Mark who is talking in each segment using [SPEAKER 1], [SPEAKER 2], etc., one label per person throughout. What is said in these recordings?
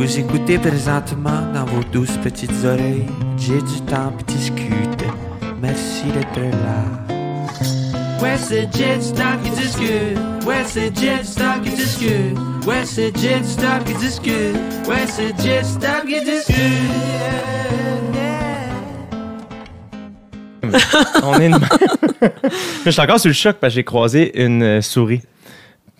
[SPEAKER 1] Vous écoutez présentement dans vos douces petites oreilles. J'ai du temps pour discuter. Merci d'être là. Ouais, c'est Jet Stop qui discute. Ouais, c'est Jet Stop qui discute. Ouais, c'est Jet Stop qui discute. Ouais, c'est Jet Stop qui discute.
[SPEAKER 2] On est une... Je suis encore sur le choc parce que j'ai croisé une euh, souris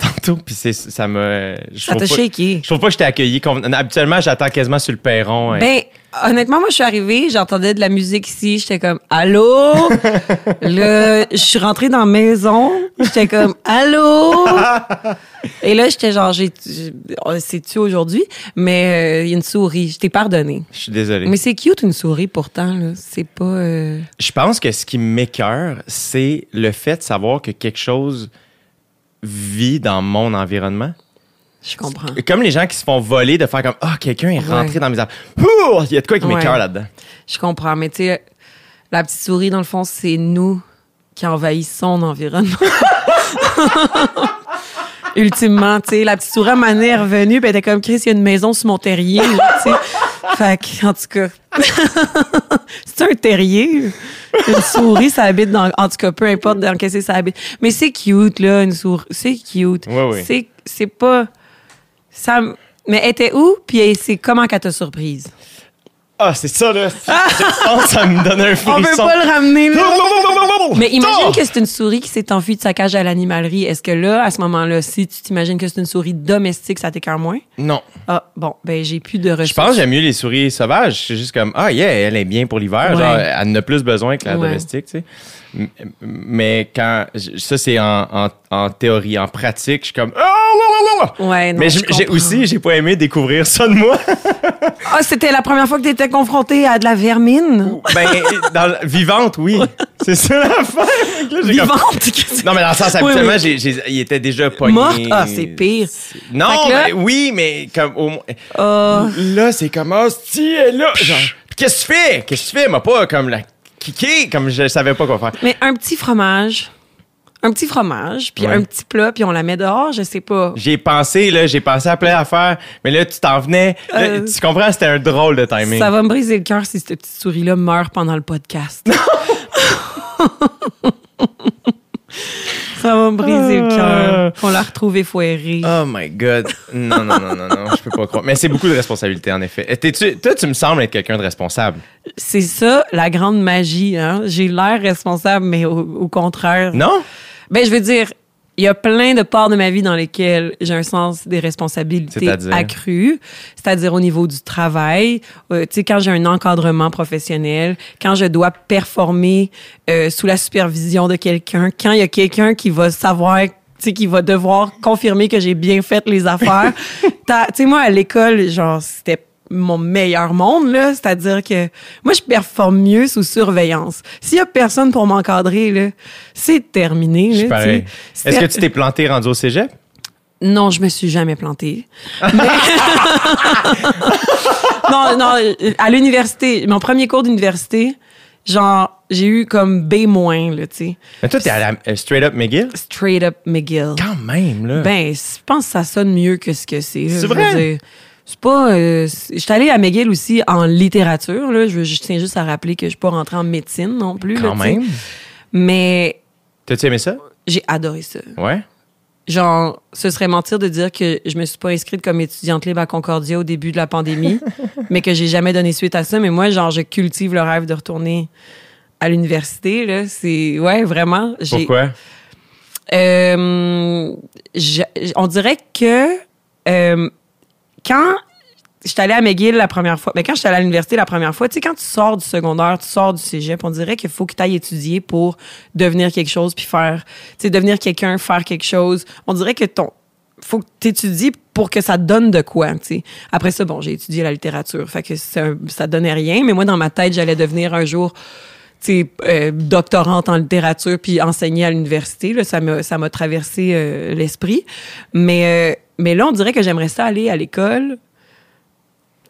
[SPEAKER 2] tantôt, puis c'est, ça me. je
[SPEAKER 3] Ça t'a shaké.
[SPEAKER 2] Je trouve pas que j'étais accueilli. Habituellement, j'attends quasiment sur le perron. hein.
[SPEAKER 3] Ben, honnêtement, moi, je suis arrivée, j'entendais de la musique ici, j'étais comme, allô? là, je suis rentrée dans la maison, j'étais comme, allô? Et là, j'étais genre, c'est-tu aujourd'hui? Mais euh, il y a une souris, je t'ai pardonné.
[SPEAKER 2] Je suis désolé.
[SPEAKER 3] Mais c'est cute, une souris, pourtant, là. C'est pas... euh,
[SPEAKER 2] Je pense que ce qui m'écœure, c'est le fait de savoir que quelque chose vit dans mon environnement.
[SPEAKER 3] Je comprends.
[SPEAKER 2] Comme les gens qui se font voler, de faire comme Ah, quelqu'un est rentré
[SPEAKER 3] Ouais.
[SPEAKER 2] dans mes affaires. Il y a de quoi qui
[SPEAKER 3] Ouais.
[SPEAKER 2] m'écœure là-dedans.
[SPEAKER 3] Je comprends, mais tu sais, la petite souris, dans le fond, c'est nous qui envahissons son environnement. Ultimement, tu sais, la petite souris, donné, est revenue, puis elle était comme, Chris, il y a une maison sur mon terrier, tu sais. Fait que, en tout cas, c'est un terrier. Une souris, ça habite dans, en tout cas, peu importe dans quel c'est ça habite. Mais c'est cute, là, une souris. C'est cute.
[SPEAKER 2] Ouais, ouais.
[SPEAKER 3] C'est, c'est pas, ça, mais elle était où? Puis c'est comment qu'elle t'a surprise?
[SPEAKER 2] Ah, c'est ça, là. Je pense que ça me donne un frisson.
[SPEAKER 3] On peut pas le ramener, là. Mais imagine que c'est une souris qui s'est enfuie de sa cage à l'animalerie. Est-ce que là, à ce moment-là, si tu t'imagines que c'est une souris domestique, ça t'écœure moins?
[SPEAKER 2] Non.
[SPEAKER 3] Ah, bon, ben j'ai plus de ressources.
[SPEAKER 2] Je pense que j'aime mieux les souris sauvages. C'est juste comme, ah, yeah, elle est bien pour l'hiver.
[SPEAKER 3] Ouais.
[SPEAKER 2] Genre, elle en a plus besoin que la
[SPEAKER 3] Ouais.
[SPEAKER 2] domestique, tu sais. Mais quand. Ça, c'est en, en, en théorie. En pratique, je suis comme, ah, là, là, là.
[SPEAKER 3] Ouais, non,
[SPEAKER 2] Mais j'ai aussi, j'ai pas aimé découvrir ça de moi.
[SPEAKER 3] Ah, c'était la première fois que tu étais confronté à de la vermine?
[SPEAKER 2] ben, dans, vivante, oui. C'est ça l'affaire. Comme-
[SPEAKER 3] Vivante?
[SPEAKER 2] Non, mais dans le sens,
[SPEAKER 3] Oui,
[SPEAKER 2] habituellement,
[SPEAKER 3] oui.
[SPEAKER 2] il était déjà pogné.
[SPEAKER 3] Morte? Ah, c'est pire.
[SPEAKER 2] Non,
[SPEAKER 3] là-
[SPEAKER 2] mais oui, mais comme au moins.
[SPEAKER 3] Ah.
[SPEAKER 2] Là, c'est comme, ah, si, elle est là. Genre, qu'est-ce que tu fais? Qu'est-ce que tu fais? M'a pas comme la comme je savais pas quoi faire.
[SPEAKER 3] Mais un petit fromage. Un petit fromage, puis
[SPEAKER 2] Ouais.
[SPEAKER 3] un petit plat, puis on la met dehors, je sais pas.
[SPEAKER 2] J'ai pensé, là, j'ai pensé à plein d'affaires, mais là, tu t'en venais. Là,
[SPEAKER 3] Euh,
[SPEAKER 2] tu comprends, c'était un drôle de timing.
[SPEAKER 3] Ça va me briser le cœur si cette petite souris-là meurt pendant le podcast. ça va me briser le cœur qu'on la retrouve effoirée.
[SPEAKER 2] Oh my God. Non, non, non, non, non, je peux pas croire. Mais c'est beaucoup de responsabilité, en effet. Et t'es-tu- toi, tu me sembles être quelqu'un de responsable.
[SPEAKER 3] C'est ça, la grande magie. Hein? J'ai l'air responsable, mais au, au contraire.
[SPEAKER 2] Non?
[SPEAKER 3] Ben, je veux dire, il y a plein de parts de ma vie dans lesquelles j'ai un sens des responsabilités
[SPEAKER 2] C'est-à-dire?
[SPEAKER 3] accrues, c'est-à-dire au niveau du travail, euh, tu sais, quand j'ai un encadrement professionnel, quand je dois performer euh, sous la supervision de quelqu'un, quand il y a quelqu'un qui va savoir tu sais, qui va devoir confirmer que j'ai bien fait les affaires. Tu sais, moi, à l'école, genre, c'était mon meilleur monde, là. C'est-à-dire que moi, je performe mieux sous surveillance. S'il y a personne pour m'encadrer, là, c'est terminé,
[SPEAKER 2] Je
[SPEAKER 3] là.
[SPEAKER 2] Est-ce que tu t'es planté rendu au cégep?
[SPEAKER 3] Non, je me suis jamais plantée. Mais- non, non, à l'université, mon premier cours d'université, genre, j'ai eu comme B-, là, tu sais.
[SPEAKER 2] Mais toi, t'es à la euh, Straight Up McGill?
[SPEAKER 3] Straight up McGill.
[SPEAKER 2] Quand même, là.
[SPEAKER 3] Ben, je pense que ça sonne mieux que ce que c'est.
[SPEAKER 2] C'est vrai?
[SPEAKER 3] C'est pas. euh, je suis allée à McGill aussi en littérature. Là. Je, tiens juste à rappeler que je suis pas rentrée en médecine non plus.
[SPEAKER 2] Quand même.
[SPEAKER 3] Mais
[SPEAKER 2] T'as-tu aimé ça?
[SPEAKER 3] j'ai adoré ça.
[SPEAKER 2] Ouais.
[SPEAKER 3] Genre, ce serait mentir de dire que je me suis pas inscrite comme étudiante libre à Concordia au début de la pandémie, mais que j'ai jamais donné suite à ça. Mais moi, genre, je cultive le rêve de retourner à l'université. Là, c'est ouais, vraiment.
[SPEAKER 2] Pourquoi?
[SPEAKER 3] Euh, je- on dirait que euh, quand j'étais allée à McGill la première fois, mais quand j'étais allée à l'université la première fois, tu sais, quand tu sors du secondaire, tu sors du cégep, on dirait qu'il faut que tu ailles étudier pour devenir quelque chose, puis faire, tu sais, devenir quelqu'un, faire quelque chose. On dirait que ton faut que tu étudies pour que ça donne de quoi, tu sais. Après ça, bon, j'ai étudié la littérature, fait que un- ça donnait rien, mais moi, dans ma tête, j'allais devenir un jour tu sais, euh, doctorante en littérature puis enseigner à l'université. Là, ça m'a ça m'a traversé euh, l'esprit. Mais, euh, mais là, on dirait que j'aimerais ça aller à l'école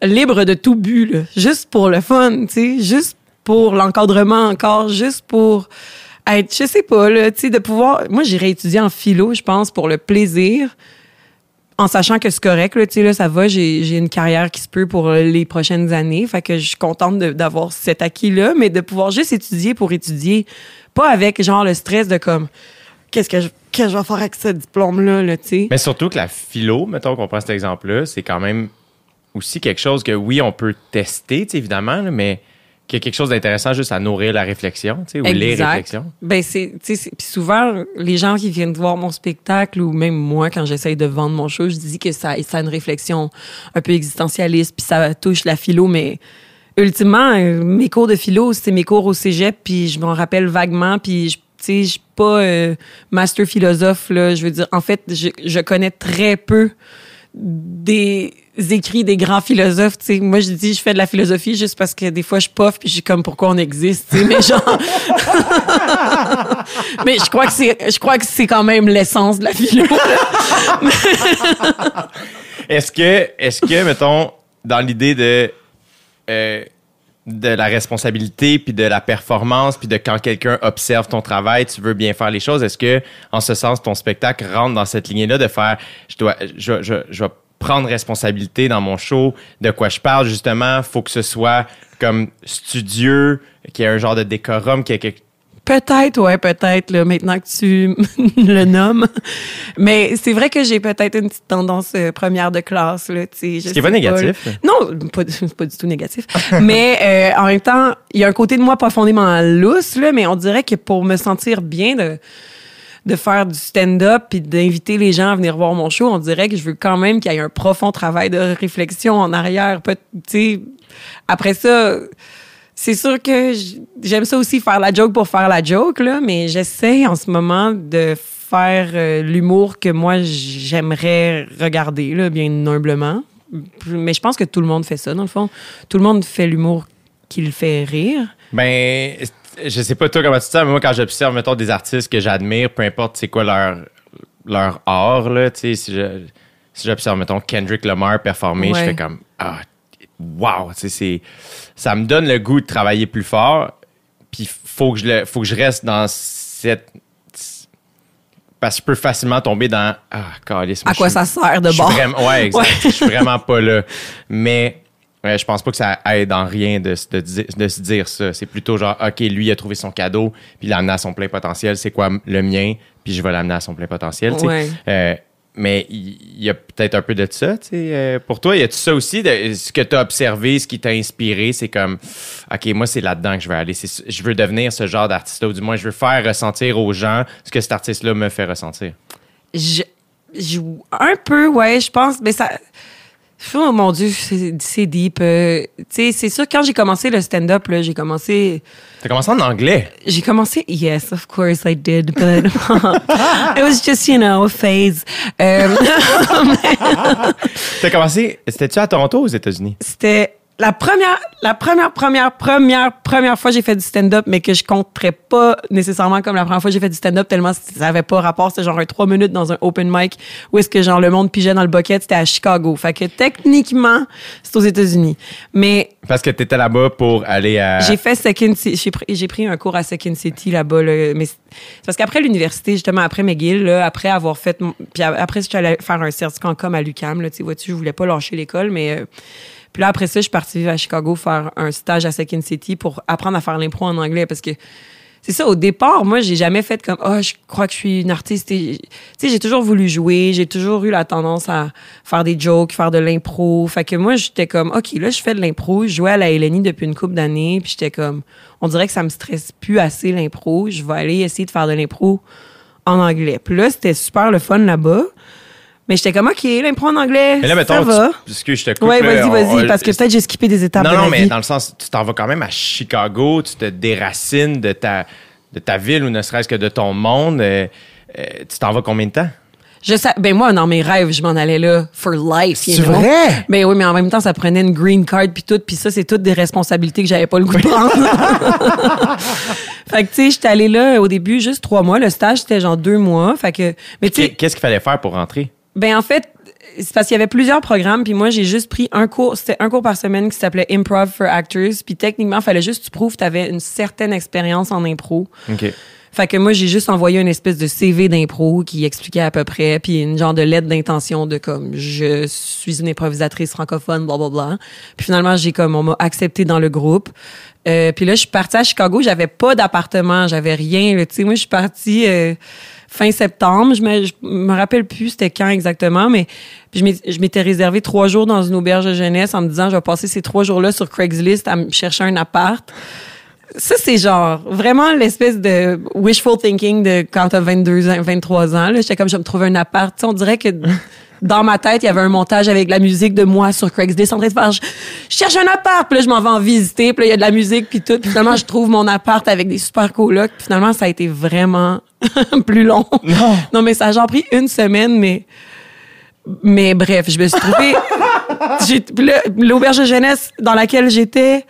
[SPEAKER 3] libre de tout but, juste pour le fun, juste pour l'encadrement encore, juste pour être, je sais pas, là, de pouvoir... Moi, j'irais étudier en philo, je pense, pour le plaisir, en sachant que c'est correct, là, ça va, j'ai une carrière qui se peut pour les prochaines années. Fait que je suis contente d'avoir cet acquis-là, mais de pouvoir juste étudier pour étudier, pas avec genre le stress de comme qu'est-ce que je, que je vais faire avec ce diplôme-là, là, tu sais?
[SPEAKER 2] Mais surtout que la philo, mettons qu'on prend cet exemple-là, c'est quand même aussi quelque chose que oui, on peut tester, tu sais, évidemment, là, mais qu'il y a quelque chose d'intéressant juste à nourrir la réflexion, tu sais, ou les réflexions.
[SPEAKER 3] Ben c'est, tu sais, souvent les gens qui viennent voir mon spectacle ou même moi quand j'essaye de vendre mon show, je dis que ça, ça a une réflexion un peu existentialiste puis ça touche la philo, mais ultimement euh, mes cours de philo c'est mes cours au cégep puis je m'en rappelle vaguement puis je sais, je suis pas euh, master philosophe là. Je veux dire, en fait, je, je connais très peu des écrits des grands philosophes. Moi, je dis, je fais de la philosophie juste parce que des fois, je poffe puis je suis comme pourquoi on existe. Mais genre, mais je crois que c'est, je crois que c'est quand même l'essence de la philo.
[SPEAKER 2] Est-ce que, est-ce que, mettons, dans l'idée de, euh, de la responsabilité, puis de la performance, puis de quand quelqu'un observe ton travail, tu veux bien faire les choses, est-ce que, en ce sens, ton spectacle rentre dans cette lignée-là de faire, je dois, je, je, je vais prendre responsabilité dans mon show, de quoi je parle, justement, faut que ce soit comme studieux, qu'il y ait un genre de décorum, qu'il y ait quelque
[SPEAKER 3] Peut-être, ouais, peut-être, là, maintenant que tu le nommes. Mais c'est vrai que j'ai peut-être une petite tendance euh, première de classe, là, tu sais.
[SPEAKER 2] Ce qui est pas négatif.
[SPEAKER 3] Non, pas, du tout négatif. mais euh, en même temps, il y a un côté de moi profondément lousse, là, mais on dirait que pour me sentir bien de de faire du stand-up puis d'inviter les gens à venir voir mon show, on dirait que je veux quand même qu'il y ait un profond travail de réflexion en arrière. Peut- Tu sais, après ça, c'est sûr que j'aime ça aussi faire la joke pour faire la joke, là, mais j'essaie en ce moment de faire euh, l'humour que moi j'aimerais regarder, là, bien humblement. Mais je pense que tout le monde fait ça, dans le fond. Tout le monde fait l'humour qui le fait rire.
[SPEAKER 2] Ben, je sais pas toi comment tu te sens, mais moi, quand j'observe, mettons, des artistes que j'admire, peu importe c'est quoi leur, leur art, là, tu sais, si j'observe, mettons, Kendrick Lamar performer, je fais comme, ah, wow, c'est, ça me donne le goût de travailler plus fort, puis faut que je le, faut que je reste dans cette, parce que je peux facilement tomber dans, ah, calice, moi,
[SPEAKER 3] À quoi
[SPEAKER 2] suis-
[SPEAKER 3] ça sert de bord?
[SPEAKER 2] vraiment- ouais, exact.
[SPEAKER 3] Ouais.
[SPEAKER 2] Je suis vraiment pas là. Mais ouais, je pense pas que ça aide en rien de, se- de, de se dire ça. C'est plutôt genre, OK, lui, il a trouvé son cadeau, puis il l'a amené à son plein potentiel. C'est quoi le mien? Puis je vais l'amener à son plein potentiel. tu sais.
[SPEAKER 3] Ouais.
[SPEAKER 2] Euh, mais il y, a peut-être un peu de ça, tu sais. euh, pour toi, y a-tu ça aussi? De, ce que tu as observé, ce qui t'a inspiré, c'est comme, OK, moi, c'est là-dedans que je veux aller. Je veux devenir ce genre d'artiste-là, ou du moins, je veux faire ressentir aux gens ce que cet artiste-là me fait ressentir.
[SPEAKER 3] Je- un peu, ouais, je pense, mais ça. Oh mon Dieu, c'est deep. euh, sais, c'est sûr, quand j'ai commencé le stand-up, j'ai commencé.
[SPEAKER 2] T'as commencé en anglais?
[SPEAKER 3] J'ai commencé. Yes, of course I did, but it was just, you know, a phase. Euh,
[SPEAKER 2] T'as commencé, c'était-tu à Toronto ou aux États-Unis?
[SPEAKER 3] C'était la première, la première, première, première, première fois que j'ai fait du stand-up, mais que je compterais pas nécessairement comme la première fois que j'ai fait du stand-up, tellement ça avait pas rapport. C'était genre un trois minutes dans un open mic où est-ce que genre le monde pigeait dans le bucket. C'était à Chicago. Fait que techniquement, c'est aux États-Unis. Mais
[SPEAKER 2] Parce que t'étais là-bas pour aller à.
[SPEAKER 3] j'ai fait Second City. J'ai pris, un cours à Second City là-bas. là. mais parce qu'après l'université, justement, après McGill, là, après avoir fait. mon- Puis après, je suis allée faire un certificat en com à l'UCAM. Là, tu sais, vois-tu, je voulais pas lâcher l'école, mais. euh, puis là, après ça, je suis partie vivre à Chicago faire un stage à Second City pour apprendre à faire l'impro en anglais parce que. C'est ça, au départ, moi, j'ai jamais fait comme, oh, je crois que je suis une artiste. Tu sais, j'ai toujours voulu jouer, j'ai toujours eu la tendance à faire des jokes, faire de l'impro. Fait que moi, j'étais comme, OK, là, je fais de l'impro. Je jouais à la LNI depuis une couple d'années, puis j'étais comme, on dirait que ça me stresse plus assez l'impro. Je vais aller essayer de faire de l'impro en anglais. Puis là, c'était super le fun là-bas. Mais j'étais comme, OK, l'impro en anglais,
[SPEAKER 2] Mais là,
[SPEAKER 3] ça
[SPEAKER 2] mettons,
[SPEAKER 3] va.
[SPEAKER 2] tu, excuse, je te coupe.
[SPEAKER 3] Ouais, vas-y, vas-y, parce que peut-être j'ai skippé des étapes
[SPEAKER 2] Non,
[SPEAKER 3] de
[SPEAKER 2] non,
[SPEAKER 3] ma
[SPEAKER 2] mais
[SPEAKER 3] vie.
[SPEAKER 2] dans le sens, tu t'en vas quand même à Chicago, tu te déracines de ta, de ta ville ou ne serait-ce que de ton monde. euh, euh, tu t'en vas combien de temps?
[SPEAKER 3] Je sais, ben moi, dans mes rêves, je m'en allais là for life. you
[SPEAKER 2] C'est
[SPEAKER 3] know?
[SPEAKER 2] vrai?
[SPEAKER 3] Ben oui, mais en même temps, ça prenait une green card puis tout, puis ça, c'est toutes des responsabilités que j'avais pas le goût de prendre. fait que tu sais, j'étais allée là au début juste trois mois. Le stage c'était genre deux mois. Fait que, mais tu sais,
[SPEAKER 2] Qu'est-ce qu'il fallait faire pour rentrer?
[SPEAKER 3] Ben en fait, c'est parce qu'il y avait plusieurs programmes, puis moi j'ai juste pris un cours, c'était un cours par semaine qui s'appelait Improv for Actors, puis techniquement, il fallait juste que tu prouves que tu avais une certaine expérience en impro.
[SPEAKER 2] OK.
[SPEAKER 3] Fait que moi, j'ai juste envoyé une espèce de CV d'impro qui expliquait à peu près, puis une genre de lettre d'intention de comme je suis une improvisatrice francophone, bla bla bla. Puis finalement, j'ai comme on m'a accepté dans le groupe. Euh, puis là, je suis partie à Chicago. J'avais pas d'appartement, j'avais rien. Tu sais, moi, je suis partie euh, fin septembre. Je me, je me rappelle plus c'était quand exactement, mais je m'étais réservé trois jours dans une auberge de jeunesse en me disant je vais passer ces trois jours-là sur Craigslist à me chercher un appart. Ça, c'est genre vraiment l'espèce de wishful thinking de quand t'as 22 ans, 23 ans. J'étais comme, je vais me trouver un appart. Tu sais, on dirait que dans ma tête, il y avait un montage avec la musique de moi sur Craigslist en train de faire, je, je cherche un appart. Puis là, je m'en vais en visiter. Puis là, il y a de la musique, puis tout. Puis finalement, je trouve mon appart avec des super colocs. Puis finalement, ça a été vraiment plus long.
[SPEAKER 2] Non.
[SPEAKER 3] Non, mais ça a genre pris une semaine, mais... Mais bref, je me suis trouvée... L'auberge de jeunesse dans laquelle j'étais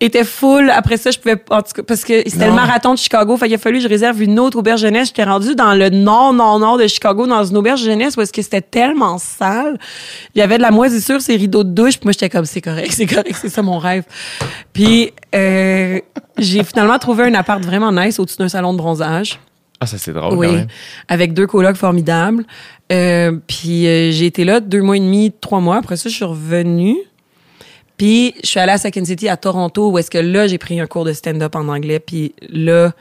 [SPEAKER 3] était full. Après ça, je pouvais... En tout cas, parce que c'était le marathon de Chicago. Fait qu'il a fallu que je réserve une autre auberge jeunesse. J'étais rendue dans le nord, nord, nord de Chicago, dans une auberge jeunesse où est-ce que c'était tellement sale. Il y avait de la moisissure, ces rideaux de douche. Puis moi, j'étais comme, c'est correct, c'est correct, c'est ça mon rêve. Puis euh, j'ai finalement trouvé un appart vraiment nice au-dessus d'un salon de bronzage.
[SPEAKER 2] Ah, ça, c'est drôle,
[SPEAKER 3] Oui,
[SPEAKER 2] quand même.
[SPEAKER 3] avec deux colocs formidables. Euh, puis euh, j'ai été là deux mois et demi, trois mois. Après ça, je suis revenue. Puis je suis allée à Second City à Toronto, où est-ce que là, j'ai pris un cours de stand-up en anglais. Puis là,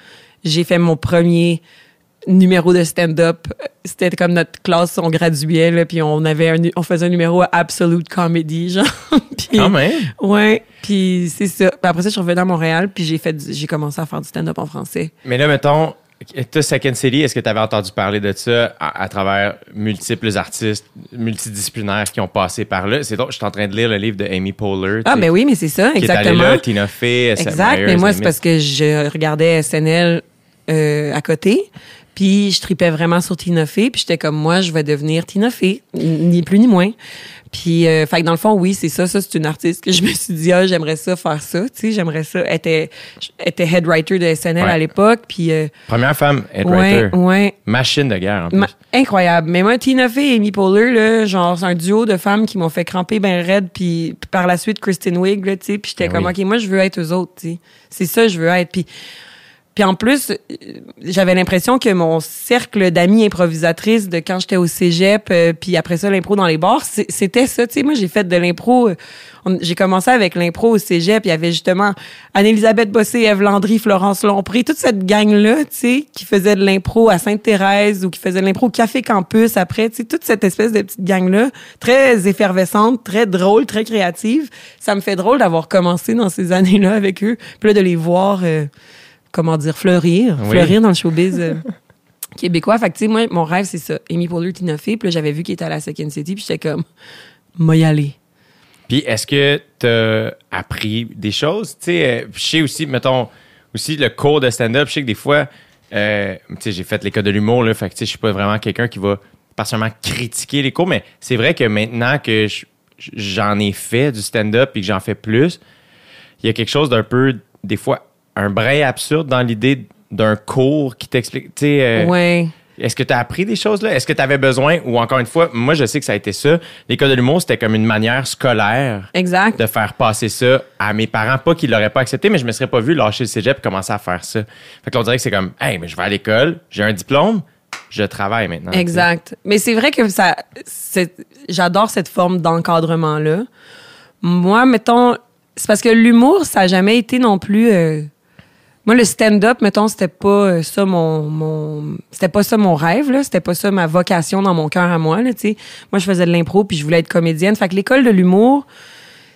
[SPEAKER 3] j'ai fait mon premier numéro de stand-up. C'était comme notre classe, on graduait, là, puis on avait un, on faisait un numéro à Absolute Comedy, genre. puis,
[SPEAKER 2] Quand même.
[SPEAKER 3] Ouais, puis c'est ça. Puis après ça, je suis revenue à Montréal, puis j'ai fait, du- j'ai commencé à faire du stand-up en français.
[SPEAKER 2] Mais là, mettons, toi, Second City, est-ce que tu avais entendu parler de ça à, à travers multiples artistes multidisciplinaires qui ont passé par là? C'est drôle, je suis en train de lire le livre de Amy Poehler.
[SPEAKER 3] Ah, ben oui, mais c'est ça,
[SPEAKER 2] Qui est
[SPEAKER 3] exactement.
[SPEAKER 2] là, Tina Fey,
[SPEAKER 3] Exact, mais moi, c'est parce que je regardais SNL euh, à côté, puis je tripais vraiment sur Tina Fey, puis j'étais comme, moi, je vais devenir Tina Fey, ni plus ni moins. Puis, euh, fait que dans le fond, oui, c'est ça, ça, c'est une artiste que je me suis dit, ah, j'aimerais ça faire ça, tu sais, j'aimerais ça. Elle était, elle était head writer de SNL
[SPEAKER 2] Ouais.
[SPEAKER 3] à l'époque, puis... euh,
[SPEAKER 2] Première femme head writer.
[SPEAKER 3] ouais.
[SPEAKER 2] Machine de guerre, en plus.
[SPEAKER 3] Ma- incroyable. Mais moi, Tina Fey et Amy Poehler, là, genre, c'est un duo de femmes qui m'ont fait cramper ben raide, puis puis par la suite, Kristen Wiig, là, tu sais, puis j'étais
[SPEAKER 2] Ben
[SPEAKER 3] comme,
[SPEAKER 2] oui.
[SPEAKER 3] OK, moi, je veux être eux autres, tu sais. C'est ça, je veux être. Puis, puis en plus, euh, j'avais l'impression que mon cercle d'amis improvisatrices de quand j'étais au cégep, euh, puis après ça, l'impro dans les bars, c'était ça, tu sais. Moi, j'ai fait de l'impro. euh, J'ai commencé avec l'impro au cégep. Il y avait justement Anne-Elisabeth Bossé, Eve Landry, Florence Lompré, toute cette gang-là, tu sais, qui faisait de l'impro à Sainte-Thérèse ou qui faisait de l'impro au Café Campus après, tu sais, toute cette espèce de petite gang-là, très effervescente, très drôle, très créative. Ça me fait drôle d'avoir commencé dans ces années-là avec eux, puis là, de les voir, euh, comment dire, fleurir,
[SPEAKER 2] Oui.
[SPEAKER 3] fleurir dans le showbiz. euh, québécois. Fait que, tu sais, moi, mon rêve, c'est ça. Amy Poehler, Fey. Puis là, j'avais vu qu'il était à la Second City. Puis j'étais comme, moi y aller.
[SPEAKER 2] Puis est-ce que tu as appris des choses? Tu sais, euh, je sais aussi, mettons, aussi le cours de stand-up, je sais que des fois, euh, tu sais, j'ai fait l'école de l'humour, là, fait que tu sais, je suis pas vraiment quelqu'un qui va particulièrement critiquer les cours, mais c'est vrai que maintenant que je- j'en ai fait du stand-up et que j'en fais plus, il y a quelque chose d'un peu, des fois, un brin absurde dans l'idée d'un cours qui t'explique, tu sais, euh,
[SPEAKER 3] ouais.
[SPEAKER 2] est-ce que tu as appris des choses là? Est-ce que tu avais besoin, ou encore une fois, moi je sais que ça a été ça, l'école de l'humour, c'était comme une manière scolaire
[SPEAKER 3] Exact.
[SPEAKER 2] de faire passer ça à mes parents. Pas qu'ils l'auraient pas accepté, mais je me serais pas vu lâcher le cégep et commencer à faire ça. Fait que là, on dirait que c'est comme, hey, mais je vais à l'école, j'ai un diplôme, je travaille maintenant.
[SPEAKER 3] Exact. Mais c'est vrai que ça, c'est- j'adore cette forme d'encadrement-là. Moi, mettons, c'est parce que l'humour, ça a jamais été non plus. euh, moi, le stand-up, mettons, c'était pas euh, ça mon, mon c'était pas ça mon rêve là, c'était pas ça ma vocation dans mon cœur à moi là, tu sais. Moi, je faisais de l'impro puis je voulais être comédienne. Fait que l'école de l'humour,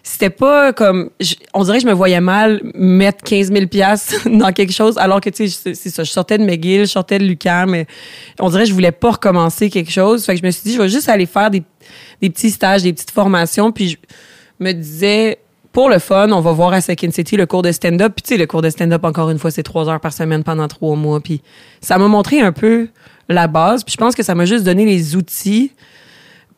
[SPEAKER 3] c'était pas comme on dirait que je me voyais mal mettre 15 000 pièces dans quelque chose alors que tu sais c'est- ça je sortais de McGill je sortais de Lucam mais on dirait que je voulais pas recommencer quelque chose fait que je me suis dit je vais juste aller faire des, des petits stages des petites formations puis je me disais pour le fun on va voir à Second City le cours de stand-up puis tu sais le cours de stand-up encore une fois c'est trois heures par semaine pendant trois mois puis ça m'a montré un peu la base puis je pense que ça m'a juste donné les outils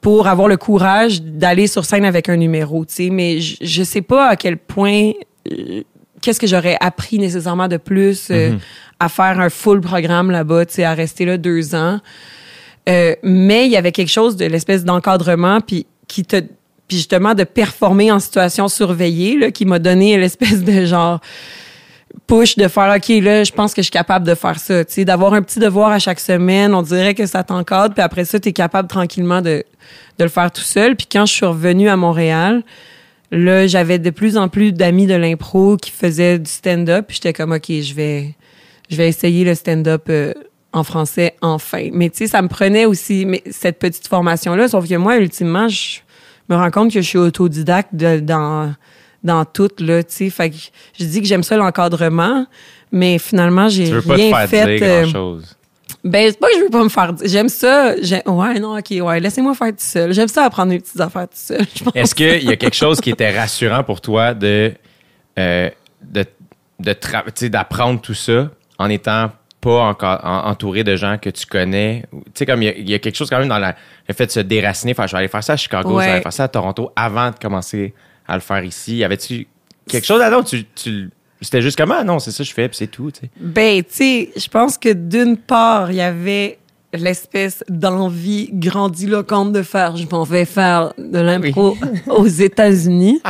[SPEAKER 3] pour avoir le courage d'aller sur scène avec un numéro, tu sais. Mais je, je sais pas à quel point, euh, qu'est-ce que j'aurais appris nécessairement de plus euh, à faire un full programme là-bas, tu sais, à rester là deux ans. Euh, mais il y avait quelque chose de l'espèce d'encadrement, puis qui te puis justement de performer en situation surveillée là, qui m'a donné l'espèce de genre push de faire OK là je pense que je suis capable de faire ça tu sais d'avoir un petit devoir à chaque semaine on dirait que ça t'encadre puis après ça tu es capable tranquillement de, de le faire tout seul. Puis quand je suis revenue à Montréal là j'avais de plus en plus d'amis de l'impro qui faisaient du stand-up puis j'étais comme OK je vais je vais essayer le stand-up euh, en français enfin. Mais tu sais ça me prenait aussi mais, cette petite formation là sauf que moi ultimement je me rends compte que je suis autodidacte de, dans dans tout là, tu sais. Fait que je dis que j'aime ça l'encadrement, mais finalement j'ai
[SPEAKER 2] veux pas
[SPEAKER 3] rien
[SPEAKER 2] te faire
[SPEAKER 3] fait.
[SPEAKER 2] dire
[SPEAKER 3] euh,
[SPEAKER 2] grand-chose.
[SPEAKER 3] ben c'est pas que je veux pas me faire dire. J'aime ça. Ouais, non, ok, ouais, laissez-moi faire tout seul. J'aime ça apprendre des petites affaires tout seul.
[SPEAKER 2] Est-ce qu'il y a quelque chose qui était rassurant pour toi de, euh, de, d'apprendre tout ça en étant pas en- entouré de gens que tu connais? Tu sais, comme il y, a, il y a quelque chose quand même dans la- le fait de se déraciner. Enfin, je vais aller faire ça à Chicago, je vais aller faire ça à Toronto avant de commencer à le faire ici. Y avait-tu quelque chose là-dedans tu, tu c'était juste comme, ah non, c'est ça que je fais, puis c'est tout.
[SPEAKER 3] Ben, tu sais, je pense que d'une part, il y avait l'espèce d'envie grandiloquente de faire, je m'en vais faire de l'impro aux États-Unis.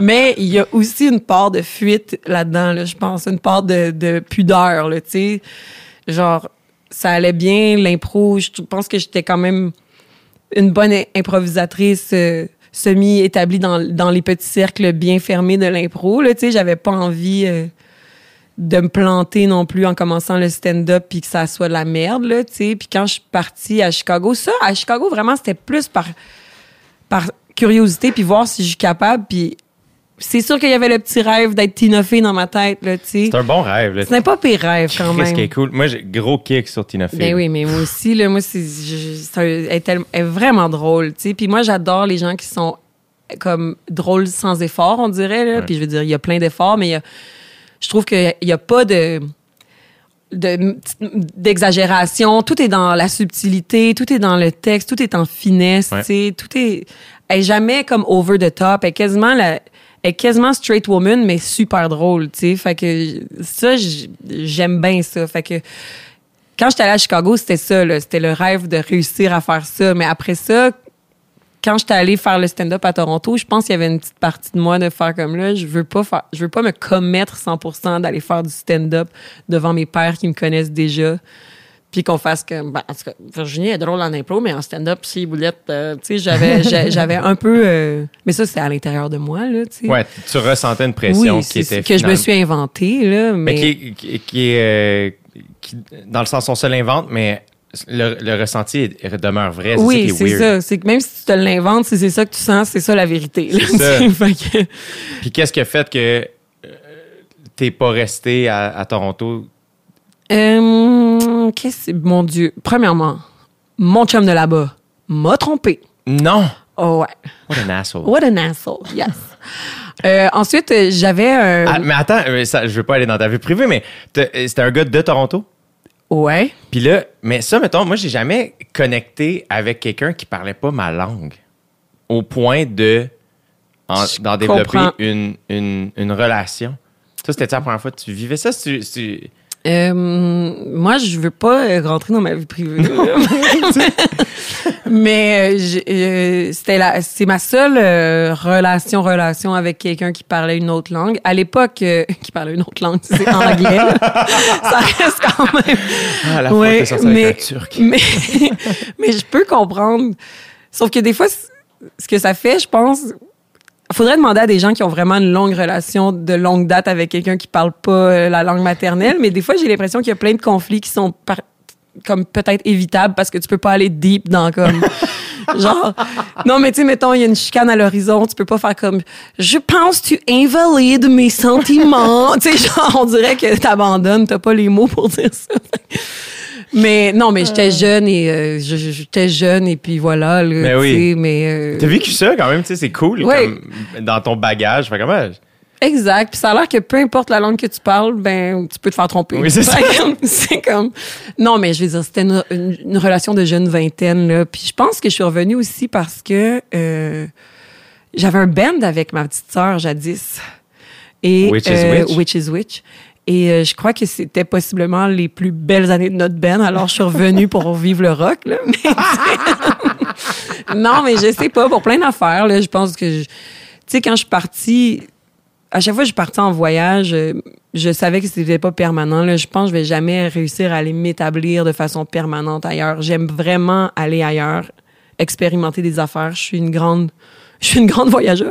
[SPEAKER 3] Mais il y a aussi une part de fuite là-dedans, là, je pense, une part de, de pudeur, tu sais. Genre, ça allait bien, l'impro, je pense que j'étais quand même une bonne improvisatrice euh, semi-établie dans, dans les petits cercles bien fermés de l'impro, tu sais. J'avais pas envie... euh, de me planter non plus en commençant le stand-up puis que ça soit de la merde là, tu sais. Puis quand je suis partie à Chicago, ça à Chicago vraiment c'était plus par par curiosité puis voir si je suis capable puis c'est sûr qu'il y avait le petit rêve d'être Tina Fey dans ma tête là, tu sais.
[SPEAKER 2] C'est un bon rêve, là.
[SPEAKER 3] Ce n'est pas pire rêve quand
[SPEAKER 2] Qu'est-ce
[SPEAKER 3] même.
[SPEAKER 2] qui est cool? Moi, j'ai gros kick sur Tina Fey.
[SPEAKER 3] Ben oui, mais moi aussi, là, moi, c'est, c'est un- elle, est tellement- elle est vraiment drôle, tu sais. Puis moi, j'adore les gens qui sont comme drôles sans effort, on dirait, là.
[SPEAKER 2] Ouais.
[SPEAKER 3] Puis je veux dire, il y a plein d'efforts, mais il y a- je trouve qu'il n'y a pas de, de- d'exagération. Tout est dans la subtilité, tout est dans le texte, tout est en finesse,
[SPEAKER 2] Ouais.
[SPEAKER 3] tu sais. Tout est, elle est jamais comme over the top. Elle est quasiment la, elle est quasiment straight woman, mais super drôle, tu sais. Fait que ça, j'aime bien ça. Fait que quand j'étais allée à Chicago, c'était ça. C'était le rêve de réussir à faire ça. Mais après ça, quand j'étais allée faire le stand-up à Toronto, je pense qu'il y avait une petite partie de moi de faire comme là, je veux pas faire, je veux pas me commettre 100% d'aller faire du stand-up devant mes pères qui me connaissent déjà. Puis qu'on fasse comme, ben, en tout cas, Virginie est drôle en impro, mais en stand-up, si boulette, euh, tu sais, j'avais, j'a- j'avais un peu, euh, mais ça, c'était à l'intérieur de moi, là, tu sais.
[SPEAKER 2] Ouais, tu ressentais une pression
[SPEAKER 3] oui,
[SPEAKER 2] qui
[SPEAKER 3] c'est-
[SPEAKER 2] était
[SPEAKER 3] que je me suis inventée, là, mais.
[SPEAKER 2] Mais qui, qui, qui est. euh, qui- dans le sens, on se l'invente, mais le, le ressenti demeure vrai. C'est
[SPEAKER 3] Oui,
[SPEAKER 2] ça
[SPEAKER 3] c'est
[SPEAKER 2] weird.
[SPEAKER 3] ça. C'est que même si tu te l'inventes, si c'est ça que tu sens, c'est ça la vérité.
[SPEAKER 2] C'est ça.
[SPEAKER 3] que-
[SPEAKER 2] Puis qu'est-ce qui a fait que euh, t'es pas resté à, à Toronto?
[SPEAKER 3] Euh, qu'est-ce mon Dieu. Premièrement, mon chum de là-bas m'a trompé.
[SPEAKER 2] Non!
[SPEAKER 3] Oh ouais.
[SPEAKER 2] What an asshole.
[SPEAKER 3] What an asshole. Yes. Euh, ensuite, j'avais un.
[SPEAKER 2] Ah, mais attends, euh, ça, je veux pas aller dans ta vie privée, mais euh, c'était un gars de Toronto?
[SPEAKER 3] Ouais.
[SPEAKER 2] Puis là, mais ça, mettons, moi, j'ai jamais connecté avec quelqu'un qui parlait pas ma langue au point de d'en développer une, une, une relation. Ça, c'était la première fois que tu vivais ça? Tu- tu-
[SPEAKER 3] Euh, moi, je veux pas rentrer dans ma vie privée. Mais euh, euh, c'était la, c'est ma seule euh, relation relation avec quelqu'un qui parlait une autre langue. À l'époque, euh, qui parlait une autre langue, c'est anglais. Ça reste quand même.
[SPEAKER 2] Ah, la
[SPEAKER 3] Ouais, mais,
[SPEAKER 2] avec un Turc.
[SPEAKER 3] mais, mais je peux comprendre. Sauf que des fois, ce que ça fait, je pense, faudrait demander à des gens qui ont vraiment une longue relation de longue date avec quelqu'un qui parle pas euh, la langue maternelle. Mais des fois, j'ai l'impression qu'il y a plein de conflits qui sont par- comme peut-être évitables parce que tu peux pas aller deep dans comme genre non mais tu sais mettons il y a une chicane à l'horizon tu peux pas faire comme je pense que tu invalides mes sentiments tu sais genre on dirait que t'abandonnes t'as pas les mots pour dire ça mais non mais j'étais jeune et euh, j'étais jeune et puis voilà là,
[SPEAKER 2] Mais
[SPEAKER 3] tu
[SPEAKER 2] oui.
[SPEAKER 3] mais euh,
[SPEAKER 2] T'as vécu ça quand même, tu sais, c'est cool.
[SPEAKER 3] Ouais.
[SPEAKER 2] comme dans ton bagage. Fait comment?
[SPEAKER 3] Exact. Puis ça a l'air que peu importe la langue que tu parles, ben tu peux te faire tromper.
[SPEAKER 2] Oui, c'est ça.
[SPEAKER 3] C'est comme non, mais je veux dire, c'était une, une- une relation de jeune vingtaine là. Puis je pense que je suis revenue aussi parce que euh, j'avais un band avec ma petite sœur jadis. Et
[SPEAKER 2] Which is
[SPEAKER 3] euh,
[SPEAKER 2] which?
[SPEAKER 3] Which is which. Et euh, je crois que c'était possiblement les plus belles années de notre band. Alors je suis revenue pour vivre le rock là. Mais non, mais je sais pas pour plein d'affaires là. Je pense que je- tu sais quand je suis partie à chaque fois que je partais en voyage, euh, je savais que c'était pas permanent. Là. Je pense que je vais jamais réussir à aller m'établir de façon permanente ailleurs. J'aime vraiment aller ailleurs, expérimenter des affaires. Je suis une grande, je suis une grande voyageuse.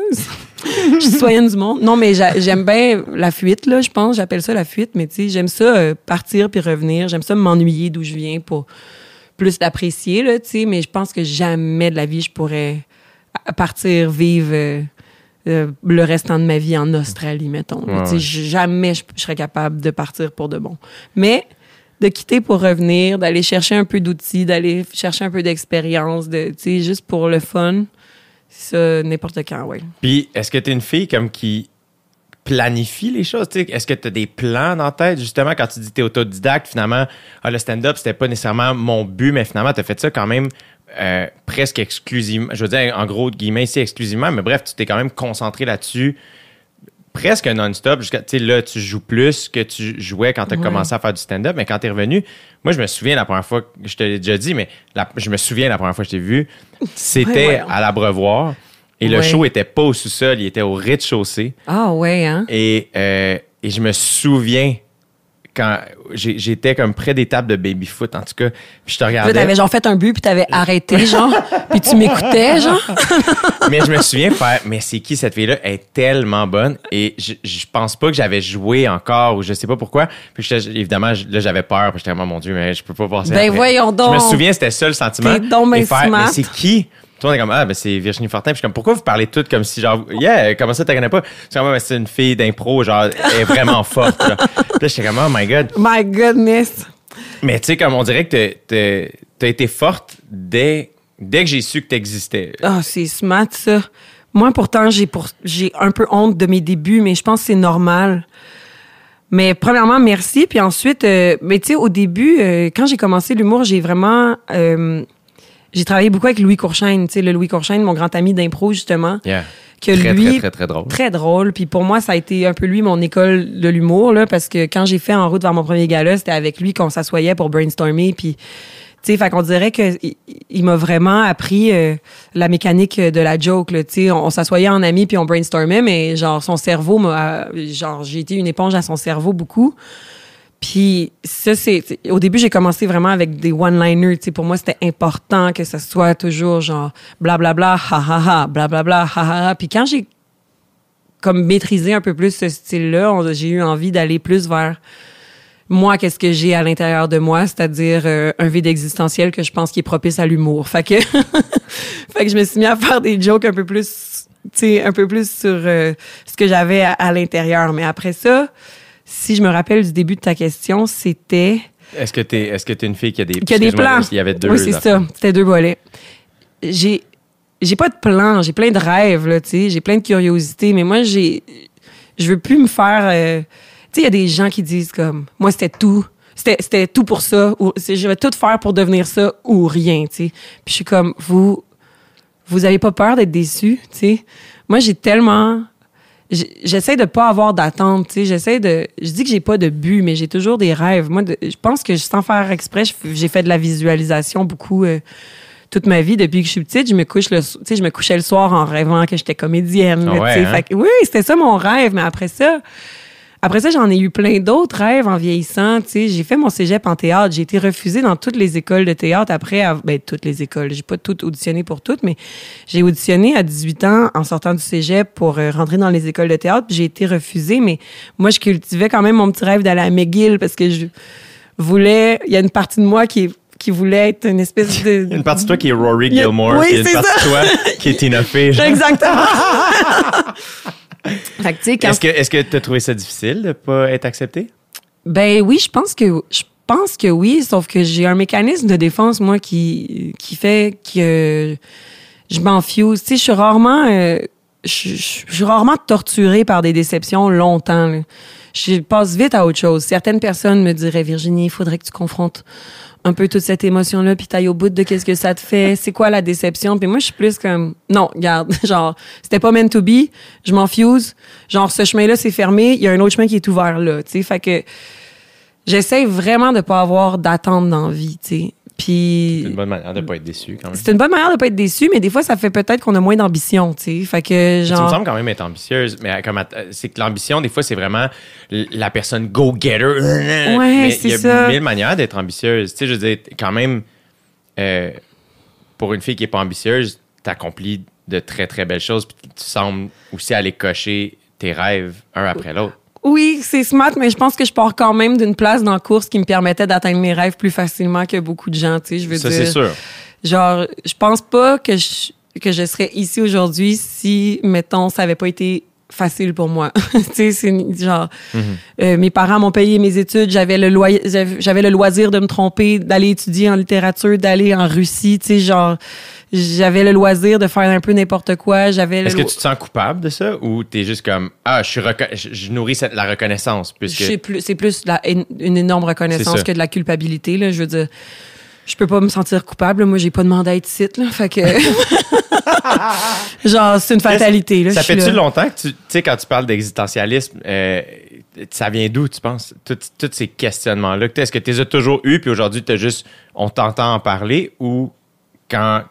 [SPEAKER 3] je suis citoyenne du monde. Non, mais j'a- j'aime bien la fuite, là, je pense. J'appelle ça la fuite, mais tu sais, j'aime ça euh, partir puis revenir. J'aime ça m'ennuyer d'où je viens pour plus l'apprécier, là, tu sais. Mais je pense que jamais de la vie, je pourrais partir vivre euh, euh, le restant de ma vie en Australie, mettons.
[SPEAKER 2] Ouais, ouais.
[SPEAKER 3] Jamais je, je serais capable de partir pour de bon. Mais de quitter pour revenir, d'aller chercher un peu d'outils, d'aller chercher un peu d'expérience, de, juste pour le fun, ça, n'importe quand, ouais.
[SPEAKER 2] Puis, est-ce que tu es une fille comme qui planifie les choses? Est-ce que tu as des plans dans la tête? Justement, quand tu dis que tu es autodidacte, finalement, ah, le stand-up, c'était pas nécessairement mon but, mais finalement, tu as fait ça quand même euh, presque exclusivement. Je veux dire, en gros, guillemets, ici, exclusivement, mais bref, tu t'es quand même concentré là-dessus presque non-stop. Jusqu'à, tu sais, là, tu joues plus que tu jouais quand tu as
[SPEAKER 3] Ouais.
[SPEAKER 2] commencé à faire du stand-up, mais quand tu es revenu, moi, je me souviens la première fois, que je te l'ai déjà dit, mais la- je me souviens la première fois que je t'ai vu, c'était
[SPEAKER 3] Ouais, ouais.
[SPEAKER 2] à l'Abreuvoir. Et le show était pas au sous-sol, il était au rez-de-chaussée.
[SPEAKER 3] Ah ouais, hein?
[SPEAKER 2] Et, euh, et je me souviens quand j'étais comme près des tables de baby-foot, en tout cas, puis je te regardais.
[SPEAKER 3] t'avais genre fait un but, puis t'avais arrêté, genre, puis tu m'écoutais, genre.
[SPEAKER 2] mais je me souviens faire, mais c'est qui cette fille-là? Elle est tellement bonne. Et je, je pense pas que j'avais joué encore ou je sais pas pourquoi. Puis évidemment, là, j'avais peur. Puis j'étais, oh, mon Dieu, mais je peux pas passer.
[SPEAKER 3] Ben
[SPEAKER 2] après.
[SPEAKER 3] voyons donc.
[SPEAKER 2] Je me souviens, c'était ça le sentiment.
[SPEAKER 3] T'es donc ben
[SPEAKER 2] faire, mais c'est qui? On est comme, ah, ben c'est Virginie Fortin. Puis je suis comme, pourquoi vous parlez toutes comme si, genre, yeah, comment ça, tu connais pas? C'est comme, Ah, ben, c'est une fille d'impro, genre, elle est vraiment forte. Là. Puis là, j'étais comme, oh my God.
[SPEAKER 3] My goodness.
[SPEAKER 2] Mais tu sais, comme on dirait que t'as- été forte dès, dès que j'ai su que t'existais.
[SPEAKER 3] Ah, c'est smart, ça. Moi, pourtant, j'ai pour... j'ai un peu honte de mes débuts, mais je pense que c'est normal. Mais premièrement, merci. Puis ensuite, euh, mais tu sais, au début, euh, quand j'ai commencé l'humour, j'ai vraiment... euh, j'ai travaillé beaucoup avec Louis Courchaine, tu sais, le Louis Courchaine, mon grand ami d'impro, justement.
[SPEAKER 2] Yeah.
[SPEAKER 3] Que
[SPEAKER 2] très,
[SPEAKER 3] lui,
[SPEAKER 2] très, très, très drôle.
[SPEAKER 3] très drôle. Puis pour moi, ça a été un peu lui mon école de l'humour là, parce que quand j'ai fait en route vers mon premier gala, c'était avec lui qu'on s'assoyait pour brainstormer. Puis tu sais, fait qu'on dirait que il, il m'a vraiment appris euh, la mécanique de la joke. Là, tu sais, on, on s'assoyait en amis puis on brainstormait, mais genre son cerveau m'a, genre j'ai été une éponge à son cerveau beaucoup. Puis ça, c'est... Au début, j'ai commencé vraiment avec des one-liners. Pour moi, c'était important que ça soit toujours genre blablabla, ha ha ha, blablabla, ha ha ha. Puis quand j'ai comme maîtrisé un peu plus ce style-là, j'ai eu envie d'aller plus vers moi, qu'est-ce que j'ai à l'intérieur de moi, c'est-à-dire euh, un vide existentiel que je pense qui est propice à l'humour. Fait que, fait que je me suis mis à faire des jokes un peu plus, un peu plus sur euh, ce que j'avais à l'intérieur. Mais après ça, si je me rappelle du début de ta question, c'était
[SPEAKER 2] Est-ce que t'es est-ce que t'es une fille qui a des
[SPEAKER 3] a
[SPEAKER 2] excuse-moi,
[SPEAKER 3] plans.
[SPEAKER 2] Il y avait deux.
[SPEAKER 3] Oui, c'est ça. C'était deux volets. J'ai j'ai pas de plans, j'ai plein de rêves là, tu sais, j'ai plein de curiosités, mais moi j'ai je veux plus me faire euh, tu sais, il y a des gens qui disent comme moi c'était tout c'était tout pour ça ou je vais tout faire pour devenir ça ou rien, tu sais. Puis je suis comme vous vous avez pas peur d'être déçu, tu sais? Moi j'ai tellement j'essaie de pas avoir d'attente, tu sais, j'essaie de je dis que j'ai pas de but mais j'ai toujours des rêves. Moi de- je pense que sans faire exprès, j'ai fait de la visualisation beaucoup euh, toute ma vie depuis que je suis petite, je me couche le tu sais je me couchais le soir en rêvant que j'étais comédienne,
[SPEAKER 2] Ah ouais, hein?
[SPEAKER 3] Fait oui, c'était ça mon rêve, mais après ça après ça, j'en ai eu plein d'autres rêves en vieillissant. Tu sais, j'ai fait mon cégep en théâtre. J'ai été refusée dans toutes les écoles de théâtre après, ben, toutes les écoles. J'ai pas toutes auditionné pour toutes, mais j'ai auditionné à 18 ans en sortant du cégep pour euh, rentrer dans les écoles de théâtre. J'ai été refusée, mais moi, je cultivais quand même mon petit rêve d'aller à McGill parce que je voulais. Il y a une partie de moi qui, qui voulait être une espèce de.
[SPEAKER 2] Une partie de toi qui est Rory Gilmore,
[SPEAKER 3] oui,
[SPEAKER 2] puis une partie de toi qui est Tina Fey.
[SPEAKER 3] Exactement. fait que, tu sais, quand
[SPEAKER 2] Est-ce que est-ce que tu as trouvé ça difficile de pas être accepté?
[SPEAKER 3] Ben oui, je pense que je pense que oui, sauf que j'ai un mécanisme de défense moi qui qui fait que je m'enfuse. Tu sais, je suis rarement euh, je, je- je suis rarement torturée par des déceptions longtemps. là. Je passe vite à autre chose. Certaines personnes me diraient Virginie, il faudrait que tu confrontes un peu toute cette émotion-là, puis t'ailles au bout de qu'est-ce que ça te fait, c'est quoi la déception? Puis moi, je suis plus comme, non, regarde, genre, c'était pas meant to be, je m'en fuse, genre, ce chemin-là, c'est fermé, il y a un autre chemin qui est ouvert là, tu sais. Fait que j'essaie vraiment de pas avoir d'attente dans la vie, tu sais. Puis
[SPEAKER 2] C'est une bonne manière de pas être déçu quand même.
[SPEAKER 3] c'est une bonne manière de pas être déçu, mais des fois, ça fait peut-être qu'on a moins d'ambition, tu sais. Fait que,
[SPEAKER 2] Tu me
[SPEAKER 3] genre.
[SPEAKER 2] sembles quand même être ambitieuse, mais comme att- c'est que l'ambition, des fois, c'est vraiment la personne go-getter. mais
[SPEAKER 3] c'est
[SPEAKER 2] il y a
[SPEAKER 3] ça.
[SPEAKER 2] mille manières d'être ambitieuse. Tu sais, je veux dire, quand même, euh, pour une fille qui est pas ambitieuse, t'accomplis de très, très belles choses, puis tu sembles aussi aller cocher tes rêves un après l'autre.
[SPEAKER 3] Oui, c'est smart, mais je pense que je pars quand même d'une place dans la course qui me permettait d'atteindre mes rêves plus facilement que beaucoup de gens, tu sais. Je veux
[SPEAKER 2] Ça,
[SPEAKER 3] dire.
[SPEAKER 2] c'est sûr.
[SPEAKER 3] Genre, je pense pas que je, que je serais ici aujourd'hui si, mettons, ça avait pas été facile pour moi. tu sais, c'est genre, euh, mes parents m'ont payé mes études, j'avais le loyer, j'avais le loisir de me tromper, d'aller étudier en littérature, d'aller en Russie, tu sais, genre, j'avais le loisir de faire un peu n'importe quoi, j'avais
[SPEAKER 2] Est-ce que tu te sens coupable de ça ou t'es juste comme Ah, je suis reco- je, nourris cette- la reconnaissance puisque
[SPEAKER 3] C'est plus, c'est plus la- une, énorme reconnaissance que de la culpabilité. Là. Je veux dire, je peux pas me sentir coupable. Moi, j'ai pas demandé à être site. Là. Fait que. Genre, c'est une fatalité. Là.
[SPEAKER 2] Ça fait-tu longtemps que tu tu sais quand tu parles d'existentialisme, euh, ça vient d'où tu penses? Tous ces questionnements là. Est-ce que tu les as toujours eus puis aujourd'hui tu juste on t'entend en parler ou quand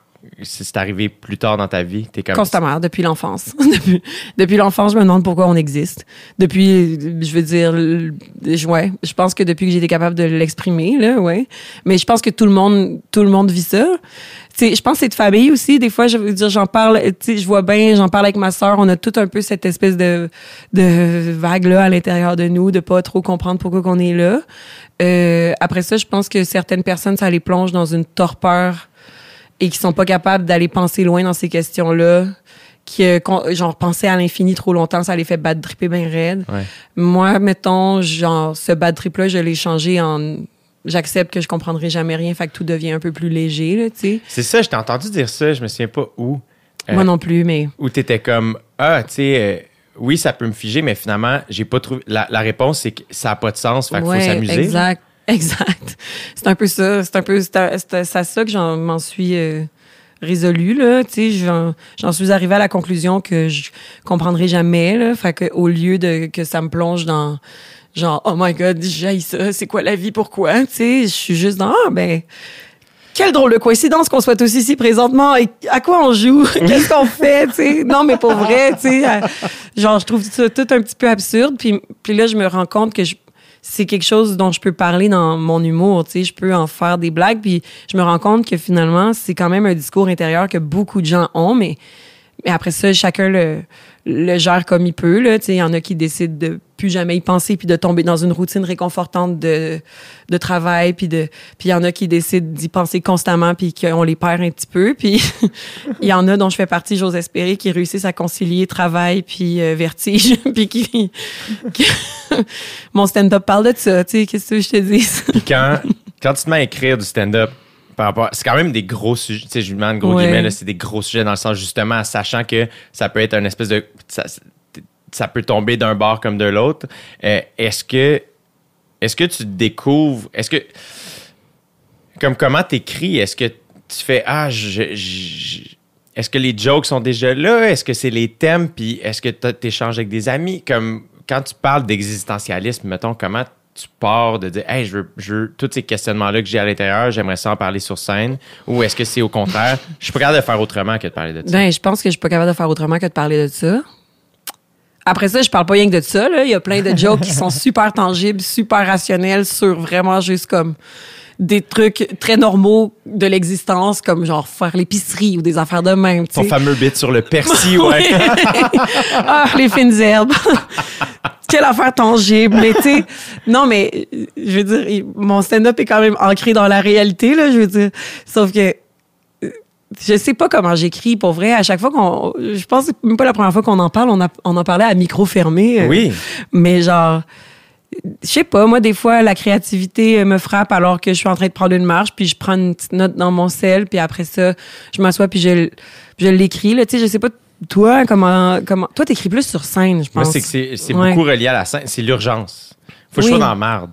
[SPEAKER 2] c'est arrivé plus tard dans ta vie, t'es comme
[SPEAKER 3] Constamment, depuis l'enfance. depuis l'enfance, je me demande pourquoi on existe. Depuis, je veux dire, je- ouais, je pense que depuis que été capable de l'exprimer, là, ouais. Mais je pense que tout le monde, tout le monde vit ça. Je pense que c'est de famille aussi. Des fois, je veux dire, j'en parle, je vois bien, j'en parle avec ma sœur. On a tout un peu cette espèce de, de vague-là à l'intérieur de nous, de pas trop comprendre pourquoi qu'on est là. Euh, après ça, je pense que certaines personnes, ça les plonge dans une torpeur et qui sont pas capables d'aller penser loin dans ces questions-là, qui euh, genre penser à l'infini trop longtemps, ça les fait bad tripper bien raide.
[SPEAKER 2] Ouais.
[SPEAKER 3] Moi, mettons, genre ce bad trip-là, je l'ai changé en j'accepte que je comprendrai jamais rien, fait que tout devient un peu plus léger, là, tu sais.
[SPEAKER 2] C'est ça, je t'ai entendu dire ça, je me souviens pas où. Euh,
[SPEAKER 3] Moi non plus, mais
[SPEAKER 2] Où t'étais comme ah, tu sais euh, oui, ça peut me figer, mais finalement, j'ai pas trouvé. La, la réponse, c'est que ça a pas de sens, fait qu'il
[SPEAKER 3] Ouais,
[SPEAKER 2] faut s'amuser.
[SPEAKER 3] Exact, exact. C'est un peu ça. C'est un peu c'est ça que j'en m'en suis euh, résolue là. Tu j'en suis arrivée à la conclusion que je comprendrai jamais là. Fait que au lieu de que ça me plonge dans genre oh my god, j'ai ça. C'est quoi la vie Pourquoi? Je suis juste dans ah ben. Quelle drôle de coïncidence qu'on soit tous ici présentement et à quoi on joue, qu'est-ce qu'on fait, tu. Non, mais pour vrai, tu sais. euh, Genre, je trouve ça tout un petit peu absurde. Puis, puis là, je me rends compte que je, c'est quelque chose dont je peux parler dans mon humour, tu sais, je peux en faire des blagues, puis je me rends compte que finalement, c'est quand même un discours intérieur que beaucoup de gens ont, mais, mais après ça, chacun le, le gère comme il peut, là, il y en a qui décident de plus jamais y penser, puis de tomber dans une routine réconfortante de, de travail, puis de, puis il y en a qui décident d'y penser constamment, puis qu'on les perd un petit peu, puis il y en a dont je fais partie, j'ose espérer, qui réussissent à concilier travail puis euh, vertige, puis qui, mon stand-up parle de ça, tu sais, qu'est-ce que je te dis?
[SPEAKER 2] Quand, quand tu te mets à écrire du stand-up, par rapport, c'est quand même des gros sujets, tu sais, je lui demande gros
[SPEAKER 3] Ouais.
[SPEAKER 2] guillemets, c'est des gros sujets dans le sens justement, sachant que ça peut être un espèce de, ça, ça peut tomber d'un bord comme de l'autre. Euh, est-ce que, est-ce que tu découvres, est-ce que, comme comment t'écris, est-ce que tu fais, ah, je, je- est-ce que les jokes sont déjà là? Est-ce que c'est les thèmes? Puis est-ce que tu échanges avec des amis? Comme quand tu parles d'existentialisme, mettons, comment tu pars de dire, hey, je veux, je veux tous ces questionnements-là que j'ai à l'intérieur, j'aimerais ça en parler sur scène? Ou est-ce que c'est au contraire, je suis pas capable de faire autrement que de parler de ça?
[SPEAKER 3] Ben, je pense que je suis pas capable de faire autrement que de parler de ça. Après ça, je parle pas rien que de ça, là. Il y a plein de jokes qui sont super tangibles, super rationnels sur vraiment juste comme des trucs très normaux de l'existence, comme genre faire l'épicerie ou des affaires de même, sais.
[SPEAKER 2] fameux bit sur le persil, ouais.
[SPEAKER 3] ah, les fines herbes. Quelle affaire tangible. Mais tu sais, non, mais je veux dire, mon stand-up est quand même ancré dans la réalité, là, je veux dire. Sauf que euh, je sais pas comment j'écris pour vrai. À chaque fois qu'on. Je pense que c'est même pas la première fois qu'on en parle. On, a, on en parlait à micro fermé. euh,
[SPEAKER 2] Oui.
[SPEAKER 3] Mais genre. Je sais pas, moi, des fois, la créativité euh, me frappe alors que je suis en train de prendre une marche, puis je prends une petite note dans mon sel, puis après ça, je m'assois, puis je, je l'écris. Là, tu sais, je sais pas, toi, comment. comment toi, t'écris plus sur scène, je
[SPEAKER 2] Moi,
[SPEAKER 3] pense.
[SPEAKER 2] c'est que c'est,
[SPEAKER 3] Ouais.
[SPEAKER 2] beaucoup relié à la scène. C'est l'urgence. Faut que je sois dans la marde.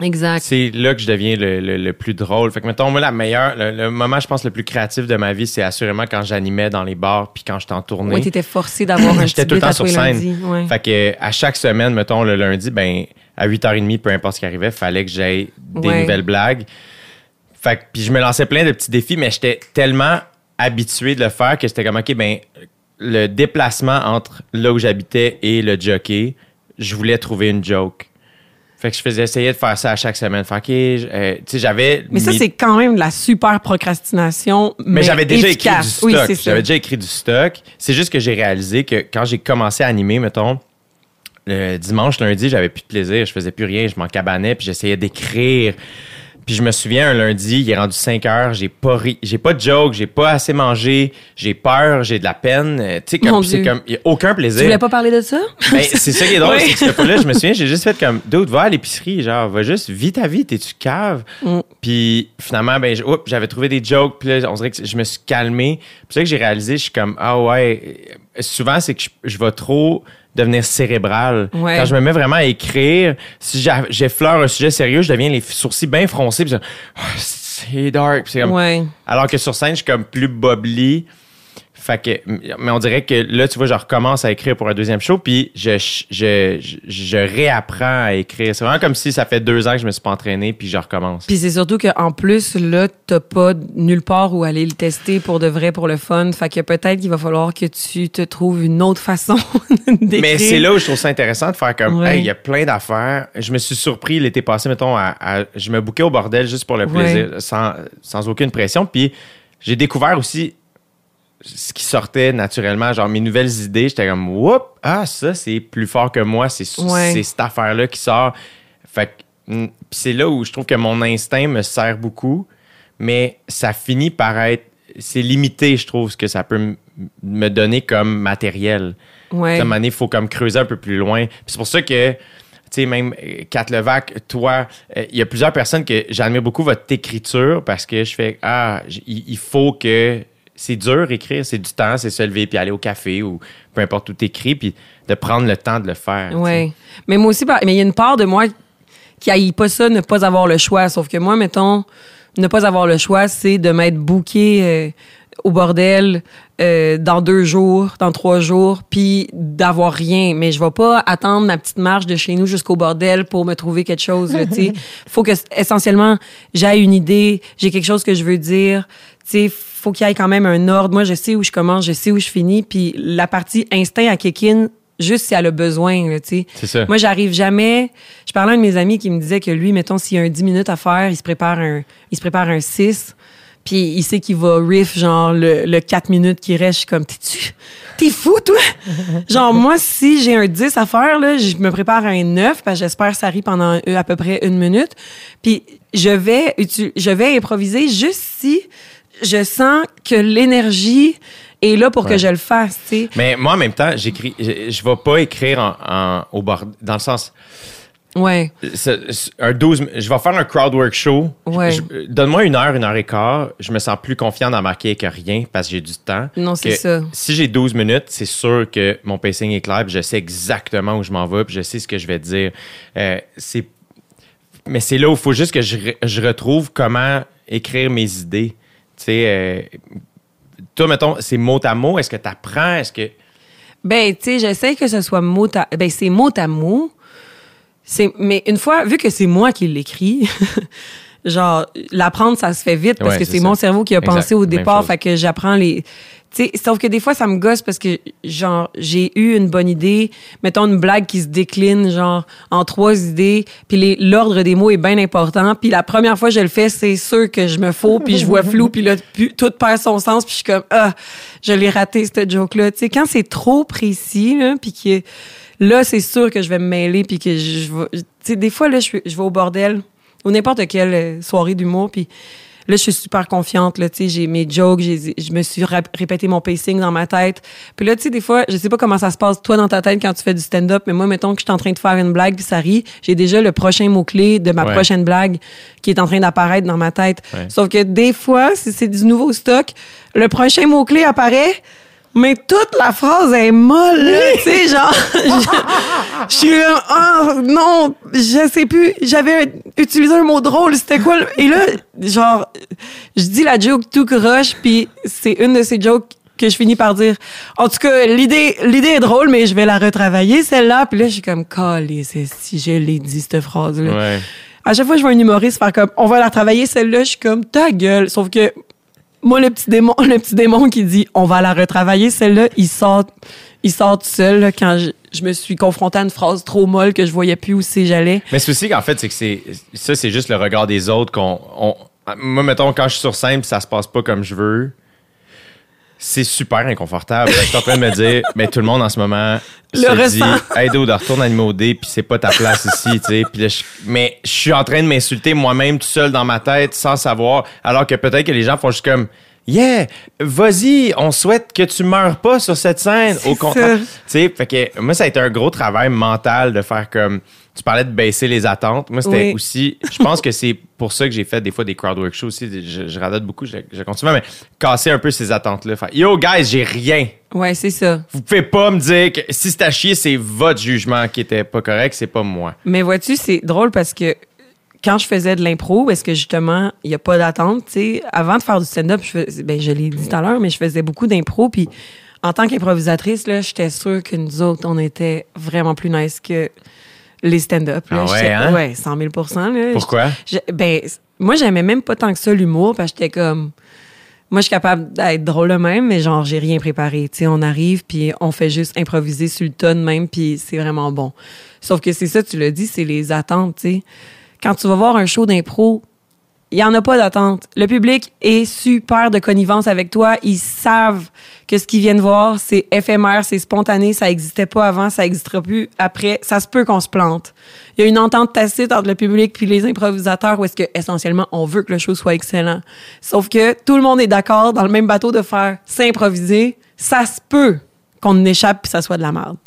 [SPEAKER 3] Exact.
[SPEAKER 2] C'est là que je deviens le, le- le plus drôle. Fait que, mettons, moi, la meilleure, le, le moment, je pense, le plus créatif de ma vie, c'est assurément quand j'animais dans les bars puis quand j'étais en tournée.
[SPEAKER 3] Oui, t'étais forcé d'avoir un
[SPEAKER 2] J'étais tout le temps sur scène.
[SPEAKER 3] Ouais.
[SPEAKER 2] Fait que, à chaque semaine, mettons, le lundi, ben, à 8h30, peu importe ce qui arrivait, fallait que j'aie des
[SPEAKER 3] Ouais.
[SPEAKER 2] nouvelles blagues. Fait que, puis je me lançais plein de petits défis, mais j'étais tellement habitué de le faire que c'était comme, OK, ben, le déplacement entre là où j'habitais et le jockey, je voulais trouver une joke. Fait que je faisais essayer de faire ça à chaque semaine. Fait que, euh, tu sais, j'avais.
[SPEAKER 3] Mais ça,
[SPEAKER 2] mis-
[SPEAKER 3] c'est quand même de la super procrastination. Mais,
[SPEAKER 2] mais j'avais déjà
[SPEAKER 3] efficace.
[SPEAKER 2] écrit du stock.
[SPEAKER 3] Oui,
[SPEAKER 2] j'avais déjà écrit du stock. C'est juste que j'ai réalisé que quand j'ai commencé à animer, mettons, le dimanche, lundi, j'avais plus de plaisir. Je faisais plus rien. Je m'en cabanais puis j'essayais d'écrire. Puis je me souviens, un lundi, il est rendu 5 heures, j'ai pas ri, j'ai pas de joke, j'ai pas assez mangé, j'ai peur, j'ai de la peine. Euh, Tu sais, comme, c'est comme, il y a aucun plaisir.
[SPEAKER 3] Tu voulais pas parler de ça?
[SPEAKER 2] Ben, c'est ça qui est drôle,
[SPEAKER 3] Oui.
[SPEAKER 2] c'est que ce fois-là, je me souviens, j'ai juste fait comme, d'autres, va à l'épicerie, genre, va juste, vis ta vie, t'es-tu cave?
[SPEAKER 3] Mm.
[SPEAKER 2] Puis finalement, ben, j'avais trouvé des jokes, puis là, on dirait que je me suis calmé. Puis c'est ça que j'ai réalisé, je suis comme, ah ouais, souvent, c'est que je, je vais trop devenir cérébral.
[SPEAKER 3] Ouais.
[SPEAKER 2] Quand je me mets vraiment à écrire, si j'effleure un sujet sérieux, je deviens les sourcils bien froncés, puis je- Ah, c'est dark. Comme,
[SPEAKER 3] Ouais.
[SPEAKER 2] alors que sur scène, je suis comme plus bubbly. Fait que, mais on dirait que là, tu vois, je recommence à écrire pour un deuxième show, puis je, je, je, je réapprends à écrire. C'est vraiment comme si ça fait deux ans que je me suis pas entraîné, puis je recommence.
[SPEAKER 3] Puis c'est surtout qu'en plus, là, t'as pas nulle part où aller le tester pour de vrai, pour le fun. Fait que peut-être qu'il va falloir que tu te trouves une autre façon d'écrire.
[SPEAKER 2] Mais c'est là où je trouve ça intéressant de faire comme,
[SPEAKER 3] Ouais.
[SPEAKER 2] hey, il y a plein d'affaires. Je me suis surpris l'été passé, mettons, à, à- je me bouquais au bordel juste pour le
[SPEAKER 3] Ouais.
[SPEAKER 2] plaisir, sans, sans aucune pression. Puis j'ai découvert aussi ce qui sortait naturellement, genre mes nouvelles idées. J'étais comme, whoop, ah, ça, c'est plus fort que moi. C'est
[SPEAKER 3] Ouais.
[SPEAKER 2] cette affaire-là qui sort. Fait c'est là où je trouve que mon instinct me sert beaucoup, mais ça finit par être, c'est limité, je trouve, ce que ça peut me donner comme matériel.
[SPEAKER 3] Ouais.
[SPEAKER 2] À donné, il faut comme creuser un peu plus loin. C'est pour ça que, tu sais, même euh, Kat Levac, toi, euh, il y a plusieurs personnes que j'admire beaucoup votre écriture parce que je fais, ah, il faut que. C'est dur écrire, c'est du temps, c'est se lever puis aller au café ou peu importe où t'écris, puis de prendre le temps de le faire.
[SPEAKER 3] Ouais. Mais moi aussi, mais il y a une part de moi qui haït pas ça, ne pas avoir le choix. Sauf que moi, mettons, ne pas avoir le choix, c'est de m'être booké euh, au bordel euh, dans deux jours, dans trois jours, puis d'avoir rien. Mais je vais pas attendre ma petite marche de chez nous jusqu'au bordel pour me trouver quelque chose. sais. faut que essentiellement j'aille une idée, j'ai quelque chose que je veux dire. Tu sais, faut qu'il y ait quand même un ordre. Moi, je sais où je commence, je sais où je finis. Puis la partie instinct à Kékin, juste si elle a besoin, là, tu sais.
[SPEAKER 2] C'est ça.
[SPEAKER 3] Moi, j'arrive jamais. Je parlais à un de mes amis qui me disait que lui, mettons, s'il y a un 10 minutes à faire, il se prépare un, il se prépare un 6. Puis il sait qu'il va riff, genre, le, le 4 minutes qui reste. Je suis comme, t'es-tu, t'es fou, toi? genre, moi, si j'ai un 10 à faire, là, je me prépare un 9, parce que j'espère que ça rit pendant à peu près une minute. Puis je vais, je vais improviser juste si je sens que l'énergie est là pour que je le fasse, tu sais.
[SPEAKER 2] Mais moi, en même temps, j'écris, je, je vais pas écrire en, en- au bord, dans le sens,
[SPEAKER 3] Ouais.
[SPEAKER 2] c'est- c'est un 12, je vais faire un crowd work show.
[SPEAKER 3] Ouais.
[SPEAKER 2] Je- je- Donne-moi une heure, une heure et quart. Je me sens plus confiant d'en marquer que rien parce que j'ai du temps.
[SPEAKER 3] Non, c'est
[SPEAKER 2] Que
[SPEAKER 3] ça.
[SPEAKER 2] Si j'ai 12 minutes, c'est sûr que mon pacing est clair, puis je sais exactement où je m'en vais, puis je sais ce que je vais dire. Euh, c'est, mais c'est là où il faut juste que je retrouve comment écrire mes idées. Tu sais, euh, toi, mettons, c'est mot à mot. Est-ce que tu apprends? Est-ce que.
[SPEAKER 3] Ben, tu sais, j'essaie que ce soit mot à... Ben, c'est mot à mot. Mais une fois, vu que c'est moi qui l'écris, genre, l'apprendre, ça se fait vite parce
[SPEAKER 2] Ouais,
[SPEAKER 3] que
[SPEAKER 2] c'est
[SPEAKER 3] mon cerveau qui a
[SPEAKER 2] Exact,
[SPEAKER 3] pensé au départ. Fait que j'apprends les... Tu sais, sauf que des fois, ça me gosse parce que, genre, j'ai eu une bonne idée. Mettons une blague qui se décline, genre, en trois idées. Puis l'ordre des mots est bien important. Puis la première fois que je le fais, c'est sûr que je me faux. Puis je vois flou. Puis là, tout perd son sens. Puis je suis comme, ah, je l'ai raté, cette joke-là. Tu sais, quand c'est trop précis, là, puis que là, c'est sûr que je vais me mêler. Puis que je, je vais... Tu sais, des fois, là, je, je vais au bordel ou n'importe quelle soirée d'humour. Puis Là, je suis super confiante. Là, tu sais, j'ai mes jokes, je me suis répété mon pacing dans ma tête. Puis là, tu sais, des fois, je sais pas comment ça se passe toi dans ta tête quand tu fais du stand-up, mais moi, mettons que je suis en train de faire une blague puis ça rit, j'ai déjà le prochain mot clé de ma
[SPEAKER 2] Ouais.
[SPEAKER 3] prochaine blague qui est en train d'apparaître dans ma tête.
[SPEAKER 2] Ouais.
[SPEAKER 3] Sauf que des fois, si c'est du nouveau stock, le prochain mot clé apparaît. Mais toute la phrase est molle, tu sais, genre, je, je suis là, ah, non, je sais plus, j'avais utilisé un mot drôle, c'était quoi? Et là, genre, je dis la joke tout croche, puis c'est une de ces jokes que je finis par dire, en tout cas, l'idée, l'idée est drôle, mais je vais la retravailler, celle-là. Puis là, je suis comme, calé, c'est si je l'ai dit, cette phrase-là.
[SPEAKER 2] Ouais.
[SPEAKER 3] À chaque fois je vois un humoriste faire comme, on va la travailler celle-là, je suis comme, ta gueule. Sauf que moi, le petit démon, le petit démon qui dit, on va la retravailler celle-là, il sort, il sort tout seul là, quand je, me suis confrontée à une phrase trop molle que je voyais plus où c'est j'allais.
[SPEAKER 2] Mais aussi qu'en fait, c'est que c'est ça, c'est juste le regard des autres qu'on. on- moi, mettons, quand je suis sur scène, ça se passe pas comme je veux. C'est super inconfortable. je suis en train de me dire, mais tout le monde en ce moment
[SPEAKER 3] Le
[SPEAKER 2] se
[SPEAKER 3] ressent.
[SPEAKER 2] dit, hey, dude, retourne à Nimo D, puis c'est pas ta place ici, tu sais. Puis là, je- mais je suis en train de m'insulter moi-même tout seul dans ma tête sans savoir, alors que peut-être que les gens font juste comme, yeah, vas-y, on souhaite que tu meurs pas sur cette scène. Au contraire, tu sais, fait que moi, ça a été un gros travail mental de faire comme. Tu parlais de baisser les attentes. Moi, c'était
[SPEAKER 3] Oui.
[SPEAKER 2] aussi. Je pense que c'est pour ça que j'ai fait des fois des crowdwork shows aussi. Je, je radote beaucoup, je, je continue, mais casser un peu ces attentes-là. Yo, guys, j'ai rien.
[SPEAKER 3] Ouais, c'est ça.
[SPEAKER 2] Vous pouvez pas me dire que si c'est à chier, c'est votre jugement qui était pas correct, c'est pas moi.
[SPEAKER 3] Mais vois-tu, c'est drôle parce que quand je faisais de l'impro, parce que justement, il n'y a pas d'attente, tu sais, avant de faire du stand-up, je, ben, je l'ai dit tout à l'heure, mais je faisais beaucoup d'impro, puis en tant qu'improvisatrice, là, j'étais sûre que nous autres, on était vraiment plus nice que les stand-up. là.
[SPEAKER 2] Ah ouais, hein?
[SPEAKER 3] Ouais, 100 000 là.
[SPEAKER 2] Pourquoi?
[SPEAKER 3] Je- ben, moi, j'aimais même pas tant que ça l'humour, parce que j'étais comme. Moi, je suis capable d'être drôle même, mais genre, j'ai rien préparé. Tu sais, on arrive, puis on fait juste improviser sur le ton même, puis c'est vraiment bon. Sauf que c'est ça, tu l'as dit, c'est les attentes, tu sais. Quand tu vas voir un show d'impro, il n'y en a pas d'attente. Le public est super de connivence avec toi. Ils savent que ce qu'ils viennent voir, c'est éphémère, c'est spontané, ça n'existait pas avant, ça n'existera plus après. Ça se peut qu'on se plante. Il y a une entente tacite entre le public puis les improvisateurs où est-ce que, essentiellement, on veut que le show soit excellent. Sauf que tout le monde est d'accord dans le même bateau de faire s'improviser. Ça se peut qu'on échappe puis ça soit de la merde.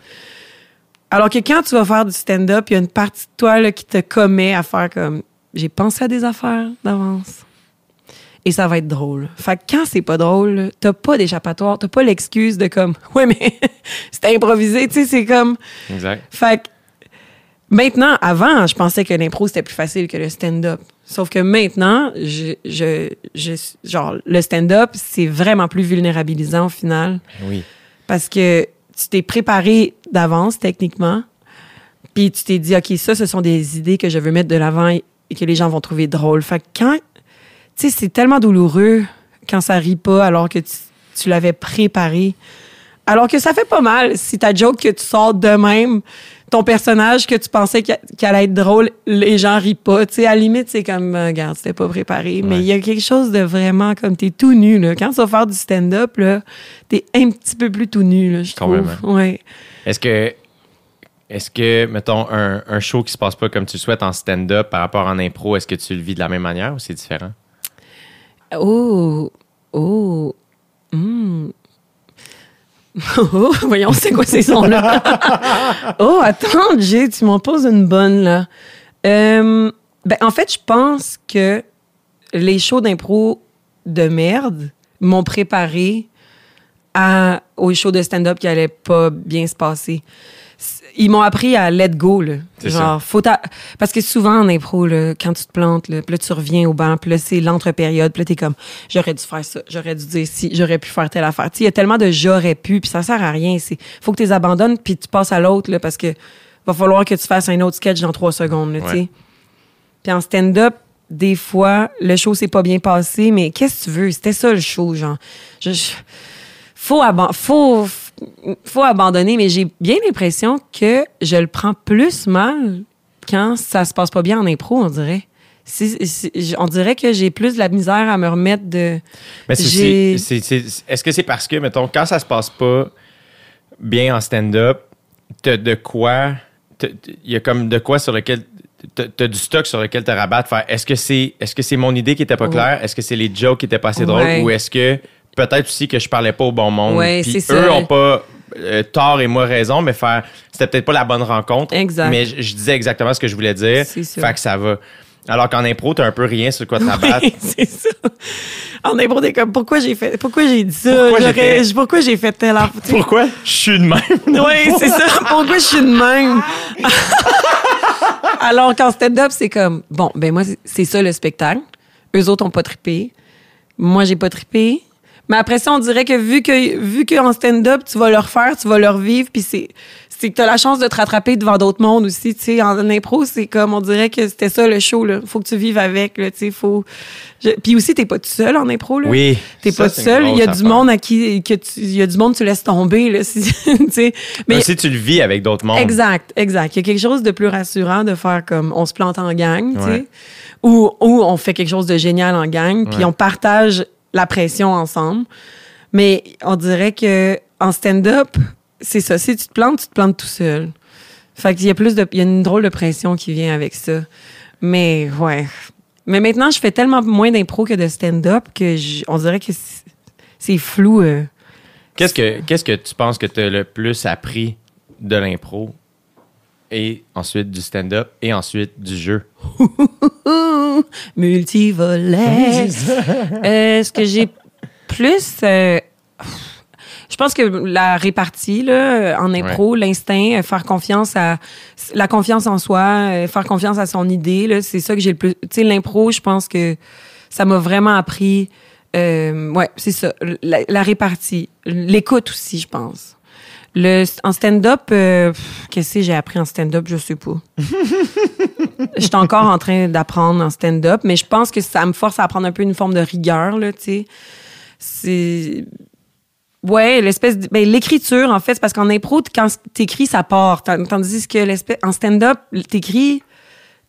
[SPEAKER 3] Alors que quand tu vas faire du stand-up, il y a une partie de toi là, qui te commet à faire comme j'ai pensé à des affaires d'avance. Et ça va être drôle. Fait que quand c'est pas drôle, t'as pas d'échappatoire, t'as pas l'excuse de comme ouais mais c'était improvisé, tu sais, c'est comme
[SPEAKER 2] Exact.
[SPEAKER 3] fait que maintenant, avant, je pensais que l'impro c'était plus facile que le stand-up. Sauf que maintenant, je, je, je genre le stand-up c'est vraiment plus vulnérabilisant au final
[SPEAKER 2] Oui.
[SPEAKER 3] parce que tu t'es préparé d'avance techniquement, puis tu t'es dit ok ça ce sont des idées que je veux mettre de l'avant et que les gens vont trouver drôle. Fait que quand tu sais c'est tellement douloureux quand ça rit pas alors que tu, tu l'avais préparé. Alors que ça fait pas mal si ta joke que tu sors de même, ton personnage que tu pensais qu'il qu'il allait être drôle, les gens rient pas. Tu sais, à la limite, c'est comme, euh, regarde, c'était pas préparé. Mais il y a quelque chose de vraiment comme t'es tout nu, là. Quand tu vas faire du stand-up, là, t'es un petit peu plus tout nu, là, je trouve.
[SPEAKER 2] Complètement.
[SPEAKER 3] Ouais.
[SPEAKER 2] Est-ce que, est-ce que, mettons, un, un show qui se passe pas comme tu le souhaites en stand-up par rapport en impro, est-ce que tu le vis de la même manière ou c'est différent?
[SPEAKER 3] Oh, oh, hmm. Oh, voyons, c'est quoi ces sons-là? oh, attends, Jay, tu m'en poses une bonne, là. Euh, ben, en fait, je pense que les shows d'impro de merde m'ont préparé à, aux shows de stand-up qui allaient pas bien se passer. Ils m'ont appris à let go, là. Genre, faut t'a- Parce que souvent, en impro, là, quand tu te plantes, là, puis là, tu reviens au banc, puis là, c'est l'entre-période, puis là, t'es comme, j'aurais dû faire ça, j'aurais dû dire ci, j'aurais pu faire telle affaire. Il y a tellement de j'aurais pu, puis ça sert à rien. C'est, faut que tu les abandonnes, puis tu passes à l'autre, là, parce que va falloir que tu fasses un autre sketch dans trois secondes, tu sais. Puis en stand-up, des fois, le show s'est pas bien passé, mais qu'est-ce que tu veux? C'était ça le show, genre. Je- je- faut, aban- faut, faut abandonner, mais j'ai bien l'impression que je le prends plus mal quand ça se passe pas bien en impro, on dirait. Si- si- on dirait que j'ai plus de la misère à me remettre de.
[SPEAKER 2] Mais c'est c'est- est-ce que c'est parce que, mettons, quand ça se passe pas bien en stand-up, t'as de quoi, il y a comme de quoi sur lequel, t'as du stock sur lequel te rabattre, faire est-ce que c'est est-ce que c'est mon idée qui était pas
[SPEAKER 3] Ouais.
[SPEAKER 2] claire, est-ce que c'est les jokes qui étaient pas assez
[SPEAKER 3] Ouais.
[SPEAKER 2] drôles, ou est-ce que peut-être aussi que je parlais pas au bon monde,
[SPEAKER 3] Ouais,
[SPEAKER 2] puis eux
[SPEAKER 3] ça.
[SPEAKER 2] ont pas euh, tort et moi raison, mais faire c'était peut-être pas la bonne rencontre,
[SPEAKER 3] Exact.
[SPEAKER 2] mais je, je disais exactement ce que je voulais dire,
[SPEAKER 3] C'est ça.
[SPEAKER 2] fait que ça va. Alors qu'en impro, t'as un peu rien sur quoi te rabattre.
[SPEAKER 3] Oui, c'est ça. En impro, t'es comme, pourquoi j'ai fait, pourquoi j'ai dit ça?
[SPEAKER 2] Pourquoi j'ai fait-
[SPEAKER 3] pourquoi j'ai fait telle affaire?
[SPEAKER 2] Pourquoi je suis de même?
[SPEAKER 3] Oui, c'est ça. Pourquoi je suis de même? Alors qu'en stand-up, c'est comme, bon, ben moi, c'est- c'est ça le spectacle. Eux autres ont pas trippé. Moi, j'ai pas trippé. Mais après ça, on dirait que vu que vu qu'en stand-up, tu vas le refaire, tu vas le revivre, puis c'est c'est que t'as la chance de te rattraper devant d'autres mondes aussi, tu sais. En, impro, c'est comme, on dirait que c'était ça le show, là. Faut que tu vives avec, là, tu sais, faut... je- Puis aussi, t'es pas tout seul en impro, là.
[SPEAKER 2] Oui.
[SPEAKER 3] T'es pas tout
[SPEAKER 2] une
[SPEAKER 3] seul. Il y a du
[SPEAKER 2] affaire.
[SPEAKER 3] monde à qui, que tu, il y a du monde que tu laisses tomber, là, si- tu sais.
[SPEAKER 2] Mais
[SPEAKER 3] Mais
[SPEAKER 2] si tu le vis avec d'autres mondes.
[SPEAKER 3] Exact, exact. Il y a quelque chose de plus rassurant de faire comme on se plante en gang, tu
[SPEAKER 2] Ouais.
[SPEAKER 3] sais, ou, ou on fait quelque chose de génial en gang, puis on partage la pression ensemble. Mais on dirait que en stand-up, c'est ça. Si tu te plantes, tu te plantes tout seul. Fait qu'il y a plus de, il y a une drôle de pression qui vient avec ça. Mais ouais. Mais maintenant, je fais tellement moins d'impro que de stand-up que je- on dirait que c'est- flou. euh.
[SPEAKER 2] Qu'est-ce que, qu'est-ce que tu penses que tu as le plus appris de l'impro? Et ensuite du stand-up et ensuite du jeu?
[SPEAKER 3] Multivolet. Euh, ce que j'ai plus. euh, je pense que la répartie là, en impro, l'instinct, euh, faire confiance à la confiance en soi, euh, faire confiance à son idée, là, c'est ça que j'ai le plus. Tu sais, l'impro, je pense que ça m'a vraiment appris. euh, ouais, c'est ça. La, la répartie, l'écoute aussi, je pense. Le, en stand-up, euh, qu'est-ce que j'ai appris en stand-up, je sais pas. Je suis encore en train d'apprendre en stand-up, mais je pense que ça me force à apprendre un peu une forme de rigueur, là, tu sais. C'est. Ouais, l'espèce de. Ben, l'écriture, en fait, c'est parce qu'en impro, quand t'écris, ça part. Tan- Tandis que l'espèce. En stand-up, t'écris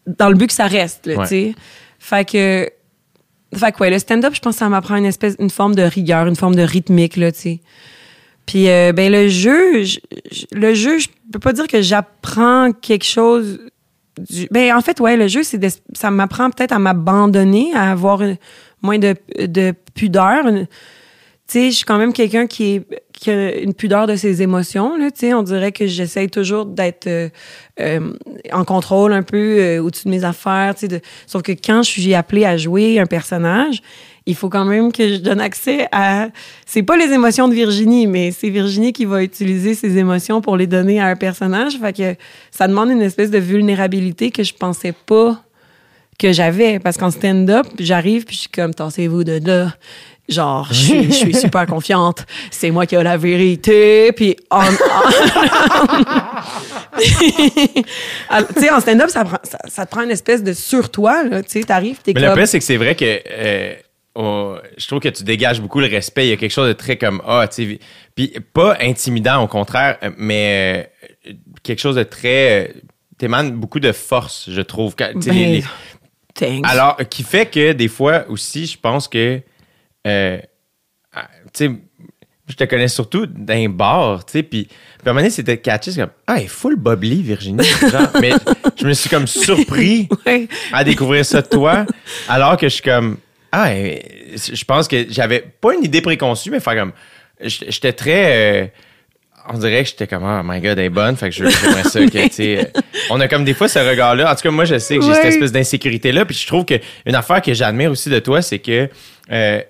[SPEAKER 3] dans le but que ça reste, là,
[SPEAKER 2] Ouais.
[SPEAKER 3] tu sais. Fait que. Fait que, ouais, le stand-up, je pense que ça m'apprend une espèce. Une forme de rigueur, une forme de rythmique, là, tu sais. Puis, euh, ben, le jeu, je- le jeu, je peux pas dire que j'apprends quelque chose. Du, ben, en fait, ouais, le jeu, c'est de- ça m'apprend peut-être à m'abandonner, à avoir moins de, de pudeur. tu sais, je suis quand même quelqu'un qui, qui a une pudeur de ses émotions. Là, tu sais, on dirait que j'essaye toujours d'être euh, euh, en contrôle un peu euh, au-dessus de mes affaires. De, sauf que quand je suis appelée à jouer un personnage, il faut quand même que je donne accès à. C'est pas les émotions de Virginie, mais c'est Virginie qui va utiliser ses émotions pour les donner à un personnage. Fait que ça demande une espèce de vulnérabilité que je pensais pas que j'avais. Parce qu'en stand-up, j'arrive puis je suis comme, tassez-vous de là. Genre, je suis, je suis super confiante. C'est moi qui ai la vérité. Puis, en, en- tu sais, en stand-up, ça, prend- ça, ça te prend une espèce de sur toi. là. Tu sais, t'arrives, t'es
[SPEAKER 2] Mais
[SPEAKER 3] comme...
[SPEAKER 2] le pire, c'est que c'est vrai que euh, on- je trouve que tu dégages beaucoup le respect. Il y a quelque chose de très comme ah, tu sais, puis pas intimidant au contraire, euh, mais euh, quelque chose de très euh, t'émanes beaucoup de force, je trouve. Quand-
[SPEAKER 3] Ben,
[SPEAKER 2] les- les-
[SPEAKER 3] thanks.
[SPEAKER 2] alors, qui fait que des fois aussi, je pense que euh, ah, tu sais, je te connais surtout d'un bar, tu sais, puis à un moment donné, c'était catché, c'est comme ah, elle est full bubbly, Virginie. Genre, mais je me suis comme surpris
[SPEAKER 3] Ouais.
[SPEAKER 2] à découvrir ça de toi, alors que je suis comme ah, euh, je pense que j'avais pas une idée préconçue, mais faire comme j'étais très euh, on dirait que j'étais comme oh my god elle est bonne fait que je j'aimerais ça que tu sais euh, on a comme des fois ce regard là en tout cas moi je sais que j'ai cette espèce d'insécurité là puis je trouve que une affaire que j'admire aussi de toi c'est que euh,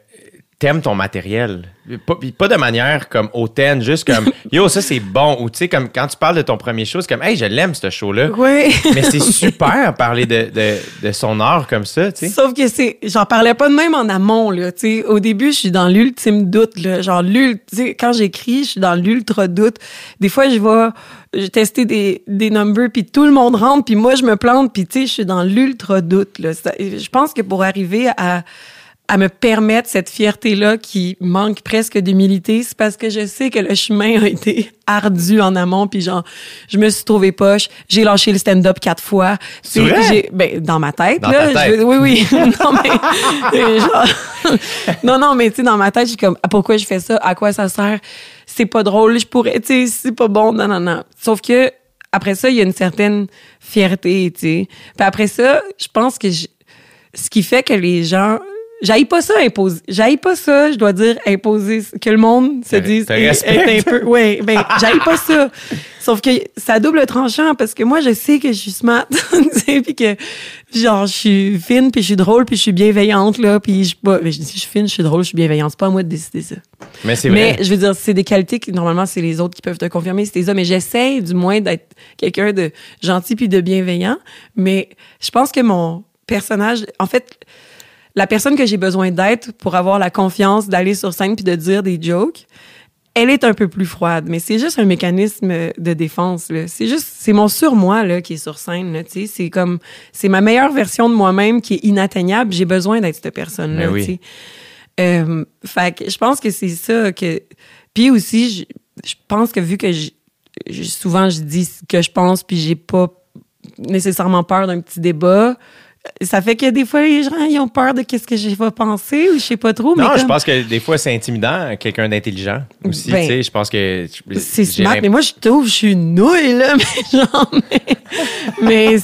[SPEAKER 2] t'aimes ton matériel. Pas, pas de manière comme hautaine, juste comme yo, ça c'est bon. Ou tu sais, comme quand tu parles de ton premier show, c'est comme hey, je l'aime ce show-là.
[SPEAKER 3] Ouais.
[SPEAKER 2] Mais c'est super parler de, de, de son art comme ça, tu sais.
[SPEAKER 3] Sauf que c'est, j'en parlais pas de même en amont, là, tu sais. Au début, je suis dans l'ultime doute, là. Genre, l'ul, tu sais, quand j'écris, je suis dans l'ultra doute. Des fois, je vais tester des, des numbers, puis tout le monde rentre, puis moi, je me plante, puis tu sais, je suis dans l'ultra doute, là. Ça- Je pense que pour arriver à, à me permettre cette fierté-là qui manque presque d'humilité, c'est parce que je sais que le chemin a été ardu en amont, puis genre, je me suis trouvé poche, j'ai lâché le stand-up quatre fois.
[SPEAKER 2] C'est vrai?
[SPEAKER 3] j'ai- ben, dans ma tête,
[SPEAKER 2] Dans
[SPEAKER 3] là.
[SPEAKER 2] ta tête.
[SPEAKER 3] oui, oui. non, mais, genre- non, non, mais tu sais, dans ma tête, je suis comme, ah, pourquoi je fais ça? À quoi ça sert? C'est pas drôle, je pourrais, tu sais, c'est pas bon, non, non, non. Sauf que, après ça, il y a une certaine fierté, tu sais. Puis après ça, je pense que je- ce qui fait que les gens, j'aille pas ça imposer, j'aille pas ça, je dois dire imposer, que le monde se dise, un peu, ouais, ben, j'aille pas ça. Sauf que ça double tranchant parce que moi, je sais que je suis smart, puis que, genre, je suis fine, puis je suis drôle, puis je suis bienveillante, là, puis je je dis, je suis fine, je suis drôle, je suis bienveillante. C'est pas à moi de décider ça.
[SPEAKER 2] Mais c'est vrai.
[SPEAKER 3] Mais je veux dire, c'est des qualités que normalement, c'est les autres qui peuvent te confirmer, c'est ça. Mais j'essaie du moins d'être quelqu'un de gentil puis de bienveillant. Mais je pense que mon personnage, en fait, la personne que j'ai besoin d'être pour avoir la confiance d'aller sur scène puis de dire des jokes, elle est un peu plus froide, mais c'est juste un mécanisme de défense. C'est juste, c'est mon surmoi là qui est sur scène. là, tu sais. C'est comme, c'est ma meilleure version de moi-même qui est inatteignable. J'ai besoin d'être cette personne-là.
[SPEAKER 2] Mais oui.
[SPEAKER 3] Euh, fait que je pense que c'est ça que. Puis aussi, je, je pense que vu que je- je- souvent je dis ce que je pense, puis j'ai pas nécessairement peur d'un petit débat. Ça fait que des fois, les gens, ils ont peur de qu'est-ce que je vais penser ou je sais pas trop. mais
[SPEAKER 2] Non, je pense que des fois, c'est intimidant, quelqu'un d'intelligent aussi.
[SPEAKER 3] Ben,
[SPEAKER 2] tu sais, je pense que.
[SPEAKER 3] C'est smart, mais moi, je trouve que je suis une nouille, là, mais genre, mais, mais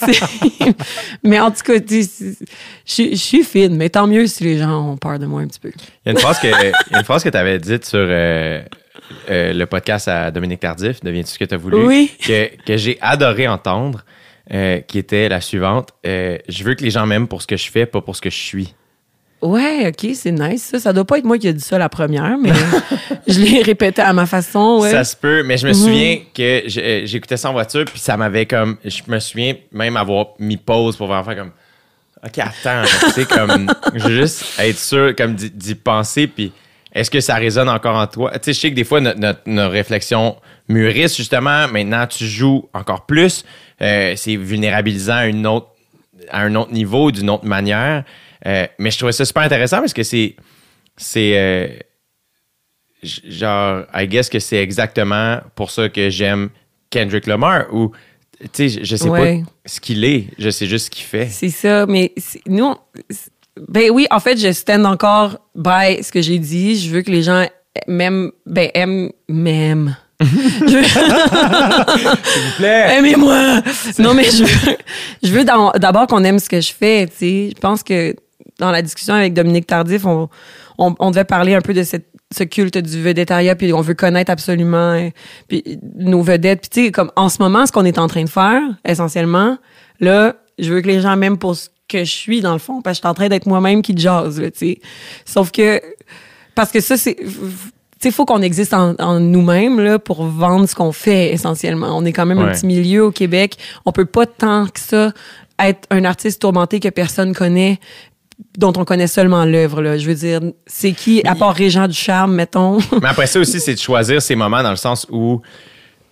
[SPEAKER 3] mais en tout cas, tu je, je suis fine, mais tant mieux si les gens ont peur de moi un petit peu.
[SPEAKER 2] Il y a une phrase que, une phrase que tu avais dite sur euh, euh, le podcast à Dominique Tardif, Deviens-tu ce que tu as voulu?
[SPEAKER 3] Oui.
[SPEAKER 2] Que, que j'ai adoré entendre, euh, qui était la suivante. Euh, je veux que les gens m'aiment pour ce que je fais, pas pour ce que je suis.
[SPEAKER 3] Ouais, ok, c'est nice, ça. Ça doit pas être moi qui ai dit ça la première, mais je l'ai répété à ma façon, ouais.
[SPEAKER 2] Ça se peut, mais je me souviens que euh, j'écoutais ça en voiture, puis ça m'avait comme. Je me souviens même avoir mis pause pour vraiment faire comme. OK, attends, tu sais, comme. Juste être sûr, comme d'y d'y penser, puis est-ce que ça résonne encore en toi? Tu sais, je sais que des fois, notre, notre- nos réflexions mûrissent, justement. Maintenant, tu joues encore plus. Euh, C'est vulnérabilisant à, une autre, à un autre niveau, d'une autre manière. Euh, mais je trouvais ça super intéressant parce que c'est. C'est. euh, genre, I guess que c'est exactement pour ça que j'aime Kendrick Lamar ou, tu sais, je, je sais
[SPEAKER 3] Ouais.
[SPEAKER 2] pas ce qu'il est, je sais juste ce qu'il fait.
[SPEAKER 3] C'est ça, mais nous, on- ben oui, en fait, je stand encore by ce que j'ai dit. Je veux que les gens m'aiment, ben aiment, m'aiment.
[SPEAKER 2] S'il vous plaît!
[SPEAKER 3] Aimez-moi! Non, mais je veux, je veux d'abord qu'on aime ce que je fais, tu sais. Je pense que dans la discussion avec Dominique Tardif, on, on, on devait parler un peu de cette, ce culte du vedettariat, puis on veut connaître absolument hein, puis nos vedettes. Puis tu sais, comme en ce moment, ce qu'on est en train de faire, essentiellement, là, je veux que les gens m'aiment pour ce que je suis, dans le fond, parce que je suis en train d'être moi-même qui jase, là, tu sais. Sauf que, parce que ça, c'est... Tu sais, faut qu'on existe en, en nous-mêmes là pour vendre ce qu'on fait essentiellement. On est quand même un petit milieu au Québec. On peut pas tant que ça être un artiste tourmenté que personne connaît, dont on connaît seulement l'œuvre. Là. Je veux dire, c'est qui, à part Régent du Charme, mettons?
[SPEAKER 2] Mais après ça aussi, c'est de choisir ces moments dans le sens où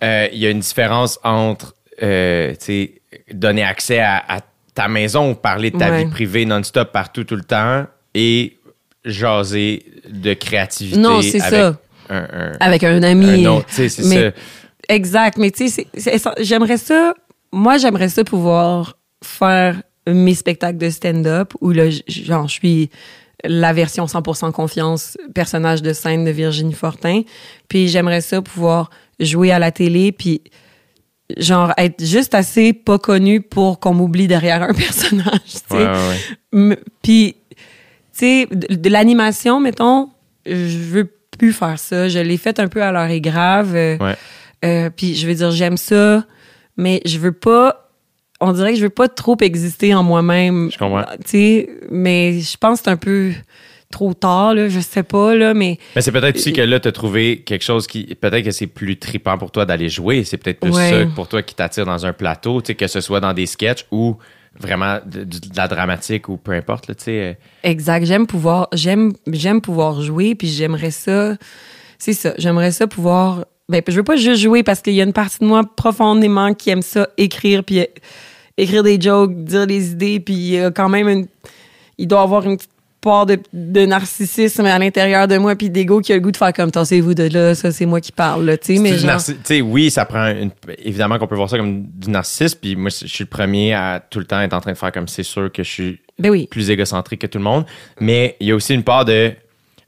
[SPEAKER 2] euh, il y a une différence entre, euh, tu sais, donner accès à, à ta maison ou parler de ta
[SPEAKER 3] Ouais.
[SPEAKER 2] vie privée non-stop partout, tout le temps et jaser de créativité.
[SPEAKER 3] Non, c'est ça.
[SPEAKER 2] Un, un-
[SPEAKER 3] Avec un ami.
[SPEAKER 2] un autre, c'est ça.
[SPEAKER 3] Exact, mais tu sais, j'aimerais ça, moi j'aimerais ça pouvoir faire mes spectacles de stand-up où là, genre, je suis la version 100% confiance, personnage de scène de Virginie Fortin, puis j'aimerais ça pouvoir jouer à la télé, puis genre être juste assez pas connu pour qu'on m'oublie derrière un personnage.
[SPEAKER 2] Ouais,
[SPEAKER 3] Puis, tu sais, de, de l'animation, mettons, je veux plus faire ça. Je l'ai fait un peu à l'heure est grave. euh,
[SPEAKER 2] Ouais.
[SPEAKER 3] euh, puis je veux dire, j'aime ça, mais je veux pas. On dirait que je veux pas trop exister en moi-même.
[SPEAKER 2] Je comprends.
[SPEAKER 3] Tu sais, mais je pense que c'est un peu trop tard, là. Je sais pas, là, mais.
[SPEAKER 2] Mais c'est peut-être aussi que là, tu as trouvé quelque chose qui. Peut-être que c'est plus trippant pour toi d'aller jouer. C'est peut-être plus
[SPEAKER 3] Ouais.
[SPEAKER 2] ça pour toi qui t'attire dans un plateau, que ce soit dans des sketchs ou vraiment de, de- de la dramatique ou peu importe, là, tu sais. euh,
[SPEAKER 3] Exact. J'aime pouvoir, j'aime, j'aime pouvoir jouer, puis j'aimerais ça. C'est ça. J'aimerais ça pouvoir. Ben, je veux pas juste jouer parce qu'il y a une partie de moi profondément qui aime ça, écrire, puis euh, écrire des jokes, dire des idées, puis il y a quand même une. Il doit avoir une petite de, de narcissisme à l'intérieur de moi, puis d'ego qui a le goût de faire comme tassez-vous de là, ça c'est moi qui parle, là, tu sais, mais genre-
[SPEAKER 2] narci- oui, ça prend une- évidemment qu'on peut voir ça comme du narcissisme. Puis moi, je suis le premier à tout le temps être en train de faire comme c'est sûr que je suis
[SPEAKER 3] Ben oui.
[SPEAKER 2] plus égocentrique que tout le monde. Mais il y a aussi une part de.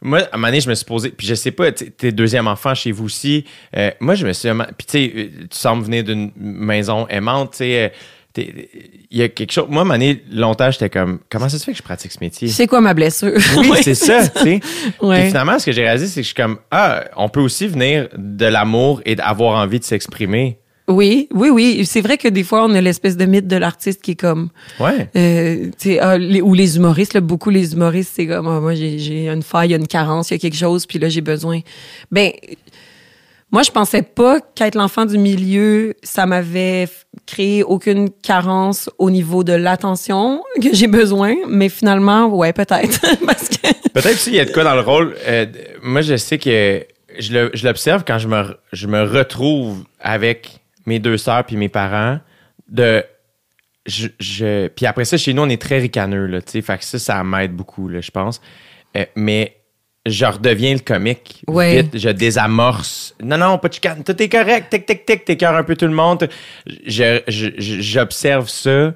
[SPEAKER 2] Moi, à un moment donné, je me suis posé, puis je sais pas, t'es deuxième enfant chez vous aussi. Euh, moi, je me suis. Puis tu sais, euh, tu sembles venir d'une maison aimante, tu sais. euh, Il y a quelque chose. Moi, donné, longtemps, j'étais comme, comment ça se fait que je pratique ce métier?
[SPEAKER 3] C'est quoi ma blessure?
[SPEAKER 2] Oui, c'est ça, tu sais.
[SPEAKER 3] Ouais.
[SPEAKER 2] Finalement, ce que j'ai réalisé, c'est que je suis comme, ah, on peut aussi venir de l'amour et d'avoir envie de s'exprimer.
[SPEAKER 3] Oui, oui, oui. C'est vrai que des fois, on a l'espèce de mythe de l'artiste qui est comme.
[SPEAKER 2] Ouais.
[SPEAKER 3] Euh, ah, les- ou les humoristes, là, beaucoup les humoristes, c'est comme, ah, moi, j'ai, j'ai une faille, il y a une carence, il y a quelque chose, puis là, j'ai besoin. Ben, moi, je pensais pas qu'être l'enfant du milieu, ça m'avait créé aucune carence au niveau de l'attention que j'ai besoin, mais finalement, ouais, peut-être. Que.
[SPEAKER 2] Peut-être aussi, il y a de quoi dans le rôle. euh, moi, je sais que je l'observe quand je me, je me retrouve avec mes deux sœurs puis mes parents. De, je, puis après ça, chez nous, on est très ricaneux, là. Fait que ça, ça m'aide beaucoup, là, je pense. Euh, mais je redeviens le comique.
[SPEAKER 3] Ouais.
[SPEAKER 2] Vite, je désamorce. Non, non, pas de chicane. Tout est correct. Tic, tic, tic. T'écœures un peu tout le monde. J'observe ça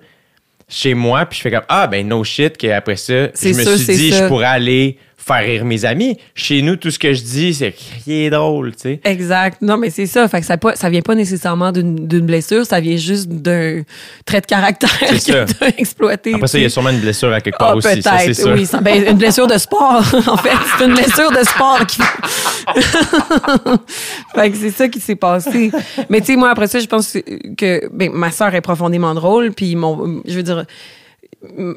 [SPEAKER 2] chez moi, puis je fais comme Ah, ben, no shit, qu'après ça, je me suis dit,
[SPEAKER 3] ça.
[SPEAKER 2] je pourrais aller faire rire mes amis. Chez nous, tout ce que je dis, c'est est drôle, tu sais.
[SPEAKER 3] Exact. Non, mais c'est ça. Fait que ça, pas, ça vient pas nécessairement d'une d'une blessure, ça vient juste d'un trait de caractère que t'as exploité.
[SPEAKER 2] Après ça, il y a
[SPEAKER 3] tu
[SPEAKER 2] sûrement une blessure à quelque part
[SPEAKER 3] Ah,
[SPEAKER 2] aussi, ça, c'est sûr.
[SPEAKER 3] oui. ça- ben, une blessure de sport, en fait. C'est une blessure de sport. Qui... fait que c'est ça qui s'est passé. Mais tu sais, moi, après ça, je pense que ben, ma sœur est profondément drôle. Puis, mon, je veux dire,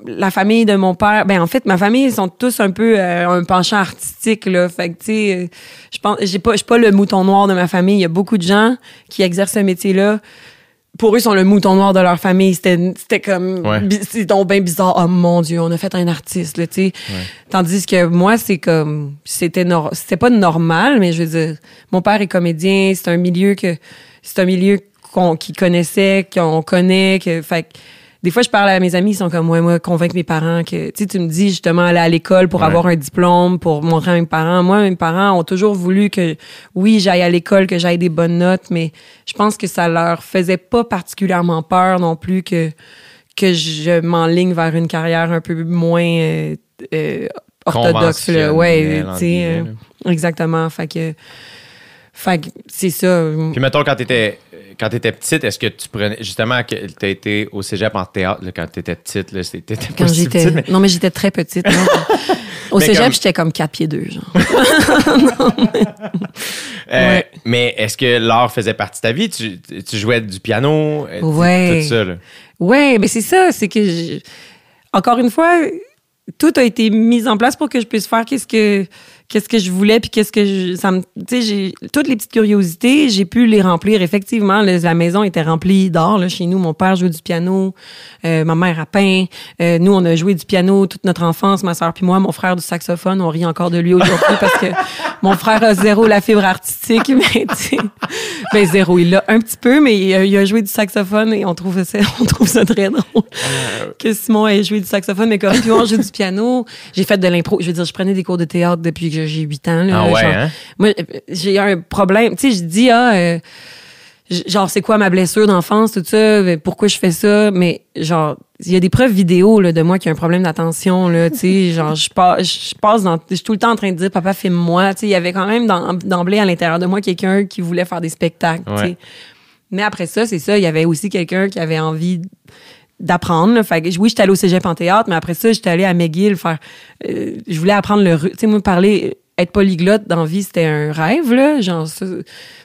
[SPEAKER 3] la famille de mon père, ben en fait, ma famille, ils sont tous un peu euh, un penchant artistique, là. Fait que, tu sais, euh, je pense, j'ai pas, je suis pas le mouton noir de ma famille. Il y a beaucoup de gens qui exercent ce métier-là pour eux, ils sont le mouton noir de leur famille. C'était, c'était comme,
[SPEAKER 2] Ouais.
[SPEAKER 3] c'est donc bien bizarre. Oh mon Dieu, on a fait un artiste, là, tu sais. Tandis que moi, c'est comme, c'était c'était pas normal, mais je veux dire, mon père est comédien, c'est un milieu que, c'est un milieu qu'on, qu'il connaissait, qu'on connaît, que, fait que, des fois, je parle à mes amis, ils sont comme, ouais, moi, convaincre mes parents que, tu sais, tu me dis justement aller à l'école pour
[SPEAKER 2] Ouais.
[SPEAKER 3] avoir un diplôme, pour montrer à mes parents. Moi, mes parents ont toujours voulu que, oui, j'aille à l'école, que j'aille des bonnes notes, mais je pense que ça leur faisait pas particulièrement peur non plus que, que je m'enligne vers une carrière un peu moins euh, euh, orthodoxe. Là. Ouais, tu sais, euh, exactement. Fait que, fait que c'est ça.
[SPEAKER 2] Puis mettons, quand t'étais quand t'étais petite, est-ce que tu prenais justement t'as été au cégep en théâtre là, quand t'étais petite là, t'étais
[SPEAKER 3] Quand j'étais.
[SPEAKER 2] mais
[SPEAKER 3] Non, mais j'étais très petite. non. Au
[SPEAKER 2] Mais
[SPEAKER 3] cégep,
[SPEAKER 2] comme-
[SPEAKER 3] j'étais comme 4 pieds 2, genre.
[SPEAKER 2] Euh,
[SPEAKER 3] Ouais.
[SPEAKER 2] mais est-ce que l'art faisait partie de ta vie? Tu, tu jouais du piano? euh,
[SPEAKER 3] Ouais.
[SPEAKER 2] Tout ça, là.
[SPEAKER 3] Ouais, mais c'est ça, c'est que je- encore une fois, tout a été mis en place pour que je puisse faire qu'est-ce que qu'est-ce que je voulais puis qu'est-ce que je, ça me tu sais j'ai toutes les petites curiosités, j'ai pu les remplir. Effectivement, le- la maison était remplie d'art là chez nous, mon père jouait du piano, euh, ma mère a peint, euh, nous on a joué du piano toute notre enfance, ma sœur puis moi, mon frère du saxophone, on rit encore de lui aujourd'hui parce que mon frère a zéro la fibre artistique mais tu sais ben zéro, il l'a un petit peu mais il a, il a joué du saxophone et on trouve ça on trouve ça très drôle que Simon ait joué du saxophone, mais moi, on joue du piano. J'ai fait de l'impro. Je veux dire, je prenais des cours de théâtre depuis que j'ai 8 ans. Là,
[SPEAKER 2] Ah ouais,
[SPEAKER 3] genre,
[SPEAKER 2] hein?
[SPEAKER 3] Moi, j'ai un problème. Tu sais, je dis, ah, euh, genre, c'est quoi ma blessure d'enfance, tout ça, euh, pourquoi je fais ça, mais genre, il y a des preuves vidéo là, de moi qui a un problème d'attention, là, tu sais, genre, je passe, je passe dans, je suis tout le temps en train de dire, papa, filme-moi, tu sais, il y avait quand même d'emblée à l'intérieur de moi quelqu'un qui voulait faire des spectacles, tu sais.
[SPEAKER 2] Ouais.
[SPEAKER 3] Mais après ça, c'est ça, il y avait aussi quelqu'un qui avait envie d'apprendre. Fait que, oui, j'étais allée au cégep en théâtre, mais après ça, j'étais allée à McGill faire... euh, je voulais apprendre le... Tu sais, moi, parler... Être polyglotte dans la vie, c'était un rêve, là. Genre, ça,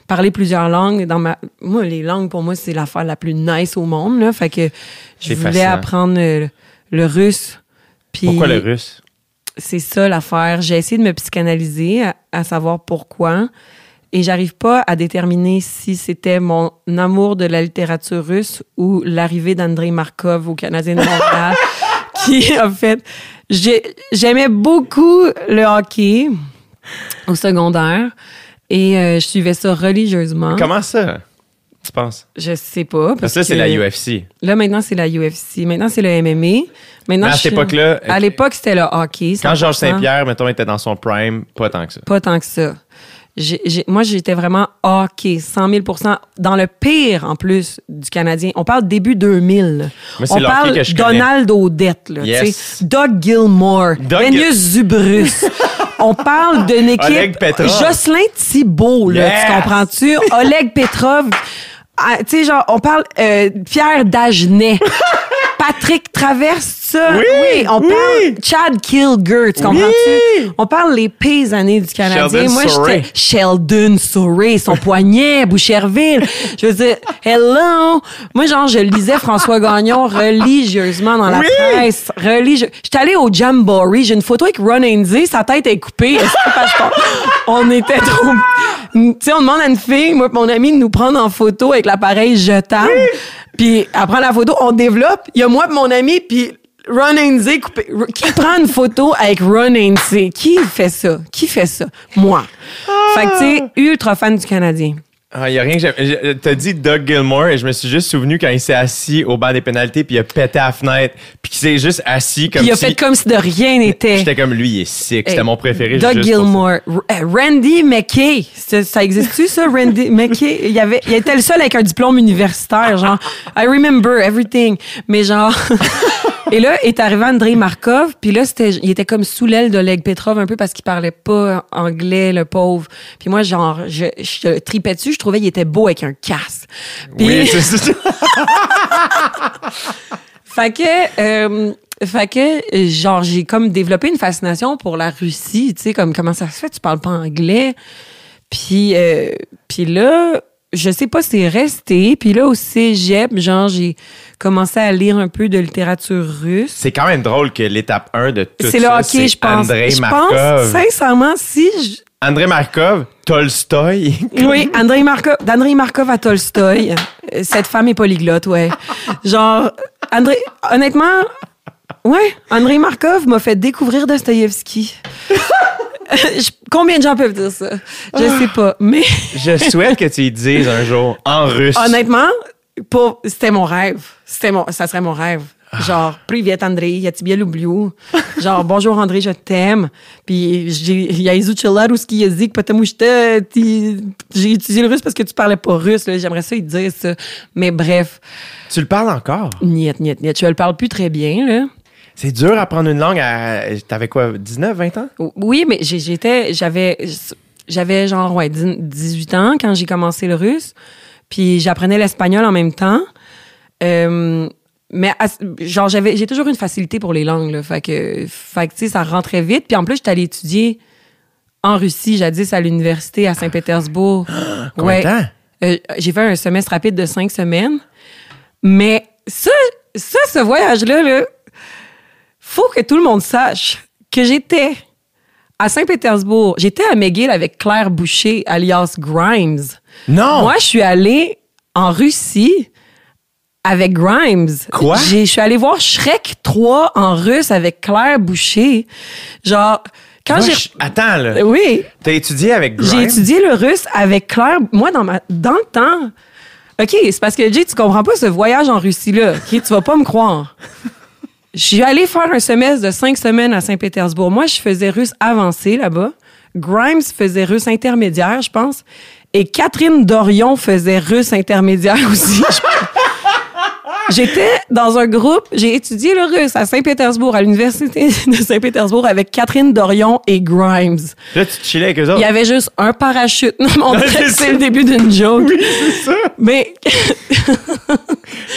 [SPEAKER 3] parler plusieurs langues. Dans ma... Moi, les langues, pour moi, c'est l'affaire la plus nice au monde, là. Fait que je voulais
[SPEAKER 2] fascinant.
[SPEAKER 3] apprendre le, le russe. Puis
[SPEAKER 2] Pourquoi le russe?
[SPEAKER 3] c'est ça l'affaire. J'ai essayé de me psychanalyser, à, à savoir pourquoi. Et j'arrive pas à déterminer si c'était mon amour de la littérature russe ou l'arrivée d'Andrei Markov au Canadien de Montréal qui, en fait, j'ai- j'aimais beaucoup le hockey au secondaire et euh, je suivais ça religieusement.
[SPEAKER 2] Comment ça, tu penses?
[SPEAKER 3] Je sais pas.
[SPEAKER 2] Parce que là, c'est la UFC.
[SPEAKER 3] Là, maintenant, c'est la UFC. Maintenant, c'est le MMA. Maintenant,
[SPEAKER 2] Mais à cette époque-là,
[SPEAKER 3] À l'époque, c'était le hockey.
[SPEAKER 2] Quand Georges
[SPEAKER 3] 100%.
[SPEAKER 2] Saint-Pierre, mettons, était dans son prime, pas tant que ça.
[SPEAKER 3] Pas tant que ça. J'ai- j'ai- moi, j'étais vraiment hockey, 100 000 dans le pire, en plus, du Canadien. On parle début 2000.
[SPEAKER 2] Moi, c'est
[SPEAKER 3] On parle
[SPEAKER 2] que je connais.
[SPEAKER 3] Donald Odette, là,
[SPEAKER 2] Yes.
[SPEAKER 3] Doug Gilmore,
[SPEAKER 2] Doug-
[SPEAKER 3] Zubrus. On parle d'une équipe...
[SPEAKER 2] Oleg Petrov.
[SPEAKER 3] Jocelyn Thibault, là,
[SPEAKER 2] Yes.
[SPEAKER 3] tu comprends-tu? Oleg Petrov. Ah, tu sais, genre, on parle euh, Pierre Dagenet. Patrick Traverse, ça.
[SPEAKER 2] Oui,
[SPEAKER 3] on
[SPEAKER 2] oui.
[SPEAKER 3] parle Chad Kilger, tu comprends-tu? On parle les pires années du Canadien.
[SPEAKER 2] Sheldon
[SPEAKER 3] Moi, j'étais Sheldon Surrey, son poignet, Boucherville. Je veux dire, hello! Moi, genre, je lisais François Gagnon religieusement dans la
[SPEAKER 2] Oui.
[SPEAKER 3] presse. Religieux. J'étais allée au Jamboree. J'ai une photo avec Ron Hainsey. Sa tête est coupée. Est-ce que parce qu'on- on était trop... Tu sais, on demande à une fille, moi et mon ami, de nous prendre en photo avec l'appareil jetable. Puis après la photo, on développe. Il y a moi et mon ami, puis Ron Hainsey coupé. Qui prend une photo avec Ron Hainsey? Qui fait ça? Qui fait ça? Moi. Fait que, tu sais, ultra fan du Canadien.
[SPEAKER 2] Ah, y a rien que j'aime. j'ai- T'as dit Doug Gilmore et je me suis juste souvenu quand il s'est assis au banc des pénalités puis il a pété à la fenêtre puis qu'il s'est juste assis comme
[SPEAKER 3] Puis il a
[SPEAKER 2] si...
[SPEAKER 3] fait comme si de rien n'était.
[SPEAKER 2] J'étais comme lui, il est sick. C'était
[SPEAKER 3] Hey,
[SPEAKER 2] mon préféré.
[SPEAKER 3] Doug
[SPEAKER 2] juste pour ça.
[SPEAKER 3] Gilmore. Euh, Randy McKay. Ça, existe-tu, ça, Randy McKay? Il, y avait, il était le seul avec un diplôme universitaire, genre, I remember everything. Mais genre. Et là, est arrivé Andrei Markov, puis là, c'était, il était comme sous l'aile d'Oleg Petrov un peu parce qu'il parlait pas anglais, le pauvre. Puis moi, genre, je, je tripais dessus, je trouvais qu'il était beau avec un casque.
[SPEAKER 2] Oui, c'est ça.
[SPEAKER 3] fait que, euh, fait que, genre, j'ai comme développé une fascination pour la Russie, tu sais, comme comment ça se fait, tu parles pas anglais. Puis, euh, puis là, je sais pas, c'est resté. Puis là, au cégep, genre, j'ai commencé à lire un peu de littérature russe.
[SPEAKER 2] C'est quand même drôle que l'étape 1 de tout
[SPEAKER 3] C'est le
[SPEAKER 2] ça,
[SPEAKER 3] hockey, je pense. Je
[SPEAKER 2] Markov.
[SPEAKER 3] pense, sincèrement, si je-
[SPEAKER 2] Andrei Markov, Tolstoy.
[SPEAKER 3] Oui, Andrei Markov, d'Andrei Markov à Tolstoy. Euh, Cette femme est polyglotte, ouais. Genre, Andrei, honnêtement, ouais, Andrei Markov m'a fait découvrir Dostoïevski. Je- Combien de gens peuvent dire ça? Je sais pas. Mais
[SPEAKER 2] Je souhaite que tu y dises un jour en russe.
[SPEAKER 3] honnêtement, pour, c'était mon rêve. C'était mon, ça serait mon rêve. Genre, Privet Andrei, я тебя люблю. Genre, bonjour André, je t'aime. Puis, j'ai- я изучила русский язык, потому что ты- j'ai utilisé le russe parce que tu parlais pas russe. là. J'aimerais ça y dire ça. Mais bref,
[SPEAKER 2] Tu le parles encore?
[SPEAKER 3] niet, niet, niet. Je le parle plus très bien, là.
[SPEAKER 2] C'est dur apprendre une langue à. T'avais quoi, 19, 20 ans?
[SPEAKER 3] Oui, mais j'étais, j'avais, j'avais genre ouais, 10 18 ans quand j'ai commencé le russe, puis j'apprenais l'espagnol en même temps. Euh, mais à- genre j'avais, j'ai toujours une facilité pour les langues, là, fait que, fait que tu sais, ça rentrait vite. Puis en plus, j'étais allée étudier en Russie, jadis à l'université à Saint-Pétersbourg.
[SPEAKER 2] Combien de temps?
[SPEAKER 3] Euh, j'ai fait un semestre rapide de cinq semaines. Mais ça, ça ce voyage-là, là, faut que tout le monde sache que j'étais à Saint-Pétersbourg. J'étais à McGill avec Claire Boucher, alias Grimes.
[SPEAKER 2] Non!
[SPEAKER 3] Moi, je suis allée en Russie avec Grimes.
[SPEAKER 2] Quoi?
[SPEAKER 3] J'ai- Je suis allée voir Shrek 3 en russe avec Claire Boucher. Genre, quand j'ai...
[SPEAKER 2] Attends, là.
[SPEAKER 3] Oui,
[SPEAKER 2] T'as étudié avec Grimes?
[SPEAKER 3] j'ai étudié le russe avec Claire. Moi, dans, ma, dans le temps. OK, c'est parce que, Jay, tu comprends pas ce voyage en Russie-là. OK, tu vas pas me croire. Je suis allée faire un semestre de cinq semaines à Saint-Pétersbourg. Moi, je faisais russe avancé là-bas. Grimes faisait russe intermédiaire, je pense. Et Catherine Dorion faisait russe intermédiaire aussi. J'étais dans un groupe, j'ai étudié le russe à Saint-Pétersbourg, à l'université de Saint-Pétersbourg avec Catherine Dorion et Grimes.
[SPEAKER 2] Là, tu te chillais avec eux autres.
[SPEAKER 3] Il y avait juste un parachute. On dirait
[SPEAKER 2] c'est
[SPEAKER 3] que
[SPEAKER 2] ça.
[SPEAKER 3] c'est le début d'une joke.
[SPEAKER 2] c'est ça.
[SPEAKER 3] Mais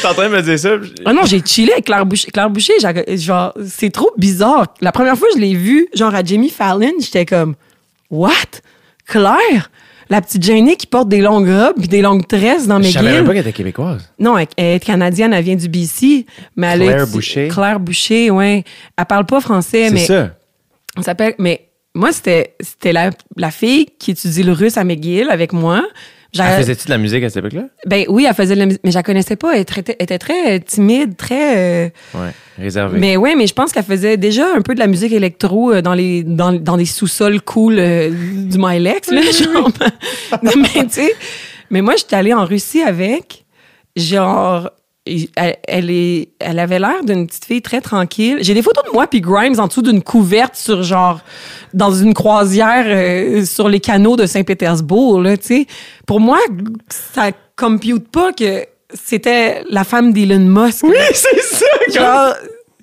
[SPEAKER 2] T'es en train de me dire ça?
[SPEAKER 3] ah non, j'ai chillé avec Claire Boucher. Claire Boucher, genre, c'est trop bizarre. La première fois que je l'ai vue, genre à Jimmy Fallon, j'étais comme, what? Claire? La petite Janie qui porte des longues robes puis des longues tresses dans
[SPEAKER 2] Je
[SPEAKER 3] mes
[SPEAKER 2] savais même pas qu'elle était québécoise.
[SPEAKER 3] Non, elle, elle est canadienne, elle vient du BC. Mais elle
[SPEAKER 2] Claire
[SPEAKER 3] étu-
[SPEAKER 2] Boucher.
[SPEAKER 3] Claire Boucher, ouais. Elle parle pas français,
[SPEAKER 2] C'est
[SPEAKER 3] mais
[SPEAKER 2] ça.
[SPEAKER 3] on s'appelle. Mais moi, c'était c'était la, la fille qui étudie le russe à McGill avec moi.
[SPEAKER 2] Elle faisait-tu de la musique à cette époque-là?
[SPEAKER 3] Ben oui, elle faisait de la musique, mais je la connaissais pas. Elle était, très euh, timide, très. euh,
[SPEAKER 2] Ouais, réservé.
[SPEAKER 3] mais ouais, mais je pense qu'elle faisait déjà un peu de la musique électro euh, dans les dans, dans des sous-sols cool euh, du Milex là, genre. Mais tu sais, mais moi j'étais allée en Russie avec genre elle, elle est elle avait l'air d'une petite fille très tranquille. J'ai des photos de moi puis Grimes en dessous d'une couverte sur genre dans une croisière euh, sur les canaux de Saint-Pétersbourg là, tu sais. Pour moi, ça compute pas que c'était la femme d'Elon Musk.
[SPEAKER 2] Oui, c'est ça!
[SPEAKER 3] Genre,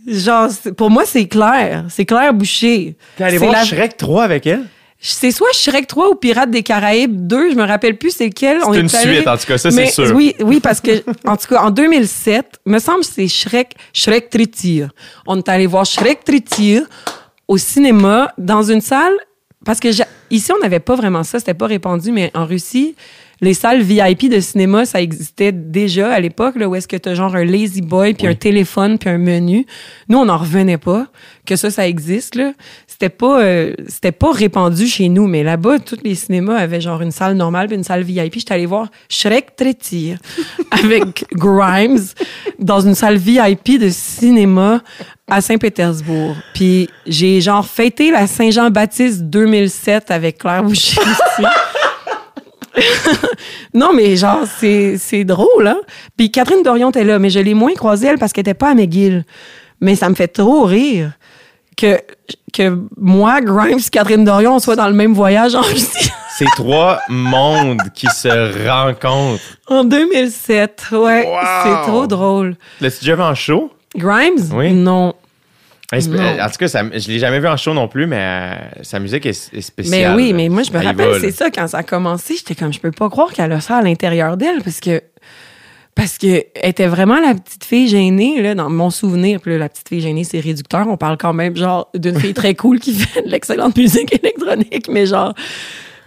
[SPEAKER 3] genre pour moi, c'est clair. C'est Claire Boucher.
[SPEAKER 2] T'es allé voir
[SPEAKER 3] la-
[SPEAKER 2] Shrek 3 avec elle?
[SPEAKER 3] C'est soit Shrek 3 ou Pirates des Caraïbes 2, je me rappelle plus c'est lequel.
[SPEAKER 2] C'est une
[SPEAKER 3] allé-
[SPEAKER 2] suite, en tout cas, ça, c'est
[SPEAKER 3] Mais
[SPEAKER 2] sûr.
[SPEAKER 3] Oui, oui, parce que, en tout cas, en 2007, me semble que c'est Shrek, Shrek Tritir. On est allé voir Shrek Tritir au cinéma, dans une salle, parce que ici, on n'avait pas vraiment ça, c'était pas répandu, mais en Russie, les salles VIP de cinéma, ça existait déjà à l'époque, là, où est-ce que tu as genre un lazy boy, puis un téléphone, puis un menu. Nous, on n'en revenait pas que ça, ça existe. Là. C'était pas, euh, c'était pas répandu chez nous, mais là-bas, tous les cinémas avaient genre une salle normale, puis une salle VIP. J'étais allée voir Shrek Tretir avec Grimes dans une salle VIP de cinéma à Saint-Pétersbourg. Puis j'ai genre fêté la Saint-Jean-Baptiste 2007 avec Claire Boucher aussi. non, mais genre, c'est, c'est drôle, hein? Puis Catherine Dorion était là, mais je l'ai moins croisée, elle, parce qu'elle était pas à McGill. Mais ça me fait trop rire que, que moi, Grimes, Catherine Dorion, on soit dans le même voyage en Russie.
[SPEAKER 2] C'est trois mondes qui se rencontrent.
[SPEAKER 3] en 2007, ouais.
[SPEAKER 2] Wow!
[SPEAKER 3] C'est trop drôle.
[SPEAKER 2] L'as-tu déjà vu en show?
[SPEAKER 3] Grimes?
[SPEAKER 2] Oui.
[SPEAKER 3] Non.
[SPEAKER 2] En tout cas, ça- je l'ai jamais vu en show non plus, mais euh, sa musique est, est
[SPEAKER 3] Mais
[SPEAKER 2] spéciale.
[SPEAKER 3] oui, mais moi, je me
[SPEAKER 2] Elle
[SPEAKER 3] rappelle, c'est ça, quand ça a commencé, j'étais comme, je peux pas croire qu'elle a ça à l'intérieur d'elle, parce que, parce que elle était vraiment la petite fille gênée, là, dans mon souvenir. Puis là, la petite fille gênée, c'est réducteur. On parle quand même, genre, d'une fille très cool qui fait de l'excellente musique électronique, mais genre,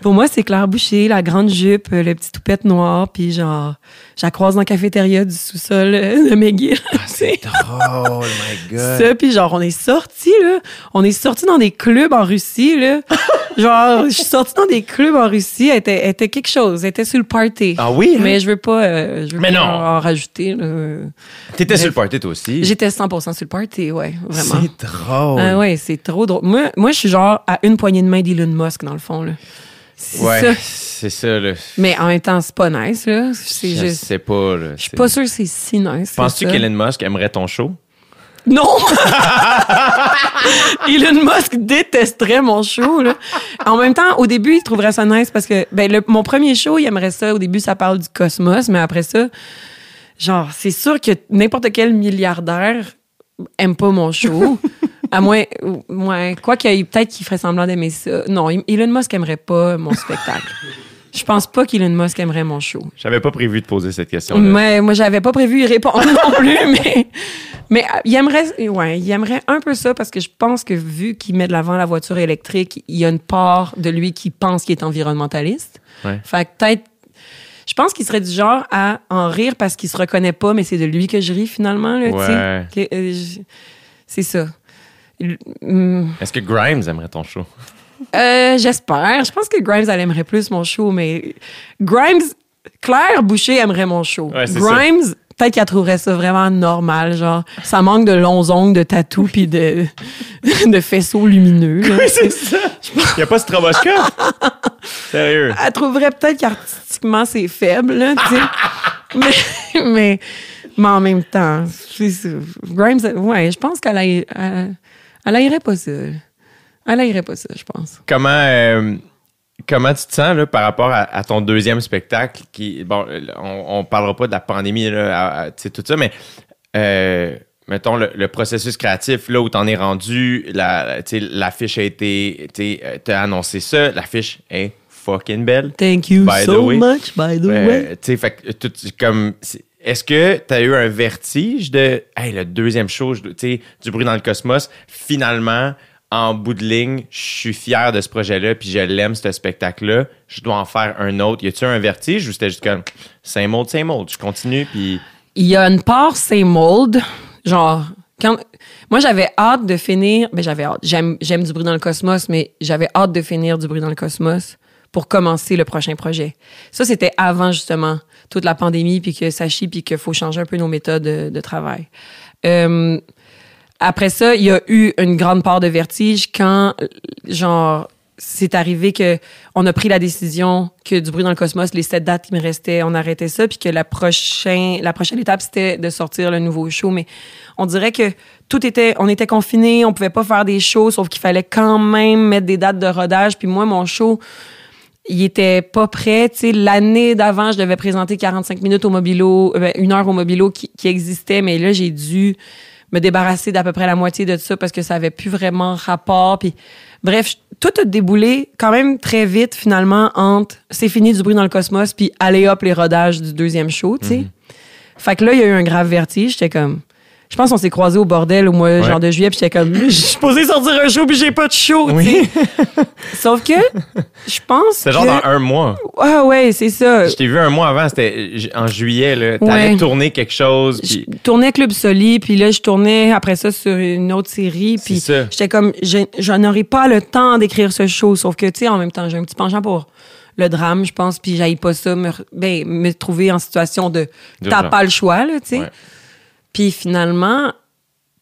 [SPEAKER 3] pour moi, c'est Claire Boucher, la grande jupe, euh, le petit toupette noir, puis genre, je la croise dans la cafétéria du sous-sol euh, de McGill. c'est
[SPEAKER 2] Oh my god.
[SPEAKER 3] ça, puis genre, on est sortis, là. On est sortis dans des clubs en Russie, là. genre, je suis sortie dans des clubs en Russie. Elle était, elle était quelque chose. Elle était sur le party.
[SPEAKER 2] Ah oui? hein?
[SPEAKER 3] Mais je veux pas, euh, je veux
[SPEAKER 2] Mais
[SPEAKER 3] pas
[SPEAKER 2] non.
[SPEAKER 3] en, en rajouter.
[SPEAKER 2] T'étais sur le party, toi aussi.
[SPEAKER 3] J'étais 100% sur le party, ouais, vraiment.
[SPEAKER 2] C'est drôle.
[SPEAKER 3] Ah ouais, c'est trop drôle. Moi, moi, je suis genre à une poignée de main d'Elon Musk, dans le fond, là. C'est
[SPEAKER 2] Ouais,
[SPEAKER 3] ça.
[SPEAKER 2] c'est ça, là.
[SPEAKER 3] Mais en même temps, c'est pas nice, là. C'est
[SPEAKER 2] Je
[SPEAKER 3] juste.
[SPEAKER 2] sais pas, là.
[SPEAKER 3] Je suis pas sûre que c'est si nice.
[SPEAKER 2] Penses-tu qu'Elon Musk aimerait ton show?
[SPEAKER 3] Non! Elon Musk détesterait mon show. Là. En même temps, au début, il trouverait ça nice parce que ben, le- mon premier show, il aimerait ça. Au début, ça parle du cosmos, mais après ça, genre, c'est sûr que n'importe quel milliardaire aime pas mon show. À moins, ouais, quoi qu'il y ait- peut-être qu'il ferait semblant d'aimer ça. Non, Elon Musk aimerait pas mon spectacle. Je pense pas qu'Elon Musk aimerait mon show.
[SPEAKER 2] J'avais pas prévu de poser cette question-là.
[SPEAKER 3] Mais moi, j'avais pas prévu y répondre non plus, mais, mais euh, il aimerait, ouais, il aimerait un peu ça parce que je pense que vu qu'il met de l'avant la voiture électrique, il y a une part de lui qui pense qu'il est environnementaliste.
[SPEAKER 2] Ouais.
[SPEAKER 3] Fait que peut-être, je pense qu'il serait du genre à en rire parce qu'il se reconnaît pas, mais c'est de lui que je ris finalement, là,
[SPEAKER 2] Ouais.
[SPEAKER 3] euh, C'est ça. Il- hum,
[SPEAKER 2] Est-ce que Grimes aimerait ton show?
[SPEAKER 3] euh, J'espère. Je pense que Grimes, elle aimerait plus mon show, mais Grimes, Claire Boucher aimerait mon show.
[SPEAKER 2] Ouais,
[SPEAKER 3] Grimes, peut-être qu'elle trouverait ça vraiment normal. Genre, ça manque de longs ongles, de tatous, puis de, de faisceaux lumineux. là.
[SPEAKER 2] c'est ça. Y a pas ce Stroboscope? Sérieux?
[SPEAKER 3] Elle trouverait peut-être qu'artistiquement, c'est faible, là, tu sais. mais, mais, mais en même temps. Grimes, ouais, je pense qu'elle elle, elle haïrait pas ça. Elle haïrait pas ça, je pense.
[SPEAKER 2] Comment, euh, comment tu te sens là, par rapport à, à ton deuxième spectacle? Qui, bon, on, on parlera pas de la pandémie, là, à- tout ça, mais euh, mettons le, le processus créatif, là où t'en es rendu, la, tu sais, l'affiche a été, tu euh, t'as annoncé ça, l'affiche est fucking belle.
[SPEAKER 3] Thank you
[SPEAKER 2] By the
[SPEAKER 3] so
[SPEAKER 2] way.
[SPEAKER 3] much, by the
[SPEAKER 2] Euh,
[SPEAKER 3] way.
[SPEAKER 2] tu sais, fait que tout- comme. Est-ce que tu as eu un vertige de. Hey, le deuxième show, sais, du bruit dans le cosmos, finalement, en bout de ligne, je suis fier de ce projet-là, puis je l'aime, ce spectacle-là. Je dois en faire un autre. Y a-tu un vertige ou c'était juste comme. C'est mode, c'est mode. Je continue, puis.
[SPEAKER 3] il y a une part c'est mold genre quand moi j'avais hâte de finir mais j'avais hâte j'aime j'aime du bruit dans le cosmos mais j'avais hâte de finir du bruit dans le cosmos pour commencer le prochain projet ça c'était avant justement toute la pandémie puis que ça chie puis qu'il faut changer un peu nos méthodes de, travail Euh, après ça il y a eu une grande part de vertige quand genre c'est arrivé que on a pris la décision que du bruit dans le cosmos, les sept dates qui me restaient, on arrêtait ça, puis que la prochaine, la prochaine étape c'était de sortir le nouveau show. Mais on dirait que tout était, on était confinés, on pouvait pas faire des shows, sauf qu'il fallait quand même mettre des dates de rodage. Puis moi, mon show, il était pas prêt. Tu sais, l'année d'avant, je devais présenter 45 minutes au Mobilo, euh, ben, une heure au Mobilo qui, qui existait, mais là, j'ai dû me débarrasser d'à peu près la moitié de ça parce que ça avait plus vraiment rapport. Puis, bref, tout a déboulé quand même très vite, finalement, entre c'est fini du bruit dans le cosmos, puis allez hop, les rodages du deuxième show, tu sais. Fait que là, il y a eu un grave vertige. J'étais comme. Je pense qu'on s'est croisés au bordel au mois genre de juillet, puis j'étais comme. Je suis supposée sortir un show, puis j'ai pas de show. Sauf que, je pense.
[SPEAKER 2] C'est genre dans un mois.
[SPEAKER 3] Ah ouais, c'est ça.
[SPEAKER 2] Je t'ai vu un mois avant, c'était en juillet, là. T'allais
[SPEAKER 3] Ouais.
[SPEAKER 2] tourner quelque chose,
[SPEAKER 3] Je
[SPEAKER 2] puis.
[SPEAKER 3] tournais Club Soli, puis là, je tournais après ça sur une autre série. Puis
[SPEAKER 2] C'est ça.
[SPEAKER 3] j'étais comme, je, je n'aurais pas le temps d'écrire ce show. Sauf que, tu sais, en même temps, j'ai un petit penchant pour le drame, je pense, puis j'aille pas ça, me, ben, me trouver en situation de t'as pas le choix, là, tu sais.
[SPEAKER 2] Ouais.
[SPEAKER 3] Puis finalement,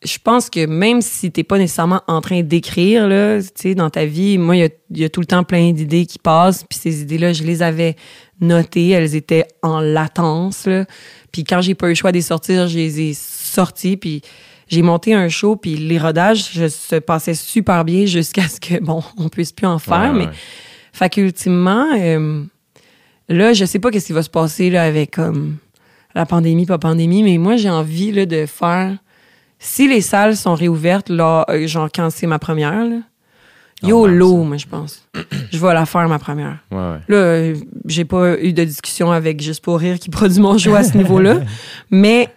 [SPEAKER 3] je pense que même si t'es pas nécessairement en train d'écrire, là, tu sais, dans ta vie, moi, il y a, il y a tout le temps plein d'idées qui passent, puis ces idées-là, je les avais notées, elles étaient en latence, là. Puis quand j'ai pas eu le choix de les sortir, je les ai sorties, puis j'ai monté un show, puis les rodages je, se passaient super bien jusqu'à ce que, bon, on puisse plus en faire,
[SPEAKER 2] Ouais,
[SPEAKER 3] mais
[SPEAKER 2] ouais.
[SPEAKER 3] fait qu'ultimement, euh, là, je sais pas qu'est-ce qui va se passer là, avec comme la pandémie, pas pandémie, mais moi, j'ai envie là, de faire. Si les salles sont réouvertes, là, euh, genre quand c'est ma première, là, YOLO, moi, je pense. je vais la faire ma première.
[SPEAKER 2] Ouais, ouais.
[SPEAKER 3] Là, euh, j'ai pas eu de discussion avec Juste pour rire qui produit mon show à ce niveau-là. Mais,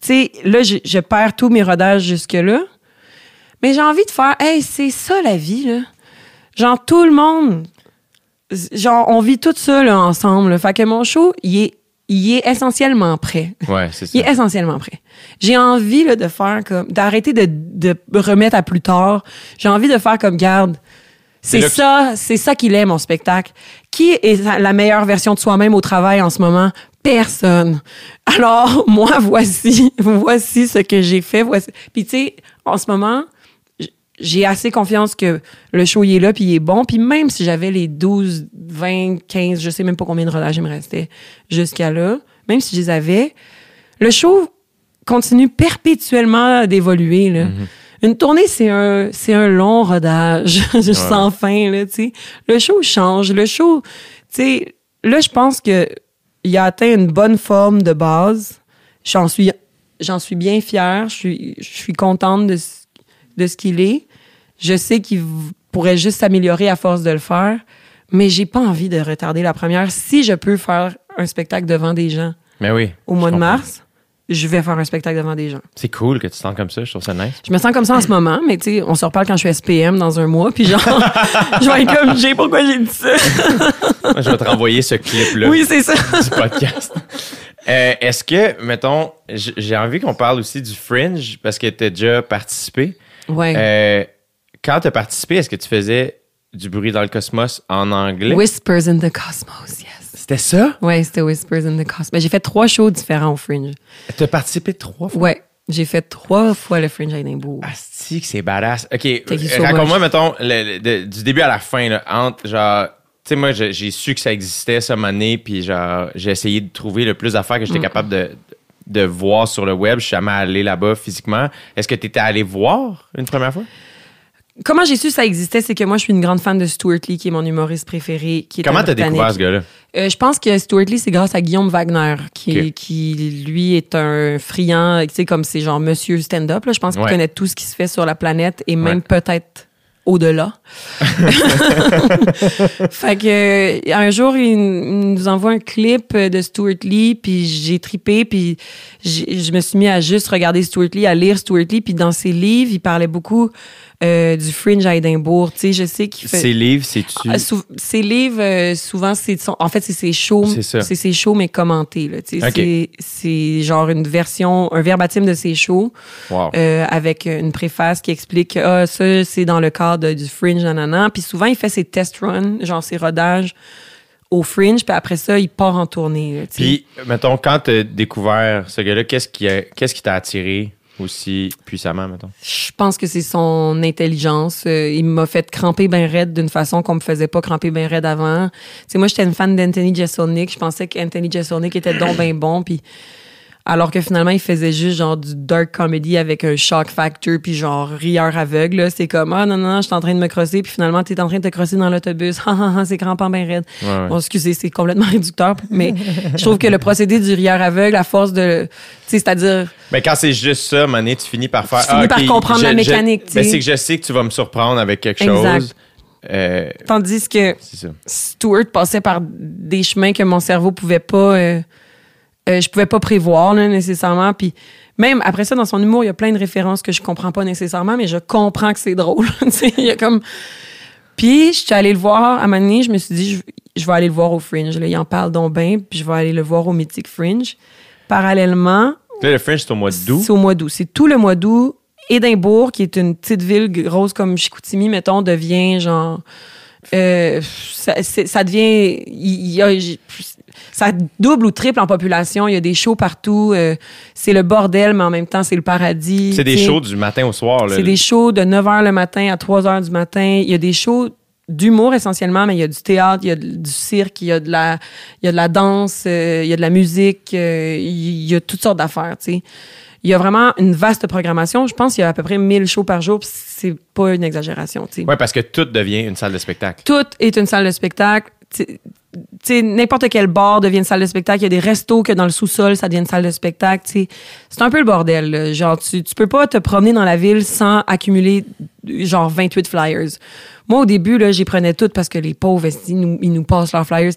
[SPEAKER 3] tu sais, là, je, je perds tous mes rodages jusque-là. Mais j'ai envie de faire, hey, c'est ça la vie, là. Genre, tout le monde, genre, on vit tout ça, là, ensemble. là. Fait que mon show, il est, il est essentiellement prêt.
[SPEAKER 2] Ouais, c'est ça.
[SPEAKER 3] Il est essentiellement prêt. J'ai envie là, de faire comme d'arrêter de, de remettre à plus tard. J'ai envie de faire comme garde. C'est ça, c'est ça qu'il est mon spectacle. Qui est la meilleure version de soi-même au travail en ce moment? Personne. Alors moi voici, voici ce que j'ai fait. Voici. Puis tu sais, en ce moment, j'ai assez confiance que le show il est là puis il est bon. Puis même si j'avais les 12, 20, 15, je sais même pas combien de rodages il me restait jusqu'à là, même si je les avais, le show continue perpétuellement d'évoluer. là. Une tournée, c'est un, c'est un long rodage sans fin. Là, tu sais. le show change. Le show, tu sais, là, je pense que il a atteint une bonne forme de base. J'en suis, j'en suis bien fière. Je suis, je suis contente de, ce- de ce qu'il est. Je sais qu'il pourrait juste s'améliorer à force de le faire, mais j'ai pas envie de retarder la première. Si je peux faire un spectacle devant des gens
[SPEAKER 2] Mais oui.
[SPEAKER 3] au mois de
[SPEAKER 2] comprends.
[SPEAKER 3] mars, je vais faire un spectacle devant des gens.
[SPEAKER 2] C'est cool que tu te sens comme ça. Je trouve ça nice.
[SPEAKER 3] Je me sens comme ça en ce moment, mais tu sais, on se reparle quand je suis SPM dans un mois, puis genre, je vais être comme, j'ai pourquoi j'ai dit ça?
[SPEAKER 2] Moi, je vais te renvoyer ce clip-là
[SPEAKER 3] Oui, c'est ça.
[SPEAKER 2] du podcast. Euh, Est-ce que, mettons, j'ai envie qu'on parle aussi du Fringe parce que tu as déjà participé.
[SPEAKER 3] Ouais.
[SPEAKER 2] Euh, quand tu as participé, est-ce que tu faisais du bruit dans le cosmos en anglais?
[SPEAKER 3] Whispers in the Cosmos, yes.
[SPEAKER 2] C'était ça?
[SPEAKER 3] Ouais, c'était Whispers in the Cosmos. Mais j'ai fait trois shows différents au Fringe.
[SPEAKER 2] Tu as participé trois fois?
[SPEAKER 3] Ouais, j'ai fait trois fois le Fringe à Édimbourg.
[SPEAKER 2] Asti, que c'est badass. OK,
[SPEAKER 3] so
[SPEAKER 2] raconte-moi, mettons, le- le- de- du début à la fin, là, entre, genre, tu sais, moi, j'ai su que ça existait, ça, année, puis genre, j'ai essayé de trouver le plus d'affaires que
[SPEAKER 3] Mm.
[SPEAKER 2] j'étais capable de, de voir sur le web. Je suis jamais allé là-bas physiquement. Est-ce que tu étais allé voir une première fois?
[SPEAKER 3] Comment j'ai su que ça existait, c'est que moi, je suis une grande fan de Stuart Lee, qui est mon humoriste préféré. Qui est
[SPEAKER 2] Comment t'as découvert ce gars-là?
[SPEAKER 3] Euh, je pense que Stuart Lee, c'est grâce à Guillaume Wagner, qui, qui lui, est un friand, tu sais, comme c'est genre monsieur stand-up. Je pense qu'il
[SPEAKER 2] Ouais.
[SPEAKER 3] connaît tout ce qui se fait sur la planète et même
[SPEAKER 2] Ouais.
[SPEAKER 3] peut-être au-delà. fait que euh, un jour, il, nous envoie un clip de Stuart Lee, puis j'ai tripé, puis je me suis mis à juste regarder Stuart Lee, à lire Stuart Lee, puis dans ses livres, il parlait beaucoup euh, du Fringe à Édimbourg. Tu sais, je sais qu'il fait...
[SPEAKER 2] Ses livres, c'est-tu.
[SPEAKER 3] Ah, Ses livres, euh, souvent, c'est son- en fait, c'est ses shows.
[SPEAKER 2] C'est ça.
[SPEAKER 3] C'est ses shows, mais commentés. là, tu sais. C'est- genre une version, un verbatim de ses shows
[SPEAKER 2] Wow.
[SPEAKER 3] euh, avec une préface qui explique que ah, ça, c'est dans le cadre du Fringe, nanana. Puis souvent, il fait ses test runs, genre ses rodages au Fringe, puis après ça, il part en tournée. là, tu sais.
[SPEAKER 2] Puis, mettons, quand tu as découvert ce gars-là, qu'est-ce qui a- qu'est-ce qui t'a attiré? Aussi puissamment, mettons?
[SPEAKER 3] Je pense que c'est son intelligence. Euh, il m'a fait cramper bien raide d'une façon qu'on me faisait pas cramper bien raide avant. Tu sais, moi, j'étais une fan d'Anthony Jeselnik. Je pensais qu'Anthony Jeselnik était donc bien bon. Puis alors que finalement, il faisait juste genre du dark comedy avec un shock factor puis genre rieur aveugle. là. C'est comme, ah non, non, non, je suis en train de me crosser. Puis finalement, t'es en train de te crosser dans l'autobus. Ah, ah, ah, c'est crampant bien raide.
[SPEAKER 2] Ouais, ouais.
[SPEAKER 3] Bon, excusez, c'est complètement réducteur. Mais je trouve que le procédé du rieur aveugle, à force de... Tu sais, c'est-à-dire...
[SPEAKER 2] Mais quand c'est juste ça, Mané, tu finis par faire.
[SPEAKER 3] Tu finis par comprendre
[SPEAKER 2] je-
[SPEAKER 3] la
[SPEAKER 2] je-
[SPEAKER 3] mécanique, tu
[SPEAKER 2] ben, c'est que je sais que tu vas me surprendre avec quelque
[SPEAKER 3] Exact.
[SPEAKER 2] chose. Euh,
[SPEAKER 3] Tandis que... Stuart passait par des chemins que mon cerveau pouvait pas euh, euh, je pouvais pas prévoir là, nécessairement puis même après ça dans son humour il y a plein de références que je comprends pas nécessairement mais je comprends que c'est drôle il y a comme puis je suis allée le voir à un moment donné, je me suis dit je, je vais aller le voir au Fringe là, il en parle donc bien puis je vais aller le voir au Mythic Fringe parallèlement
[SPEAKER 2] Là, le Fringe, c'est au mois d'août.
[SPEAKER 3] c'est au mois d'août. C'est tout le mois d'août. Édimbourg, qui est une petite ville grosse comme Chicoutimi, mettons, devient genre. euh, ça, ça devient. Il y a. ça double ou triple en population. Il y a des shows partout. euh, c'est le bordel, mais en même temps, c'est le paradis.
[SPEAKER 2] C'est des shows du matin au soir.
[SPEAKER 3] C'est des shows de 9 h le matin à 3 h du matin. Il y a des shows d'humour essentiellement, mais il y a du théâtre, il y a du cirque, il y a de la, il y a de la danse, euh, il y a de la musique, euh, il y a toutes sortes d'affaires, tu sais. Il y a vraiment une vaste programmation. Je pense qu'il y a à peu près 1000 shows par jour, c'est pas une exagération, tu sais.
[SPEAKER 2] Ouais, parce que tout devient une salle de spectacle.
[SPEAKER 3] Tout est une salle de spectacle. Tu n'importe quel bar devient une salle de spectacle. Il y a des restos que dans le sous-sol, ça devient une salle de spectacle. tu sais. C'est un peu le bordel. là. Genre, tu, tu peux pas te promener dans la ville sans accumuler genre 28 flyers. Moi, au début, là, j'y prenais toutes parce que les pauvres, ils nous, ils nous passent leurs flyers?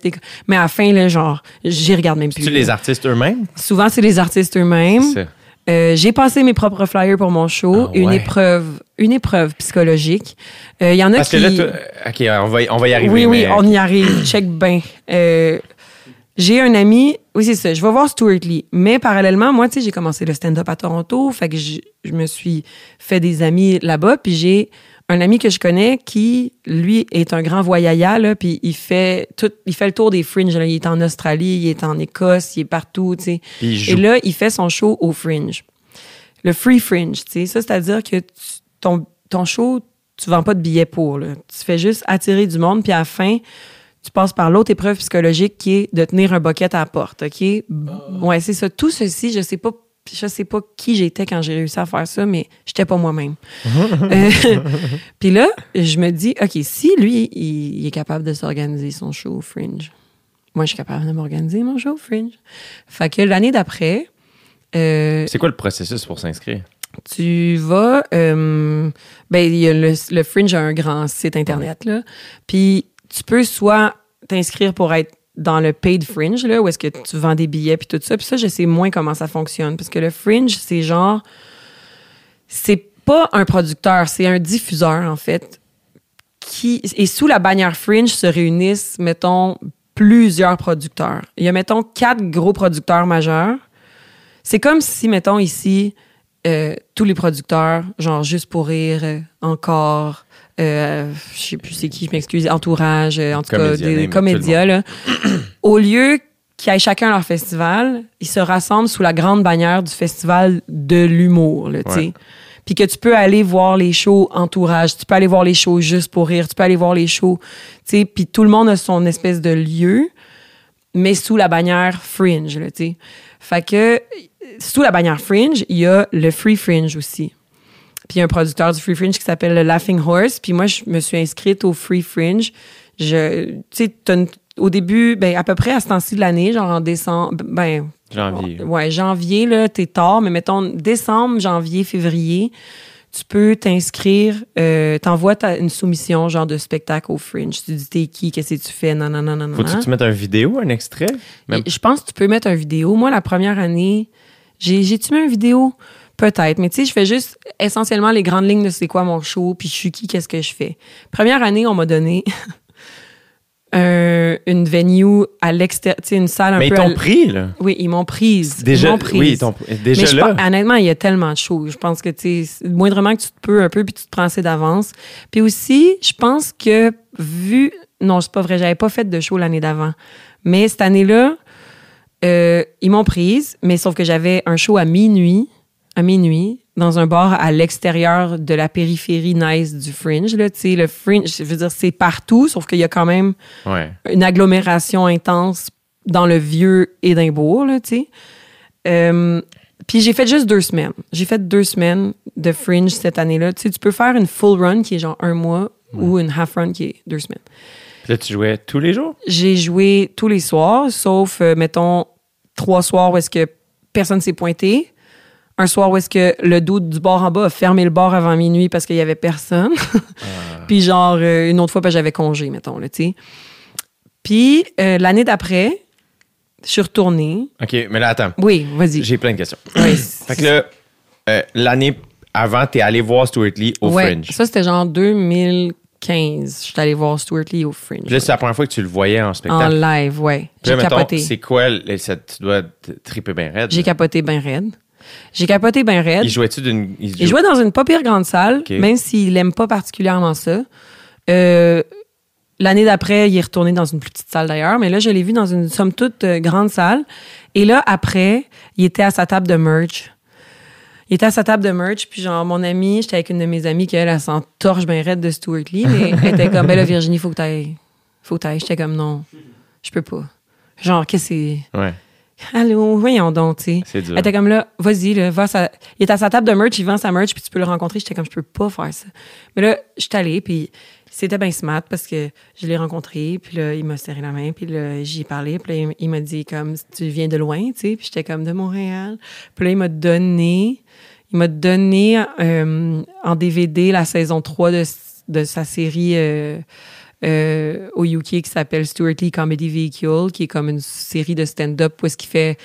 [SPEAKER 3] Mais à la fin, là, genre, j'y regarde même plus.
[SPEAKER 2] Tu
[SPEAKER 3] là.
[SPEAKER 2] les artistes eux-mêmes?
[SPEAKER 3] Souvent, c'est les artistes eux-mêmes.
[SPEAKER 2] C'est-
[SPEAKER 3] Euh, j'ai passé mes propres flyers pour mon show.
[SPEAKER 2] Ah
[SPEAKER 3] Une épreuve, une épreuve psychologique. Euh, Il y en a
[SPEAKER 2] Parce
[SPEAKER 3] qui...
[SPEAKER 2] que là, tu- OK, on va, y- on va y arriver.
[SPEAKER 3] Oui, oui,
[SPEAKER 2] mais-
[SPEAKER 3] on y arrive. Check bien. Euh, j'ai un ami, oui, c'est ça, je vais voir Stuart Lee. Mais parallèlement, moi, tu sais, j'ai commencé le stand-up à Toronto, fait que je, je me suis fait des amis là-bas, puis j'ai un ami que je connais qui, lui, est un grand voyaya, là, puis il fait tout, il fait le tour des fringes, là. Il est en Australie, il est en Écosse, il est partout, tu sais. Et là, il fait son show au fringe. Le free fringe, tu sais. Ça, c'est-à-dire que tu- ton, ton show, tu vends pas de billets pour, là. Tu fais juste attirer du monde, puis à la fin, tu passes par l'autre épreuve psychologique qui est de tenir un bucket à la porte, OK? Ouais, c'est ça. Tout ceci, je sais pas je sais pas qui j'étais quand j'ai réussi à faire ça, mais j'étais pas moi-même. Euh, Puis là, je me dis, OK, si lui, il, il est capable de s'organiser son show au Fringe, moi, je suis capable de m'organiser mon show au Fringe. Fait que l'année d'après, euh,
[SPEAKER 2] C'est quoi le processus pour s'inscrire?
[SPEAKER 3] tu vas euh, ben il y a le, le Fringe a un grand site internet là puis tu peux soit t'inscrire pour être dans le paid fringe là où est-ce que tu vends des billets puis tout ça. Puis ça je sais moins comment ça fonctionne parce que le fringe c'est genre c'est pas un producteur c'est un diffuseur en fait qui et sous la bannière fringe se réunissent mettons plusieurs producteurs. Il y a mettons quatre gros producteurs majeurs. C'est comme si, mettons, ici, euh, tous les producteurs, genre Juste pour rire, euh, encore, euh, je sais plus c'est qui, je m'excuse, Entourage, euh, en tout
[SPEAKER 2] Comédia,
[SPEAKER 3] cas, des là, au lieu qu'ils aient chacun leur festival, ils se rassemblent sous la grande bannière du festival de l'humour, là, tu sais.
[SPEAKER 2] Ouais.
[SPEAKER 3] Puis que tu peux aller voir les shows entourage, tu peux aller voir les shows juste pour rire, tu peux aller voir les shows, tu sais, puis tout le monde a son espèce de lieu, mais sous la bannière fringe, tu sais. Fait que, sous la bannière fringe, il y a le free fringe aussi. Puis il y a un producteur du free fringe qui s'appelle le Laughing Horse. Puis moi, je me suis inscrite au free fringe. Je, tu sais, au début, ben, à peu près à ce temps-ci de l'année, genre en décembre, ben,
[SPEAKER 2] Janvier.
[SPEAKER 3] Ouais, janvier, là, t'es tard, mais mettons décembre, janvier, février, tu peux t'inscrire, euh, t'envoies ta- une soumission, genre de spectacle au Fringe. Tu dis t'es qui, qu'est-ce que tu fais, non, non, non, non,
[SPEAKER 2] Faut-tu que tu mettes un vidéo, un extrait? Même-
[SPEAKER 3] Je pense que tu peux mettre un vidéo. Moi, la première année, j'ai, j'ai-tu mis un vidéo? Peut-être, mais tu sais, je fais juste essentiellement les grandes lignes de c'est quoi mon show, puis je suis qui, qu'est-ce que je fais. Première année, on m'a donné un- une venue à l'extérieur, tu sais, une salle un
[SPEAKER 2] Mais ils
[SPEAKER 3] peu...
[SPEAKER 2] t'ont
[SPEAKER 3] à-
[SPEAKER 2] pris, là.
[SPEAKER 3] Oui, ils m'ont prise.
[SPEAKER 2] Déjà,
[SPEAKER 3] ils m'ont prise.
[SPEAKER 2] oui, ils t'ont- déjà
[SPEAKER 3] Mais
[SPEAKER 2] là.
[SPEAKER 3] honnêtement, il y a tellement de choses. Je pense que, tu sais, moindrement que tu te peux un peu, puis tu te prends assez d'avance. Puis aussi, je pense que, vu... Non, c'est pas vrai, j'avais pas fait de show l'année d'avant. Mais cette année-là, euh, ils m'ont prise, mais sauf que j'avais un show à minuit, à minuit, dans un bar à l'extérieur de la périphérie nice du Fringe. Là, le Fringe, je veux dire, c'est partout, sauf qu'il y a quand même
[SPEAKER 2] Ouais.
[SPEAKER 3] une agglomération intense dans le vieux Édimbourg, là. Euh, puis j'ai fait juste deux semaines. J'ai fait deux semaines de Fringe cette année-là. Tu peux faire une full run qui est genre un mois ou une half run qui est deux semaines.
[SPEAKER 2] Puis là, tu jouais tous les jours?
[SPEAKER 3] J'ai joué tous les soirs, sauf, euh, mettons, trois soirs où est-ce que personne s'est pointé. Un soir où est-ce que le doute du bar en bas a fermé le bar avant minuit parce qu'il y avait personne. Puis genre, euh, une autre fois, parce que j'avais congé, mettons, là, tu sais. Puis euh, l'année d'après, je suis retournée.
[SPEAKER 2] OK, mais là, attends.
[SPEAKER 3] Oui, vas-y.
[SPEAKER 2] J'ai plein de questions.
[SPEAKER 3] Ouais,
[SPEAKER 2] Fait que là, euh, l'année avant, t'es allé voir Stuart Lee au
[SPEAKER 3] ouais,
[SPEAKER 2] Fringe.
[SPEAKER 3] Ça, c'était genre 2015. Je suis allée voir Stuart Lee au Fringe.
[SPEAKER 2] Puis là, c'est la première fois que tu le voyais en
[SPEAKER 3] en
[SPEAKER 2] spectacle.
[SPEAKER 3] live, ouais. J'ai capoté.
[SPEAKER 2] c'est quoi, tu dois triper bien raide.
[SPEAKER 3] J'ai capoté bien raide. J'ai capoté bien raide.
[SPEAKER 2] Il jouait-tu d'une.
[SPEAKER 3] Il jouait dans une pas pire grande salle, même s'il aime pas particulièrement ça. Euh, l'année d'après, il est retourné dans une plus petite salle d'ailleurs, mais là, je l'ai vu dans une somme toute euh, grande salle. Et là, après, il était à sa table de merch. Il était à sa table de merch, puis genre, mon ami, j'étais avec une de mes amies qui, elle, elle s'en torche bien raide de Stuart Lee, mais elle était comme, ben là, Virginie, faut que t'ailles. Faut que t'ailles. J'étais comme, non, je peux pas. Genre, qu'est-ce que c'est?
[SPEAKER 2] Ouais,
[SPEAKER 3] Allô, voyons donc, tu sais.
[SPEAKER 2] c'est dur.
[SPEAKER 3] Elle était comme là, vas-y, là, va sa- Il est à sa table de merch, il vend sa merch, puis tu peux le rencontrer. J'étais comme, je peux pas faire ça. Mais là, je suis allée, puis c'était bien smart parce que je l'ai rencontré, puis là, il m'a serré la main, puis là, j'y ai parlé, puis là, il- il m'a dit, comme, tu viens de loin, tu sais, puis j'étais comme, de Montréal. Puis là, il m'a donné, il m'a donné euh, en DVD la saison 3 de, de sa série euh, euh, au UK qui s'appelle Stuart Lee Comedy Vehicle, qui est comme une série de stand-up où est-ce qu'il fait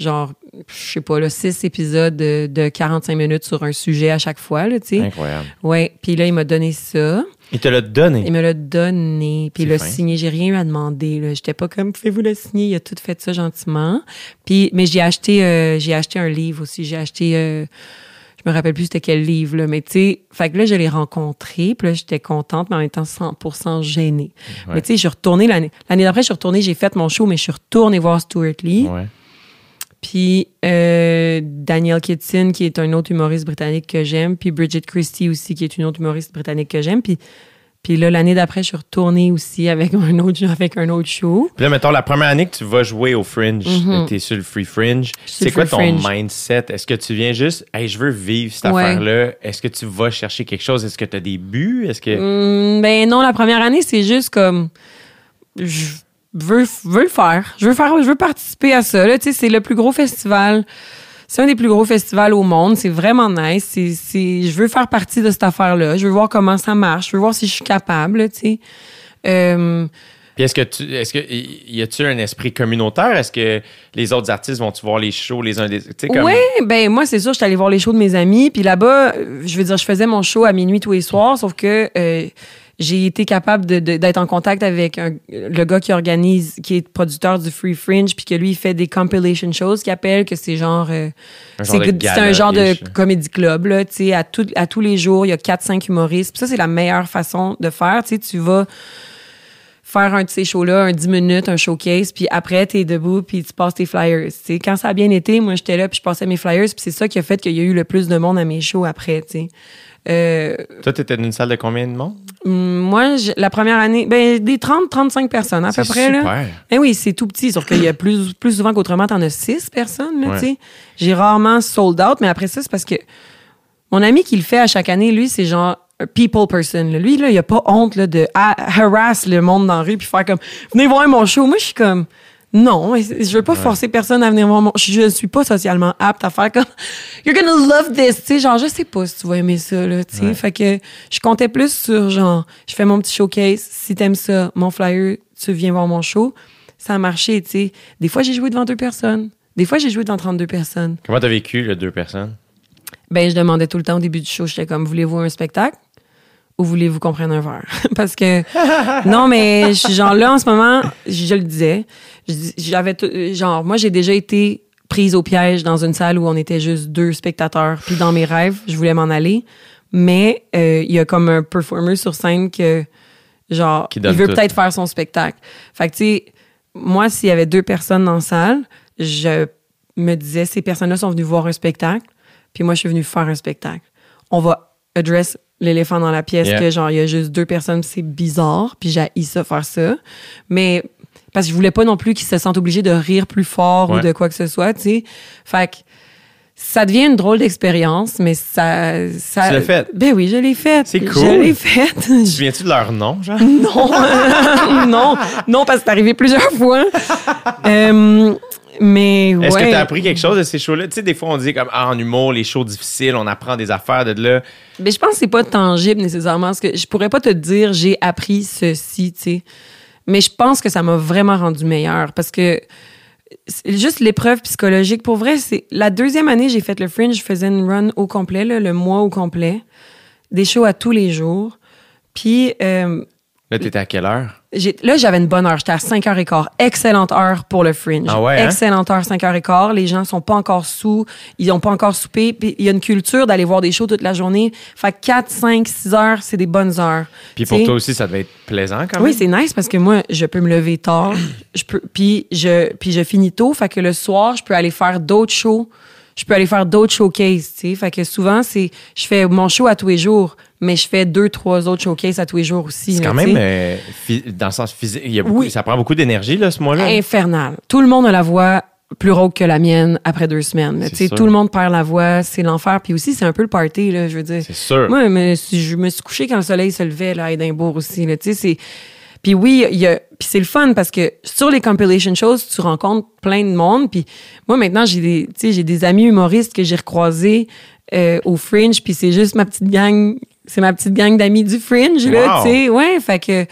[SPEAKER 3] genre, je sais pas, là, six épisodes de, de 45 minutes sur un sujet à chaque fois, là, tu sais.
[SPEAKER 2] Incroyable.
[SPEAKER 3] Ouais. Puis là, il m'a donné ça.
[SPEAKER 2] Il te l'a donné.
[SPEAKER 3] Il me l'a donné. Puis il l'a signé. J'ai rien eu à demander. Là. J'étais pas comme, pouvez-vous le signer? Il a tout fait ça gentiment. Puis, mais j'ai acheté, euh, j'ai acheté un livre aussi. J'ai acheté, euh, je me rappelle plus c'était quel livre, là. Mais tu sais, fait que là, je l'ai rencontré. Puis là, j'étais contente, mais en étant 100% gênée.
[SPEAKER 2] Ouais.
[SPEAKER 3] Mais tu sais, je suis retournée l'année, l'année d'après, je suis retournée, j'ai fait mon show, mais je suis retournée voir Stuart Lee.
[SPEAKER 2] Ouais.
[SPEAKER 3] Puis euh, Daniel Kitson, qui est un autre humoriste britannique que j'aime. Puis Bridget Christie aussi, qui est une autre humoriste britannique que j'aime. Puis, puis là, l'année d'après, je suis retournée aussi avec un autre, avec un autre show.
[SPEAKER 2] Puis là, mettons, la première année que tu vas jouer au Fringe,
[SPEAKER 3] Mhm.
[SPEAKER 2] tu es sur le Free Fringe, c'est quoi ton
[SPEAKER 3] Fringe.
[SPEAKER 2] mindset? Est-ce que tu viens juste, hey, je veux vivre cette
[SPEAKER 3] Ouais.
[SPEAKER 2] affaire-là? Est-ce que tu vas chercher quelque chose? Est-ce que tu as des buts? Est-ce que.
[SPEAKER 3] Hum, ben non, la première année, c'est juste comme je veux, veux le faire. Je veux faire, je veux participer à ça. Là, tu sais, c'est le plus gros festival. C'est un des plus gros festivals au monde. C'est vraiment nice. C'est, c'est, je veux faire partie de cette affaire-là. Je veux voir comment ça marche. Je veux voir si je suis capable. Tu sais. Euh,
[SPEAKER 2] Puis est-ce que tu. Est-ce que. Y a-tu un esprit communautaire? Est-ce que les autres artistes vont-tu voir les shows les uns des. Tu comme.
[SPEAKER 3] Ouais, ben moi c'est sûr, j'étais allée voir les shows de mes amis, puis là-bas, euh, je veux dire, je faisais mon show à minuit tous les soirs, sauf que euh, j'ai été capable de- de- d'être en contact avec un- le gars qui organise, qui est producteur du Free Fringe, puis que lui il fait des compilation shows, qu'il appelle que c'est genre, euh,
[SPEAKER 2] Un
[SPEAKER 3] c'est
[SPEAKER 2] genre de
[SPEAKER 3] c'est un genre de comédie club là, tu sais, à tout- à tous les jours, il y a 4-5 humoristes, puis ça c'est la meilleure façon de faire, tu sais, tu vas faire un de ces shows-là, un 10 minutes, un showcase, puis après, t'es debout, puis tu passes tes flyers. tu sais. Quand ça a bien été, moi, j'étais là, puis je passais mes flyers, puis c'est ça qui a fait qu'il y a eu le plus de monde à mes shows après, tu sais. Euh,
[SPEAKER 2] Toi, tu étais dans une salle de combien de monde?
[SPEAKER 3] Moi, je- la première année, ben, des 30-35 personnes à peu près, là.
[SPEAKER 2] super.
[SPEAKER 3] Ben oui, c'est tout petit, sauf qu'il y a plus, plus souvent qu'autrement, t'en as six personnes, là,
[SPEAKER 2] Ouais.
[SPEAKER 3] J'ai rarement sold out, mais après ça, c'est parce que mon ami qui le fait à chaque année, lui, c'est genre people person. là. Lui, là, il a pas honte là, de ha- harass le monde dans la rue puis faire comme venez voir mon show. Moi, je suis comme non, je veux pas forcer personne à venir voir mon je, je suis pas socialement apte à faire comme you're gonna love this, tu sais, genre je sais pas si tu vas aimer ça là, tu sais.
[SPEAKER 2] Ouais.
[SPEAKER 3] Fait que je comptais plus sur genre je fais mon petit showcase, si t'aimes ça, mon flyer, tu viens voir mon show. Ça a marché, tu sais. Des fois, j'ai joué devant deux personnes. Des fois, j'ai joué devant 32 personnes.
[SPEAKER 2] Comment t'as vécu, les deux personnes?
[SPEAKER 3] Ben, je demandais tout le temps au début du show, j'étais comme, voulez-vous un spectacle? Ou voulez-vous qu'on prenne un verre? Parce que, non, mais je suis genre là en ce moment, je, je le disais, j'avais, euh, genre, moi, j'ai déjà été prise au piège dans une salle où on était juste deux spectateurs. Puis dans mes rêves, je voulais m'en aller. Mais euh, il y a comme un performer sur scène que, genre,
[SPEAKER 2] Qui
[SPEAKER 3] il veut peut-être faire son spectacle. Fait que, tu sais, moi, s'il y avait deux personnes dans la salle, je me disais, ces personnes-là sont venues voir un spectacle, puis moi, je suis venue faire un spectacle. On va address l'éléphant dans la pièce,
[SPEAKER 2] Yeah.
[SPEAKER 3] que genre, il y a juste deux personnes, c'est bizarre, puis j'ai ça faire ça. Mais parce que je voulais pas non plus qu'ils se sentent obligés de rire plus fort ou de quoi que ce soit, tu sais. Fait que ça devient une drôle d'expérience, mais ça, ça.
[SPEAKER 2] Tu l'as fait?
[SPEAKER 3] Ben oui, je l'ai faite.
[SPEAKER 2] C'est
[SPEAKER 3] Je
[SPEAKER 2] cool.
[SPEAKER 3] l'ai faite.
[SPEAKER 2] Tu te souviens-tu de leur nom, genre?
[SPEAKER 3] Non, non, non, parce que c'est arrivé plusieurs fois. Euh, mais ouais.
[SPEAKER 2] Est-ce que tu as appris quelque chose de ces shows-là? Tu sais, des fois, on dit comme, ah, en humour, les shows difficiles, on apprend des affaires de là.
[SPEAKER 3] Mais je pense que c'est pas tangible nécessairement. Parce que je pourrais pas te dire j'ai appris ceci, tu sais. Mais je pense que ça m'a vraiment rendu meilleur parce que juste l'épreuve psychologique. Pour vrai, c'est la deuxième année j'ai fait le Fringe, je faisais une run au complet, là, le mois au complet, des shows à tous les jours. Puis euh,
[SPEAKER 2] Là, t'étais à quelle heure?
[SPEAKER 3] Là, j'avais une bonne heure. J'étais à 5h15. Excellente heure pour le fringe.
[SPEAKER 2] Ah ouais, hein?
[SPEAKER 3] Excellente heure, 5h15. Les gens sont pas encore sous. Ils n'ont pas encore soupé. Puis il y a une culture d'aller voir des shows toute la journée. Fait que 4, 5, 6 heures, c'est des bonnes heures.
[SPEAKER 2] Puis pour toi aussi, ça devait être plaisant quand même.
[SPEAKER 3] Oui, c'est nice parce que moi, je peux me lever tard. je peux, puis, je, puis je finis tôt. Fait que le soir, je peux aller faire d'autres shows. Je peux aller faire d'autres showcases, tu sais. Fait que souvent, c'est, je fais mon show à tous les jours, mais je fais deux, trois autres showcases à tous les jours aussi.
[SPEAKER 2] C'est quand même, euh, dans le sens physique, il y a beaucoup-
[SPEAKER 3] Oui.
[SPEAKER 2] ça prend beaucoup d'énergie, là, ce mois-là.
[SPEAKER 3] infernal. Tout le monde a la voix plus rauque que la mienne après deux semaines. Tu sais. Tout le monde perd la voix, c'est l'enfer. Puis aussi, c'est un peu le party, là, je veux dire.
[SPEAKER 2] C'est sûr.
[SPEAKER 3] Moi, mais je me suis couché quand le soleil se levait là, à Édimbourg aussi. Là, tu sais, c'est... Puis oui, il y a... puis c'est le fun parce que sur les compilation shows, tu rencontres plein de monde. Puis moi, maintenant, j'ai des, tu sais, j'ai des amis humoristes que j'ai recroisés euh, au Fringe. Puis c'est juste ma petite gang... C'est ma petite gang d'amis du Fringe, là,
[SPEAKER 2] Wow.
[SPEAKER 3] tu sais. Ouais, fait que...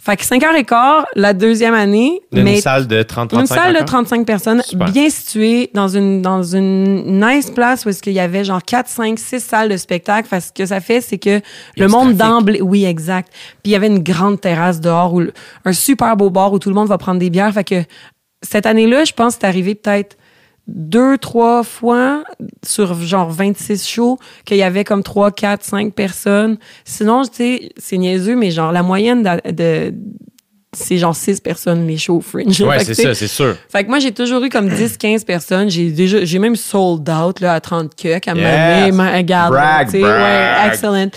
[SPEAKER 3] Fait que 5h15, la deuxième année. Mais
[SPEAKER 2] salle de 30-35
[SPEAKER 3] une salle de
[SPEAKER 2] encore?
[SPEAKER 3] 35 personnes,
[SPEAKER 2] Super.
[SPEAKER 3] bien située, dans une, dans une nice place où est-ce qu'il y avait genre 4, 5, 6 salles de spectacle. Fait que ce que ça fait, c'est que le monde d'emblée... Oui, exact. Puis il y avait une grande terrasse dehors, où un super beau bar où tout le monde va prendre des bières. Fait que cette année-là, je pense que c'est arrivé peut-être deux, trois fois sur genre 26 shows qu'il y avait comme 3, 4, 5 personnes. Sinon, tu sais, c'est niaiseux, mais genre la moyenne de... de- c'est genre 6 personnes les shows fringe.
[SPEAKER 2] Ouais, c'est ça, c'est sûr.
[SPEAKER 3] fait que moi, j'ai toujours eu comme 10-15 personnes. J'ai déjà, j'ai même sold out, là, à 30 cucs, à
[SPEAKER 2] Yes.
[SPEAKER 3] ma regarde.
[SPEAKER 2] Brag,
[SPEAKER 3] tu sais. Ouais, excellent.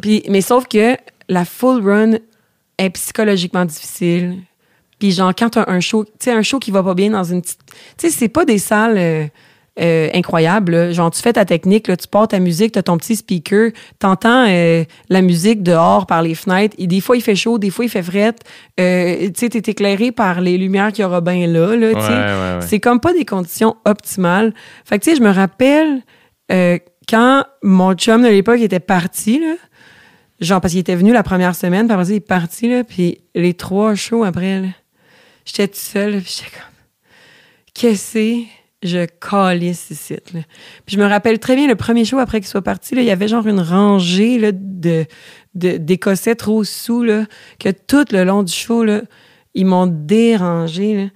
[SPEAKER 3] Puis, mais sauf que la full run est psychologiquement difficile. Puis genre, quand t'as un show, tu sais, un show qui va pas bien dans une petite... Tu sais, c'est pas des salles... euh, euh, incroyables, là. Genre, tu fais ta technique, là, tu portes ta musique, t'as ton petit speaker, t'entends euh, la musique dehors par les fenêtres. Et des fois, il fait chaud, des fois, il fait fret. Euh, tu sais, t'es éclairé par les lumières qu'il y aura bien là, là, tu.
[SPEAKER 2] Ouais, ouais, ouais.
[SPEAKER 3] C'est comme pas des conditions optimales. Fait que, tu sais, je me rappelle euh, quand mon chum de l'époque était parti, là, genre parce qu'il était venu la première semaine, après ça, il est parti, là, puis les trois shows après, là, j'étais toute seule, puis j'étais comme, qu'est-ce que? Je calisse ici. Là. Puis je me rappelle très bien le premier show après qu'il soit parti, là, il y avait genre une rangée là, de, d'Écossais trop sous, là, que tout le long du show, là, ils m'ont dérangé.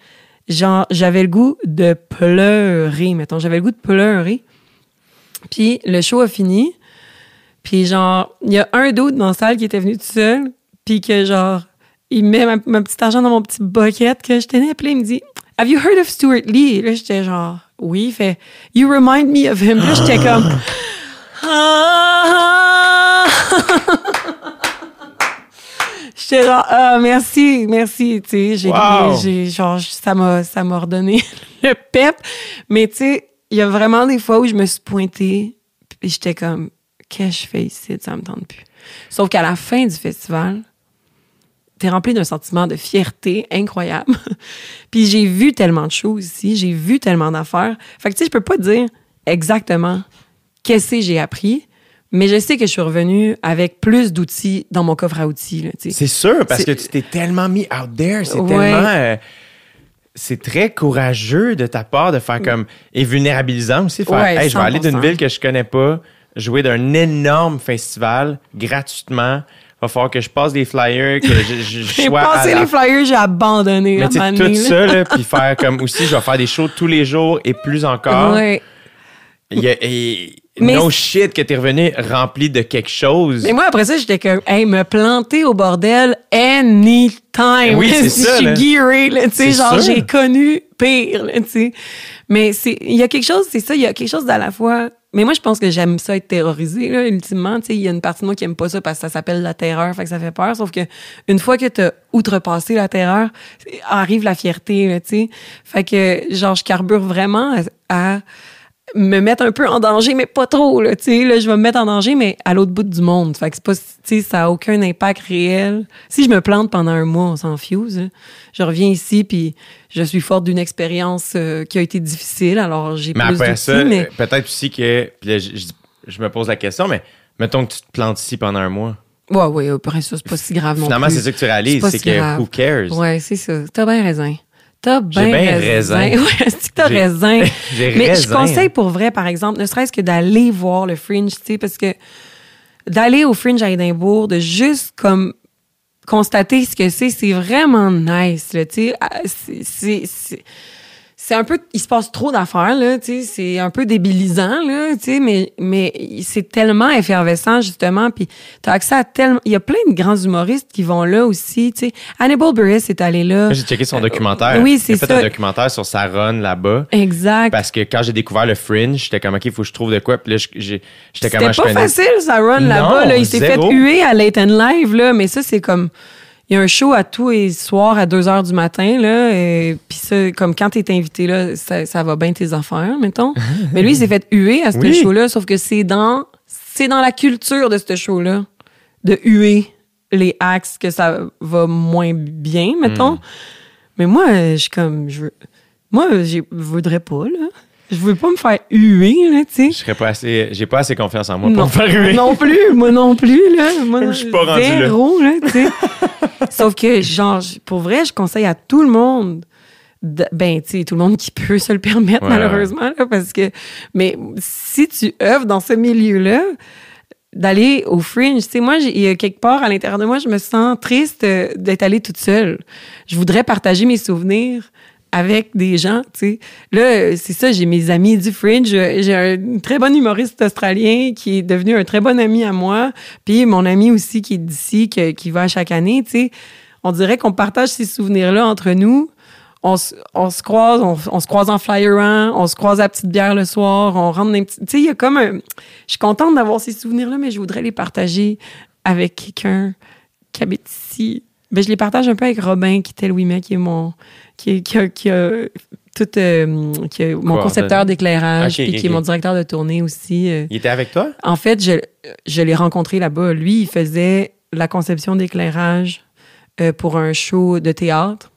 [SPEAKER 3] Genre, j'avais le goût de pleurer, mettons. J'avais le goût de pleurer. Puis le show a fini. Puis genre, il y a un d'autre dans la salle qui était venu tout seul. Puis que genre, il met ma, ma petite argent dans mon petit bucket que je tenais. Puis il me dit, Have you heard of Stuart Lee? Là, j'étais genre, oui. Il fait, You remind me of him. Là, j'étais comme, Ah! J'étais genre, ah, merci, merci, tu sais, j'ai,
[SPEAKER 2] Wow.
[SPEAKER 3] j'ai, genre, ça m'a, ça m'a redonné le pep. Mais tu sais, il y a vraiment des fois où je me suis pointée, puis j'étais comme, qu'est-ce que je fais ici? Ça me tente plus. Sauf qu'à la fin du festival, t'es rempli d'un sentiment de fierté incroyable. puis j'ai vu tellement de choses ici, j'ai vu tellement d'affaires. Fait que tu sais, je peux pas dire exactement qu'est-ce que j'ai appris, mais je sais que je suis revenue avec plus d'outils dans mon coffre à outils.
[SPEAKER 2] C'est sûr, parce que tu t'es tellement mis out there. C'est
[SPEAKER 3] Ouais.
[SPEAKER 2] tellement. euh, c'est très courageux de ta part de faire comme. Et vulnérabilisant aussi. Faire,
[SPEAKER 3] Ouais,
[SPEAKER 2] hey, je vais aller d'une
[SPEAKER 3] 100%.
[SPEAKER 2] ville que je connais pas, jouer d'un énorme festival gratuitement. Va falloir que je passe des flyers, que je, je, je
[SPEAKER 3] J'ai
[SPEAKER 2] sois
[SPEAKER 3] passé
[SPEAKER 2] la-
[SPEAKER 3] les flyers, j'ai abandonné.
[SPEAKER 2] Mais tu tout ça, là, puis faire comme aussi, je vais faire des shows tous les jours et plus encore.
[SPEAKER 3] Ouais.
[SPEAKER 2] Il y a- et
[SPEAKER 3] Mais
[SPEAKER 2] no shit que t'es revenu rempli de quelque chose.
[SPEAKER 3] Mais moi, après ça, j'étais comme, hey, me planter au bordel anytime.
[SPEAKER 2] Oui, c'est ça,
[SPEAKER 3] Je suis
[SPEAKER 2] là.
[SPEAKER 3] gearée, là, tu sais, genre, j'ai connu pire, tu sais. Mais il y a quelque chose, c'est ça, il y a quelque chose d'à la fois. Mais moi, je pense que j'aime ça être terrorisé, là, ultimement. Tu sais, il y a une partie de moi qui aime pas ça parce que ça s'appelle la terreur, fait que ça fait peur. Sauf que une fois que t'as outrepassé la terreur, arrive la fierté, tu sais. Fait que, genre, je carbure vraiment à me mettre un peu en danger, mais pas trop, là, je vais me mettre en danger, mais à l'autre bout du monde. Fait que c'est pas, ça a aucun impact réel. Si je me plante pendant un mois, on s'en fuse, là. Je reviens ici, puis je suis forte d'une expérience euh, qui a été difficile, alors j'ai
[SPEAKER 2] Mais
[SPEAKER 3] plus
[SPEAKER 2] après ça,
[SPEAKER 3] mais...
[SPEAKER 2] euh, peut-être aussi que. Puis là, je, je- je me pose la question, mais mettons que tu te plantes ici pendant un mois.
[SPEAKER 3] Ouais, ouais, après ça, c'est pas si grave non
[SPEAKER 2] Finalement, c'est ça que tu réalises, c'est
[SPEAKER 3] si
[SPEAKER 2] que
[SPEAKER 3] grave.
[SPEAKER 2] who cares?
[SPEAKER 3] Ouais, c'est ça. T'as bien raison. T'as bien
[SPEAKER 2] bien
[SPEAKER 3] raison.
[SPEAKER 2] raison.
[SPEAKER 3] Ouais, t'as.
[SPEAKER 2] J'ai
[SPEAKER 3] Mais je conseille pour vrai, par exemple, ne serait-ce que d'aller voir le Fringe, tu sais, parce que d'aller au Fringe à Édimbourg, de juste comme constater ce que c'est, c'est vraiment nice, tu sais. Ah, c'est- c'est un peu il se passe trop d'affaires là tu sais c'est un peu débilisant là tu sais mais mais c'est tellement effervescent justement puis t'as accès à tellement il y a plein de grands humoristes qui vont là aussi tu sais Hannibal Buress est allé là
[SPEAKER 2] J'ai checké son documentaire.
[SPEAKER 3] oui, c'est
[SPEAKER 2] Il a fait
[SPEAKER 3] ça.
[SPEAKER 2] un documentaire sur sa run là-bas.
[SPEAKER 3] exact
[SPEAKER 2] Parce que quand j'ai découvert le Fringe, j'étais comme, OK, il faut que je trouve de quoi. Puis là, j'étais
[SPEAKER 3] c'était
[SPEAKER 2] comme,
[SPEAKER 3] pas
[SPEAKER 2] je connais.
[SPEAKER 3] facile ça run
[SPEAKER 2] Non,
[SPEAKER 3] là-bas là. il s'est fait huer à Late and Live là mais ça c'est comme il y a un show à tous les soirs à 2 heures du matin, là. Et, puis ça, comme quand t'es invité, là, ça, ça va bien tes affaires, mettons. Mais lui, il s'est fait huer à ce
[SPEAKER 2] Oui.
[SPEAKER 3] show-là, sauf que c'est dans, c'est dans la culture de ce show-là, de huer les axes que ça va moins bien, mettons.
[SPEAKER 2] Hmm.
[SPEAKER 3] Mais moi, je suis comme, je veux, moi, je voudrais pas, là. Je veux pas me faire huer, là, tu sais.
[SPEAKER 2] Je serais pas assez, j'ai pas assez confiance en moi pour me faire huer.
[SPEAKER 3] non plus, moi non plus, là. Moi,
[SPEAKER 2] Je suis pas rendu là.
[SPEAKER 3] zéro, là. tu sais. Sauf que, genre, pour vrai, je conseille à tout le monde, de- ben, tu sais, tout le monde qui peut se le permettre,
[SPEAKER 2] Ouais,
[SPEAKER 3] malheureusement, là, parce que, mais si tu œuvres dans ce milieu-là, d'aller au fringe. Tu sais, moi, il y a quelque part à l'intérieur de moi, je me sens triste euh, d'être allée toute seule. Je voudrais partager mes souvenirs avec des gens, tu sais. Là, c'est ça, j'ai mes amis du fringe. J'ai un très bon humoriste australien qui est devenu un très bon ami à moi. Puis mon ami aussi qui est d'ici, qui va chaque année, tu sais. On dirait qu'on partage ces souvenirs-là entre nous. On, se- on se croise, on, se croise en flyerant, on se croise à petite bière le soir, on rentre dans. Tu sais, il y a comme un... Je suis contente d'avoir ces souvenirs-là, mais je voudrais les partager avec quelqu'un qui habite ici. Ben, je les partage un peu avec Robin, qui était Louis May, qui est mon... qui, est- qui a, qui a tout... euh, qui est mon concepteur d'éclairage,
[SPEAKER 2] Ok,
[SPEAKER 3] puis qui est mon directeur de tournée aussi. euh.
[SPEAKER 2] Il était avec toi?
[SPEAKER 3] En fait, je, je l'ai rencontré là-bas. Lui, il faisait la conception d'éclairage euh, pour un show de théâtre.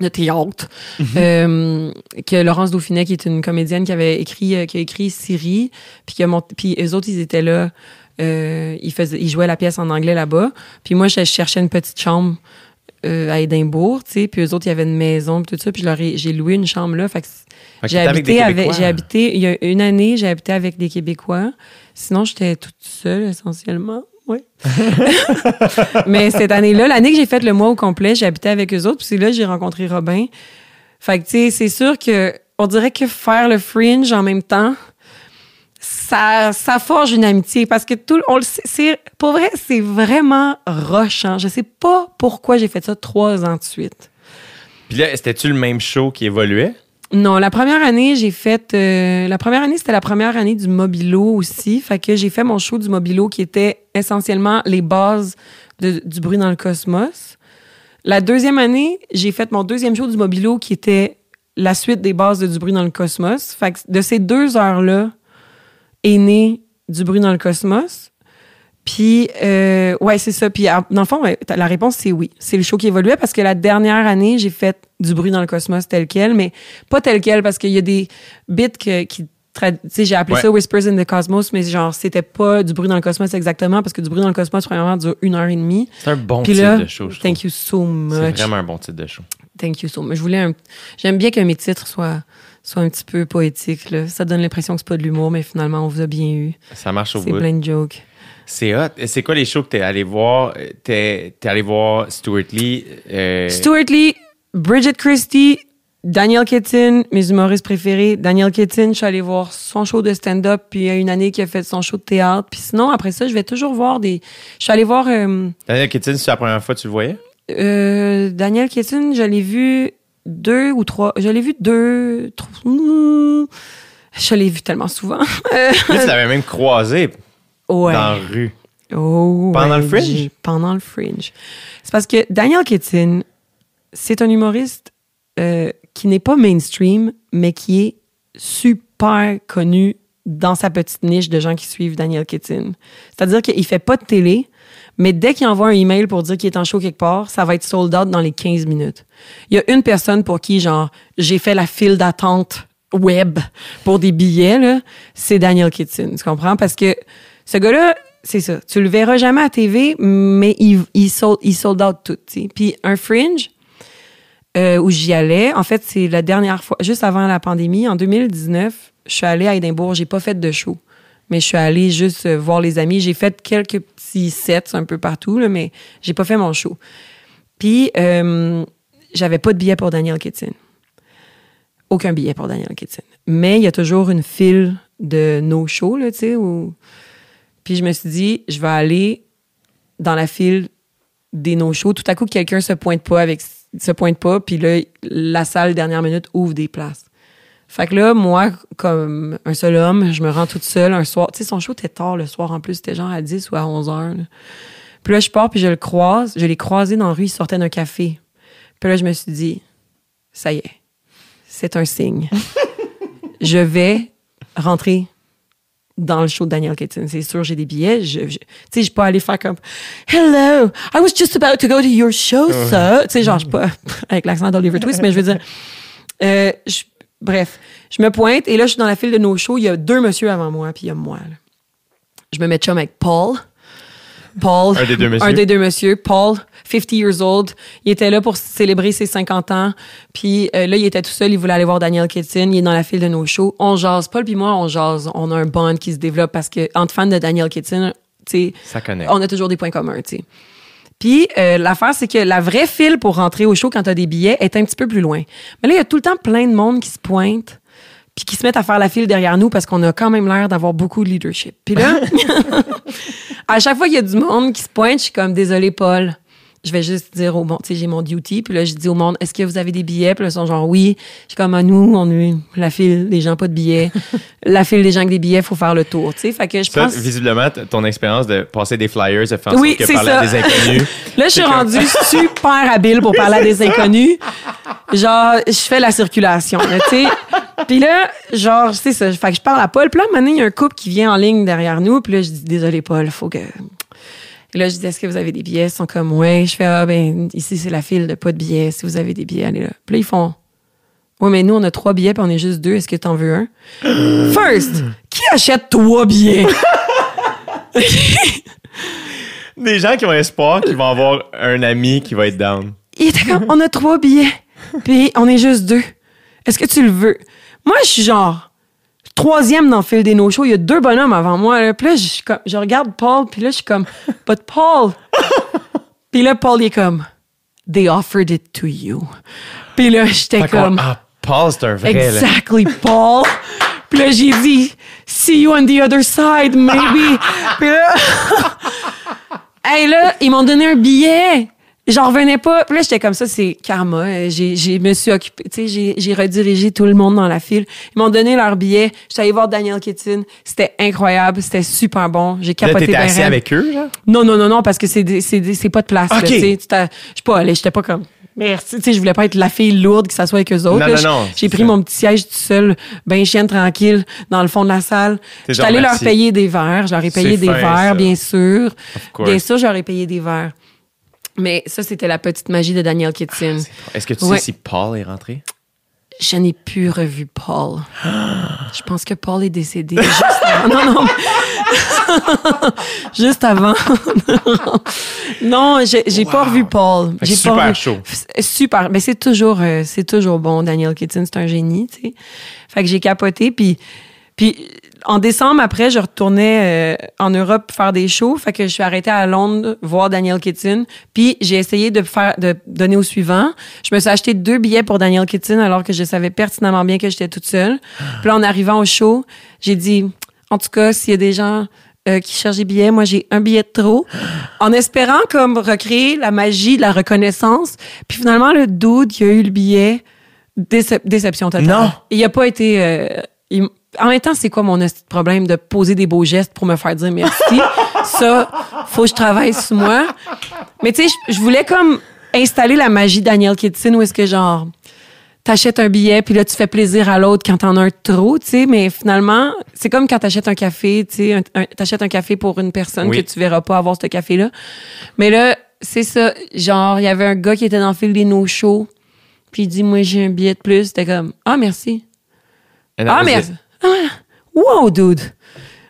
[SPEAKER 3] De théâtre. Euh, que Laurence Dauphinet, qui est une comédienne qui avait écrit, qui a écrit Siri, puis qui a monté, puis eux autres, ils étaient là. Euh, ils, faisaient, ils jouaient la pièce en anglais là-bas. Puis moi, je cherchais une petite chambre euh, à Édimbourg, tu sais. Puis eux autres, il y avait une maison, puis tout ça. Puis j'ai loué une chambre là. Fait que j'ai
[SPEAKER 2] avec
[SPEAKER 3] habité avec, j'ai habité, il y a une année, j'ai habité avec des Québécois. Sinon, j'étais toute seule, essentiellement. Oui. Mais cette année-là, l'année que j'ai fait le mois au complet, j'ai habité avec eux autres. Puis c'est là que j'ai rencontré Robin. Fait que, tu sais, c'est sûr que, on dirait que faire le fringe en même temps, ça, ça forge une amitié parce que tout, on le sait, c'est, pour vrai, c'est vraiment rochant. Je sais pas pourquoi j'ai fait ça trois ans de suite.
[SPEAKER 2] Puis là, c'était-tu le même show qui évoluait?
[SPEAKER 3] Non, la première année, j'ai fait. euh, la première année, c'était la première année du Mobilo aussi. Fait que j'ai fait mon show du Mobilo qui était essentiellement les bases de- du bruit dans le cosmos. La deuxième année, j'ai fait mon deuxième show du Mobilo qui était la suite des bases de du bruit dans le cosmos. Fait que de ces deux heures-là est né du bruit dans le cosmos. Puis, euh, ouais, c'est ça. Puis, ah, dans le fond, ouais, la réponse, c'est oui. C'est le show qui évoluait parce que la dernière année, j'ai fait du bruit dans le cosmos tel quel, mais pas tel quel parce qu'il y a des bits que- qui. trad- Tu sais, j'ai appelé
[SPEAKER 2] Ouais.
[SPEAKER 3] ça Whispers in the Cosmos, mais genre, c'était pas du bruit dans le cosmos exactement parce que du bruit dans le cosmos, premièrement, dure une heure et demie.
[SPEAKER 2] C'est un bon
[SPEAKER 3] Puis
[SPEAKER 2] titre
[SPEAKER 3] là,
[SPEAKER 2] de show, je trouve.
[SPEAKER 3] thank you so
[SPEAKER 2] C'est
[SPEAKER 3] much.
[SPEAKER 2] vraiment un bon titre de show.
[SPEAKER 3] Thank you so much. Je voulais un... J'aime bien que mes titres soient, soient un petit peu poétiques. Là. Ça donne l'impression que c'est pas de l'humour, mais finalement, on vous a bien eu.
[SPEAKER 2] Ça marche au
[SPEAKER 3] C'est
[SPEAKER 2] bout.
[SPEAKER 3] plein de jokes.
[SPEAKER 2] C'est hot. C'est quoi les shows que t'es allé voir? T'es t'es allé voir Stuart Lee. euh,
[SPEAKER 3] Stuart Lee, Bridget Christie, Daniel Kitson, mes humoristes préférés. Daniel Kitson, je suis allée voir son show de stand-up, puis il y a une année qu'il a fait son show de théâtre. Puis sinon, après ça, je vais toujours voir des... Je suis allée voir euh,
[SPEAKER 2] Daniel Kitson, c'est la première fois que tu le voyais?
[SPEAKER 3] euh, Daniel Kitson, je l'ai vu deux ou trois... Je l'ai vu deux... trois- Je l'ai vu tellement souvent. Euh,
[SPEAKER 2] tu l'avais même croisé
[SPEAKER 3] ouais.
[SPEAKER 2] dans la rue.
[SPEAKER 3] Oh,
[SPEAKER 2] Pendant
[SPEAKER 3] ouais,
[SPEAKER 2] le Fringe?
[SPEAKER 3] Pendant le Fringe. C'est parce que Daniel Kitson, c'est un humoriste euh, qui n'est pas mainstream, mais qui est super connu dans sa petite niche de gens qui suivent Daniel Kitson. C'est-à-dire qu'il fait pas de télé, mais dès qu'il envoie un email pour dire qu'il est en show quelque part, ça va être sold out dans les 15 minutes. Il y a une personne pour qui, genre, j'ai fait la file d'attente web pour des billets, c'est Daniel Kitson. Tu comprends? Parce que ce gars-là, c'est ça. Tu le verras jamais à TV, mais il, il, sold, il sold out tout. tu sais. Puis un fringe, euh, où j'y allais. En fait, c'est la dernière fois, juste avant la pandémie, en 2019, je suis allée à Édimbourg. J'ai pas fait de show. Mais je suis allée juste euh, voir les amis. J'ai fait quelques petits sets un peu partout, là, mais j'ai pas fait mon show. Puis, euh, j'avais pas de billet pour Daniel Kitson. Aucun billet pour Daniel Kitson. Mais il y a toujours une file de no-show, là, tu sais, où... Puis je me suis dit, je vais aller dans la file des no-shows. Tout à coup, quelqu'un se pointe pas avec se pointe pas, puis là, la salle, dernière minute, ouvre des places. Fait que là, moi, comme un seul homme, je me rends toute seule un soir. Tu sais, son show était tard le soir en plus, c'était genre à 10 ou à 11 heures. là. Puis là, je pars, puis je le croise. Je l'ai croisé dans la rue, il sortait d'un café. Puis là, je me suis dit, ça y est, c'est un signe. je vais rentrer dans le show de Daniel Kitson. C'est sûr, j'ai des billets. Je, je- tu sais, je peux pas aller faire comme Hello, I was just about to go to your show, sir. Tu sais, genre, je suis pas avec l'accent d'Oliver Twist, mais je veux dire. euh, je- bref, je me pointe et là, je suis dans la file de nos shows. Il y a deux messieurs avant moi, puis il y a moi. là. Je me mets chum avec Paul. Paul.
[SPEAKER 2] Un des deux messieurs.
[SPEAKER 3] Un des deux messieurs. Paul, 50 years old. Il était là pour célébrer ses 50 ans. Puis euh, là, il était tout seul. Il voulait aller voir Daniel Kitson. Il est dans la file de nos shows. On jase. Paul puis moi, on jase. On a un bond qui se développe parce que entre fans de Daniel Kitson, tu sais, on a toujours des points communs, tu sais. Puis euh, l'affaire, c'est que la vraie file pour rentrer au show quand t'as des billets est un petit peu plus loin. Mais là, il y a tout le temps plein de monde qui se pointe puis qui se mettent à faire la file derrière nous parce qu'on a quand même l'air d'avoir beaucoup de leadership. Puis là, à chaque fois qu'il y a du monde qui se pointe, je suis comme désolé Paul. Je vais juste dire au monde, tu sais, j'ai mon duty, puis là, je dis au monde, est-ce que vous avez des billets? Puis là, ils sont genre, oui. Je suis comme, à nous, on est la file des gens pas de billets. la file des gens avec des billets, faut faire le tour, tu sais. Fait que je
[SPEAKER 2] Ça,
[SPEAKER 3] pense.
[SPEAKER 2] visiblement, ton expérience de passer des flyers, de faire en
[SPEAKER 3] Oui,
[SPEAKER 2] sorte que parler
[SPEAKER 3] ça.
[SPEAKER 2] à des inconnus.
[SPEAKER 3] Là, je suis
[SPEAKER 2] comme-
[SPEAKER 3] rendue super habile pour parler à des inconnus. Genre, je fais la circulation, tu sais. Puis là, genre, c'est ça. Fait que je parle à Paul. Puis là, maintenant, il y a un couple qui vient en ligne derrière nous. Puis là, je dis, désolé, Paul, faut que. Et là, je dis, est-ce que vous avez des billets? Ils sont comme, ouais. Je fais, ah, ben, ici, c'est la file de pas de billets. Si vous avez des billets, allez là. Puis là, ils font, ouais, mais nous, on a trois billets, puis on est juste deux. Est-ce que t'en veux un? First, qui achète trois billets?
[SPEAKER 2] Des gens qui ont espoir qu'ils vont avoir un ami qui va être down.
[SPEAKER 3] Il était comme, on a trois billets, puis on est juste deux. Est-ce que tu le veux? Moi, je suis genre troisième dans le fil des no-shows. Il y a deux bonhommes avant moi. Là. Puis là, je, suis comme- je regarde Paul, puis là, je suis comme, but Paul. puis là, Paul, il est comme, they offered it to you. Puis là, j'étais comme,
[SPEAKER 2] ah, Paul, c'est un vrai. là.
[SPEAKER 3] Exactly, Paul. Puis là, j'ai dit, see you on the other side, maybe. Puis là, hey, là, ils m'ont donné un billet. J'en revenais pas. Puis là, j'étais comme ça, c'est karma. Euh, J'ai, me suis occupée, tu sais, j'ai, redirigé tout le monde dans la file. Ils m'ont donné leur billet. J'étais allée voir Daniel Kitson. C'était incroyable. C'était super bon. J'ai
[SPEAKER 2] Là,
[SPEAKER 3] capoté bien
[SPEAKER 2] assis avec eux, là?
[SPEAKER 3] Non, non, non, non, parce que c'est pas de place. là,
[SPEAKER 2] Ok.
[SPEAKER 3] tu sais. Tu t'as- Je suis pas allée, j'étais pas comme. Merci. Tu sais, je voulais pas être la fille lourde qui s'assoit avec eux autres. Là. J'ai pris
[SPEAKER 2] ça.
[SPEAKER 3] mon petit siège tout seul, ben chienne tranquille, dans le fond de la salle. J'étais
[SPEAKER 2] genre,
[SPEAKER 3] allée leur payer des verres. Je leur ai payé des
[SPEAKER 2] fin,
[SPEAKER 3] verres,
[SPEAKER 2] ça.
[SPEAKER 3] bien sûr. Bien sûr, je leur ai payé des verres. Mais ça, c'était la petite magie de Daniel Kitson.
[SPEAKER 2] Est-ce que tu
[SPEAKER 3] Ouais.
[SPEAKER 2] sais si Paul est rentré?
[SPEAKER 3] Je n'ai plus revu Paul. Je pense que Paul est décédé juste avant. Non, non. juste avant. non, j'ai pas revu Paul. J'ai
[SPEAKER 2] super
[SPEAKER 3] pas revu-
[SPEAKER 2] chaud.
[SPEAKER 3] F- Super. Mais c'est toujours, euh, c'est toujours bon. Daniel Kitson, c'est un génie, tu sais. Fait que j'ai capoté. Puis, puis en décembre, après, je retournais euh, en Europe faire des shows. Fait que je suis arrêtée à Londres voir Daniel Kitson. Puis j'ai essayé de faire, de donner au suivant. Je me suis acheté deux billets pour Daniel Kitson alors que je savais pertinemment bien que j'étais toute seule. Puis là, en arrivant au show, j'ai dit, en tout cas, s'il y a des gens euh, qui cherchent des billets, moi j'ai un billet de trop, en espérant comme recréer la magie la reconnaissance. Puis finalement, le dude, il a eu le billet. Décep- déception totale.
[SPEAKER 2] Non.
[SPEAKER 3] Il a pas été. euh, il- en même temps, c'est quoi mon problème de poser des beaux gestes pour me faire dire merci? Ça, faut que je travaille sur moi. Mais tu sais, je- voulais comme installer la magie Daniel Kitson où est-ce que genre t'achètes un billet puis là tu fais plaisir à l'autre quand t'en as un trop, tu sais, mais finalement, c'est comme quand t'achètes un café, tu sais, t'achètes un café pour une personne
[SPEAKER 2] Oui.
[SPEAKER 3] que tu verras pas avoir ce café-là. Mais là, c'est ça, genre, il y avait un gars qui était dans le fil des no-shows puis il dit, moi, j'ai un billet de plus. C'était comme, ah, merci.
[SPEAKER 2] And
[SPEAKER 3] Ah. Ah, Wow, dude.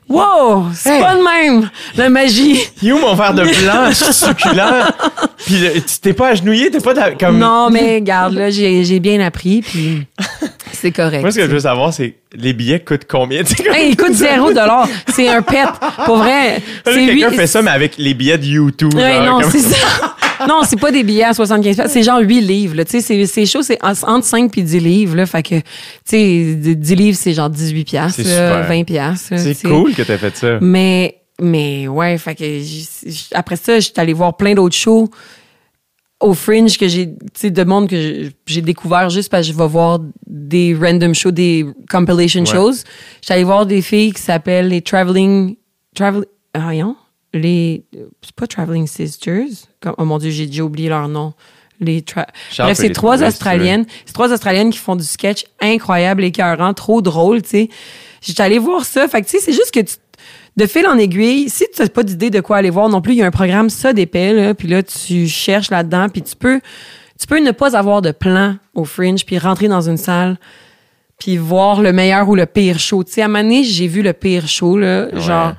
[SPEAKER 3] Wow, c'est
[SPEAKER 2] Hey.
[SPEAKER 3] pas de même, la magie.
[SPEAKER 2] You, mon verre de blanc succulent? Puis tu t'es pas agenouillé, t'es pas comme.
[SPEAKER 3] Non, mais regarde, là, j'ai bien appris, puis c'est correct.
[SPEAKER 2] Moi, ce que je veux savoir, c'est les billets coûtent combien? Tu sais, comme-
[SPEAKER 3] Hey, il coûte zéro dollar. C'est un pet. Pour vrai.
[SPEAKER 2] Quelqu'un fait ça, mais avec les billets de YouTube.
[SPEAKER 3] Ouais, non, c'est ça. Non, c'est pas des billets à 75 piastres, c'est genre 8 livres. là. Tu sais, c'est- c'est chaud, c'est en- entre 5 puis 10 livres. Là, fait que, tu sais, 10 livres, c'est genre 18 piastres,
[SPEAKER 2] C'est
[SPEAKER 3] là,
[SPEAKER 2] super.
[SPEAKER 3] 20 piastres.
[SPEAKER 2] C'est cool que t'aies fait ça.
[SPEAKER 3] Mais, mais ouais, fait que après ça, j'étais allée voir plein d'autres shows au Fringe que j'ai, tu sais, de monde que j'ai- j'ai découvert juste parce que je vais voir des random shows, des compilation
[SPEAKER 2] Ouais.
[SPEAKER 3] shows. J'étais allée voir des filles qui s'appellent les Traveling, Travel, ah, voyons, les, c'est pas Traveling Sisters. Comme, oh mon dieu, j'ai déjà oublié leur nom. Les tra- Bref, c'est trois
[SPEAKER 2] trouver, si.
[SPEAKER 3] Australiennes. C'est trois Australiennes qui font du sketch incroyable, écœurant, trop drôle, tu sais. J'étais allée voir ça. Fait que, tu sais, c'est juste que tu, de fil en aiguille, si tu n'as pas d'idée de quoi aller voir non plus, il y a un programme ça d'épais, là, puis là, tu cherches là-dedans, puis tu peux, tu peux ne pas avoir de plan au Fringe, puis rentrer dans une salle, puis voir le meilleur ou le pire show. Tu sais, à un moment donné, j'ai vu le pire show, là, genre...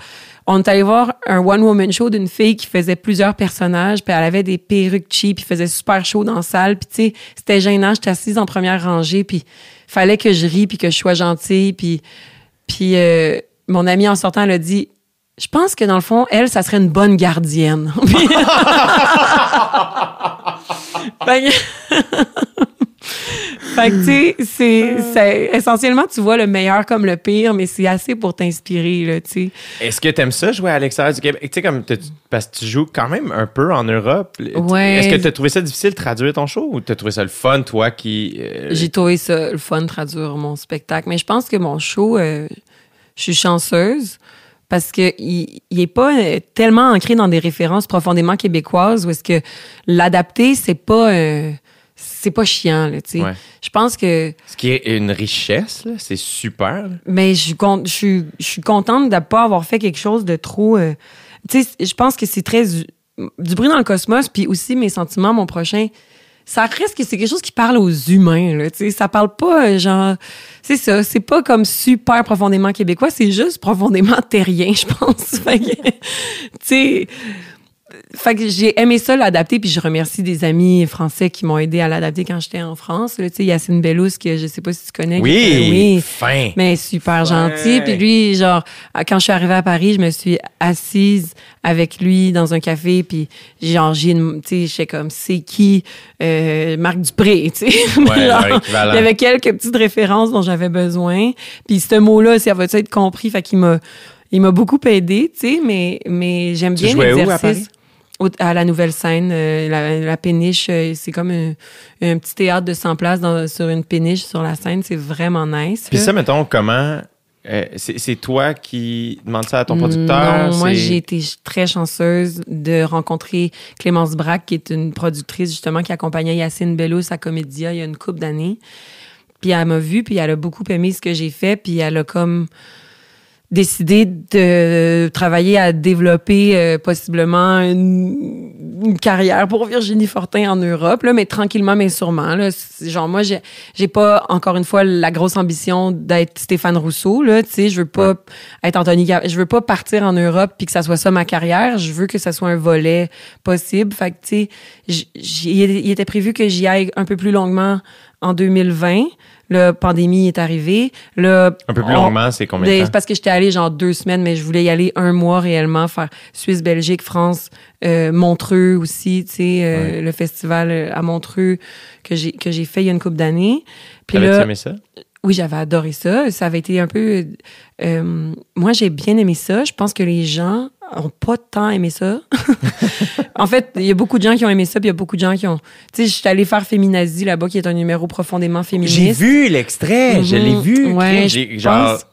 [SPEAKER 3] On est allé voir un one-woman show d'une fille qui faisait plusieurs personnages, puis elle avait des perruques cheap, puis faisait super chaud dans la salle, puis tu sais, c'était gênant, j'étais assise en première rangée, puis fallait que je rie, puis que je sois gentille, puis puis euh, mon amie en sortant, elle a dit Je pense que dans le fond, elle, ça serait une bonne gardienne. Fait que, Fait que, tu sais, c'est, c'est- essentiellement, tu vois le meilleur comme le pire, mais c'est assez pour t'inspirer, là, tu sais.
[SPEAKER 2] Est-ce que t'aimes ça jouer à l'extérieur du Québec? Tu sais, comme parce que tu joues quand même un peu en Europe.
[SPEAKER 3] Ouais.
[SPEAKER 2] Est-ce que t'as trouvé ça difficile de traduire ton show ou t'as trouvé ça le fun, toi, qui. euh,
[SPEAKER 3] J'ai trouvé ça le fun de traduire mon spectacle. Mais je pense que mon show, euh, je suis chanceuse parce que il, il est pas euh, tellement ancré dans des références profondément québécoises où est-ce que l'adapter, c'est pas euh, c'est pas chiant, là, tu sais.
[SPEAKER 2] Ouais.
[SPEAKER 3] Je pense que
[SPEAKER 2] Ce qui est une richesse, là, c'est super. là.
[SPEAKER 3] mais je suis con- je suis je suis contente de pas avoir fait quelque chose de trop euh, tu sais je pense que c'est très du, du bruit dans le cosmos puis aussi mes sentiments mon prochain ça reste c'est quelque chose qui parle aux humains là tu sais. Ça parle pas euh, genre c'est ça c'est pas comme super profondément québécois c'est juste profondément terrien je pense fait que j'ai aimé ça l'adapter puis je remercie des amis français qui m'ont aidé à l'adapter quand j'étais en France là, tu sais Yacine Bellous que je sais pas si tu connais
[SPEAKER 2] Oui,
[SPEAKER 3] était- oui
[SPEAKER 2] fin.
[SPEAKER 3] mais super gentil. Puis lui, genre, quand je suis arrivée à Paris, je me suis assise avec lui dans un café. Puis genre, j'ai, une- tu sais, j'étais comme, c'est qui euh, Marc Dupré, tu sais.
[SPEAKER 2] Ouais,
[SPEAKER 3] Genre, il y avait quelques petites références dont j'avais besoin. Puis ce mot-là, ça va être compris. Fait qu'il m'a, il m'a beaucoup aidé, tu sais. Mais, mais j'aime bien l'exercice. Au- à la nouvelle scène, euh, la, la péniche, euh, c'est comme un, un petit théâtre de 100 places dans- sur une péniche sur la scène. C'est vraiment nice.
[SPEAKER 2] Puis ça, mettons, comment. euh, c'est toi qui demandes ça à ton producteur?
[SPEAKER 3] Non, moi, j'ai été très chanceuse de rencontrer Clémence Braque, qui est une productrice, justement, qui accompagnait Yacine Bello, sa comédia, il y a une couple d'années. Puis elle m'a vue, puis elle a beaucoup aimé ce que j'ai fait, puis elle a comme décidé de travailler à développer euh, possiblement une, une carrière pour Virginie Fortin en Europe, là, mais tranquillement mais sûrement. Là. Genre moi, j'ai j'ai pas encore une fois la grosse ambition d'être Stéphane Rousseau. Là, tu sais, je veux pas être Anthony, je veux pas partir en Europe puis que ça soit ça ma carrière. Je veux que ça soit un volet possible. Fait que tu sais, il était prévu que j'y aille un peu plus longuement en 2020. La pandémie est arrivée. Là,
[SPEAKER 2] Un peu plus
[SPEAKER 3] on-
[SPEAKER 2] longuement, c'est combien de temps?
[SPEAKER 3] C'est parce que j'étais allée genre deux semaines, mais je voulais y aller un mois réellement, faire Suisse, Belgique, France, euh, Montreux aussi, tu sais, euh,
[SPEAKER 2] Ouais.
[SPEAKER 3] le festival euh, à Montreux que j'ai fait il y a une couple d'années.
[SPEAKER 2] T'avais-tu aimé ça?
[SPEAKER 3] Oui, j'avais adoré ça. Ça avait été un peu. euh, moi, j'ai bien aimé ça. Je pense que les gens ont pas tant aimé ça. en fait, il y a beaucoup de gens qui ont aimé ça, puis il y a beaucoup de gens qui ont. Tu sais, je suis allée faire Féminazie là-bas, qui est un numéro profondément féministe.
[SPEAKER 2] J'ai vu l'extrait, je l'ai
[SPEAKER 3] Mhm.
[SPEAKER 2] vu.
[SPEAKER 3] Ouais, je
[SPEAKER 2] genre,
[SPEAKER 3] pense-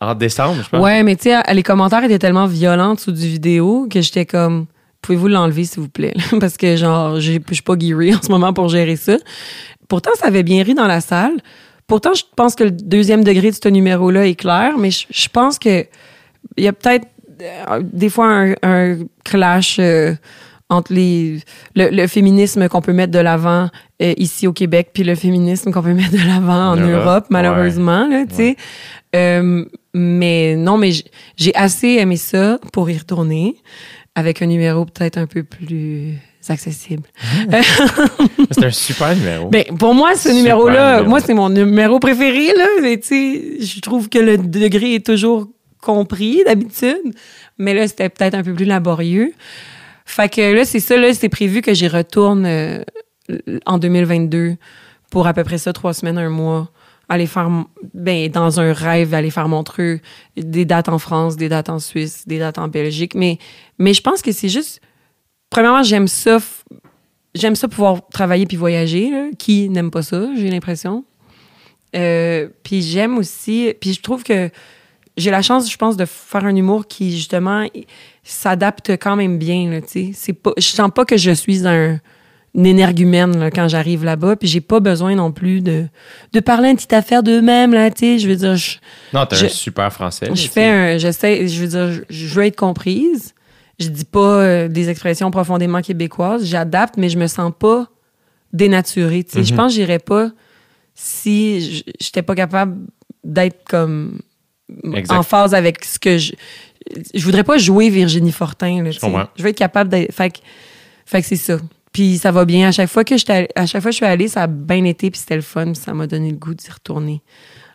[SPEAKER 2] en décembre, je pense.
[SPEAKER 3] Ouais, mais tu sais, les commentaires étaient tellement violents sous du vidéo que j'étais comme, pouvez-vous l'enlever, s'il vous plaît? Parce que, genre, j'ai- je suis pas geary en ce moment pour gérer ça. Pourtant, ça avait bien ri dans la salle. Pourtant, je pense que le deuxième degré de ce numéro-là est clair, mais je, je pense que il y a peut-être euh, des fois un, un clash euh, entre les, le, le féminisme qu'on peut mettre de l'avant euh, ici au Québec, puis le féminisme qu'on peut mettre de l'avant en
[SPEAKER 2] En Europe,
[SPEAKER 3] Europe, malheureusement, là, tu sais. Euh, mais non, mais j'ai assez aimé ça pour y retourner avec un numéro peut-être un peu plus accessible.
[SPEAKER 2] C'est un super numéro.
[SPEAKER 3] Ben, pour moi, ce numéro-là,
[SPEAKER 2] numéro.
[SPEAKER 3] moi, c'est mon numéro préféré, là. Mais, je trouve que le degré est toujours compris, d'habitude. Mais là, c'était peut-être un peu plus laborieux. Fait que là, c'est ça, là, c'est prévu que j'y retourne euh, en 2022 pour à peu près ça, trois semaines, un mois. Aller faire, ben, dans un rêve, aller faire Montreux, des dates en France, des dates en Suisse, des dates en Belgique. Mais, mais je pense que c'est juste, premièrement, j'aime ça, j'aime ça pouvoir travailler puis voyager. là. Qui n'aime pas ça, j'ai l'impression. Euh, puis j'aime aussi, puis je trouve que j'ai la chance, je pense, de faire un humour qui, justement, s'adapte quand même bien. Là, pas, je sens pas que je suis un, une énergumène là, quand j'arrive là-bas, puis j'ai pas besoin non plus de, de parler une petite affaire d'eux-mêmes. Là, tu sais. je veux dire, je,
[SPEAKER 2] non, un super français.
[SPEAKER 3] je fais un, j'essaie, je veux dire, je, je veux être comprise. Je dis pas euh, des expressions profondément québécoises. J'adapte, mais je me sens pas dénaturée. tu. Je
[SPEAKER 2] Mhm.
[SPEAKER 3] pense que j'irais pas si j'étais pas capable d'être comme
[SPEAKER 2] Exact.
[SPEAKER 3] en phase avec ce que je. Je voudrais pas jouer Virginie Fortin. Là, tu
[SPEAKER 2] comprends.
[SPEAKER 3] je veux être capable d'être. Fait que, fait que c'est ça. Puis ça va bien. À chaque fois que j'étais à chaque fois que je suis allée, ça a bien été, puis c'était le fun, puis ça m'a donné le goût d'y retourner.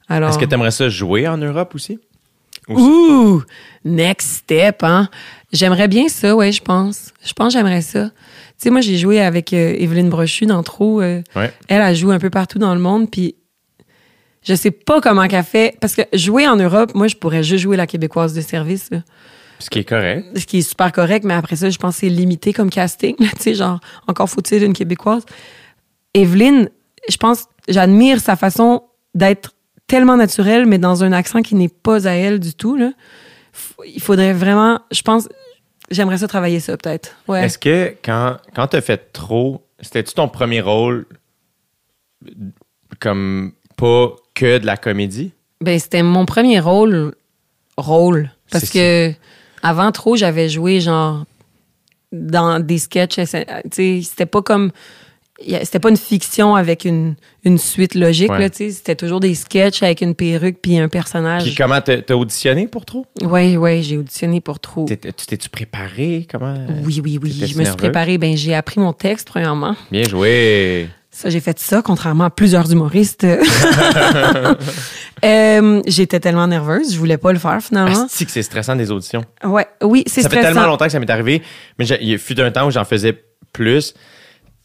[SPEAKER 3] Alors.
[SPEAKER 2] Est-ce que t'aimerais ça jouer en Europe aussi?
[SPEAKER 3] Ouh! Next step, hein? J'aimerais bien ça, ouais, je pense. Je pense que j'aimerais ça. Tu sais, moi, j'ai joué avec euh, Evelyne Brochu dans Trop. euh,
[SPEAKER 2] Ouais.
[SPEAKER 3] Elle, elle joue un peu partout dans le monde, puis je sais pas comment qu'elle fait. Parce que jouer en Europe, moi, je pourrais juste jouer la québécoise de service, là.
[SPEAKER 2] Ce qui est correct.
[SPEAKER 3] Ce qui est super correct, mais après ça, je pense que c'est limité comme casting, tu sais, genre, encore faut-il une québécoise. Evelyne, je pense, j'admire sa façon d'être tellement naturelle, mais dans un accent qui n'est pas à elle du tout, là. Il faudrait vraiment, je pense, j'aimerais ça travailler ça, peut-être. Ouais.
[SPEAKER 2] Est-ce que quand, quand t'as fait trop, c'était-tu ton premier rôle comme pas que de la comédie?
[SPEAKER 3] Ben, c'était mon premier rôle, rôle. Parce que avant trop, j'avais joué genre dans des sketchs. C'était pas comme. C'était pas une fiction avec une, une suite logique,
[SPEAKER 2] Ouais.
[SPEAKER 3] là, tu sais. C'était toujours des sketchs avec une perruque puis un
[SPEAKER 2] Puis
[SPEAKER 3] personnage.
[SPEAKER 2] comment t'as auditionné pour trop?
[SPEAKER 3] Oui, oui, j'ai auditionné pour trop.
[SPEAKER 2] T'étais- Tu t'es-tu préparé? Comment?
[SPEAKER 3] Oui, oui, oui. Je me suis préparée. Ben, j'ai appris mon texte, premièrement.
[SPEAKER 2] Bien joué.
[SPEAKER 3] Ça, j'ai fait ça, contrairement à plusieurs humoristes. Euh, J'étais tellement nerveuse, je voulais pas le faire finalement.
[SPEAKER 2] Asti que c'est stressant des auditions?
[SPEAKER 3] Ouais, oui, c'est
[SPEAKER 2] Ça fait
[SPEAKER 3] stressant.
[SPEAKER 2] tellement longtemps que ça m'est arrivé, mais il fut un temps où j'en faisais plus.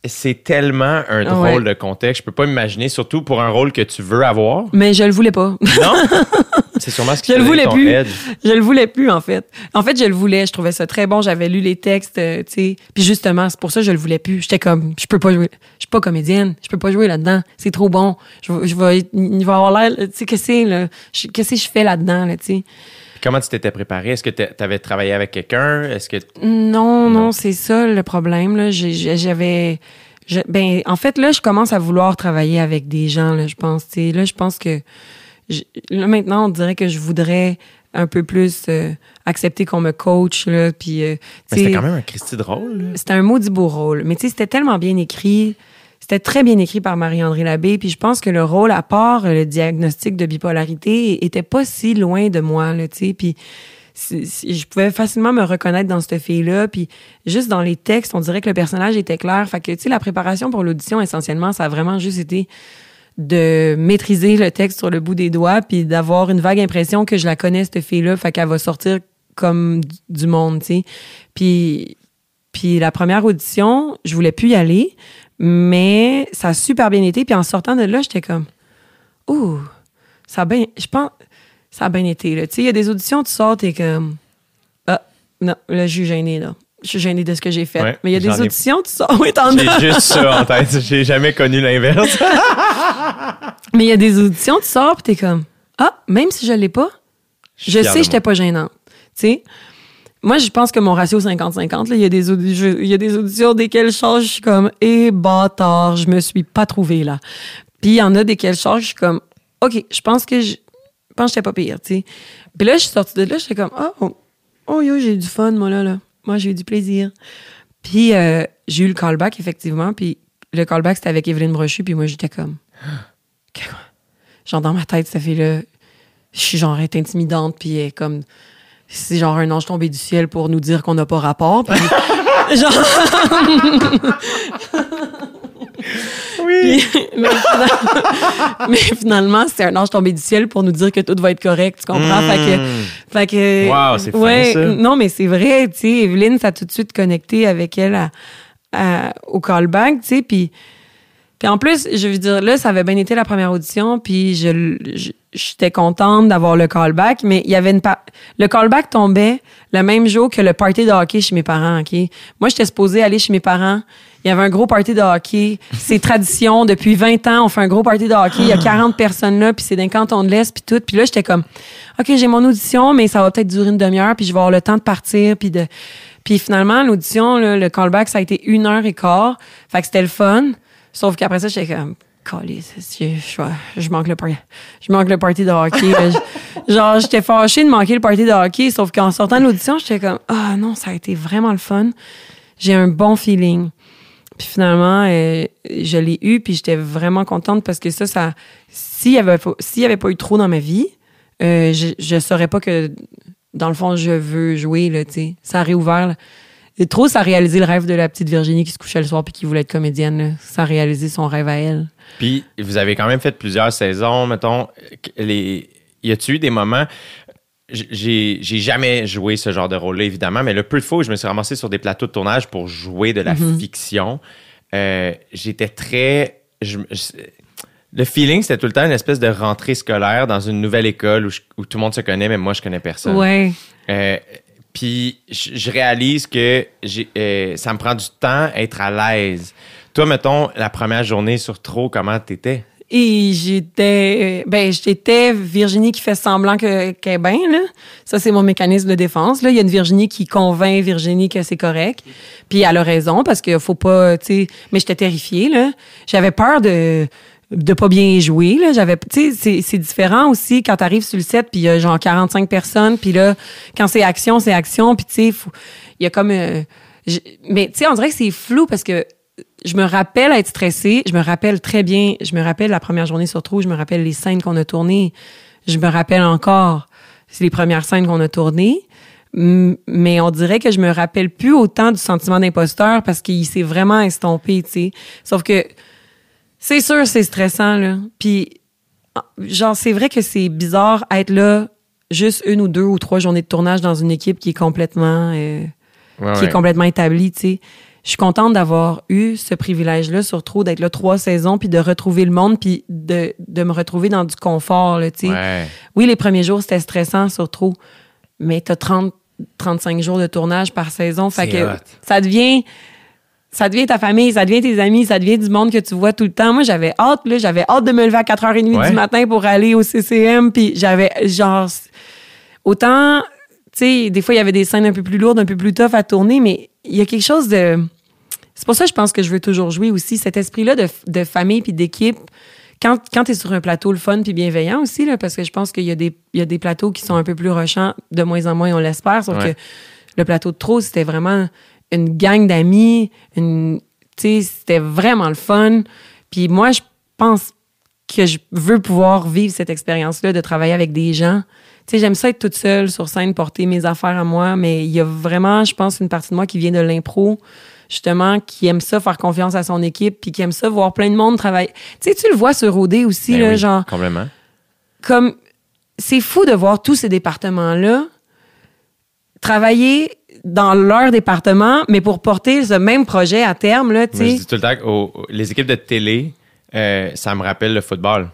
[SPEAKER 2] C'est tellement un drôle
[SPEAKER 3] Ouais.
[SPEAKER 2] de contexte. Je peux pas m'imaginer, surtout pour un rôle que tu veux avoir.
[SPEAKER 3] Mais je le voulais pas.
[SPEAKER 2] Non? c'est sûrement ce qui
[SPEAKER 3] Je le voulais plus.
[SPEAKER 2] edge.
[SPEAKER 3] je le voulais plus, en fait. En fait, je le voulais. Je trouvais ça très bon. J'avais lu les textes, euh, tu sais. Puis justement, c'est pour ça que je le voulais plus. J'étais comme, je peux pas jouer. Je suis pas comédienne. Je peux pas jouer là-dedans. C'est trop bon. Je, vais- je vais, il va avoir l'air, tu sais, qu'est-ce que c'est, là? Je- Qu'est-ce que je fais là-dedans, là, tu sais?
[SPEAKER 2] Comment tu t'étais préparé? Est-ce que tu avais travaillé avec quelqu'un? Est-ce que.
[SPEAKER 3] Non, non,
[SPEAKER 2] Non.
[SPEAKER 3] c'est ça le problème. Là. J'avais. ben, en fait, là, je commence à vouloir travailler avec des gens, là, je pense. Là, je pense que. je- là, maintenant, on dirait que je voudrais un peu plus euh, accepter qu'on me coach. Là, puis, euh,
[SPEAKER 2] Mais
[SPEAKER 3] tu
[SPEAKER 2] c'était quand même un Christy drôle.
[SPEAKER 3] c'était un maudit beau rôle. Mais tu sais, c'était tellement bien écrit. C'était très bien écrit par Marie-André Labbé. Puis je pense que le rôle, à part le diagnostic de bipolarité, était pas si loin de moi, tu sais. Puis je pouvais facilement me reconnaître dans cette fille-là. Puis juste dans les textes, on dirait que le personnage était clair. Fait que, tu sais, la préparation pour l'audition, essentiellement, ça a vraiment juste été de maîtriser le texte sur le bout des doigts puis d'avoir une vague impression que je la connais, cette fille-là. Fait qu'elle va sortir comme du- du monde, tu sais. Puis puis la première audition, je voulais plus y aller, mais ça a super bien été. Puis en sortant de là, j'étais comme, ouh, ça a bien, je pense, ça a bien été. là. Tu sais, il y a des auditions, tu sors, t'es comme, ah, non, là, je suis gênée, là. Je suis gênée de ce que j'ai fait.
[SPEAKER 2] Ouais,
[SPEAKER 3] mais il y a des
[SPEAKER 2] ai-
[SPEAKER 3] auditions, tu sors, oui, t'en
[SPEAKER 2] J'ai juste ça en tête. J'ai jamais connu l'inverse.
[SPEAKER 3] Mais il y a des auditions, tu sors, puis t'es comme, ah, même si je l'ai pas, je sais que j'étais pas gênante. Tu sais, moi, je pense que mon ratio 50-50, là, il y, a des audi- je- il y a des auditions desquelles je change, je suis comme, eh, bâtard, je me suis pas trouvée là. Puis il y en a desquelles je change, je suis comme, OK, je pense que je, pense que j'étais pas pire, tu sais. Puis là, je suis sortie de là, j'étais comme, oh, oh, yo, j'ai eu du fun, moi, là, là. Moi, j'ai eu du plaisir. Puis euh, j'ai eu le callback, effectivement. Puis le callback, c'était avec Evelyne Brochu. Puis moi, j'étais comme... Genre, dans ma tête, ça fait là... Je suis genre intimidante. Puis elle comme... C'est genre un ange tombé du ciel pour nous dire qu'on n'a pas rapport. Puis, Genre.
[SPEAKER 2] Oui.
[SPEAKER 3] Puis- mais, finalement, c'est un ange tombé du ciel pour nous dire que tout va être correct, tu comprends? Fait que, fait que,
[SPEAKER 2] Wow, c'est fin,
[SPEAKER 3] ouais,
[SPEAKER 2] ça.
[SPEAKER 3] Non, mais c'est vrai, tu sais, Evelyne, ça a tout de suite connecté avec elle à- à- au callback, tu sais, puis, puis en plus, je veux dire, là, ça avait bien été la première audition, puis je, j'étais contente d'avoir le callback, mais il y avait une pa- le callback tombait le même jour que le party de hockey chez mes parents, OK? Moi, j'étais supposée aller chez mes parents. Il y avait un gros party de hockey. C'est tradition. Depuis 20 ans, on fait un gros party de hockey. Il y a 40 personnes là, puis c'est d'un canton de l'Est, puis tout. Puis là, j'étais comme, OK, j'ai mon audition, mais ça va peut-être durer une demi-heure, puis je vais avoir le temps de partir, puis de... Puis finalement, l'audition, le callback, ça a été une heure et quart. Fait que c'était le fun. Sauf qu'après ça, j'étais comme, je, manque le party. Je manque le party de hockey. genre, j'étais fâchée de manquer le party de hockey, sauf qu'en sortant de l'audition, j'étais comme, ah non, ça a été vraiment le fun. J'ai un bon feeling. Puis finalement, euh, je l'ai eu, puis j'étais vraiment contente parce que ça, ça, s'il y avait, pas- avait eu trop dans ma vie, euh, je, je saurais pas que, dans le fond, je veux jouer, là, tu sais. Ça a réouvert. Et trop, ça a réalisé le rêve de la petite Virginie qui se couchait le soir puis qui voulait être comédienne, là. Ça a réalisé son rêve à elle.
[SPEAKER 2] Puis, vous avez quand même fait plusieurs saisons, mettons. Les... Y a-tu eu des moments. J'ai j'ai jamais joué ce genre de rôle-là, évidemment, mais le peu de fois où je me suis ramassé sur des plateaux de tournage pour jouer de la fiction, euh, j'étais très. je- je- le feeling, c'était tout le temps une espèce de rentrée scolaire dans une nouvelle école où, je- où tout le monde se connaît, mais moi, je connais personne.
[SPEAKER 3] Ouais.
[SPEAKER 2] Euh, puis je réalise que euh, ça me prend du temps à être à l'aise. Toi, mettons, la première journée sur trop, comment t'étais?
[SPEAKER 3] Et j'étais, euh, ben, j'étais Virginie qui fait semblant que, qu'elle est bien, là. Ça, c'est mon mécanisme de défense, là. Il y a une Virginie qui convainc Virginie que c'est correct. Puis elle a raison parce qu'il faut pas, mais j'étais terrifiée, là. J'avais peur de, de pas bien jouer, là. J'avais, tu sais, c'est, différent aussi quand t'arrives sur le set puis il y a genre 45 personnes puis là, quand c'est action, c'est action puis tu sais, il y a comme, euh, mais tu sais, on dirait que c'est flou parce que je me rappelle être stressée. Je me rappelle très bien. Je me rappelle la première journée sur Trou. Je me rappelle les scènes qu'on a tournées. Je me rappelle encore c'est les premières scènes qu'on a tournées. Mais on dirait que je me rappelle plus autant du sentiment d'imposteur parce qu'il s'est vraiment estompé, tu sais. Sauf que c'est sûr, c'est stressant, là. Puis, genre, c'est vrai que c'est bizarre être là juste une ou deux ou trois journées de tournage dans une équipe qui est complètement... euh,
[SPEAKER 2] Ouais,
[SPEAKER 3] qui
[SPEAKER 2] ouais.
[SPEAKER 3] est complètement établi, tu sais. Je suis contente d'avoir eu ce privilège-là, surtout d'être là trois saisons, puis de retrouver le monde, puis de, de me retrouver dans du confort, là, tu sais.
[SPEAKER 2] Ouais.
[SPEAKER 3] Oui, les premiers jours, c'était stressant, surtout, mais t'as 30, 35 jours de tournage par saison, fait
[SPEAKER 2] C'est
[SPEAKER 3] que
[SPEAKER 2] hot.
[SPEAKER 3] ça devient... Ça devient ta famille, ça devient tes amis, ça devient du monde que tu vois tout le temps. Moi, j'avais hâte, là, j'avais hâte de me lever à 4h30
[SPEAKER 2] Ouais.
[SPEAKER 3] du matin pour aller au CCM, puis j'avais, genre, autant, tu sais, des fois, il y avait des scènes un peu plus lourdes, un peu plus tough à tourner, mais il y a quelque chose de. C'est pour ça que je pense que je veux toujours jouer aussi, cet esprit-là de, de famille puis d'équipe. Quand, quand tu es sur un plateau, le fun puis bienveillant aussi, là, parce que je pense qu'il y, a des- il y a des plateaux qui sont un peu plus rushants, de moins en moins, on l'espère, sauf
[SPEAKER 2] Ouais.
[SPEAKER 3] que le plateau de trop, c'était vraiment une gang d'amis, une, tu sais, c'était vraiment le fun. Puis moi, je pense que je veux pouvoir vivre cette expérience-là de travailler avec des gens. Tu sais, j'aime ça être toute seule sur scène, porter mes affaires à moi, mais il y a vraiment, je pense, une partie de moi qui vient de l'impro, justement, qui aime ça faire confiance à son équipe, puis qui aime ça voir plein de monde travailler. Tu sais, tu le vois sur OD aussi,
[SPEAKER 2] Ben
[SPEAKER 3] là,
[SPEAKER 2] oui,
[SPEAKER 3] genre,
[SPEAKER 2] Complètement.
[SPEAKER 3] comme c'est fou de voir tous ces départements-là travailler dans leur département, mais pour porter ce même projet à terme, là,
[SPEAKER 2] Moi, je dis tout le temps que les équipes de télé, euh, ça me rappelle le football.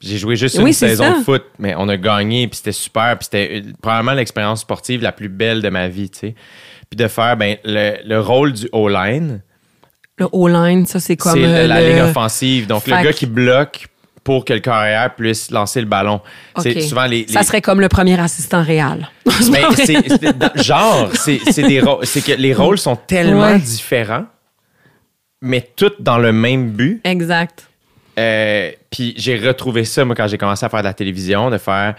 [SPEAKER 2] J'ai joué juste
[SPEAKER 3] Oui,
[SPEAKER 2] une saison
[SPEAKER 3] ça.
[SPEAKER 2] de foot, mais on a gagné, puis c'était super, puis c'était euh, probablement l'expérience sportive la plus belle de ma vie, tu sais. Puis de faire ben, le, le rôle du O-line,
[SPEAKER 3] Le O-line, ça, c'est comme.
[SPEAKER 2] c'est
[SPEAKER 3] euh,
[SPEAKER 2] la
[SPEAKER 3] le-
[SPEAKER 2] ligne offensive. Donc, le gars qui bloque pour que le carrière puisse lancer le ballon. C'est souvent les...
[SPEAKER 3] Ça serait comme le premier assistant réel.
[SPEAKER 2] Mais dans- genre, c'est c'est des rôles- c'est que les rôles sont tellement
[SPEAKER 3] Ouais.
[SPEAKER 2] différents, mais tous dans le même but.
[SPEAKER 3] Exact.
[SPEAKER 2] Euh, puis j'ai retrouvé ça, moi, quand j'ai commencé à faire de la télévision, de faire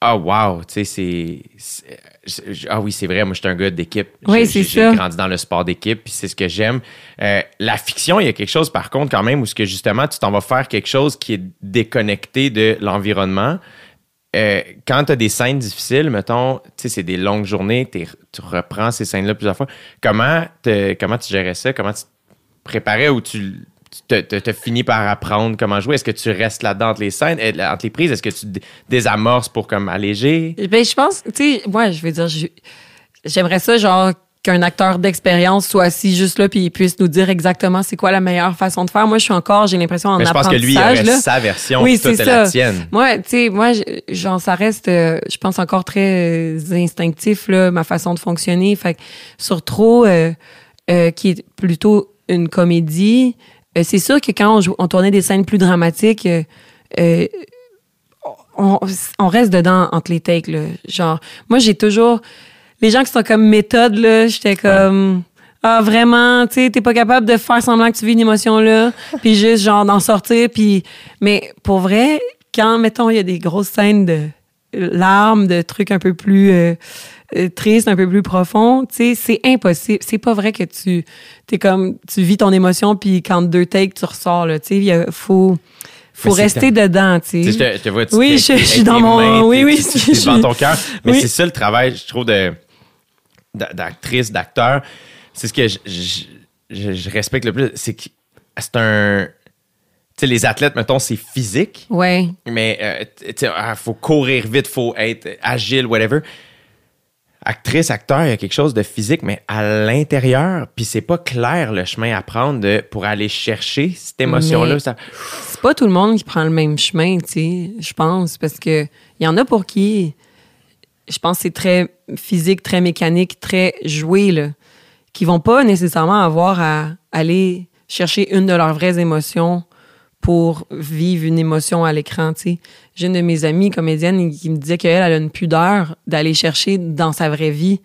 [SPEAKER 2] Ah, wow, tu sais, c'est. Ah oui, c'est vrai, moi, je suis un gars d'équipe.
[SPEAKER 3] Oui,
[SPEAKER 2] J'ai-
[SPEAKER 3] c'est
[SPEAKER 2] J'ai
[SPEAKER 3] ça.
[SPEAKER 2] grandi dans le sport d'équipe, puis c'est ce que j'aime. Euh, la fiction, il y a quelque chose, par contre, quand même, où ce que justement, tu t'en vas faire quelque chose qui est déconnecté de l'environnement. euh, quand tu as des scènes difficiles, mettons, tu sais, c'est des longues journées, t'es- tu reprends ces scènes-là plusieurs fois. Comment, te- comment tu gérais ça? Comment tu te préparais ou tu tu as fini par apprendre comment jouer? Est-ce que tu restes là-dedans entre les scènes, entre les prises? Est-ce que tu dé- désamorces pour comme alléger?
[SPEAKER 3] Ben, je pense, tu sais, moi, je veux dire, j'aimerais ça, genre, qu'un acteur d'expérience soit assis juste là puis il puisse nous dire exactement c'est quoi la meilleure façon de faire. Moi, je suis encore, j'ai l'impression, en
[SPEAKER 2] Mais je pense que lui, il aurait
[SPEAKER 3] là.
[SPEAKER 2] sa version,
[SPEAKER 3] Oui, c'est
[SPEAKER 2] la tienne.
[SPEAKER 3] Moi, tu sais, moi, genre, ça reste, euh, je pense, encore très euh, instinctif, là, ma façon de fonctionner. Fait que sur trop, euh, qui est plutôt une comédie, euh, c'est sûr que quand on, on tournait des scènes plus dramatiques, euh, euh, on, on reste dedans entre les takes, là. Genre, moi, j'ai toujours... Les gens qui sont comme méthode, là, j'étais comme... Ah, vraiment, tu sais, t'es pas capable de faire semblant que tu vis une émotion là, puis juste, genre, d'en sortir, puis... Mais pour vrai, quand, mettons, il y a des grosses scènes de larmes, de trucs un peu plus euh, euh, tristes, un peu plus profonds, tu sais, c'est impossible. C'est pas vrai que tu... T'es comme... Tu vis ton émotion, puis quand deux takes, tu ressors, là, tu sais, il y a- faut... Faut
[SPEAKER 2] Mais c'est
[SPEAKER 3] rester dedans, tu
[SPEAKER 2] Tu
[SPEAKER 3] sais.
[SPEAKER 2] je te, je vois, tu
[SPEAKER 3] Oui, je- je suis dans mon-
[SPEAKER 2] mains,
[SPEAKER 3] oui, oui,
[SPEAKER 2] t'es-
[SPEAKER 3] je
[SPEAKER 2] t'es
[SPEAKER 3] suis-
[SPEAKER 2] devant ton cœur. Mais
[SPEAKER 3] Oui.
[SPEAKER 2] c'est ça le travail, je trouve, de d'a- d'actrice, d'acteur. C'est ce que je, je- je- je respecte le plus. C'est que c'est un. Tu sais, les athlètes, mettons, c'est physique,
[SPEAKER 3] Ouais.
[SPEAKER 2] mais euh, tu sais, ah, faut courir vite, faut être agile, whatever. Actrice, acteur, il y a quelque chose de physique, mais à l'intérieur, puis c'est pas clair le chemin à prendre de, pour aller chercher cette émotion-là. Ça-
[SPEAKER 3] c'est pas tout le monde qui prend le même chemin, tu sais, je pense, parce que il y en a pour qui, je pense, c'est très physique, très mécanique, très joué, là, qui vont pas nécessairement avoir à aller chercher une de leurs vraies émotions pour vivre une émotion à l'écran, tu sais. J'ai une de mes amies comédiennes qui me disait qu'elle, elle a une pudeur d'aller chercher dans sa vraie vie.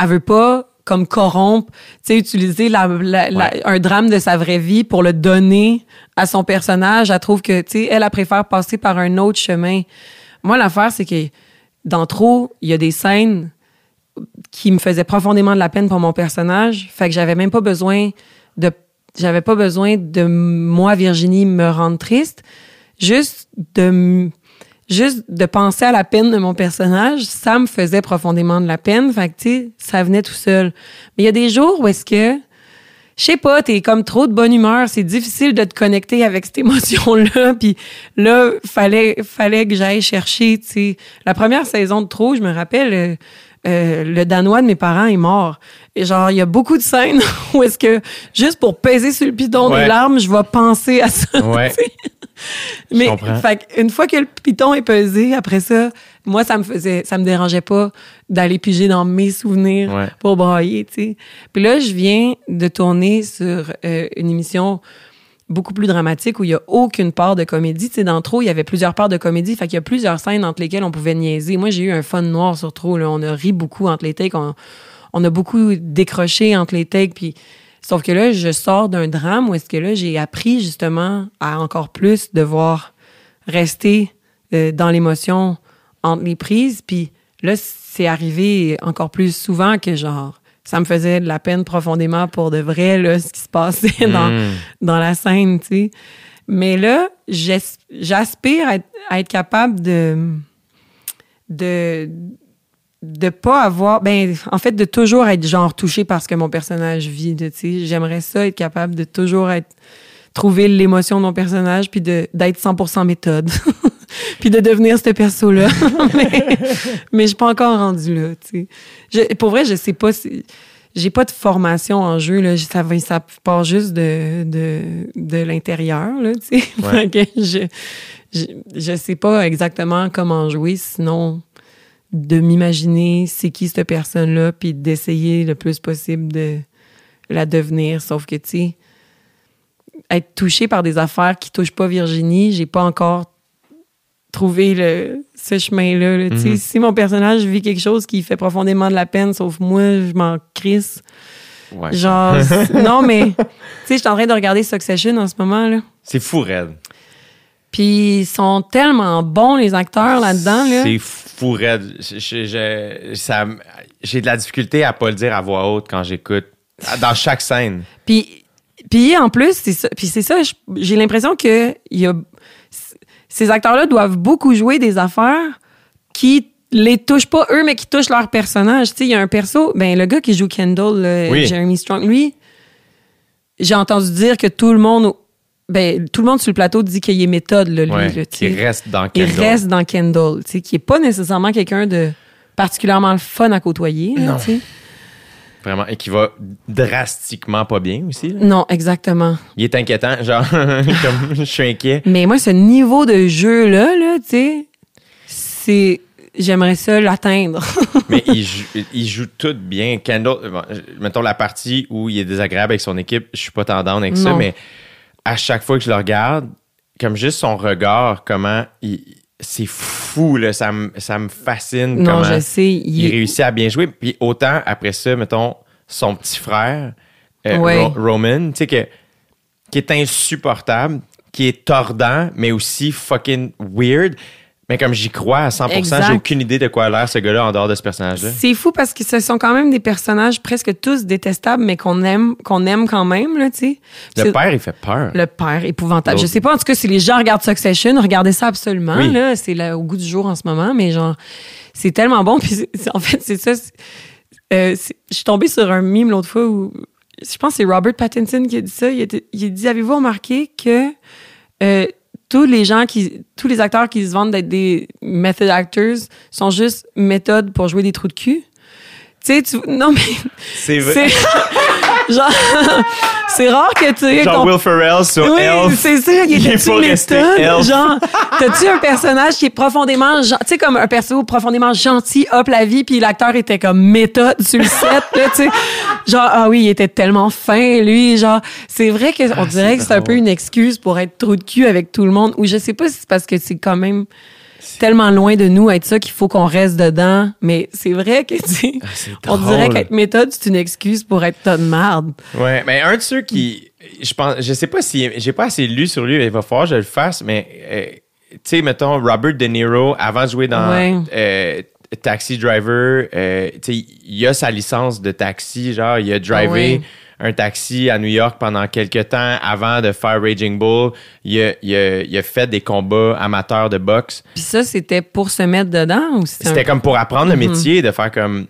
[SPEAKER 3] Elle veut pas comme corrompre, tu sais, utiliser la, la- la-
[SPEAKER 2] Ouais.
[SPEAKER 3] un drame de sa vraie vie pour le donner à son personnage. Elle trouve que, tu sais, elle, elle préfère passer par un autre chemin. Moi, l'affaire, c'est que dans trop, il y a des scènes qui me faisaient profondément de la peine pour mon personnage. Fait que j'avais même pas besoin de, j'avais pas besoin de moi, Virginie, me rendre triste. Juste de, juste de penser à la peine de mon personnage, ça me faisait profondément de la peine. Fait que, tu sais, ça venait tout seul. Mais il y a des jours où est-ce que, je sais pas, t'es comme trop de bonne humeur, c'est difficile de te connecter avec cette émotion-là. Puis là, fallait, fallait que j'aille chercher, tu sais. La première saison de Trop, je me rappelle, euh, le Danois de mes parents est mort. Et genre, il y a beaucoup de scènes où est-ce que, juste pour peser sur le piton
[SPEAKER 2] Ouais.
[SPEAKER 3] des larmes, je vais penser à ça.
[SPEAKER 2] Ouais.
[SPEAKER 3] Mais fait une fois que le piton est pesé, après ça, moi ça me faisait ça me dérangeait pas d'aller piger dans mes souvenirs
[SPEAKER 2] Ouais.
[SPEAKER 3] pour brailler, tu sais. Puis là, je viens de tourner sur euh, une émission beaucoup plus dramatique où il y a aucune part de comédie, tu sais dans trop, il y avait plusieurs parts de comédie, fait qu'il y a plusieurs scènes entre lesquelles on pouvait niaiser. Moi, j'ai eu un fun noir sur trop là, on a ri beaucoup entre les takes, on, a beaucoup décroché entre les takes puis Sauf que là, je sors d'un drame où est-ce que là, j'ai appris justement à encore plus devoir rester euh, dans l'émotion entre les prises. Puis là, c'est arrivé encore plus souvent que genre, ça me faisait de la peine profondément pour de vrai, là, ce qui se passait dans,
[SPEAKER 2] Mm.
[SPEAKER 3] dans la scène, tu sais. Mais là, j'as- j'aspire à être, à être capable de, de, de pas avoir ben en fait de toujours être genre touché par ce que mon personnage vit tu sais j'aimerais ça être capable de toujours être trouver l'émotion de mon personnage puis de d'être 100% méthode puis de devenir ce perso là mais mais je suis pas encore rendu là tu sais Je- pour vrai je sais pas si j'ai pas de formation en jeu là ça ça part juste de de, de l'intérieur là tu sais
[SPEAKER 2] Ouais.
[SPEAKER 3] Je, je je sais pas exactement comment jouer sinon de m'imaginer c'est qui cette personne-là, puis d'essayer le plus possible de la devenir. Sauf que, tu sais, être touché par des affaires qui touchent pas Virginie, j'ai pas encore trouvé le, ce chemin-là. là.
[SPEAKER 2] Mhm.
[SPEAKER 3] Si mon personnage vit quelque chose qui fait profondément de la peine, sauf moi, je m'en crisse.
[SPEAKER 2] Ouais.
[SPEAKER 3] Genre, non, mais, tu sais, je suis en train de regarder Succession en ce moment, là.
[SPEAKER 2] C'est fou, raide.
[SPEAKER 3] Puis ils sont tellement bons, les acteurs là-dedans, là.
[SPEAKER 2] C'est fou, raide. J'ai de la difficulté à pas le dire à voix haute quand j'écoute. Dans chaque scène.
[SPEAKER 3] Puis, puis en plus, c'est ça. Puis c'est ça, je- j'ai l'impression que il y a, ces acteurs-là doivent beaucoup jouer des affaires qui les touchent pas eux, mais qui touchent leur personnage. Tu sais, il y a un perso, ben le gars qui joue Kendall, euh,
[SPEAKER 2] Oui.
[SPEAKER 3] Jeremy Strong, lui, j'ai entendu dire que tout le monde, ben tout le monde sur le plateau dit qu'il est méthode, là, lui.
[SPEAKER 2] Ouais,
[SPEAKER 3] là, sais.
[SPEAKER 2] reste dans
[SPEAKER 3] Il
[SPEAKER 2] Kendall.
[SPEAKER 3] reste dans Kendall, tu sais, qui est pas nécessairement quelqu'un de particulièrement le fun à côtoyer. là,
[SPEAKER 2] Non. Vraiment. Et qui va drastiquement pas bien aussi. là.
[SPEAKER 3] Non, exactement.
[SPEAKER 2] Il est inquiétant. Genre, comme je suis inquiet.
[SPEAKER 3] Mais moi, ce niveau de jeu-là, là, tu sais, c'est. J'aimerais ça l'atteindre.
[SPEAKER 2] Mais il joue, il joue tout bien. Kendall, bon, mettons la partie où il est désagréable avec son équipe, je suis pas down avec ça, mais à chaque fois que je le regarde, comme juste son regard, comment il. C'est fou, là. Ça me, ça me fascine
[SPEAKER 3] non,
[SPEAKER 2] comment
[SPEAKER 3] je sais. Il,
[SPEAKER 2] il réussit à bien jouer. Puis autant après ça, mettons, son petit frère, euh,
[SPEAKER 3] Ouais.
[SPEAKER 2] Ro- Roman, tu sais, que, qui est insupportable, qui est tordant, mais aussi fucking weird. Mais comme j'y crois à 100%,
[SPEAKER 3] Exact.
[SPEAKER 2] j'ai aucune idée de quoi a l'air ce gars-là en dehors de ce personnage-là.
[SPEAKER 3] C'est fou parce que ce sont quand même des personnages presque tous détestables, mais qu'on aime, qu'on aime quand même, là, tu sais.
[SPEAKER 2] Le père, il fait peur.
[SPEAKER 3] Le père, épouvantable. Je sais pas, en tout cas, si les gens regardent Succession, regardez ça absolument.
[SPEAKER 2] Oui.
[SPEAKER 3] Là, c'est là, au goût du jour en ce moment, mais genre, c'est tellement bon. Puis en fait, c'est ça. euh, je suis tombée sur un mime l'autre fois où je pense que c'est Robert Pattinson qui a dit ça. Il, était- il a dit Avez-vous remarqué que euh, tous les gens qui, tous les acteurs qui se vendent d'être des method actors sont juste méthodes pour jouer des trous de cul? Tu sais, tu, non, mais
[SPEAKER 2] C'est
[SPEAKER 3] c'est. genre, c'est rare que tu
[SPEAKER 2] Genre
[SPEAKER 3] ton-
[SPEAKER 2] Will Ferrell sur
[SPEAKER 3] oui,
[SPEAKER 2] Elf.
[SPEAKER 3] c'est ça. Il
[SPEAKER 2] Il est pas resté? Elf.
[SPEAKER 3] Genre, t'as-tu un personnage qui est profondément, tu sais, comme un perso profondément gentil, hop la vie, puis l'acteur était comme méthode sur le set, là, tu sais. Genre, ah oui, il était tellement fin, lui. Genre, c'est vrai que on
[SPEAKER 2] Ah,
[SPEAKER 3] dirait que c'est un peu une excuse pour être trop de cul avec tout le monde. Ou je sais pas si c'est parce que c'est quand même tellement loin de nous être ça qu'il faut qu'on reste dedans. Mais c'est vrai que, tu
[SPEAKER 2] c'est
[SPEAKER 3] on dirait qu'être méthode, c'est une excuse pour être tas de merde.
[SPEAKER 2] Ouais, mais un de ceux qui. Je pense. Je sais pas si. J'ai pas assez lu sur lui, il va falloir que je le fasse, mais. euh, tu sais, mettons, Robert De Niro, avant de jouer dans
[SPEAKER 3] Ouais.
[SPEAKER 2] euh, Taxi Driver, euh, tu sais, il a sa licence de taxi, genre, il a drivé
[SPEAKER 3] Ah ouais.
[SPEAKER 2] Un taxi à New York pendant quelques temps avant de faire Raging Bull. Il a, il a- il a fait des combats amateurs de boxe.
[SPEAKER 3] Puis ça, c'était pour se mettre dedans ou c'était un-
[SPEAKER 2] comme pour apprendre le
[SPEAKER 3] Mhm.
[SPEAKER 2] métier, de faire comme.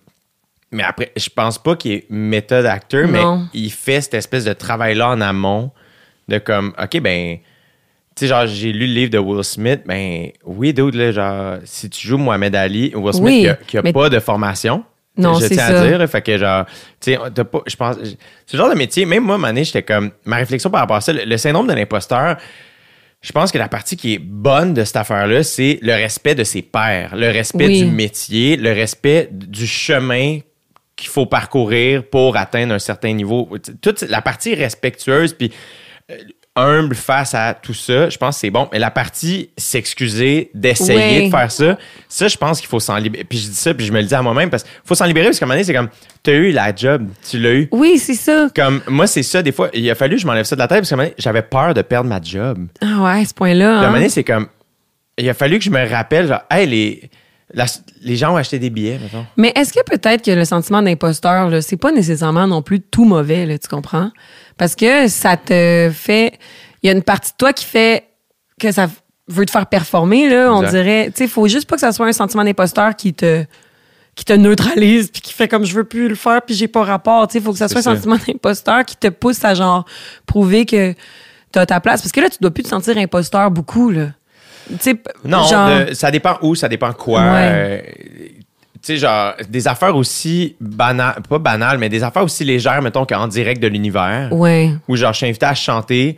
[SPEAKER 2] Mais après, je pense pas qu'il est méthode acteur, mais il fait cette espèce de travail-là en amont, de comme, OK, ben. Tu sais, genre, j'ai lu le livre de Will Smith, ben oui, dude, là, genre, si tu joues Mohamed Ali, Will Smith,
[SPEAKER 3] Oui,
[SPEAKER 2] qui a, qui a
[SPEAKER 3] mais-
[SPEAKER 2] pas de formation.
[SPEAKER 3] Non,
[SPEAKER 2] je
[SPEAKER 3] c'est
[SPEAKER 2] tiens
[SPEAKER 3] ça.
[SPEAKER 2] à dire, fait que genre, tu sais, t'as pas, je pense, ce genre de métier, même moi, donné, j'étais comme, ma réflexion par rapport à ça, le, le syndrome de l'imposteur, je pense que la partie qui est bonne de cette affaire-là, c'est le respect de ses pairs, le respect
[SPEAKER 3] Oui.
[SPEAKER 2] du métier, le respect du chemin qu'il faut parcourir pour atteindre un certain niveau. Toute la partie respectueuse, puis euh, humble face à tout ça, je pense que c'est bon. Mais la partie s'excuser, d'essayer
[SPEAKER 3] Oui.
[SPEAKER 2] de faire ça, ça, je pense qu'il faut s'en libérer. Puis je dis ça, puis je me le dis à moi-même, parce qu'il faut s'en libérer, parce qu'à un moment donné, c'est comme, t'as eu la job, tu l'as eu.
[SPEAKER 3] Oui, c'est ça.
[SPEAKER 2] Comme, moi, c'est ça, des fois, il a fallu que je m'enlève ça de la tête, parce qu'à un moment donné, j'avais peur de perdre ma job.
[SPEAKER 3] Ah ouais, à ce point-là.
[SPEAKER 2] À un
[SPEAKER 3] hein.
[SPEAKER 2] moment donné, c'est comme. Il a fallu que je me rappelle, genre, hey, les, la- les gens ont acheté des billets, mettons.
[SPEAKER 3] Mais est-ce que peut-être que le sentiment d'imposteur, c'est pas nécessairement non plus tout mauvais, là, tu comprends? Parce que ça te fait. Il y a une partie de toi qui fait que ça veut te faire performer, là. On dirait. Tu sais, il faut juste pas que ça soit un sentiment d'imposteur qui te qui te neutralise puis qui fait comme je veux plus le faire puis j'ai pas rapport tu sais faut que ça soit
[SPEAKER 2] ça.
[SPEAKER 3] un sentiment d'imposteur qui te pousse à genre prouver que t'as ta place parce que là tu dois plus te sentir imposteur beaucoup là tu
[SPEAKER 2] Non,
[SPEAKER 3] genre
[SPEAKER 2] de- ça dépend où, ça dépend quoi.
[SPEAKER 3] Ouais.
[SPEAKER 2] Euh, tu sais, genre, des affaires aussi banales, pas banales, mais des affaires aussi légères, mettons, qu'en direct de l'univers.
[SPEAKER 3] ouais
[SPEAKER 2] Où, genre, je suis invité à chanter,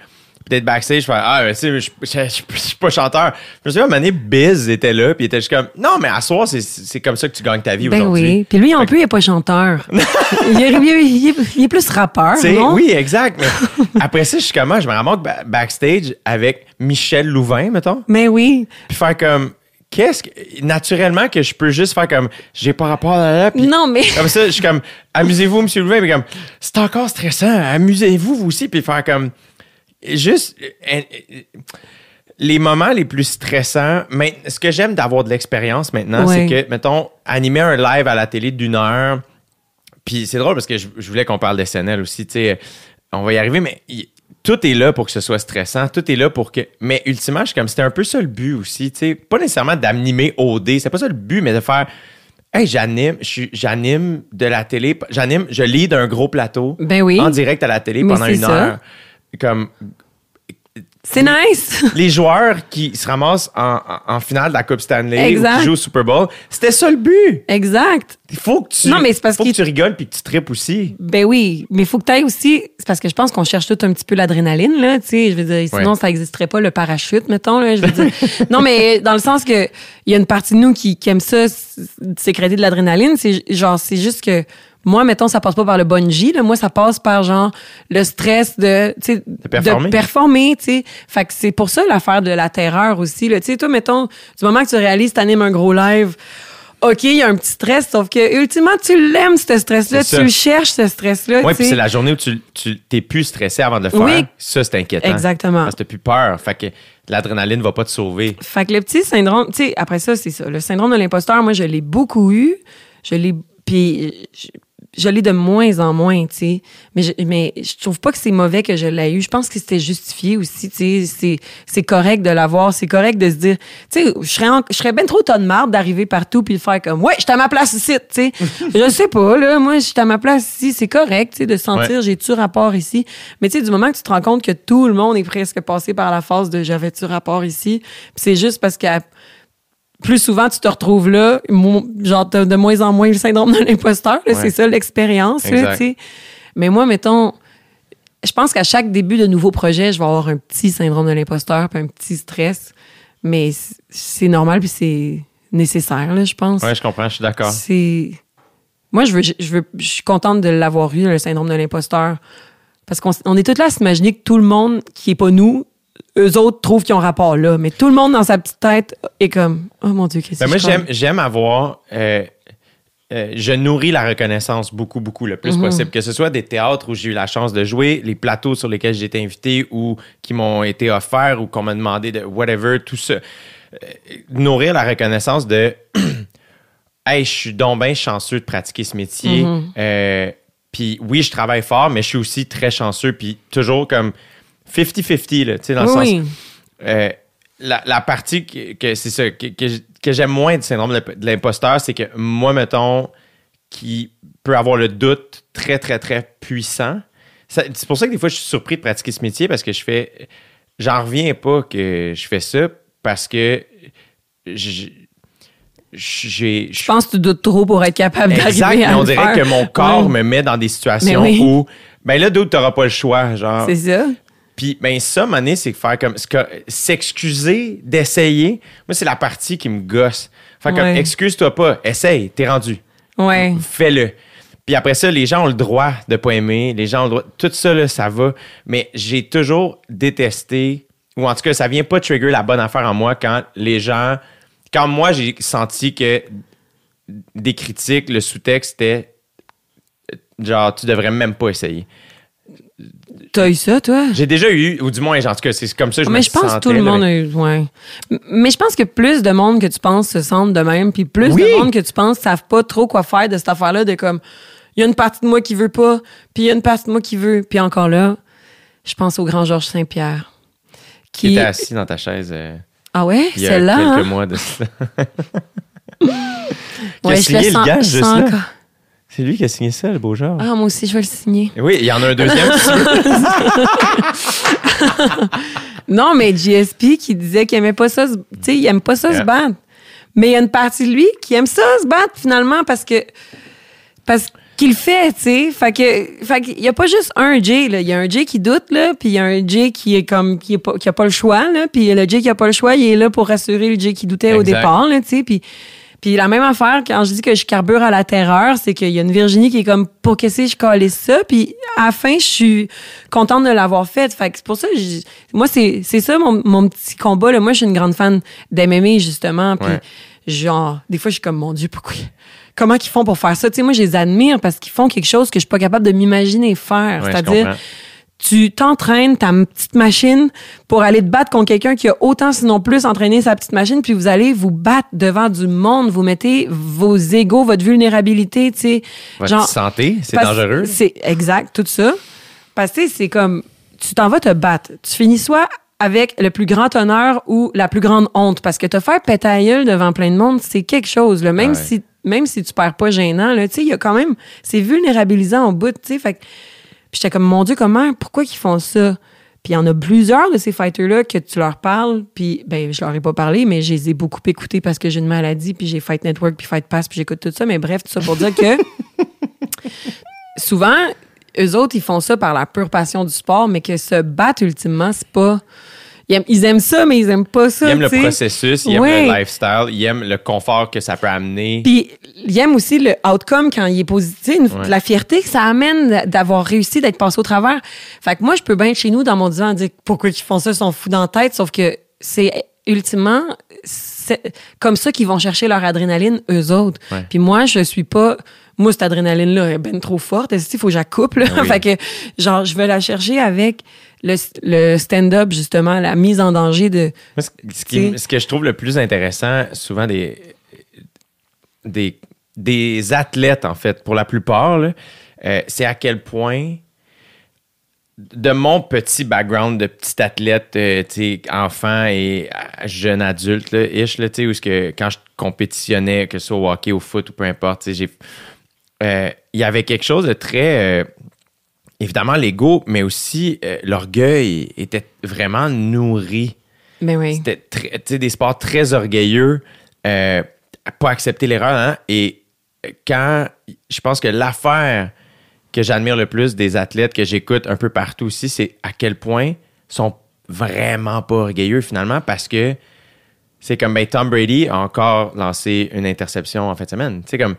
[SPEAKER 2] peut-être backstage, je fais Ah, tu sais, je suis pas chanteur. Je me souviens, à un moment Biz était là, puis il était juste comme Non, mais à soir, c'est- comme ça que tu gagnes ta vie
[SPEAKER 3] Ben
[SPEAKER 2] aujourd'hui.
[SPEAKER 3] oui. Puis lui, en
[SPEAKER 2] Fait
[SPEAKER 3] plus, il est pas chanteur. il, est, il est- il est- il est plus rappeur, non?
[SPEAKER 2] oui, exact. mais après ça, je suis comment? Je me ramasse ba- backstage avec Michel Louvain, mettons.
[SPEAKER 3] Mais oui.
[SPEAKER 2] Puis faire comme. Qu'est-ce que. Naturellement, que je peux juste faire comme. J'ai pas rapport à là. Puis
[SPEAKER 3] Non, mais...
[SPEAKER 2] comme ça, je suis comme. Amusez-vous, monsieur Louvain. Puis comme. C'est encore stressant. Amusez-vous, vous aussi. Puis faire comme. Juste. euh, euh, les moments les plus stressants, mais ce que j'aime d'avoir de l'expérience maintenant,
[SPEAKER 3] Ouais.
[SPEAKER 2] c'est que, mettons, animer un live à la télé d'une heure, puis c'est drôle parce que je, je voulais qu'on parle d'SNL aussi, tu sais, on va y arriver, mais tout est là pour que ce soit stressant, tout est là pour que. Mais ultimement, je suis comme c'était un peu ça le but aussi, tu sais, pas nécessairement d'animer OD, c'est pas ça le but, mais de faire. Hey, j'anime, j'anime de la télé, j'anime, je lis d'un gros plateau
[SPEAKER 3] Ben oui.
[SPEAKER 2] en direct à la télé
[SPEAKER 3] Mais
[SPEAKER 2] pendant une
[SPEAKER 3] ça.
[SPEAKER 2] heure. Comme
[SPEAKER 3] C'est nice.
[SPEAKER 2] les joueurs qui se ramassent en, finale de la Coupe Stanley
[SPEAKER 3] Exact.
[SPEAKER 2] ou qui jouent au Super Bowl, c'était ça le but.
[SPEAKER 3] exact.
[SPEAKER 2] Il faut que tu,
[SPEAKER 3] Non, mais c'est parce
[SPEAKER 2] faut que tu rigoles puis que tu tripes aussi.
[SPEAKER 3] Ben oui, mais il faut que tu ailles aussi. C'est parce que je pense qu'on cherche tout un petit peu l'adrénaline, là. Tu sais, je veux dire, sinon,
[SPEAKER 2] Ouais.
[SPEAKER 3] ça n'existerait pas le parachute, mettons, là. Je veux dire. non, mais dans le sens que il y a une partie de nous qui, qui aime ça, sécréter de l'adrénaline. C'est genre, c'est juste que moi, mettons, ça passe pas par le bungee, là. Moi, ça passe par, genre, le stress de, de
[SPEAKER 2] performer.
[SPEAKER 3] performer, tu sais. Fait que c'est pour ça l'affaire de la terreur aussi, là. Tu sais, toi, mettons, du moment que tu réalises, t'animes un gros live, OK, il y a un petit stress, sauf que, ultimement, tu l'aimes, ce stress-là. Tu le cherches, ce stress-là.
[SPEAKER 2] Oui, puis c'est la journée où tu, tu t'es plus stressé avant de le faire.
[SPEAKER 3] Oui.
[SPEAKER 2] Ça, c'est inquiétant.
[SPEAKER 3] Exactement.
[SPEAKER 2] Parce que t'as plus peur. Fait que l'adrénaline va pas te sauver.
[SPEAKER 3] Fait que le petit syndrome, tu sais, après ça, c'est ça. Le syndrome de l'imposteur, moi, je l'ai beaucoup eu. Je l'ai. Puis, je, l'ai de moins en moins, tu sais. Mais je, mais je trouve pas que c'est mauvais que je l'ai eu. Je pense que c'était justifié aussi, tu sais. C'est, c'est correct de l'avoir. C'est correct de se dire, tu sais, je serais, en- je serais bien trop tonne marde d'arriver partout puis de faire comme, ouais, je suis à ma place ici, tu sais. je sais pas, là. Moi, je suis à ma place ici. C'est correct, tu sais, de se sentir,
[SPEAKER 2] Ouais.
[SPEAKER 3] j'ai-tu rapport ici? Mais tu sais, du moment que tu te rends compte que tout le monde est presque passé par la phase de j'avais-tu rapport ici, c'est juste parce que plus souvent tu te retrouves là, genre t'as de moins en moins le syndrome de l'imposteur,
[SPEAKER 2] Ouais.
[SPEAKER 3] c'est ça l'expérience. Mais moi, mettons, je pense qu'à chaque début de nouveau projet, je vais avoir un petit syndrome de l'imposteur, puis un petit stress, mais c'est normal puis c'est nécessaire, là, je pense.
[SPEAKER 2] Ouais, je comprends, je suis d'accord.
[SPEAKER 3] C'est. Moi, je veux, je veux, je suis contente de l'avoir eu, le syndrome de l'imposteur. Parce qu'on on est tous là à s'imaginer que tout le monde qui est pas nous, eux autres trouvent qu'ils ont rapport là. Mais tout le monde dans sa petite tête est comme, oh mon Dieu, qu'est-ce
[SPEAKER 2] Ben,
[SPEAKER 3] que
[SPEAKER 2] moi, j'aime, avoir. euh, euh, je nourris la reconnaissance beaucoup, beaucoup, le
[SPEAKER 3] Mhm.
[SPEAKER 2] plus possible. Que ce soit des théâtres où j'ai eu la chance de jouer, les plateaux sur lesquels j'ai été invité ou qui m'ont été offerts ou qu'on m'a demandé de whatever, tout ça. Euh, nourrir la reconnaissance de Hey, je suis donc bien chanceux de pratiquer ce métier.
[SPEAKER 3] Mhm.
[SPEAKER 2] Puis oui, je travaille fort, mais je suis aussi très chanceux. Puis toujours comme 50-50, là, tu sais, dans le sens. Euh, la, la partie que, que c'est ça, que, que, j'aime moins du syndrome de l'imposteur, c'est que moi, mettons, qui peut avoir le doute très, très, très puissant. C'est pour ça que des fois, je suis surpris de pratiquer ce métier parce que je fais. J'en reviens pas que je fais ça parce que j'ai.
[SPEAKER 3] je pense que tu doutes trop pour être capable
[SPEAKER 2] Exact,
[SPEAKER 3] d'arriver
[SPEAKER 2] mais
[SPEAKER 3] à
[SPEAKER 2] on
[SPEAKER 3] le
[SPEAKER 2] dirait
[SPEAKER 3] faire.
[SPEAKER 2] que mon corps
[SPEAKER 3] Ouais,
[SPEAKER 2] me met dans des situations
[SPEAKER 3] oui.
[SPEAKER 2] où. Ben là, d'autres, t'auras pas le choix. Genre,
[SPEAKER 3] C'est ça.
[SPEAKER 2] Puis, ben, ça, mané, c'est faire comme. S'excuser d'essayer. Moi, c'est la partie qui me gosse. Faire comme,
[SPEAKER 3] Ouais.
[SPEAKER 2] excuse-toi pas, essaye, t'es rendu.
[SPEAKER 3] Ouais.
[SPEAKER 2] Fais-le. Puis après ça, les gens ont le droit de pas aimer. Les gens ont le droit. Tout ça, là, ça va. Mais j'ai toujours détesté, ou en tout cas, ça vient pas trigger la bonne affaire en moi quand les gens. Quand moi, j'ai senti que des critiques, le sous-texte était genre, tu devrais même pas essayer.
[SPEAKER 3] T'as eu ça, toi?
[SPEAKER 2] J'ai déjà eu, ou du moins, en tout cas, c'est comme ça que je
[SPEAKER 3] mais
[SPEAKER 2] me
[SPEAKER 3] je pense que tout le
[SPEAKER 2] là,
[SPEAKER 3] monde
[SPEAKER 2] mais-
[SPEAKER 3] a eu. Ouais. Mais je pense que plus de monde que tu penses se sentent de même, puis plus
[SPEAKER 2] Oui.
[SPEAKER 3] de monde que tu penses savent pas trop quoi faire de cette affaire-là, de comme, il y a une partie de moi qui veut pas, puis il y a une partie de moi qui veut. Puis encore là, je pense au grand Georges Saint-Pierre.
[SPEAKER 2] Qui était assis dans ta chaise euh,
[SPEAKER 3] Ah ouais?
[SPEAKER 2] il y a
[SPEAKER 3] Celle-là?
[SPEAKER 2] quelques
[SPEAKER 3] hein?
[SPEAKER 2] mois de cela.
[SPEAKER 3] Ouais, je le
[SPEAKER 2] le
[SPEAKER 3] sens,
[SPEAKER 2] gage,
[SPEAKER 3] je
[SPEAKER 2] juste
[SPEAKER 3] sens
[SPEAKER 2] là?
[SPEAKER 3] encore.
[SPEAKER 2] C'est lui qui a signé ça, le beau genre.
[SPEAKER 3] Ah, moi aussi, je vais le signer.
[SPEAKER 2] Oui, il y en a un deuxième.
[SPEAKER 3] Non, mais GSP qui disait qu'il aimait pas ça, se- tu sais, il aime pas ça se battre. Mais il y a une partie de lui qui aime ça se battre finalement parce que parce qu'il le fait, tu sais. Fait que fait qu'il y a pas juste un Jay là, il y a un Jay qui doute là, puis il y a un Jay qui est comme qui est pas qui a pas le choix là, puis le Jay qui a pas le choix, il est là pour rassurer le Jay qui doutait au départ là, tu sais, puis puis la même affaire, quand je dis que je carbure à la terreur, c'est qu'il y a une Virginie qui est comme, pour qu'est-ce que je calais ça? Puis à la fin, je suis contente de l'avoir fait. Fait que c'est pour ça, je- moi, c'est c'est ça mon, mon petit combat. Là. Moi, je suis une grande fan d'MMA, justement. Puis
[SPEAKER 2] Ouais.
[SPEAKER 3] genre, des fois, je suis comme, mon Dieu, pourquoi... Comment ils font pour faire ça? Tu sais, moi, je les admire parce qu'ils font quelque chose que je suis pas capable de m'imaginer faire.
[SPEAKER 2] Ouais,
[SPEAKER 3] C'est-à-dire. Tu t'entraînes ta petite machine pour aller te battre contre quelqu'un qui a autant, sinon plus, entraîné sa petite machine, puis vous allez vous battre devant du monde, vous mettez vos égaux, votre vulnérabilité, tu sais.
[SPEAKER 2] Votre santé, c'est dangereux.
[SPEAKER 3] C'est exact, tout ça. Parce que c'est comme, tu t'en vas te battre. Tu finis soit avec le plus grand honneur ou la plus grande honte. Parce que te faire gueule devant plein de monde, c'est quelque chose. Là. Même,
[SPEAKER 2] Ouais.
[SPEAKER 3] si, même si tu perds pas gênant, là, tu sais, il y a quand même... C'est vulnérabilisant au bout, tu sais. Fait que- puis j'étais comme, mon Dieu, comment, pourquoi qu'ils font ça? Puis il y en a plusieurs de ces fighters-là que tu leur parles, puis ben je leur ai pas parlé, mais je les ai beaucoup écoutés parce que j'ai une maladie, puis j'ai Fight Network, puis Fight Pass, puis j'écoute tout ça. Mais bref, tout ça pour dire que souvent, eux autres, ils font ça par la pure passion du sport, mais que se battre, ultimement, c'est pas... Ils aiment, ils aiment ça, mais ils aiment pas ça,
[SPEAKER 2] Ils aiment le processus, ils aiment le lifestyle, ils aiment le confort que ça peut amener.
[SPEAKER 3] Puis il aime aussi le outcome quand il est positif,
[SPEAKER 2] Ouais.
[SPEAKER 3] la fierté que ça amène d'avoir réussi, d'être passé au travers. Fait que moi, je peux bien être chez nous dans mon divan dire pourquoi ils font ça, ils sont fous dans la tête, sauf que c'est ultimement comme ça qu'ils vont chercher leur adrénaline, eux autres.
[SPEAKER 2] Ouais.
[SPEAKER 3] Puis moi, je suis pas... Moi, cette adrénaline-là est ben trop forte. Il faut que je la coupe.
[SPEAKER 2] Ah oui.
[SPEAKER 3] fait que, genre, je vais la chercher avec le, le stand-up, justement, la mise en danger de...
[SPEAKER 2] Moi, ce, ce qui-
[SPEAKER 3] T'sais.
[SPEAKER 2] ce que je trouve le plus intéressant, souvent des, des, des athlètes, en fait, pour la plupart, euh, c'est à quel point, de mon petit background de petit athlète, euh, enfant et euh, jeune adulte, là, ish, là, où que quand je compétitionnais, que ce soit au hockey, au foot ou peu importe, j'ai- euh, il y avait quelque chose de très. euh, évidemment, l'ego, mais aussi euh, l'orgueil était vraiment nourri.
[SPEAKER 3] Mais oui.
[SPEAKER 2] C'était des sports très orgueilleux, pas accepter l'erreur. hein. Et quand je pense que l'affaire que j'admire le plus des athlètes que j'écoute un peu partout aussi, c'est à quel point ils sont vraiment pas orgueilleux finalement parce que c'est comme ben, Tom Brady a encore lancé une interception en fin de semaine. Tu sais, comme.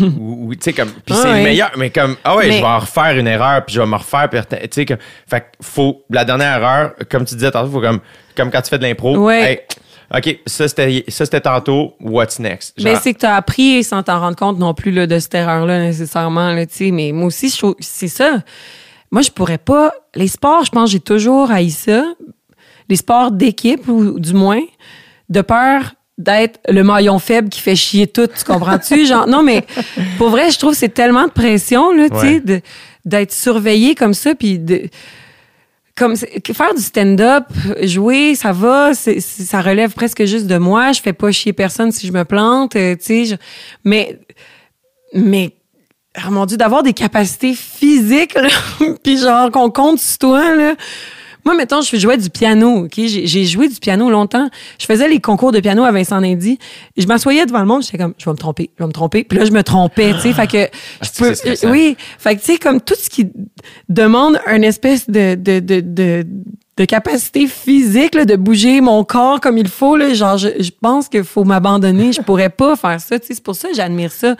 [SPEAKER 2] ou- tu sais, comme. Puis
[SPEAKER 3] Ah
[SPEAKER 2] c'est le meilleur. Mais comme. Ah ouais,
[SPEAKER 3] Mais-
[SPEAKER 2] je vais en refaire une erreur, puis je vais me refaire. puis Tu sais, comme. Fait que faut. La dernière erreur, comme tu disais tantôt, faut comme. Comme quand tu fais de l'impro.
[SPEAKER 3] Ouais.
[SPEAKER 2] hey, OK, ça c'était ça, c'était tantôt. What's next?
[SPEAKER 3] Mais
[SPEAKER 2] Genre,
[SPEAKER 3] c'est que tu as appris sans t'en rendre compte non plus là, de cette erreur-là nécessairement. Là, tu sais. mais moi aussi, c'est ça. Moi, je pourrais pas. Les sports, je pense, j'ai toujours haï ça. Les sports d'équipe, ou du moins, de peur d'être le maillon faible qui fait chier tout, tu comprends-tu? Genre, non, mais pour vrai, je trouve que c'est tellement de pression, là, tu sais, d'être surveillé comme ça, puis de comme faire du stand-up, jouer, ça va, c'est- ça relève presque juste de moi. Je fais pas chier personne si je me plante, euh, tu sais. je- Mais, mais, oh mon Dieu, d'avoir des capacités physiques, là, puis genre qu'on compte sur toi, là. Moi, mettons, je jouais du piano, OK? J'ai joué du piano longtemps. Je faisais les concours de piano à Vincent Dindy. Je m'assoyais devant le monde, j'étais comme, je vais me tromper, je vais me tromper. Puis là, je me trompais, tu sais. Fait que, je
[SPEAKER 2] c'est
[SPEAKER 3] peux,
[SPEAKER 2] stressant.
[SPEAKER 3] oui, fait que, tu sais, comme tout ce qui demande une espèce de, de, de, de, de capacité physique, là, de bouger mon corps comme il faut, là, genre, je, je pense qu'il faut m'abandonner. Je pourrais pas faire ça, tu sais. C'est pour ça que j'admire ça.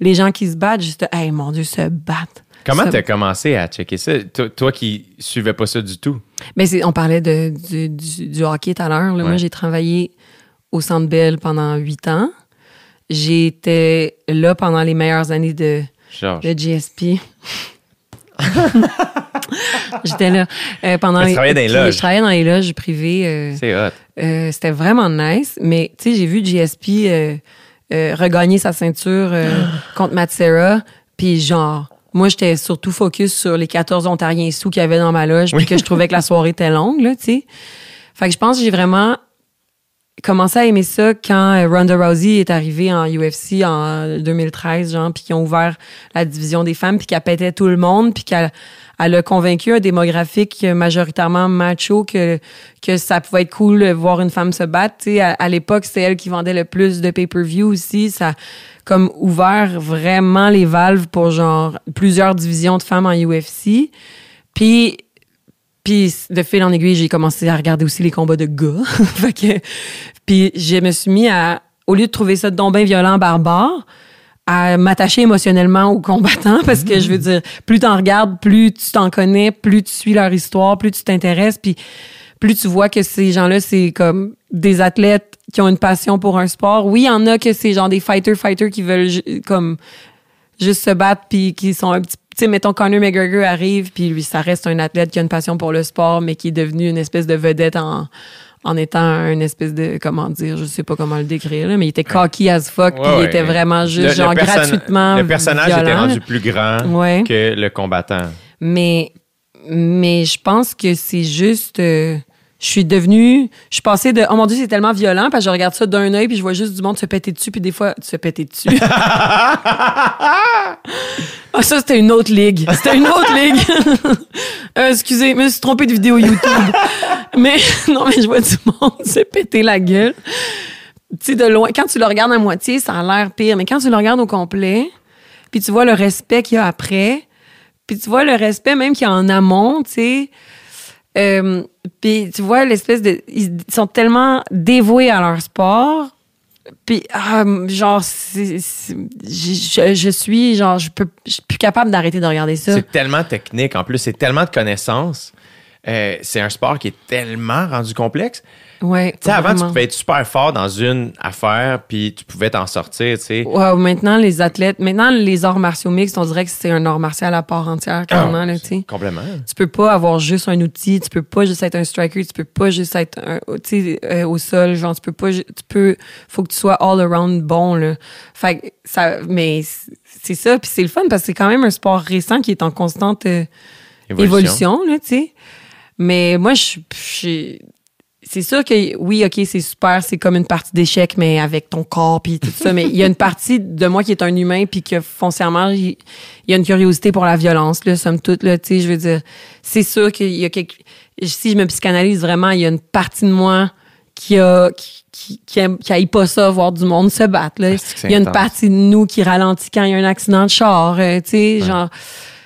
[SPEAKER 3] Les gens qui se battent, juste, hey, mon Dieu, se battent.
[SPEAKER 2] Comment t'as commencé à checker ça? Toi, toi qui suivais pas ça du tout.
[SPEAKER 3] Mais on parlait de, du, du, du hockey tout à l'heure. Moi, j'ai travaillé au Centre Bell pendant huit ans. J'étais là pendant les meilleures années de, de GSP. J'étais là euh, pendant les-
[SPEAKER 2] travaillais dans les loges.
[SPEAKER 3] Je travaillais dans les loges privées. euh,
[SPEAKER 2] C'est hot.
[SPEAKER 3] euh, C'était vraiment nice. Mais tu sais, j'ai vu GSP regagner sa ceinture contre Matsera. Puis genre, moi, j'étais surtout focus sur les 14 Ontariens sous qu'il y avait dans ma loge, puis que je trouvais que la soirée était longue, là, tu sais. Fait que je pense que j'ai vraiment commencé à aimer ça quand euh, Ronda Rousey est arrivée en UFC en 2013, genre, puis qu'ils ont ouvert la division des femmes, puis qu'elle pétait tout le monde, puis qu'elle elle a convaincu un démographique majoritairement macho que, que ça pouvait être cool de voir une femme se battre. Tu sais, à, à l'époque, c'était elle qui vendait le plus de pay-per-view aussi. Ça comme ouvert vraiment les valves pour genre plusieurs divisions de femmes en UFC. Puis puis de fil en aiguille, j'ai commencé à regarder aussi les combats de gars. fait que, puis je me suis mis à, au lieu de trouver ça donc bien violent, barbare, à m'attacher émotionnellement aux combattants parce que je veux dire, plus t'en regardes, plus tu t'en connais, plus tu suis leur histoire, plus tu t'intéresses, puis plus tu vois que ces gens-là, c'est comme des athlètes qui ont une passion pour un sport. Oui, il y en a que c'est genre des fighters-fighters qui veulent comme juste se battre puis qui sont un petit tu sais mettons Conor McGregor arrive puis lui ça reste un athlète qui a une passion pour le sport mais qui est devenu une espèce de vedette en en étant une espèce de comment dire je sais pas comment le décrire là, mais il était cocky as fuck puis
[SPEAKER 2] Ouais,
[SPEAKER 3] il était vraiment juste
[SPEAKER 2] Le-
[SPEAKER 3] genre
[SPEAKER 2] le perso-
[SPEAKER 3] gratuitement
[SPEAKER 2] Le personnage était rendu plus grand
[SPEAKER 3] Ouais.
[SPEAKER 2] que le combattant.
[SPEAKER 3] mais Mais je pense que c'est juste. euh, je suis devenue. Je suis passée de. Oh mon Dieu, c'est tellement violent, parce que je regarde ça d'un œil, puis je vois juste du monde se péter dessus, puis des fois, se péter dessus. Ah, ça, c'était une autre ligue. C'était une autre ligue. Euh, excusez, je me suis trompée de vidéo YouTube. mais non, mais je vois du monde se péter la gueule. Tu sais, de loin, quand tu le regardes à moitié, ça a l'air pire. Mais quand tu le regardes au complet, puis tu vois le respect qu'il y a après, puis tu vois le respect même qu'il y a en amont, tu sais. Euh, puis tu vois l'espèce de. Ils sont tellement dévoués à leur sport. Puis, ah, genre, je, je suis, genre, je peux, je suis plus capable d'arrêter de regarder ça.
[SPEAKER 2] C'est tellement technique. En plus, c'est tellement de connaissances. Euh, c'est un sport qui est tellement rendu complexe.
[SPEAKER 3] Ouais.
[SPEAKER 2] Tu sais, avant, tu pouvais être super fort dans une affaire, puis tu pouvais t'en sortir, tu sais.
[SPEAKER 3] Ouais, maintenant, les athlètes, maintenant, les arts martiaux mixtes, on dirait que c'est un art martial à part entière, carrément, là, tu sais.
[SPEAKER 2] Complètement.
[SPEAKER 3] Tu peux pas avoir juste un outil, tu peux pas juste être un striker, tu peux pas juste être un, tu sais, euh, au sol, genre, tu peux pas, tu peux, faut que tu sois all around bon, là. Fait que ça, mais c'est ça, puis c'est le fun parce que c'est quand même un sport récent qui est en constante euh, évolution, là, tu sais. Mais moi, je suis- je. C'est sûr que oui, OK, c'est super, c'est comme une partie d'échec, mais avec ton corps puis tout ça. Mais il y a une partie de moi qui est un humain puis que foncièrement, il y a une curiosité pour la violence, là, somme toute, là, tu sais, je veux dire. C'est sûr qu'il y a quelque. Si je me psychanalyse vraiment, il y a une partie de moi qui a. qui, qui, qui, aime- qui pas ça, voir du monde se battre, là.
[SPEAKER 2] Ah,
[SPEAKER 3] Il y a une
[SPEAKER 2] intense.
[SPEAKER 3] partie de nous qui ralentit quand il y a un accident de char, euh, tu sais, genre.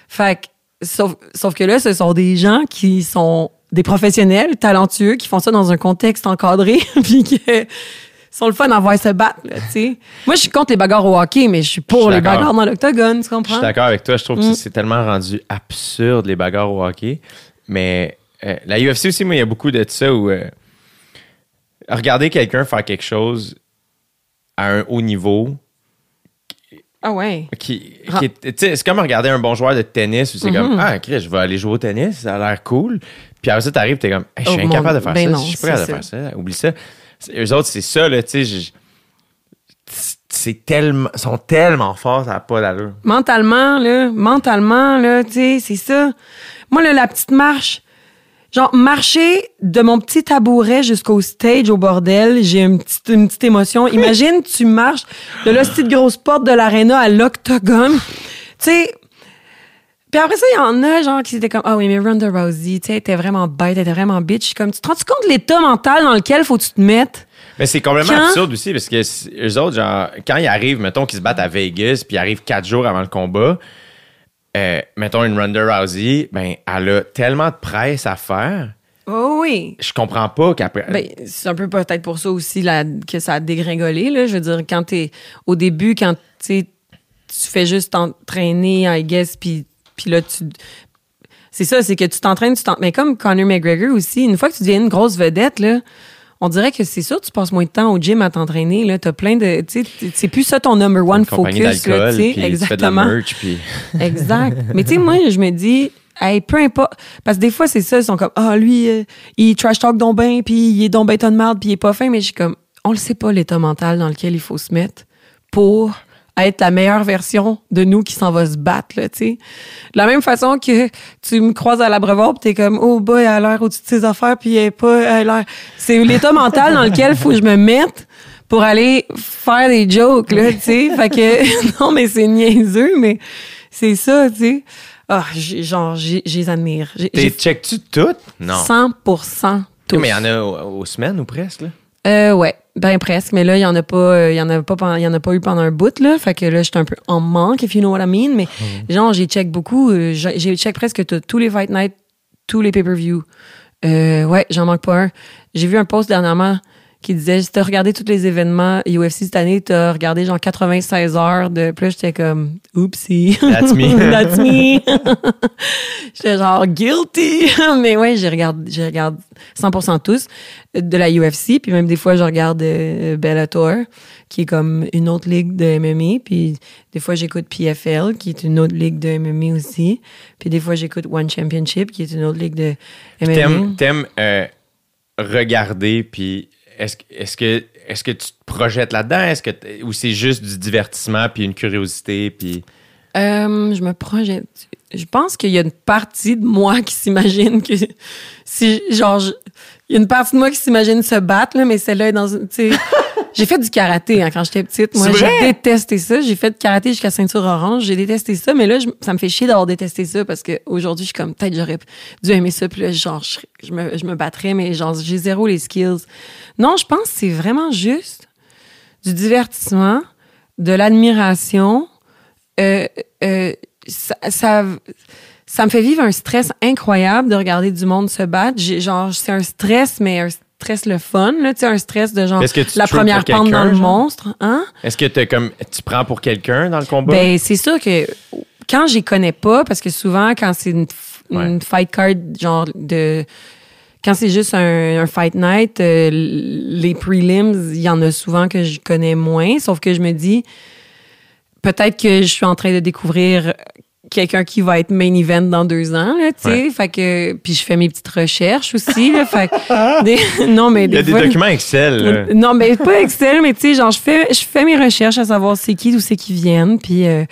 [SPEAKER 3] Fait que, sauf, sauf que là, ce sont des gens qui sont des professionnels talentueux qui font ça dans un contexte encadré puis qui sont le fun à voir se battre, là, tu sais. Moi, je suis contre les bagarres au hockey, mais je suis
[SPEAKER 2] Je
[SPEAKER 3] pour
[SPEAKER 2] suis
[SPEAKER 3] les bagarres dans l'octogone, tu
[SPEAKER 2] Je
[SPEAKER 3] comprends?
[SPEAKER 2] suis d'accord avec toi. Je trouve
[SPEAKER 3] Mm.
[SPEAKER 2] que c'est tellement rendu absurde, les bagarres au hockey. Mais euh, la UFC aussi, moi, il y a beaucoup de ça où euh, regarder quelqu'un faire quelque chose à un haut niveau,
[SPEAKER 3] Ah ouais.
[SPEAKER 2] qui, qui sais, c'est comme regarder un bon joueur de tennis où c'est comme Ah, Chris, je vais aller jouer au tennis, ça a l'air cool. Puis après ça, t'arrives, t'es comme Hey, Je suis
[SPEAKER 3] Oh,
[SPEAKER 2] incapable
[SPEAKER 3] mon-
[SPEAKER 2] de faire
[SPEAKER 3] ben
[SPEAKER 2] ça.
[SPEAKER 3] non,
[SPEAKER 2] je suis pas capable de
[SPEAKER 3] c'est
[SPEAKER 2] faire ça. Oublie ça. Eux autres, c'est ça, là, tu sais. C'est tellement. Ils sont tellement forts, ça n'a pas d'allure.
[SPEAKER 3] Mentalement, là, mentalement, là, tu sais, c'est ça. Moi, là, la petite marche, genre, marcher de mon petit tabouret jusqu'au stage, au bordel, j'ai une petite, une petite émotion. Imagine, tu marches de la petite grosse porte de l'aréna à l'octogone. Tu sais, puis après ça, il y en a, genre, qui étaient comme, ah oui, mais Ronda Rousey, tu sais, était vraiment bête, elle était vraiment bitch. Comme, tu te rends compte de l'état mental dans lequel faut que tu te mettes?
[SPEAKER 2] Mais c'est complètement
[SPEAKER 3] Quand-
[SPEAKER 2] absurde aussi parce que eux autres, genre, quand ils arrivent, mettons qu'ils se battent à Vegas, puis ils arrivent quatre jours avant le combat, euh, mettons une Ronda Rousey, ben, elle a tellement de presse à faire.
[SPEAKER 3] Oh oui.
[SPEAKER 2] Je comprends pas qu'après.
[SPEAKER 3] Ben, c'est un peu peut-être pour ça aussi là, que ça a dégringolé. Là. Je veux dire, quand t'es au début, quand tu fais juste t'entraîner, I guess, puis là, tu. C'est ça, c'est que tu t'entraînes, tu t'en- Mais comme Conor McGregor aussi, une fois que tu deviens une grosse vedette, là, on dirait que c'est sûr tu passes moins de temps au gym à t'entraîner. Là. T'as plein de. Tu sais, c'est plus ça ton number one focus. Là, tu
[SPEAKER 2] puis tu fais de la
[SPEAKER 3] Exactement.
[SPEAKER 2] merch, puis.
[SPEAKER 3] Exact. Mais tu sais, moi, je me dis, hey, peu importe. Parce que des fois, c'est ça, ils sont comme, ah, lui, euh, il trash talk donc ben, puis il est donc ben ton de merde, puis il est pas fin. Mais je suis comme, on le sait pas, l'état mental dans lequel il faut se mettre pour être la meilleure version de nous qui s'en va se battre, là, tu sais. De la même façon que tu me croises à l'abreuvoir, puis t'es comme, oh boy, a l'air au-dessus de ses affaires, puis elle est pas, a l'air... C'est l'état mental dans lequel faut que je me mette pour aller faire des jokes, là, tu sais. Fait que, non, mais c'est niaiseux, mais c'est ça, tu sais. Ah, genre, j'ai- je les admire.
[SPEAKER 2] T'es check-tu toutes? Non.
[SPEAKER 3] 100% tout.
[SPEAKER 2] Mais il y en a aux, aux semaines ou presque, là?
[SPEAKER 3] Euh, ouais, ben presque, mais là il y en a pas, euh, il y en a pas, il y en a pas eu pendant un bout là, fait que là j'étais un peu en manque, if you know what I mean, mais genre j'ai check beaucoup, euh, j'ai check presque tout- tous les fight nights, tous les pay-per-view. Euh, ouais, j'en manque pas un. J'ai vu un post dernièrement qui disait t'as regardé tous les événements UFC cette année, t'as regardé genre 96 heures de plus, j'étais comme oupsie.
[SPEAKER 2] That's me.
[SPEAKER 3] That's me. J'étais genre guilty. Mais ouais, je regarde, je regarde 100% tous de la UFC. Puis même des fois, je regarde euh, Bellator, qui est comme une autre ligue de MMA. Puis des fois, j'écoute PFL, qui est une autre ligue de MMA aussi. Puis des fois, j'écoute One Championship, qui est une autre ligue de MMA.
[SPEAKER 2] T'aimes, t'aimes euh, regarder, puis est-ce, que- est-ce que tu te projettes là-dedans? Est-ce que t- ou c'est juste du divertissement puis une curiosité puis
[SPEAKER 3] Euh, je me projette. Je pense qu'il y a une partie de moi qui s'imagine que si, genre, je- il y a une partie de moi qui s'imagine se battre, là, mais celle-là est dans une, tu sais. J'ai fait du karaté hein, quand j'étais petite. Moi, j'ai détesté ça. J'ai fait du karaté jusqu'à ceinture orange. J'ai détesté ça, mais là, je- ça me fait chier d'avoir détesté ça parce que aujourd'hui, je suis comme peut-être j'aurais dû aimer ça. Puis là, genre, je, je me, je me battrais, mais genre, j'ai zéro les skills. Non, je pense que c'est vraiment juste du divertissement, de l'admiration. Euh, euh, ça, ça, ça me fait vivre un stress incroyable de regarder du monde se battre. J'ai- Genre, c'est un stress, mais un stress le fun, là, tu sais, un stress de genre
[SPEAKER 2] que
[SPEAKER 3] la première pente dans le
[SPEAKER 2] genre?
[SPEAKER 3] monstre. Hein?
[SPEAKER 2] Est-ce que t'as comme, tu prends pour quelqu'un dans le combat?
[SPEAKER 3] Ben, c'est sûr que quand j'y connais pas, parce que souvent, quand c'est une, f- une
[SPEAKER 2] Ouais.
[SPEAKER 3] fight card, genre de. Quand c'est juste un, un fight night, euh, les prelims, il y en a souvent que je connais moins. Sauf que je me dis, peut-être que je suis en train de découvrir quelqu'un qui va être main event dans deux ans, là, tu sais.
[SPEAKER 2] Ouais.
[SPEAKER 3] Fait que, puis je fais mes petites recherches aussi, là. Fait que des- non, mais
[SPEAKER 2] Il y a des documents Excel. là.
[SPEAKER 3] non, mais pas Excel, mais tu sais, genre, je fais, je fais mes recherches à savoir c'est qui, d'où c'est qui viennent, puis euh,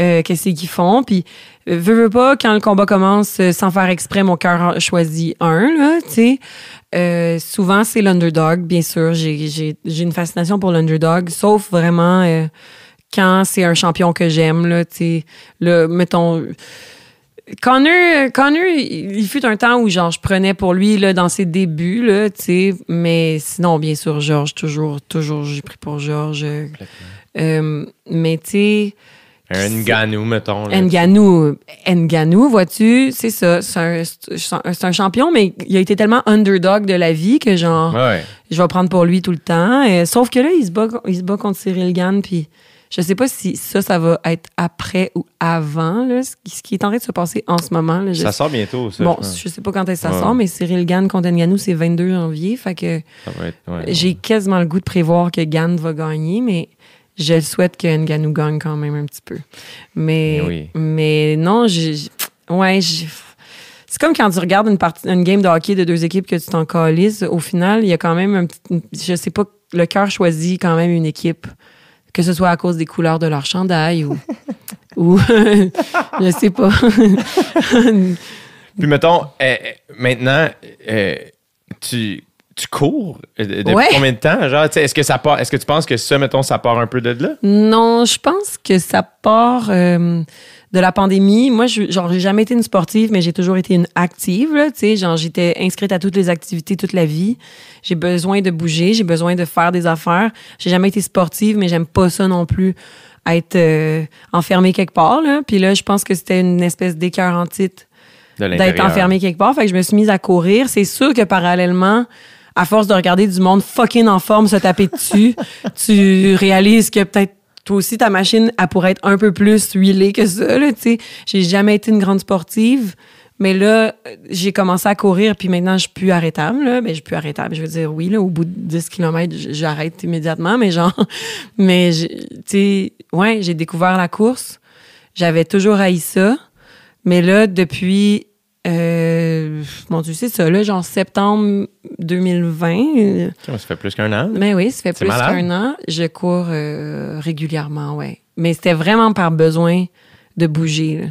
[SPEAKER 3] euh, qu'est-ce qu'ils font, puis euh, veux, veux pas, quand le combat commence, euh, sans faire exprès, mon cœur choisit un, là, tu sais. Euh, souvent, c'est l'underdog, bien sûr. J'ai, j'ai, j'ai une fascination pour l'underdog, sauf vraiment euh, quand c'est un champion que j'aime, là, tu sais. Là, mettons... Connor, Connor, il fut un temps où genre je prenais pour lui là dans ses débuts là, tu sais, mais sinon bien sûr Georges toujours toujours j'ai pris pour Georges. Euh, mais tu sais
[SPEAKER 2] Un Ngannou, mettons. là.
[SPEAKER 3] Nganou, Nganou, vois-tu, c'est ça, c'est un, un champion mais il a été tellement underdog de la vie que genre
[SPEAKER 2] Ouais.
[SPEAKER 3] je vais prendre pour lui tout le temps. Euh, sauf que là, il se bat, il se bat contre Cyril Gann, puis je sais pas si ça, ça va être après ou avant, là, ce qui- ce qui est en train de se passer en ce moment. Là, je,
[SPEAKER 2] Ça sort bientôt, ça.
[SPEAKER 3] bon,
[SPEAKER 2] je
[SPEAKER 3] sais pas quand est-ce que ça
[SPEAKER 2] Ouais.
[SPEAKER 3] sort, mais Cyril Gann contre Nganou, c'est 22 janvier. Fait que
[SPEAKER 2] ouais.
[SPEAKER 3] j'ai quasiment le goût de prévoir que Gann va gagner, mais je souhaite que Nganou gagne quand même un petit peu. Mais,
[SPEAKER 2] Mais oui.
[SPEAKER 3] mais non, j'ai, ouais, j'ai- c'est comme quand tu regardes une, partie, une game de hockey de deux équipes que tu t'en calisses. Au final, il y a quand même un petit, je sais pas, le cœur choisit quand même une équipe, que ce soit à cause des couleurs de leur chandail ou, ou je sais pas.
[SPEAKER 2] Puis mettons, euh, maintenant, euh, tu, tu cours depuis
[SPEAKER 3] Ouais.
[SPEAKER 2] combien de temps? Genre, est-ce que ça part, est-ce que tu penses que ça, mettons, ça part un peu de là?
[SPEAKER 3] Non, je pense que ça part euh, de la pandémie. Moi, je, genre, j'ai jamais été une sportive, mais j'ai toujours été une active. Là, tu sais, genre, j'étais inscrite à toutes les activités toute la vie. J'ai besoin de bouger, j'ai besoin de faire des affaires. J'ai jamais été sportive, mais j'aime pas ça non plus être euh, enfermée quelque part. Là. Puis là, je pense que c'était une espèce d'écœur en titre d'être enfermée quelque part. Fait que je me suis mise à courir. C'est sûr que parallèlement, à force de regarder du monde fucking en forme se taper dessus, tu réalises que peut-être toi aussi, ta machine, elle pourrait être un peu plus huilée que ça, là, tu sais. J'ai jamais été une grande sportive. Mais là, j'ai commencé à courir, puis maintenant, je suis plus arrêtable. Là. Ben, je suis plus arrêtable. Je veux dire, oui, là, au bout de 10 km, j'arrête immédiatement. Mais genre, mais, tu sais, ouais, j'ai découvert la course. J'avais toujours haï ça. Mais là, depuis, euh, mon Dieu, c'est ça, là, genre septembre 2020. euh,
[SPEAKER 2] Ça fait plus qu'un an.
[SPEAKER 3] Mais oui, ça fait plus qu'un an. Je cours euh, régulièrement, ouais. Mais c'était vraiment par besoin de bouger. Là.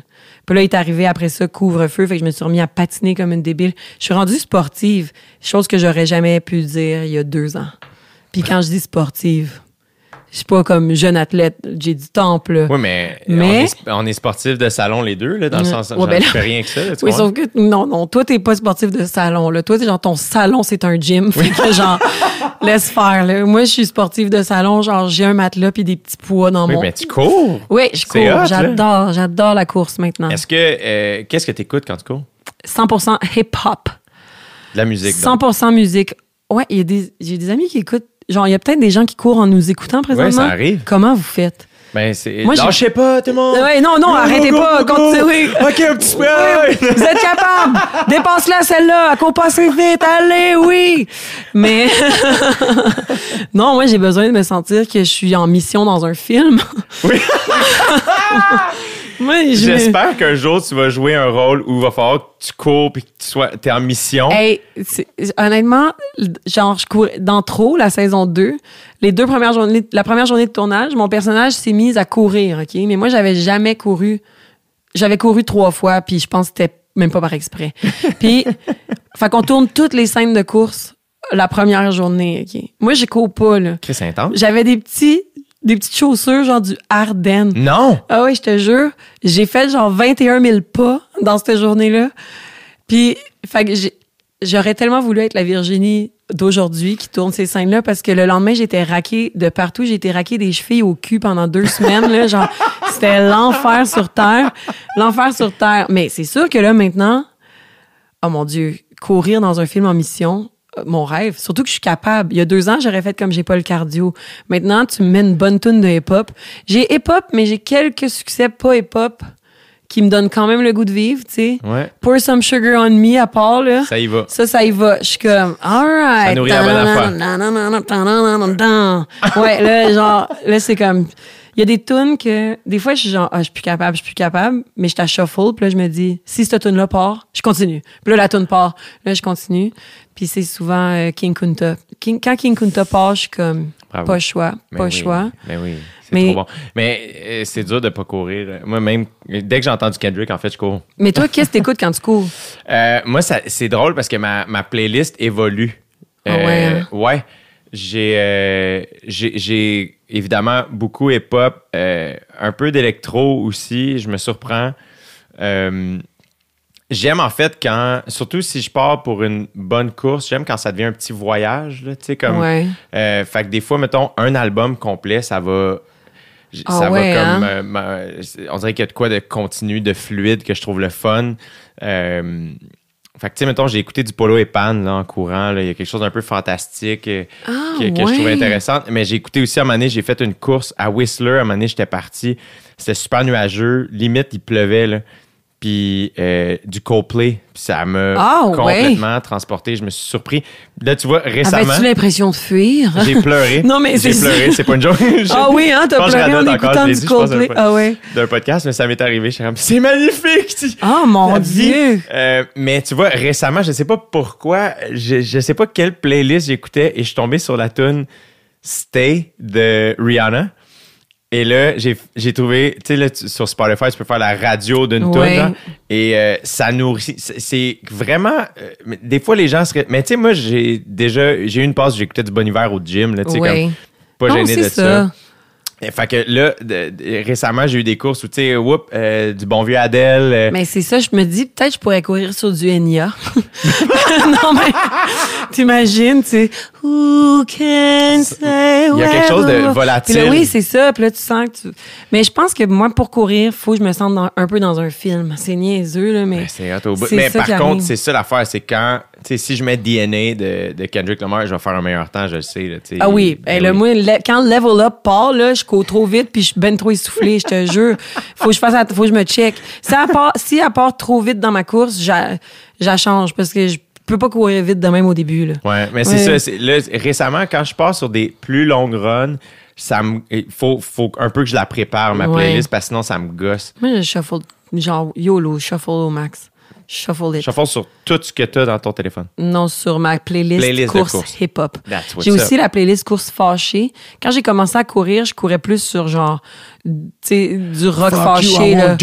[SPEAKER 3] Puis là, il est arrivé après ça, couvre-feu, fait que je me suis remis à patiner comme une débile. Je suis rendue sportive, chose que j'aurais jamais pu dire il y a deux ans. Puis quand je dis sportive, je suis pas comme jeune athlète, j'ai du temple.
[SPEAKER 2] Oui, mais,
[SPEAKER 3] Mais-
[SPEAKER 2] On, est, on est sportifs de salon les deux, là, dans le sens
[SPEAKER 3] Ouais, ben
[SPEAKER 2] je fais rien que ça. là, tu
[SPEAKER 3] Oui, sauf que non, non, toi, t'es pas sportif de salon. Là. Toi, genre ton salon, c'est un gym. Fait que genre, laisse faire. Là. Moi, je suis sportive de salon, genre j'ai un matelas puis des petits poids dans
[SPEAKER 2] Oui,
[SPEAKER 3] mon.
[SPEAKER 2] mais tu cours.
[SPEAKER 3] Oui, je cours. J'adore, j'adore la course maintenant.
[SPEAKER 2] Est-ce que, euh, qu'est-ce que tu écoutes quand tu cours?
[SPEAKER 3] 100% hip-hop.
[SPEAKER 2] De la musique. donc.
[SPEAKER 3] 100% musique. Ouais, il y a des, j'ai des amis qui écoutent. Genre, il y a peut-être des gens qui courent en nous écoutant présentement.
[SPEAKER 2] ça arrive.
[SPEAKER 3] Comment vous faites?
[SPEAKER 2] Ben, c'est.
[SPEAKER 3] Moi,
[SPEAKER 2] Lâchez pas, tout le monde!
[SPEAKER 3] Ouais, non, non,
[SPEAKER 2] Go,
[SPEAKER 3] arrêtez
[SPEAKER 2] go,
[SPEAKER 3] pas,
[SPEAKER 2] go, go.
[SPEAKER 3] continuez.
[SPEAKER 2] Ok, un petit peu!
[SPEAKER 3] Vous êtes capable! Dépasse-la, celle-là! Elle court pas assez vite! Allez, oui! Mais, non, moi, j'ai besoin de me sentir que je suis en mission dans un film.
[SPEAKER 2] Oui.
[SPEAKER 3] Moi, je-
[SPEAKER 2] J'espère qu'un jour, tu vas jouer un rôle où il va falloir que tu cours puis que tu sois, es en mission.
[SPEAKER 3] Hey, honnêtement, genre, je courais dans trop la saison 2. Les deux premières journées, la première journée de tournage, mon personnage s'est mis à courir, OK? Mais moi, j'avais jamais couru. J'avais couru trois fois, puis je pense que c'était même pas par exprès. Puis, fait qu'on tourne toutes les scènes de course la première journée, OK? Moi, je cours pas, là. J'avais des petits, des petites chaussures, genre du Ardennes.
[SPEAKER 2] Non!
[SPEAKER 3] Ah oui, je te jure. J'ai fait genre 21 000 pas dans cette journée-là. Puis, fait que j'ai- j'aurais tellement voulu être la Virginie d'aujourd'hui qui tourne ces scènes-là parce que le lendemain, j'étais raquée de partout. J'ai été raquée des chevilles au cul pendant deux semaines. Là, genre, c'était l'enfer sur Terre. L'enfer sur Terre. Mais c'est sûr que là, maintenant, oh mon Dieu, courir dans un film en mission, mon rêve. Surtout que je suis capable. Il y a deux ans, j'aurais fait comme j'ai pas le cardio. Maintenant, tu me mets une bonne toune de hip-hop. J'ai hip-hop, mais j'ai quelques succès pas hip-hop qui me donnent quand même le goût de vivre, tu sais.
[SPEAKER 2] Ouais.
[SPEAKER 3] Pour some sugar on me à part, là.
[SPEAKER 2] Ça y va.
[SPEAKER 3] Ça, ça y va. Je suis comme, alright.
[SPEAKER 2] Ça nourrit la bonne affaire.
[SPEAKER 3] Ouais, là, genre, là, c'est comme, il y a des tunes que, des fois, je suis genre, ah, je suis plus capable, je suis plus capable, mais je shuffle, puis là, je me dis, si cette tune là part, je continue. Puis là, la tune part, là, je continue. Puis c'est souvent euh, King Kunta. King- quand King Kunta part, je suis comme,
[SPEAKER 2] Bravo.
[SPEAKER 3] pas choix,
[SPEAKER 2] Mais
[SPEAKER 3] pas
[SPEAKER 2] oui,
[SPEAKER 3] choix.
[SPEAKER 2] Mais oui, c'est
[SPEAKER 3] Mais-
[SPEAKER 2] trop bon. Mais euh, c'est dur de pas courir. Moi, même, dès que j'ai entendu Kendrick, en fait, je cours.
[SPEAKER 3] Mais toi, qu'est-ce que t'écoutes quand tu cours?
[SPEAKER 2] Euh, moi, ça- c'est drôle parce que ma, ma playlist évolue.
[SPEAKER 3] Ah ouais, hein?
[SPEAKER 2] ouais. J'ai, j'ai, j'ai évidemment beaucoup hip-hop, euh, un peu d'électro aussi. Je me surprends. Euh, j'aime en fait quand, surtout si je pars pour une bonne course, j'aime quand ça devient un petit voyage. Tu sais, comme,
[SPEAKER 3] Ouais.
[SPEAKER 2] euh, fait que des fois, mettons, un album complet, ça va.
[SPEAKER 3] Ah
[SPEAKER 2] ça
[SPEAKER 3] ouais,
[SPEAKER 2] va comme.
[SPEAKER 3] hein?
[SPEAKER 2] on dirait qu'il y a de quoi de continu, de fluide que je trouve le fun. Fait que, tu sais, mettons, j'ai écouté du Polo et Pan là, en courant. là. Il y a quelque chose d'un peu fantastique euh,
[SPEAKER 3] Ah,
[SPEAKER 2] que, que je trouvais intéressant. Mais j'ai écouté aussi, à un moment donné, j'ai fait une course à Whistler. À un moment donné, j'étais parti. C'était super nuageux. Limite, il pleuvait. Là. Puis euh, du Coldplay. Puis ça m'a
[SPEAKER 3] Ah, ouais.
[SPEAKER 2] complètement transporté. Je me suis surpris. Là, tu vois, récemment,
[SPEAKER 3] Avais-tu l'impression de fuir?
[SPEAKER 2] j'ai pleuré.
[SPEAKER 3] Non, mais
[SPEAKER 2] J'ai
[SPEAKER 3] c'est
[SPEAKER 2] pleuré,
[SPEAKER 3] ça.
[SPEAKER 2] c'est pas une joke.
[SPEAKER 3] Ah oui, hein,
[SPEAKER 2] Je
[SPEAKER 3] t'as
[SPEAKER 2] je
[SPEAKER 3] pleuré en écoutant
[SPEAKER 2] je
[SPEAKER 3] du
[SPEAKER 2] je
[SPEAKER 3] Coldplay.
[SPEAKER 2] d'un-
[SPEAKER 3] Ah ouais.
[SPEAKER 2] D'un podcast, mais ça m'est arrivé. J'étais comme, c'est magnifique! tu-
[SPEAKER 3] Oh mon. Dieu!
[SPEAKER 2] Euh, mais tu vois, récemment, je sais pas pourquoi, je, je sais pas quelle playlist j'écoutais et je suis tombé sur la tune Stay de Rihanna. Et là, j'ai trouvé, tu sais, là, sur Spotify, tu peux faire la radio d'une
[SPEAKER 3] Ouais.
[SPEAKER 2] tune, genre, et euh, ça nourrit. c'est- vraiment. euh, des fois, les gens seraient. Mais tu sais, moi, j'ai déjà. J'ai eu une passe, j'écoutais du bon hiver au gym, là, tu sais, comme. Pas gêné de ça.
[SPEAKER 3] ça.
[SPEAKER 2] Et Fait que là, de- de- récemment, j'ai eu des courses où, tu sais, whoop, euh, du bon vieux Adele. euh,
[SPEAKER 3] Mais c'est ça, je me dis, peut-être je pourrais courir sur du Enya. non, mais t'imagines, tu sais, Who can say
[SPEAKER 2] Il y a quelque chose de volatile.
[SPEAKER 3] Puis là, oui, c'est ça. Puis là, tu sens que tu... Mais je pense que moi, pour courir, faut que je me sente dans- un peu dans un film. C'est niaiseux, là, mais...
[SPEAKER 2] Ben, c'est Mais par contre, c'est ça l'affaire, c'est quand, sais, si je mets DNA de, de Kendrick Lamar, je vais faire un meilleur temps, je le sais. Là.
[SPEAKER 3] Ah oui,
[SPEAKER 2] Ben
[SPEAKER 3] Eh, là,
[SPEAKER 2] oui.
[SPEAKER 3] moi, le- quand le level up part, là, je cours trop vite puis je suis ben trop essoufflée, je te jure. Faut que je fasse, faut que je me check. Si elle part, si elle part trop vite dans ma course, j'a- j'a change parce que je peux pas courir vite de même au début, là.
[SPEAKER 2] Ouais, mais c'est
[SPEAKER 3] Ouais.
[SPEAKER 2] ça. Là, récemment, quand je pars sur des plus longues runs, ça me, il faut, faut un peu que je la prépare, ma
[SPEAKER 3] Ouais.
[SPEAKER 2] playlist, parce que sinon, ça me gosse.
[SPEAKER 3] Moi, je shuffle, genre YOLO, shuffle au max. Shuffle it.
[SPEAKER 2] Je fais sur tout ce que tu as dans ton téléphone.
[SPEAKER 3] Non, sur ma playlist, course,
[SPEAKER 2] course.
[SPEAKER 3] hip-hop. J'ai aussi
[SPEAKER 2] up.
[SPEAKER 3] la playlist course fâchée. Quand j'ai commencé à courir, je courais plus sur genre, du rock fâché. là.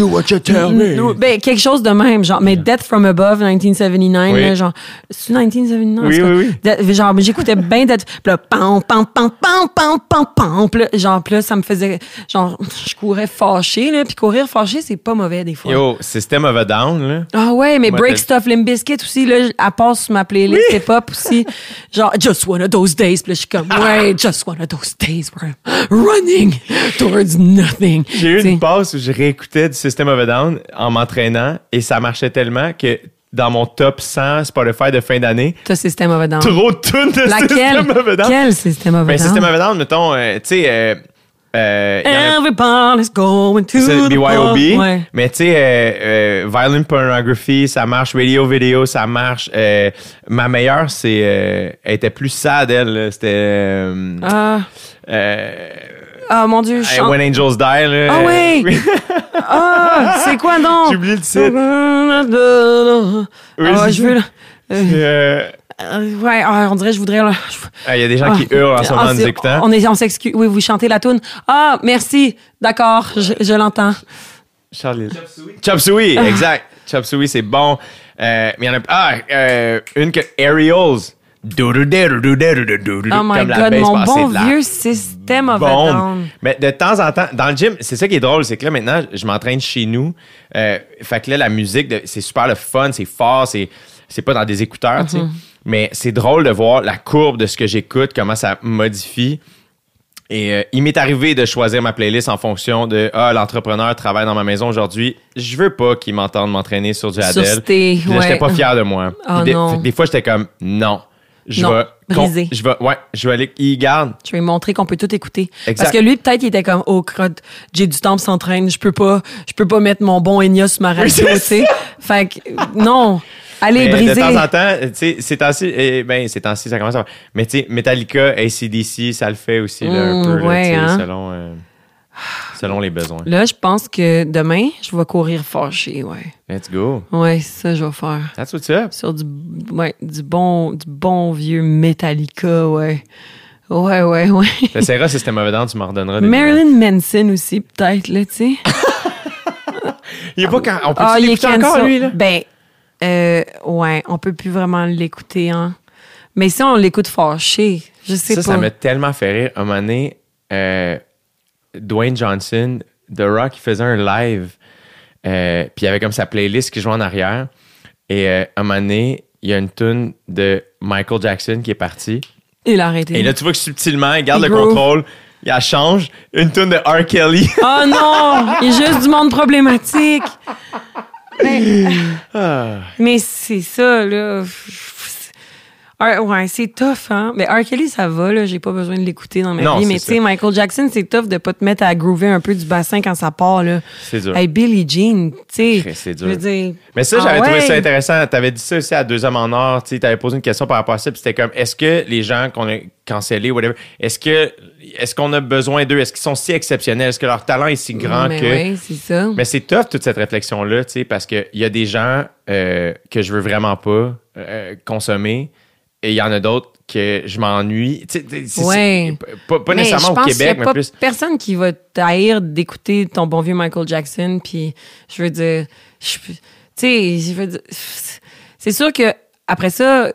[SPEAKER 3] Ben, quelque chose de même, genre, mais Death from Above, 1979,
[SPEAKER 2] Oui.
[SPEAKER 3] là, genre, c'est 1979?
[SPEAKER 2] Oui, oui, oui.
[SPEAKER 3] De- genre, j'écoutais bien Death, puis là, pam, pam, pam, pam, pam, pam, pam, puis là, genre, puis là, ça me faisait, genre, je courais fâché, là, puis courir fâché, c'est pas mauvais, des fois.
[SPEAKER 2] Yo, System of a Down, là.
[SPEAKER 3] Ah ouais, mais
[SPEAKER 2] Ouais,
[SPEAKER 3] Break Stuff Limp Bizkit aussi, là, elle passe sur ma playlist hip-hop aussi. Genre, just one of those days. Puis là, je suis comme, ouais, just one of those days where I'm running towards nothing.
[SPEAKER 2] J'ai eu
[SPEAKER 3] T'sais.
[SPEAKER 2] une passe où je réécoutais du System of a Down en m'entraînant et ça marchait tellement que dans mon top 100 Spotify de fin d'année,
[SPEAKER 3] T'as System of a Down.
[SPEAKER 2] trop de tunes de
[SPEAKER 3] Laquelle?
[SPEAKER 2] System of a Down.
[SPEAKER 3] Quel System of a
[SPEAKER 2] Ben,
[SPEAKER 3] Down?
[SPEAKER 2] System of a Down, mettons, euh, tu sais, euh, euh,
[SPEAKER 3] Everybody's going to the
[SPEAKER 2] BYOB.
[SPEAKER 3] Ouais.
[SPEAKER 2] Mais tu sais, euh, euh, Violent Pornography, ça marche. Radio Video, ça marche. Ma meilleure, c'est. elle était plus sad, elle. C'était. euh,
[SPEAKER 3] Ah, Ah, mon Dieu, je
[SPEAKER 2] Hey,
[SPEAKER 3] chante.
[SPEAKER 2] When Angels Die, là.
[SPEAKER 3] Ah oui! Ah, c'est quoi donc?
[SPEAKER 2] J'ai oublié le titre. Oui,
[SPEAKER 3] Ah,
[SPEAKER 2] c'est
[SPEAKER 3] je veux. là. Euh,
[SPEAKER 2] Euh,
[SPEAKER 3] ouais, ah, on dirait que je voudrais.
[SPEAKER 2] ah, Il y a des gens qui hurlent en ce moment en nous écoutant.
[SPEAKER 3] On, est, on s'excuse. Oui, vous chantez la tune. Ah, merci. D'accord, je, je l'entends.
[SPEAKER 2] Charlie. Chop Suey, exact. Chop Suey, c'est bon. Euh, mais il y en a. Ah, une que. Aerials.
[SPEAKER 3] Oh my God, mon bon vieux système of.
[SPEAKER 2] Mais de temps en temps, dans le gym, c'est ça qui est drôle, c'est que là maintenant, je m'entraîne chez nous. Euh, fait que là, la musique, c'est super le fun, c'est fort, c'est pas dans des écouteurs, tu sais. Mais c'est drôle de voir la courbe de ce que j'écoute, comment ça modifie. Et il m'est arrivé de choisir ma playlist en fonction de ah l'entrepreneur travaille dans ma maison aujourd'hui. Je veux pas qu'il m'entende m'entraîner sur du
[SPEAKER 3] Sur
[SPEAKER 2] Adele. Puis là, j'étais
[SPEAKER 3] ouais.
[SPEAKER 2] pas fier de moi. Des fois j'étais comme non, je
[SPEAKER 3] Non,
[SPEAKER 2] vais
[SPEAKER 3] brisé.
[SPEAKER 2] je vais ouais, je vais aller il garde.
[SPEAKER 3] Je vais lui montrer qu'on peut tout écouter.
[SPEAKER 2] Exact.
[SPEAKER 3] Parce que lui, peut-être, il était comme, oh, crotte, j'ai du temps pour s'entraîner, je peux pas, je peux pas mettre mon bon Enya sur ma radio, tu sais. Fait que, non. Allez,
[SPEAKER 2] Mais
[SPEAKER 3] briser.
[SPEAKER 2] de temps en temps, tu sais, c'est temps-ci, eh, ben, c'est temps-ci, ça commence à. Mais tu sais, Metallica, ACDC, ça le fait aussi, là, un
[SPEAKER 3] Mm,
[SPEAKER 2] peu,
[SPEAKER 3] ouais, hein.
[SPEAKER 2] selon, euh, selon les besoins.
[SPEAKER 3] Là, je pense que demain, je vais courir fâché, ouais.
[SPEAKER 2] Let's go.
[SPEAKER 3] Ouais, c'est ça que je vais faire.
[SPEAKER 2] That's what's up?
[SPEAKER 3] Sur du, ouais, du bon, du bon vieux Metallica, ouais. Ouais, ouais, ouais.
[SPEAKER 2] T'essaieras si c'était mauvais dent, tu m'en redonneras des
[SPEAKER 3] Marilyn Manson aussi, peut-être, là, tu sais.
[SPEAKER 2] Il est pas quand. On peut
[SPEAKER 3] Ah,
[SPEAKER 2] l'écouter encore, lui, là?
[SPEAKER 3] Ben, euh, ouais, on peut plus vraiment l'écouter, hein. Mais si on l'écoute fâché, je sais
[SPEAKER 2] Ça,
[SPEAKER 3] pas.
[SPEAKER 2] ça m'a tellement fait rire. Un moment donné, euh, Dwayne Johnson, The Rock, il faisait un live. euh, puis il y avait comme sa playlist qui jouait en arrière. Et euh, un moment donné, il y a une tune de Michael Jackson qui est partie.
[SPEAKER 3] Il a arrêté.
[SPEAKER 2] Et là, tu vois que subtilement, il garde
[SPEAKER 3] Il
[SPEAKER 2] le
[SPEAKER 3] groove.
[SPEAKER 2] contrôle. Il la change. Une tune de R. Kelly.
[SPEAKER 3] Oh non! Il y a juste du monde problématique. Mais,
[SPEAKER 2] Ah.
[SPEAKER 3] mais c'est ça, là. R- ouais, c'est tough, hein. Mais R. Kelly, ça va, là. J'ai pas besoin de l'écouter dans ma
[SPEAKER 2] Non,
[SPEAKER 3] vie. Mais tu sais. Michael Jackson, c'est tough de pas te mettre à groover un peu du bassin quand ça part, là.
[SPEAKER 2] C'est dur.
[SPEAKER 3] Hey, Billie Jean, tu sais.
[SPEAKER 2] C'est
[SPEAKER 3] Je veux
[SPEAKER 2] dur.
[SPEAKER 3] dire.
[SPEAKER 2] Mais ça,
[SPEAKER 3] ah
[SPEAKER 2] j'avais trouvé
[SPEAKER 3] ouais?
[SPEAKER 2] ça intéressant. Tu avais dit ça aussi à Deux Hommes en Or. Tu avais posé une question par rapport à ça. Puis c'était comme, est-ce que les gens qu'on a cancellés, whatever, est-ce que est-ce qu'on a besoin d'eux? Est-ce qu'ils sont si exceptionnels? Est-ce que leur talent est si grand
[SPEAKER 3] Mais
[SPEAKER 2] que.
[SPEAKER 3] ouais, c'est ça.
[SPEAKER 2] Mais c'est tough, toute cette réflexion-là, tu sais, parce qu'il y a des gens euh, que je veux vraiment pas euh, consommer et il y en a d'autres que je m'ennuie.
[SPEAKER 3] Ouais.
[SPEAKER 2] Pas, nécessairement au
[SPEAKER 3] y a
[SPEAKER 2] Québec, mais
[SPEAKER 3] pas
[SPEAKER 2] plus.
[SPEAKER 3] personne qui va t'haïr d'écouter ton bon vieux Michael Jackson. Puis, je veux dire, tu sais, je veux dire, c'est sûr que après ça,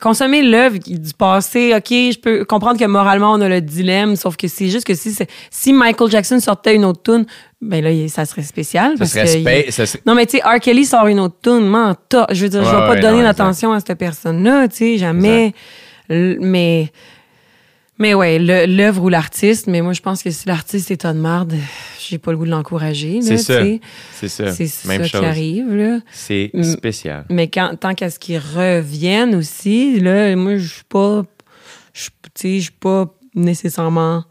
[SPEAKER 3] consommer l'œuvre du passé, ok, je peux comprendre que moralement on a le dilemme, sauf que c'est juste que si si Michael Jackson sortait une autre tune, ben là ça serait spécial.
[SPEAKER 2] Ça
[SPEAKER 3] parce
[SPEAKER 2] serait
[SPEAKER 3] que
[SPEAKER 2] spé-
[SPEAKER 3] il-
[SPEAKER 2] ça serait-
[SPEAKER 3] Non mais tu sais, R. Kelly sort une autre tune, je veux dire, je vais pas
[SPEAKER 2] ouais,
[SPEAKER 3] donner
[SPEAKER 2] non,
[SPEAKER 3] l'attention à cette personne-là, tu sais, jamais. Mais mais ouais, l'œuvre ou l'artiste, mais moi je pense que si l'artiste est de merde, j'ai pas le goût de l'encourager. là,
[SPEAKER 2] C'est ça. C'est ça.
[SPEAKER 3] C'est
[SPEAKER 2] Même
[SPEAKER 3] ça
[SPEAKER 2] chose.
[SPEAKER 3] qui arrive, là.
[SPEAKER 2] C'est spécial.
[SPEAKER 3] Mais quand, tant qu'à ce qu'ils reviennent aussi, là, moi, je suis pas. Je tu sais, je suis pas nécessairement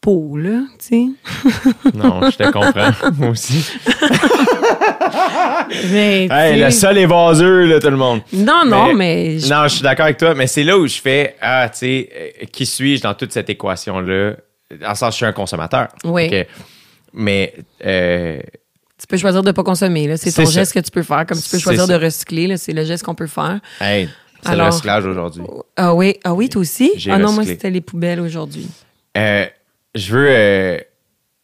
[SPEAKER 3] pour, là, tu sais.
[SPEAKER 2] Non, je te comprends. Moi aussi.
[SPEAKER 3] Mais,
[SPEAKER 2] Hey, le sol est vaseux, là, tout le monde.
[SPEAKER 3] Non, non, mais. je-
[SPEAKER 2] Non, je suis d'accord avec toi, mais c'est là où je fais Ah, tu sais, euh, qui suis-je dans toute cette équation-là? En sens, je suis un consommateur.
[SPEAKER 3] Oui.
[SPEAKER 2] Mais euh,
[SPEAKER 3] Tu peux choisir de pas consommer, là. C'est ton
[SPEAKER 2] ça.
[SPEAKER 3] geste que tu peux faire. Comme tu peux choisir de recycler, là. C'est le geste qu'on peut faire.
[SPEAKER 2] hey, c'est le recyclage aujourd'hui.
[SPEAKER 3] Ah oui, ah oui, toi aussi? Ah non, moi, c'était les poubelles aujourd'hui.
[SPEAKER 2] Euh, je veux euh,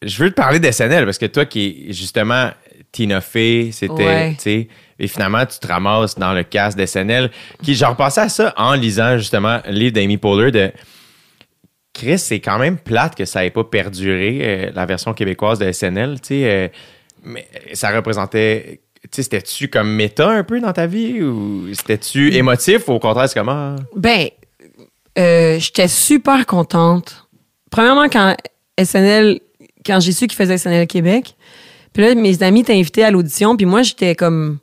[SPEAKER 2] je veux te parler d'SNL parce que toi qui justement Tina Fey, c'était tu sais et finalement tu te ramasses dans le cast d'SNL qui j'en repensais à ça en lisant justement le livre d'Amy Poehler de Chris, c'est quand même plate que ça ait pas perduré euh, la version québécoise de SNL, tu sais euh, mais ça représentait tu sais c'était-tu comme méta un peu dans ta vie ou c'était-tu émotif ou au contraire c'est comment?
[SPEAKER 3] Ben, euh, j'étais super contente. Premièrement, quand SNL, quand j'ai su qu'ils faisaient SNL Québec, puis là, mes amis étaient invités à l'audition, puis moi, j'étais comme,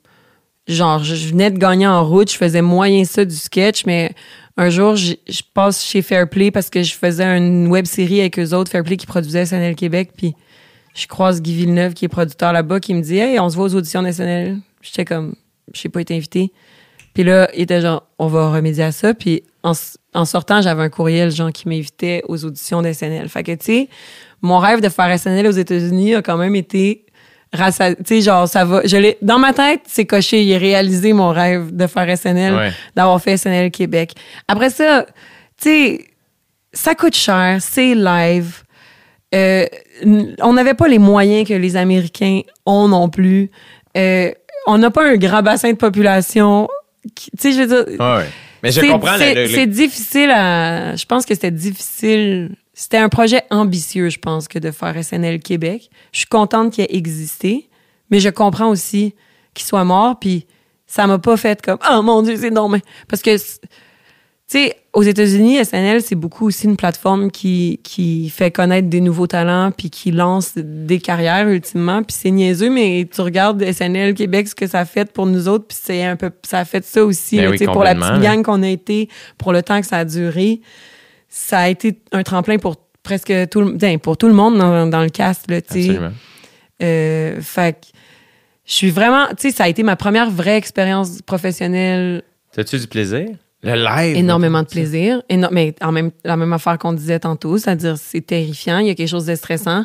[SPEAKER 3] genre, je venais de gagner en route, je faisais moyen ça du sketch, mais un jour, je passe chez Fairplay parce que je faisais une web série avec eux autres, Fairplay qui produisait SNL Québec, puis je croise Guy Villeneuve, qui est producteur là-bas, qui me dit Hey, on se voit aux auditions SNL. J'étais comme, je n'ai pas été invité. Puis là, il était genre, on va remédier à ça. Puis en, en sortant, j'avais un courriel, genre, qui m'invitait aux auditions d'SNL. Fait que, tu sais, mon rêve de faire SNL aux États-Unis a quand même été Tu sais, genre, ça va. Je l'ai, dans ma tête, c'est coché. Il a réalisé mon rêve de faire SNL,
[SPEAKER 2] Ouais.
[SPEAKER 3] d'avoir fait SNL Québec. Après ça, tu sais, ça coûte cher, c'est live. Euh, on n'avait pas les moyens que les Américains ont non plus. Euh, on n'a pas un grand bassin de population. Tu sais, je veux dire.
[SPEAKER 2] Ouais, ouais. Mais je comprends
[SPEAKER 3] C'est
[SPEAKER 2] le- le-
[SPEAKER 3] c'est difficile à. Je pense que c'était difficile. C'était un projet ambitieux, je pense, que de faire SNL Québec. Je suis contente qu'il ait existé, mais je comprends aussi qu'il soit mort, puis ça m'a pas fait comme Oh mon Dieu, c'est normal. Parce que, tu sais, aux États-Unis, SNL, c'est beaucoup aussi une plateforme qui, qui fait connaître des nouveaux talents, puis qui lance des carrières, ultimement. Puis c'est niaiseux, mais tu regardes SNL Québec, ce que ça a fait pour nous autres, puis c'est un peu. Ça a fait ça aussi,
[SPEAKER 2] Ben
[SPEAKER 3] là,
[SPEAKER 2] oui,
[SPEAKER 3] tu sais, pour la petite gang qu'on a été, pour le temps que ça a duré. Ça a été un tremplin pour presque tout le, ben, pour tout le monde dans, dans le cast, là.
[SPEAKER 2] Absolument.
[SPEAKER 3] Euh, fait que je suis vraiment, tu sais, ça a été ma première vraie expérience professionnelle,
[SPEAKER 2] T'as-tu du plaisir? Le live.
[SPEAKER 3] énormément de plaisir, éno- mais en même la même affaire qu'on disait tantôt, c'est-à-dire c'est terrifiant, il y a quelque chose de stressant,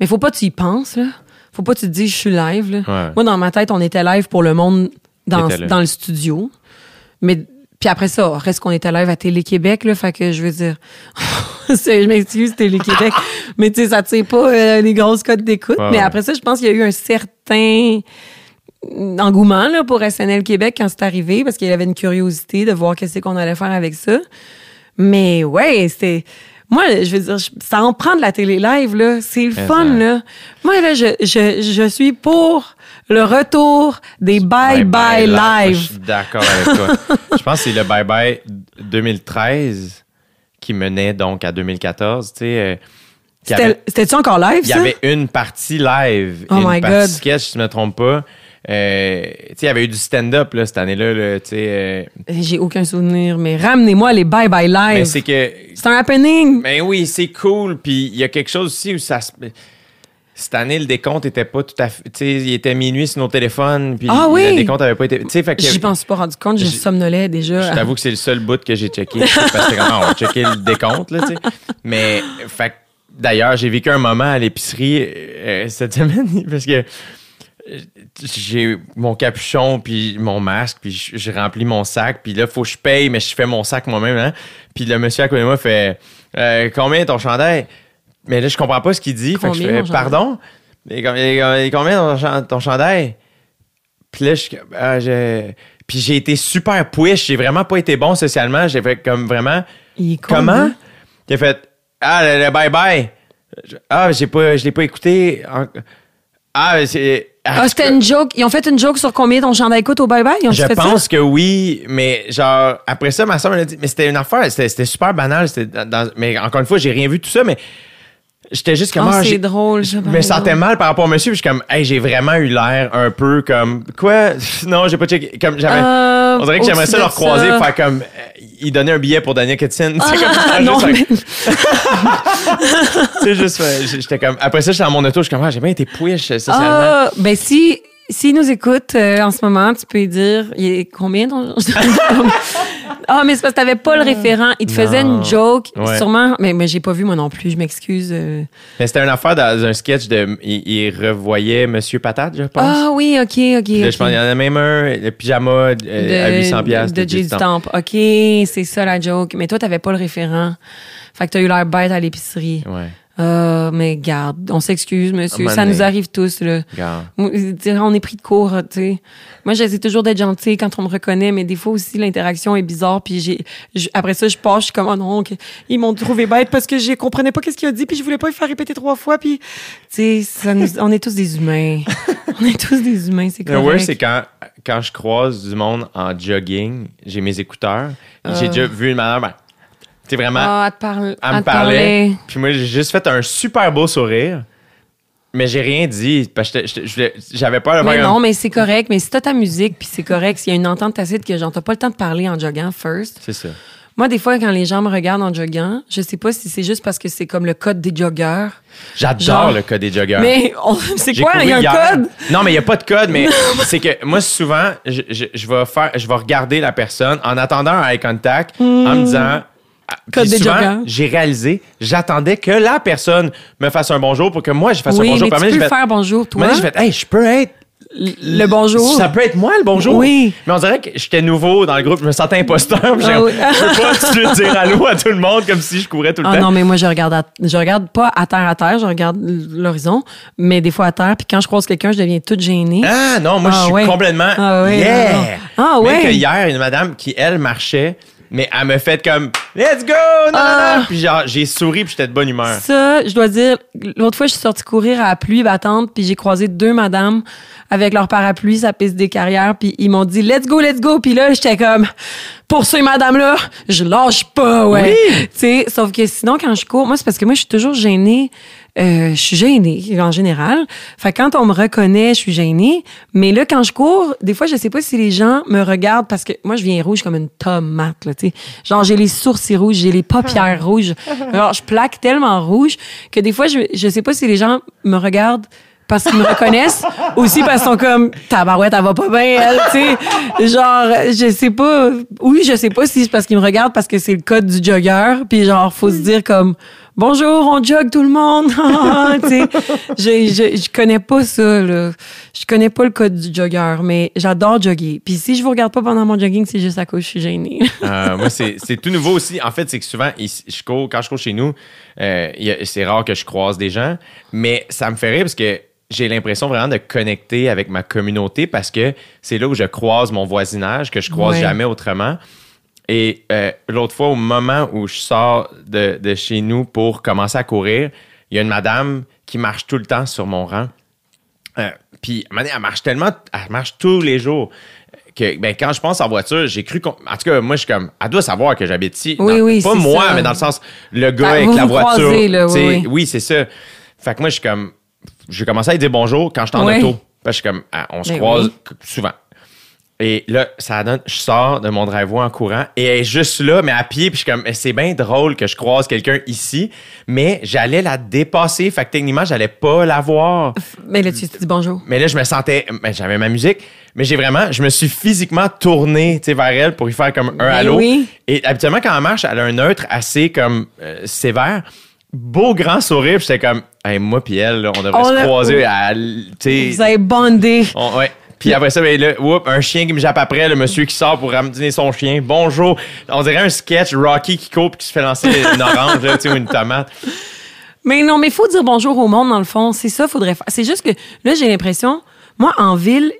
[SPEAKER 3] mais faut pas que tu y penses là, faut pas que tu te dises je suis live là.
[SPEAKER 2] Ouais.
[SPEAKER 3] Moi dans ma tête, on était live pour le monde dans, dans le studio, mais puis après ça, reste qu'on était live à Télé-Québec, là, fait que je veux dire, je m'excuse, Télé-Québec, mais tu sais, ça tire pas euh, les grosses cotes d'écoute.
[SPEAKER 2] Ouais,
[SPEAKER 3] mais après ça, je pense qu'il y a eu un certain engouement là, pour SNL Québec quand c'est arrivé, parce qu'il y avait une curiosité de voir qu'est-ce qu'on allait faire avec ça. Mais ouais, c'était... Moi, je veux dire, ça en prend de la télé live, là. C'est le fun, là. Moi, là, je, je, je suis pour le retour des bye-bye
[SPEAKER 2] Je
[SPEAKER 3] live.
[SPEAKER 2] suis d'accord avec toi. je pense que c'est le Bye Bye 2013 qui menait donc à 2014. Tu sais, euh,
[SPEAKER 3] C'était-tu encore live,
[SPEAKER 2] il y
[SPEAKER 3] ça?
[SPEAKER 2] avait une partie live,
[SPEAKER 3] Oh
[SPEAKER 2] une
[SPEAKER 3] my
[SPEAKER 2] partie
[SPEAKER 3] God.
[SPEAKER 2] sketch, si je ne me trompe pas. Euh, il y avait eu du stand-up cette année-là. là, euh,
[SPEAKER 3] J'ai aucun souvenir, mais ramenez-moi les bye-bye
[SPEAKER 2] mais
[SPEAKER 3] live.
[SPEAKER 2] c'est que
[SPEAKER 3] C'est un happening.
[SPEAKER 2] Mais oui, c'est cool. Puis il y a quelque chose aussi où ça se. Cette année, le décompte était pas tout à fait. Tu sais, il était minuit sur nos téléphones. Puis
[SPEAKER 3] Ah oui?
[SPEAKER 2] le décompte avait pas été. Tu sais, fait que.
[SPEAKER 3] J'y pense pas rendu compte, je
[SPEAKER 2] J'ai-
[SPEAKER 3] somnolais déjà.
[SPEAKER 2] Je t'avoue que c'est le seul bout que j'ai checké. parce que on va checker le décompte, là, tu sais. Mais, fait d'ailleurs, j'ai vécu un moment à l'épicerie euh, cette semaine parce que euh, j'ai mon capuchon puis mon masque puis je remplis mon sac puis là faut que je paye mais je fais mon sac moi-même hein. puis le monsieur à côté de moi fait euh, combien ton chandail? Mais là je comprends pas ce qu'il dit fait que je fais pardon? Et, et- et combien ton, ton chandail? Puis là, je ah, j'ai- Puis j'ai été super push. J'ai vraiment pas été bon socialement. J'ai fait comme vraiment.
[SPEAKER 3] Il
[SPEAKER 2] Comment? Il a fait Ah, le, le bye-bye. Je- Ah, j'ai pas, je l'ai pas écouté. Ah, c'est.
[SPEAKER 3] Ah, c'était une joke. Ils ont fait une joke sur combien ton chandail coûte au bye-bye? Ils ont
[SPEAKER 2] Je
[SPEAKER 3] fait
[SPEAKER 2] pense
[SPEAKER 3] ça?
[SPEAKER 2] que oui, mais genre, après ça, ma soeur m'a dit, mais c'était une affaire, c'était super banal. dans- mais encore une fois, j'ai rien vu de tout ça, mais j'étais juste comme,
[SPEAKER 3] ah, c'est drôle, ça,
[SPEAKER 2] Je me sentais mal par rapport au monsieur, puis je suis comme, hey, j'ai vraiment eu l'air un peu comme, quoi? Non, j'ai pas checké. Comme j'avais.
[SPEAKER 3] Euh,
[SPEAKER 2] on dirait que j'aimerais ça leur croiser,
[SPEAKER 3] ça.
[SPEAKER 2] faire comme, euh, il donnait un billet pour Daniel Ketsin.
[SPEAKER 3] Ah,
[SPEAKER 2] C'est comme,
[SPEAKER 3] non,
[SPEAKER 2] juste,
[SPEAKER 3] mais-
[SPEAKER 2] sais, juste, j'étais comme, après ça, j'étais dans mon auto, je suis comme, ah, j'ai bien été push euh, socialement.
[SPEAKER 3] Ah, ben si, s'il nous écoute euh, en ce moment, tu peux lui dire, il est combien ton... ah, mais c'est parce que t'avais pas le référent. Il te faisait une joke,
[SPEAKER 2] Ouais.
[SPEAKER 3] sûrement, mais, mais j'ai pas vu moi non plus, je m'excuse. euh.
[SPEAKER 2] Mais c'était une affaire dans un sketch de, il, il revoyait Monsieur Patate, je pense.
[SPEAKER 3] Ah oui, ok, ok.
[SPEAKER 2] Puis là,
[SPEAKER 3] ok.
[SPEAKER 2] je pense qu'il y en a même un, le pyjama euh, à 800 pièces
[SPEAKER 3] de Jay Stamp. OK, c'est ça la joke. Mais toi, t'avais pas le référent. Fait que t'as eu l'air bête à l'épicerie.
[SPEAKER 2] Ouais,
[SPEAKER 3] Euh, mais garde, on s'excuse, monsieur. Ça nous arrive tous, là. On est pris de court, tu sais. Moi, j'essaie toujours d'être gentil quand on me reconnaît, mais des fois aussi, l'interaction est bizarre. Puis j'ai, après ça, je pars, je suis comme, oh non, ils m'ont trouvé bête parce que je comprenais pas qu'est-ce qu'il a dit, puis je voulais pas le faire répéter trois fois. Puis, tu sais, nous- on est tous des humains. on est tous des humains, c'est
[SPEAKER 2] Le
[SPEAKER 3] correct.
[SPEAKER 2] worst, c'est quand, quand je croise du monde en jogging, j'ai mes écouteurs. J'ai déjà vu une madame, sais, vraiment,
[SPEAKER 3] Ah, à te
[SPEAKER 2] elle me parlait. Puis moi, j'ai juste fait un super beau sourire. Mais j'ai rien dit. Parce que j'avais peur de
[SPEAKER 3] Mais non,
[SPEAKER 2] un-
[SPEAKER 3] mais c'est correct. Mais si t'as ta musique, puis c'est correct, s'il y a une entente tacite que genre, t'as pas le temps de parler en jogging first.
[SPEAKER 2] C'est ça.
[SPEAKER 3] Moi, des fois, quand les gens me regardent en joggant, je sais pas si c'est juste parce que c'est comme le code des joggeurs.
[SPEAKER 2] J'adore le code des joggers.
[SPEAKER 3] Mais c'est quoi? Il y a un
[SPEAKER 2] hier.
[SPEAKER 3] code?
[SPEAKER 2] Non, mais il n'y a pas de code, mais c'est que moi, souvent, je, je, je vais faire, je vais regarder la personne en attendant un eye contact, en me disant. Ah.
[SPEAKER 3] Code des
[SPEAKER 2] souvent, j'ai réalisé, j'attendais que la personne me fasse un bonjour pour que moi, je fasse
[SPEAKER 3] Oui,
[SPEAKER 2] un bonjour.
[SPEAKER 3] mais tu peux
[SPEAKER 2] j'ai fait-
[SPEAKER 3] faire bonjour, toi.
[SPEAKER 2] donné, j'ai fait, hey, je peux être.
[SPEAKER 3] Le bonjour.
[SPEAKER 2] Ça peut être moi, le bonjour.
[SPEAKER 3] Oui.
[SPEAKER 2] Mais on dirait que j'étais nouveau dans le groupe, je me sentais imposteur.
[SPEAKER 3] Ah oui.
[SPEAKER 2] Je peux pas dire allô à tout le monde comme si je courais tout le
[SPEAKER 3] Ah
[SPEAKER 2] temps.
[SPEAKER 3] non, mais moi, je regarde, à- je regarde pas à terre à terre, je regarde l'horizon, mais des fois à terre. Puis quand je croise quelqu'un, je deviens toute gênée.
[SPEAKER 2] Ah non, moi
[SPEAKER 3] Ah
[SPEAKER 2] je suis
[SPEAKER 3] ouais.
[SPEAKER 2] complètement
[SPEAKER 3] Ah ouais,
[SPEAKER 2] yeah.
[SPEAKER 3] Ah ouais.
[SPEAKER 2] que hier, une madame qui elle marchait, mais elle me fait comme Let's go, non, non,
[SPEAKER 3] Ah.
[SPEAKER 2] non. Puis genre j'ai souri puis j'étais de bonne humeur.
[SPEAKER 3] Ça, je dois dire, l'autre fois, je suis sortie courir à la pluie battante, puis j'ai croisé deux madames avec leur parapluie, sa piste des carrières, puis ils m'ont dit let's go, let's go, puis là, j'étais comme pour ces madames-là, je lâche pas, ouais. Tu sais, sauf que sinon, quand je cours, moi, c'est parce que moi, je suis toujours gênée. Euh, je suis gênée en général. Fait que quand on me reconnaît, je suis gênée. Mais là, quand je cours, des fois, je sais pas si les gens me regardent parce que moi, je viens rouge comme une tomate, là, tu sais. Genre, j'ai les sourcils rouges, j'ai les paupières rouges. Alors, je plaque tellement rouge que des fois, je, je sais pas si les gens me regardent parce qu'ils me reconnaissent, aussi parce qu'ils sont comme tabarouette, elle va pas bien, elle, tu sais. Genre, je sais pas. Oui, je sais pas si c'est parce qu'ils me regardent parce que c'est le code du jogger, puis genre, faut se dire comme bonjour, on jogue tout le monde, tu sais. Je, je, je connais pas ça, là. Je connais pas le code du jogger, mais j'adore jogger. Puis si je vous regarde pas pendant mon jogging, c'est juste à cause que je suis gênée.
[SPEAKER 2] Euh, moi, c'est tout nouveau aussi. En fait, c'est que souvent, ici, je cours, quand je cours chez nous, euh, c'est rare que je croise des gens, mais ça me fait rire parce que j'ai l'impression vraiment de connecter avec ma communauté parce que c'est là où je croise mon voisinage que je croise
[SPEAKER 3] Ouais.
[SPEAKER 2] jamais autrement. Et euh, l'autre fois, au moment où je sors de, de chez nous pour commencer à courir, il y a une madame qui marche tout le temps sur mon rang. Euh, puis, à un moment donné, elle marche tellement, elle marche tous les jours que ben, quand je pense en voiture, j'ai cru qu'on. En tout cas, moi, je suis comme. Elle doit savoir que j'habite ici.
[SPEAKER 3] Oui, oui,
[SPEAKER 2] Pas moi,
[SPEAKER 3] ça.
[SPEAKER 2] mais dans le sens, le gars
[SPEAKER 3] Ah,
[SPEAKER 2] avec la
[SPEAKER 3] vous
[SPEAKER 2] voiture.
[SPEAKER 3] croisez, là, oui, oui.
[SPEAKER 2] c'est ça. Fait que moi, je suis comme. J'ai commencé à lui dire bonjour quand j'étais en
[SPEAKER 3] Oui.
[SPEAKER 2] auto. Parce que je suis comme. ah, on se
[SPEAKER 3] Ben
[SPEAKER 2] croise
[SPEAKER 3] oui.
[SPEAKER 2] souvent. Et là, ça donne, je sors de mon driveway en courant et elle est juste là, mais à pied. Puis je suis comme, c'est bien drôle que je croise quelqu'un ici, mais j'allais la dépasser. Fait que techniquement, j'allais pas la voir.
[SPEAKER 3] mais là, tu te dis bonjour.
[SPEAKER 2] Mais là, je me sentais, ben, j'avais ma musique, mais j'ai vraiment, je me suis physiquement tourné, vers elle pour y faire comme un
[SPEAKER 3] Ben
[SPEAKER 2] allô.
[SPEAKER 3] oui.
[SPEAKER 2] Et habituellement, quand elle marche, elle a un neutre assez comme euh, sévère. Beau grand sourire, j'étais comme, hey, moi puis elle, là, on devrait
[SPEAKER 3] On
[SPEAKER 2] se croiser à.
[SPEAKER 3] Vous avez bondé.
[SPEAKER 2] on- ouais. Puis après ça, ben un chien qui me jappe après, le monsieur qui sort pour ramener son chien. Bonjour. On dirait un sketch Rocky qui puis qui se fait lancer une orange, là, ou une tomate.
[SPEAKER 3] Mais non, mais il faut dire bonjour au monde, dans le fond. C'est ça, faudrait faire. C'est juste que là, j'ai l'impression, moi, en ville,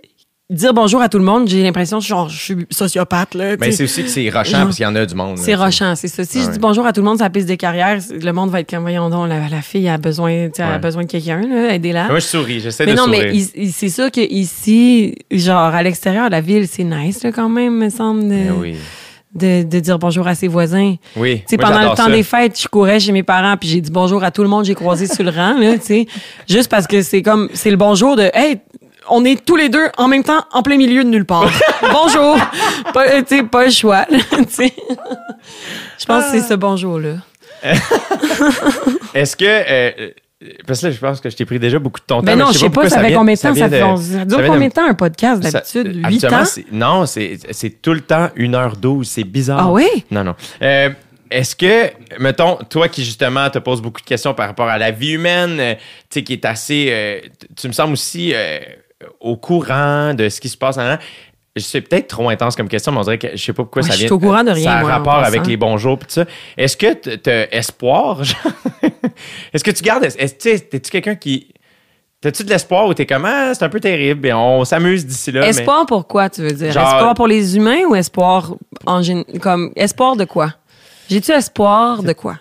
[SPEAKER 3] dire bonjour à tout le monde, j'ai l'impression, genre, je suis sociopathe, là.
[SPEAKER 2] Mais
[SPEAKER 3] sais.
[SPEAKER 2] c'est aussi que c'est rochant parce qu'il y en a du monde.
[SPEAKER 3] C'est rochant, c'est ça. Si
[SPEAKER 2] Ah
[SPEAKER 3] je dis bonjour à tout le monde sur la piste des carrières, le monde va être comme, voyons donc, la, la fille a besoin, elle a besoin de quelqu'un, là, aidez-la.
[SPEAKER 2] Moi, je souris, j'essaie
[SPEAKER 3] mais
[SPEAKER 2] de
[SPEAKER 3] non,
[SPEAKER 2] sourire.
[SPEAKER 3] mais il- il- c'est sûr que ici, genre, à l'extérieur de la ville, c'est nice, là, quand même, me semble, de,
[SPEAKER 2] Mais oui.
[SPEAKER 3] de, de dire bonjour à ses voisins.
[SPEAKER 2] Oui. Moi,
[SPEAKER 3] pendant le temps
[SPEAKER 2] ça.
[SPEAKER 3] des fêtes, je courais chez mes parents puis j'ai dit bonjour à tout le monde, j'ai croisé sur le rang là, tu sais, juste parce que c'est comme c'est le bonjour de hey, on est tous les deux en même temps en plein milieu de nulle part. bonjour. Pas euh, tu sais pas le choix. Je pense que c'est ce bonjour là.
[SPEAKER 2] Est-ce que. euh, euh, parce que là, je pense que je t'ai pris déjà beaucoup de ton temps.
[SPEAKER 3] Mais non, je sais pas,
[SPEAKER 2] pourquoi
[SPEAKER 3] ça fait
[SPEAKER 2] vient-
[SPEAKER 3] combien de temps ça fait on- ça dure
[SPEAKER 2] vient
[SPEAKER 3] combien de temps un podcast
[SPEAKER 2] ça-
[SPEAKER 3] d'habitude? 8
[SPEAKER 2] habituellement,
[SPEAKER 3] ans?
[SPEAKER 2] c'est- Non, c'est c'est tout le temps 1h12. C'est bizarre.
[SPEAKER 3] Ah oui?
[SPEAKER 2] Non, non. Euh, Est-ce que, mettons, toi qui justement te poses beaucoup de questions par rapport à la vie humaine, euh, tu sais, qui est assez. euh, tu me sembles aussi euh, au courant de ce qui se passe en c'est peut-être trop intense comme question, mais on dirait que je sais pas pourquoi
[SPEAKER 3] Ouais,
[SPEAKER 2] ça
[SPEAKER 3] je suis
[SPEAKER 2] vient.
[SPEAKER 3] au courant de rien,
[SPEAKER 2] Ça a
[SPEAKER 3] moi,
[SPEAKER 2] rapport avec les bonjours pis tout ça. Est-ce que tu as espoir? Est-ce que tu gardes. Est-ce tu sais, t'es-tu quelqu'un qui. T'as-tu de l'espoir ou t'es comme, ah, c'est un peu terrible, et on s'amuse d'ici là? mais-
[SPEAKER 3] Espoir pour quoi, tu veux dire?
[SPEAKER 2] Genre-
[SPEAKER 3] Espoir pour les humains ou espoir en comme espoir de quoi? J'ai-tu espoir de quoi?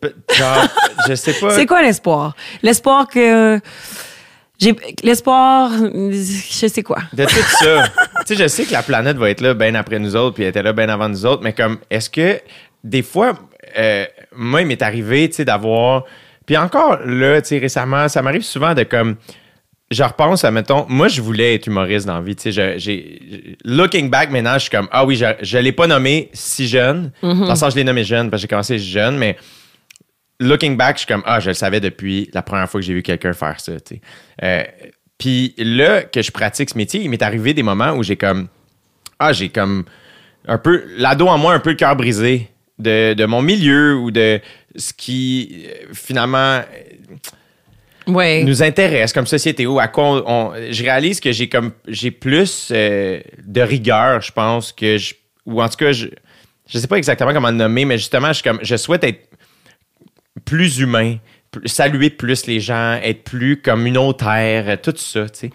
[SPEAKER 2] Pe- Genre, je sais pas.
[SPEAKER 3] C'est quoi l'espoir? L'espoir que. J'ai. L'espoir. Je sais quoi.
[SPEAKER 2] De tout ça. tu sais, je sais que la planète va être là bien après nous autres, puis elle était là bien avant nous autres, mais comme, est-ce que des fois, euh, moi, il m'est arrivé, tu sais, d'avoir. Puis encore là, tu sais, récemment, ça m'arrive souvent de comme. je repense à, mettons, moi, je voulais être humoriste dans la vie. Tu sais, j'ai, looking back maintenant, je suis comme, ah oui, je, je l'ai pas nommé si jeune. Dans le sens, je l'ai nommé jeune parce que j'ai commencé jeune, mais looking back, je suis comme, ah, je le savais depuis la première fois que j'ai vu quelqu'un faire ça. Euh, Puis là, que je pratique ce métier, il m'est arrivé des moments où j'ai comme, ah, j'ai comme un peu, l'ado en moi, un peu le cœur brisé de, de mon milieu ou de ce qui, euh, finalement,
[SPEAKER 3] Ouais.
[SPEAKER 2] nous intéresse comme société ou à quoi on, on- je réalise que j'ai comme j'ai plus euh, de rigueur je pense que je ou en tout cas je je sais pas exactement comment le nommer mais justement je suis comme je souhaite être plus humain saluer plus les gens être plus communautaire euh, tout ça tu sais.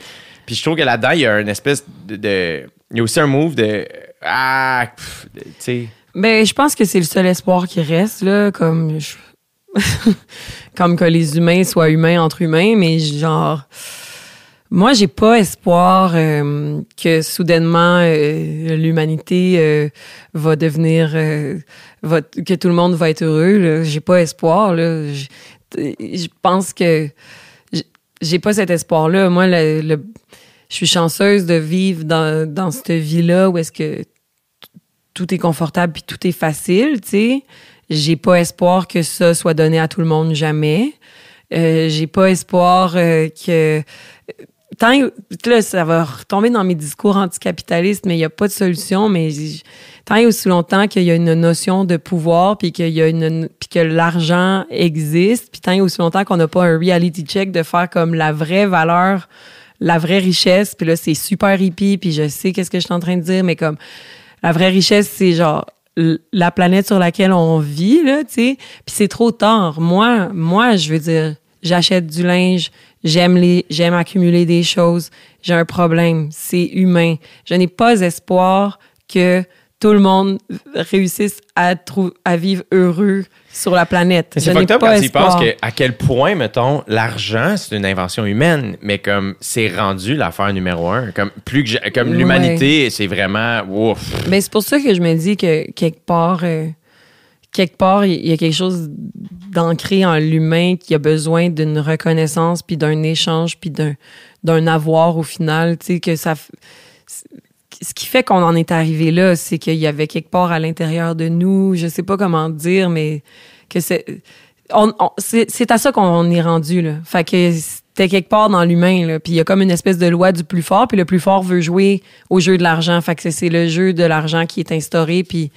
[SPEAKER 2] Puis je trouve que là-dedans il y a une espèce de, il y a aussi un move de ah tu sais.
[SPEAKER 3] Ben, je pense que c'est le seul espoir qui reste, là, comme, comme que les humains soient humains entre humains, mais genre, moi, j'ai pas espoir euh, que soudainement euh, l'humanité va devenir, que tout le monde va être heureux. J'ai pas espoir. Là. Je, pense que j'ai pas cet espoir-là. Moi, je suis chanceuse de vivre dans, cette vie-là où est-ce que tout est confortable puis tout est facile, tu sais. J'ai pas espoir que ça soit donné à tout le monde jamais. Euh, j'ai pas espoir euh, que tant là ça va retomber dans mes discours anticapitalistes mais il y a pas de solution mais tant et aussi longtemps qu'il y a une notion de pouvoir puis qu'il y a une puis que l'argent existe puis tant et aussi longtemps qu'on n'a pas un reality check de faire comme la vraie valeur la vraie richesse puis là c'est super hippie puis je sais qu'est-ce que je suis en train de dire mais comme la vraie richesse, c'est genre la planète sur laquelle on vit, là, tu sais. Puis c'est trop tard. Moi, moi, je veux dire, j'achète du linge, j'aime les, j'aime accumuler des choses. J'ai un problème, c'est humain. Je n'ai pas espoir que tout le monde réussisse à, trou- à vivre heureux sur la planète.
[SPEAKER 2] C'est fucked up quand tu penses que, à quel point, mettons, l'argent, c'est une invention humaine, mais comme c'est rendu l'affaire numéro un. Comme, plus que j'ai- comme
[SPEAKER 3] Ouais.
[SPEAKER 2] l'humanité, c'est vraiment. Ouf.
[SPEAKER 3] Mais c'est pour ça que je me dis que quelque part, euh, quelque part, il y a quelque chose d'ancré en l'humain qui a besoin d'une reconnaissance, puis d'un échange, puis d'un, d'un avoir au final. Tu sais, que ça. Ce qui fait qu'on en est arrivé là, c'est qu'il y avait quelque part à l'intérieur de nous, je sais pas comment dire, mais que c'est. on- on- c'est à ça qu'on est rendu là. Fait que c'était quelque part dans l'humain là. Puis il y a comme une espèce de loi du plus fort. Puis le plus fort veut jouer au jeu de l'argent. Fait que c'est- c'est le jeu de l'argent qui est instauré. Puis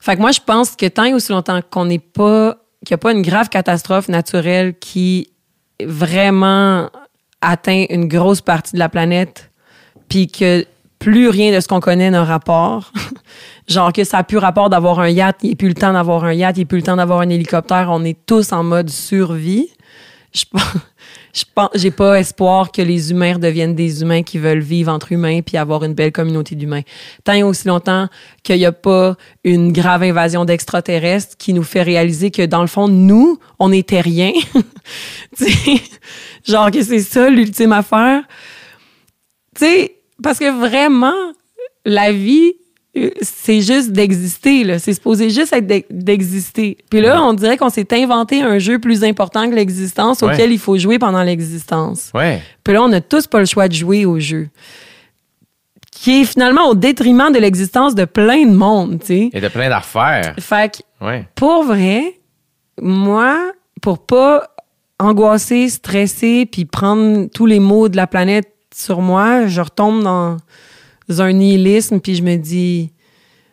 [SPEAKER 3] fait que moi je pense que tant et aussi longtemps qu'on n'est pas qu'il n'y a pas une grave catastrophe naturelle qui vraiment atteint une grosse partie de la planète, puis que plus rien de ce qu'on connaît n'a rapport. Genre que ça a plus rapport d'avoir un yacht, il n'y a plus le temps d'avoir un yacht, il n'y a plus le temps d'avoir un hélicoptère, on est tous en mode survie. Je pense, je pense, j'ai pas espoir que les humains redeviennent des humains qui veulent vivre entre humains puis avoir une belle communauté d'humains. Tant et aussi longtemps qu'il n'y a pas une grave invasion d'extraterrestres qui nous fait réaliser que dans le fond, nous, on. Tu sais, genre que c'est ça l'ultime affaire. Tu sais, parce que vraiment, la vie, euh, c'est juste d'exister, là. C'est supposé juste être d'e- d'exister. Puis là, on dirait qu'on s'est inventé un jeu plus important que l'existence
[SPEAKER 2] Ouais.
[SPEAKER 3] auquel il faut jouer pendant l'existence.
[SPEAKER 2] Ouais.
[SPEAKER 3] Puis là, on n'a tous pas le choix de jouer au jeu. Qui est finalement au détriment de l'existence de plein de monde, tu sais.
[SPEAKER 2] A de plein d'affaires.
[SPEAKER 3] Fait que
[SPEAKER 2] Ouais.
[SPEAKER 3] pour vrai, moi, pour pas angoisser, stresser, puis prendre tous les maux de la planète sur moi, je retombe dans un nihilisme, puis je me dis,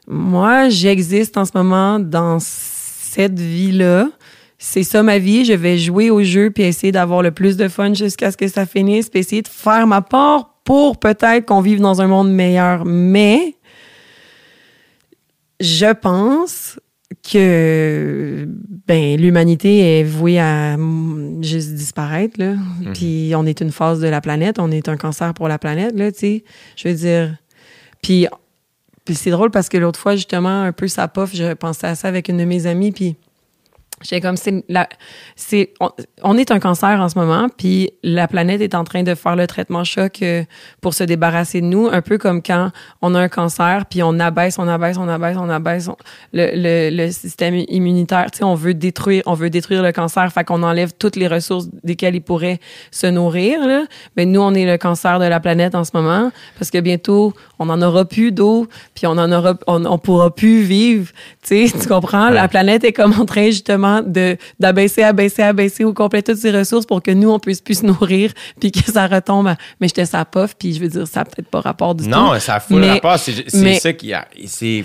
[SPEAKER 3] moi, j'existe en ce moment dans cette vie-là. C'est ça ma vie. Je vais jouer au jeu puis essayer d'avoir le plus de fun jusqu'à ce que ça finisse, puis essayer de faire ma part pour peut-être qu'on vive dans un monde meilleur. Mais je pense que ben l'humanité est vouée à mm, juste disparaître là. Puis on est une phase de la planète, on est un cancer pour la planète là, tu sais. Je veux dire puis puis c'est drôle parce que l'autre fois justement un peu ça pof, je pensais à ça avec une de mes amies puis J'étais comme, c'est la, c'est, on, on est un cancer en ce moment, puis la planète est en train de faire le traitement choc euh, pour se débarrasser de nous, un peu comme quand on a un cancer, puis on abaisse, on abaisse, on abaisse, on abaisse on- le, le, le système immunitaire. Tu sais, on veut détruire, on veut détruire le cancer, fait qu'on enlève toutes les ressources desquelles il pourrait se nourrir. Là. Mais nous, on est le cancer de la planète en ce moment, parce que bientôt, on n'en aura plus d'eau, puis on en aura, on, on pourra plus vivre. Tu sais, tu comprends? La planète est comme en train justement de d'abaisser, abaisser, abaisser au complet toutes ses ressources pour que nous on puisse plus se nourrir, puis que ça retombe. à- Mais j'étais sa pof, puis je veux dire, ça n'a peut-être pas rapport du tout.
[SPEAKER 2] Non, ça fout
[SPEAKER 3] Mais-
[SPEAKER 2] le rapport. C'est c'est
[SPEAKER 3] mais-
[SPEAKER 2] ça qui a. C'est.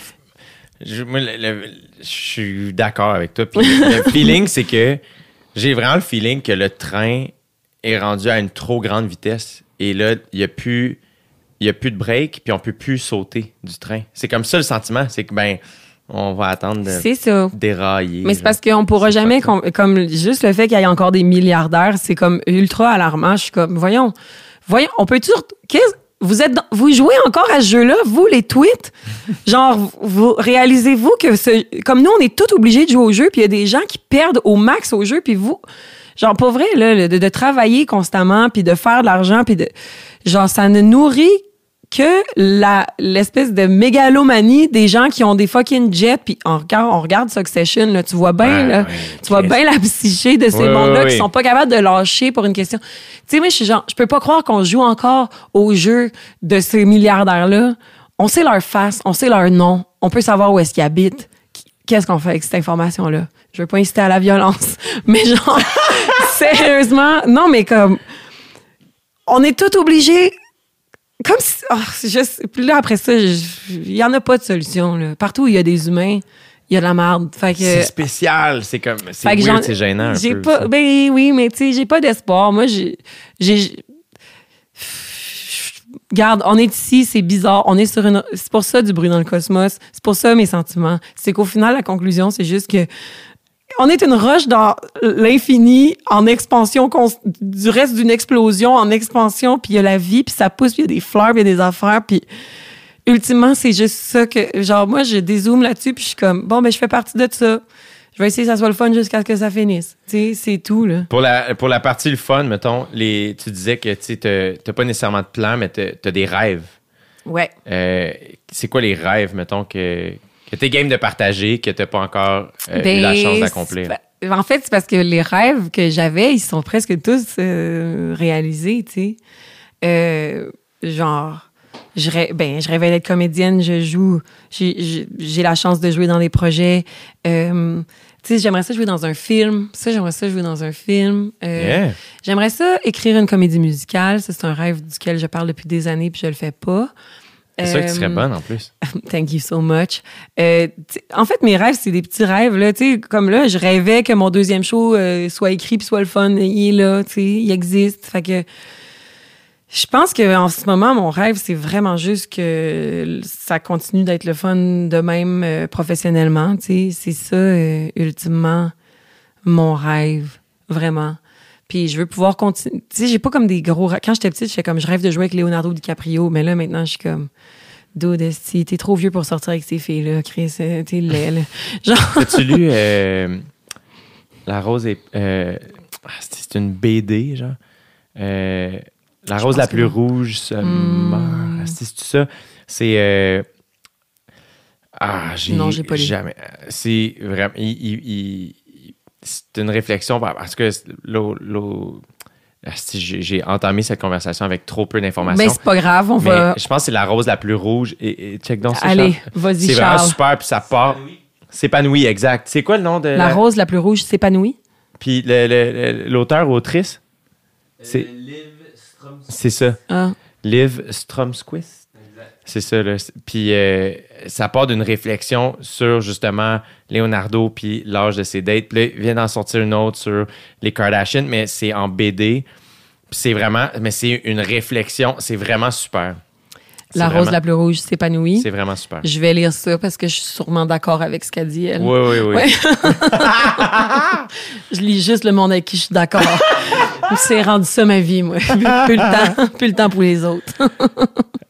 [SPEAKER 2] Je, moi, le- le- je suis d'accord avec toi. Puis le feeling, c'est que j'ai vraiment le feeling que le train est rendu à une trop grande vitesse. Et là, il n'y a plus. Il a plus de break, puis on peut plus sauter du train. C'est comme ça le sentiment. C'est que, ben, on va attendre de
[SPEAKER 3] ça.
[SPEAKER 2] dérailler.
[SPEAKER 3] Mais c'est parce qu'on pourra jamais, com- comme juste le fait qu'il y ait encore des milliardaires, c'est comme ultra alarmant. Je suis comme, voyons, voyons, on peut toujours, qu'est-ce, vous êtes, dans- vous jouez encore à ce jeu-là, vous les tweets, genre, vous réalisez-vous que ce, comme nous, on est tous obligés de jouer au jeu, puis il y a des gens qui perdent au max au jeu, puis vous, genre pour vrai là, de, de travailler constamment, puis de faire de l'argent, puis de, genre ça ne nourrit que la l'espèce de mégalomanie des gens qui ont des fucking jets puis on regarde on regarde Succession là tu vois bien
[SPEAKER 2] Ouais,
[SPEAKER 3] là
[SPEAKER 2] ouais,
[SPEAKER 3] tu vois bien la psyché de ces
[SPEAKER 2] Ouais,
[SPEAKER 3] mondes-là
[SPEAKER 2] ouais,
[SPEAKER 3] qui sont pas capables de lâcher pour une question. Tu sais moi je suis genre je peux pas croire qu'on joue encore au jeu de ces milliardaires là on sait leur face on sait leur nom on peut savoir où est-ce qu'ils habitent. Qu'est-ce qu'on fait avec cette information là je veux pas inciter à la violence mais genre sérieusement non mais comme on est tout obligés comme si. oh, juste, puis là, après ça, il y en a pas de solution. Là. Partout où il y a des humains, il y a de la merde.
[SPEAKER 2] C'est spécial. C'est comme. C'est weird, c'est gênant.
[SPEAKER 3] J'ai pas.
[SPEAKER 2] ça.
[SPEAKER 3] Ben oui, mais tu sais, j'ai pas d'espoir. Moi, j'ai. j'ai- Garde, on est ici, c'est bizarre. On est sur une. C'est pour ça du bruit dans le cosmos. C'est pour ça mes sentiments. C'est qu'au final, la conclusion, c'est juste que on est une roche dans l'infini, en expansion, du reste d'une explosion, en expansion, puis il y a la vie, puis ça pousse, puis il y a des fleurs, puis il y a des affaires, puis ultimement, c'est juste ça que, genre, moi, je dézoome là-dessus, puis je suis comme, bon, ben, je fais partie de ça. Je vais essayer que ça soit le fun jusqu'à ce que ça finisse. Tu sais, c'est tout, là.
[SPEAKER 2] Pour la, pour la partie le fun, mettons, les, tu disais que tu n'as pas nécessairement de plan, mais tu as des rêves.
[SPEAKER 3] Ouais.
[SPEAKER 2] Euh, c'est quoi les rêves, mettons, que, que tu es game de partager, que tu n'as pas encore euh, eu
[SPEAKER 3] Ben,
[SPEAKER 2] la chance d'accomplir?
[SPEAKER 3] En fait, c'est parce que les rêves que j'avais, ils sont presque tous euh, réalisés, tu sais. Euh, genre, je, ben, je rêvais d'être comédienne, je joue, j'ai- la chance de jouer dans des projets. Tu sais, j'aimerais ça jouer dans un film. Ça, j'aimerais ça jouer dans un film.
[SPEAKER 2] Yeah.
[SPEAKER 3] J'aimerais ça écrire une comédie musicale. Ça, c'est un rêve duquel je parle depuis des années puis je le fais pas.
[SPEAKER 2] C'est sûr que tu serais
[SPEAKER 3] Euh,
[SPEAKER 2] bonne en plus.
[SPEAKER 3] Thank you so much. Euh, en fait, mes rêves, c'est des petits rêves. Là, comme là, je rêvais que mon deuxième show euh, soit écrit puis soit le fun. Il est là, tu sais, il existe. Fait que je pense qu'en ce moment, mon rêve, c'est vraiment juste que ça continue d'être le fun de même euh, professionnellement. C'est ça, euh, ultimement, mon rêve, vraiment. Puis je veux pouvoir continuer. Tu sais, j'ai pas comme des gros. Quand j'étais petite, j'étais comme, je rêve de jouer avec Leonardo DiCaprio, mais là, maintenant, je suis comme. Dude, esti, t'es trop vieux pour sortir avec ces filles-là, Chris. euh, T'es laid, là. Genre.
[SPEAKER 2] As-tu lu euh, La Rose est. euh, ah, c'est une BD, genre. Euh, la
[SPEAKER 3] Je
[SPEAKER 2] Rose la plus
[SPEAKER 3] non.
[SPEAKER 2] rouge se
[SPEAKER 3] Hmm.
[SPEAKER 2] meurt. C'est ça? C'est. euh, Ah, j'ai.
[SPEAKER 3] Non, j'ai pas lu.
[SPEAKER 2] Jamais. C'est vraiment. il- il- il- il- c'est une réflexion parce que l'eau- ah, J'ai entamé cette conversation avec trop peu d'informations.
[SPEAKER 3] Mais c'est pas grave, on
[SPEAKER 2] Mais
[SPEAKER 3] va.
[SPEAKER 2] je pense que c'est la rose la plus rouge. Et, et check donc ça,
[SPEAKER 3] Allez,
[SPEAKER 2] Charles.
[SPEAKER 3] vas-y,
[SPEAKER 2] C'est vraiment
[SPEAKER 3] Charles.
[SPEAKER 2] super, puis ça part. S'épanouit, exact. C'est quoi le nom de
[SPEAKER 3] La rose la plus rouge s'épanouit?
[SPEAKER 2] Puis l'auteur ou autrice? C'est c'est ça.
[SPEAKER 3] Ah.
[SPEAKER 2] Liv Stromquist. C'est ça. Là. Puis euh, ça part d'une réflexion sur justement Leonardo puis l'âge de ses dates. Puis là, il vient d'en sortir une autre sur les Kardashians, mais c'est en BD. C'est vraiment, mais c'est une réflexion. C'est vraiment super.
[SPEAKER 3] La rose
[SPEAKER 2] vraiment-
[SPEAKER 3] la plus rouge s'épanouit.
[SPEAKER 2] C'est vraiment super.
[SPEAKER 3] Je vais lire ça parce que je suis sûrement d'accord avec ce qu'elle dit, elle.
[SPEAKER 2] Oui, oui, oui.
[SPEAKER 3] Ouais. Je lis juste le monde avec qui je suis d'accord. C'est rendu ça ma vie, moi. Plus le temps, plus le temps pour les autres.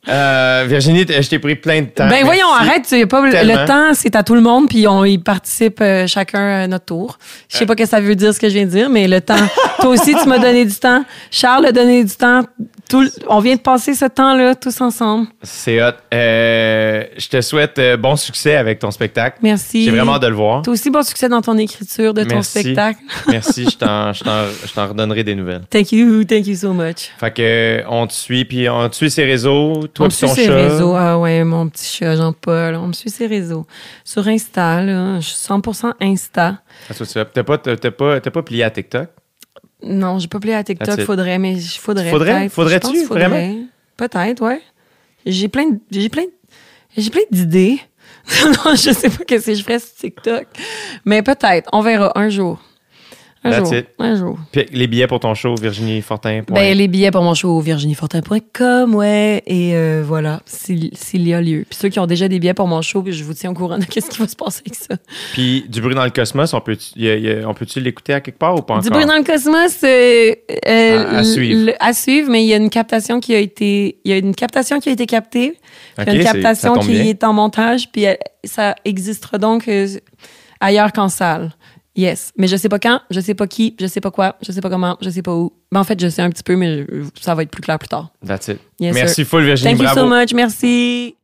[SPEAKER 2] Euh, Virginie, je t'ai pris plein de temps.
[SPEAKER 3] Ben voyons,
[SPEAKER 2] Merci.
[SPEAKER 3] arrête, tu, pas, le temps, c'est à tout le monde, puis on y participe euh, chacun à notre tour. Je sais pas ce que ça veut dire ce que je viens de dire, mais le temps. Toi aussi, tu m'as donné du temps. Charles a donné du temps. Tout, on vient de passer ce temps-là tous ensemble.
[SPEAKER 2] C'est hot. Euh, je te souhaite euh, bon succès avec ton spectacle.
[SPEAKER 3] Merci.
[SPEAKER 2] J'ai vraiment hâte de le voir.
[SPEAKER 3] Toi aussi, bon succès dans ton écriture de ton spectacle.
[SPEAKER 2] Merci, je t'en, je t'en, je t'en redonnerai des nouvelles.
[SPEAKER 3] Thank you, thank you so much.
[SPEAKER 2] Fait que euh, on te suit, puis on te suit ses réseaux, toi
[SPEAKER 3] on me suit ses réseaux. Ah ouais, mon petit chat Jean-Paul. On me suit ses réseaux. Sur Insta, là, je suis 100% Insta.
[SPEAKER 2] Ah, T'as pas, t'as pas, pas plié à TikTok?
[SPEAKER 3] Non, j'ai pas plié à TikTok.
[SPEAKER 2] it.
[SPEAKER 3] Faudrait, mais je- faudrait.
[SPEAKER 2] Faudrait? Faudrait-tu?
[SPEAKER 3] Faudrait.
[SPEAKER 2] Vraiment?
[SPEAKER 3] Peut-être, ouais. J'ai plein, de- j'ai plein, de- j'ai plein d'idées. non, je sais pas qu'est-ce que je ferais sur TikTok, mais peut-être. On verra un jour. Un
[SPEAKER 2] That's
[SPEAKER 3] jour.
[SPEAKER 2] it.
[SPEAKER 3] Un jour.
[SPEAKER 2] Puis les billets pour ton show, Virginie Fortin.
[SPEAKER 3] Ben, les billets pour mon show virginiefortin.com, ouais. Et euh, voilà, s'il y a lieu. Puis ceux qui ont déjà des billets pour mon show, je vous tiens au courant de qu'est-ce qui va se passer avec ça.
[SPEAKER 2] Puis du bruit dans le cosmos, on peut, on peut-tu l'écouter à quelque part ou pas encore?
[SPEAKER 3] Du bruit dans le cosmos, euh, euh,
[SPEAKER 2] À- à suivre.
[SPEAKER 3] le- à suivre, mais il y a une captation qui a été, il y a une captation qui a été captée, il y a une captation qui
[SPEAKER 2] bien.
[SPEAKER 3] est en montage, puis elle- ça existera donc euh, ailleurs qu'en salle. Yes, mais je sais pas quand, je sais pas qui, je sais pas quoi, je sais pas comment, je sais pas où. Ben, en fait, je sais un petit peu, mais je- ça va être plus clair plus tard.
[SPEAKER 2] That's it.
[SPEAKER 3] Yes,
[SPEAKER 2] Merci
[SPEAKER 3] sir.
[SPEAKER 2] full, Virginie.
[SPEAKER 3] Thank you so much, merci.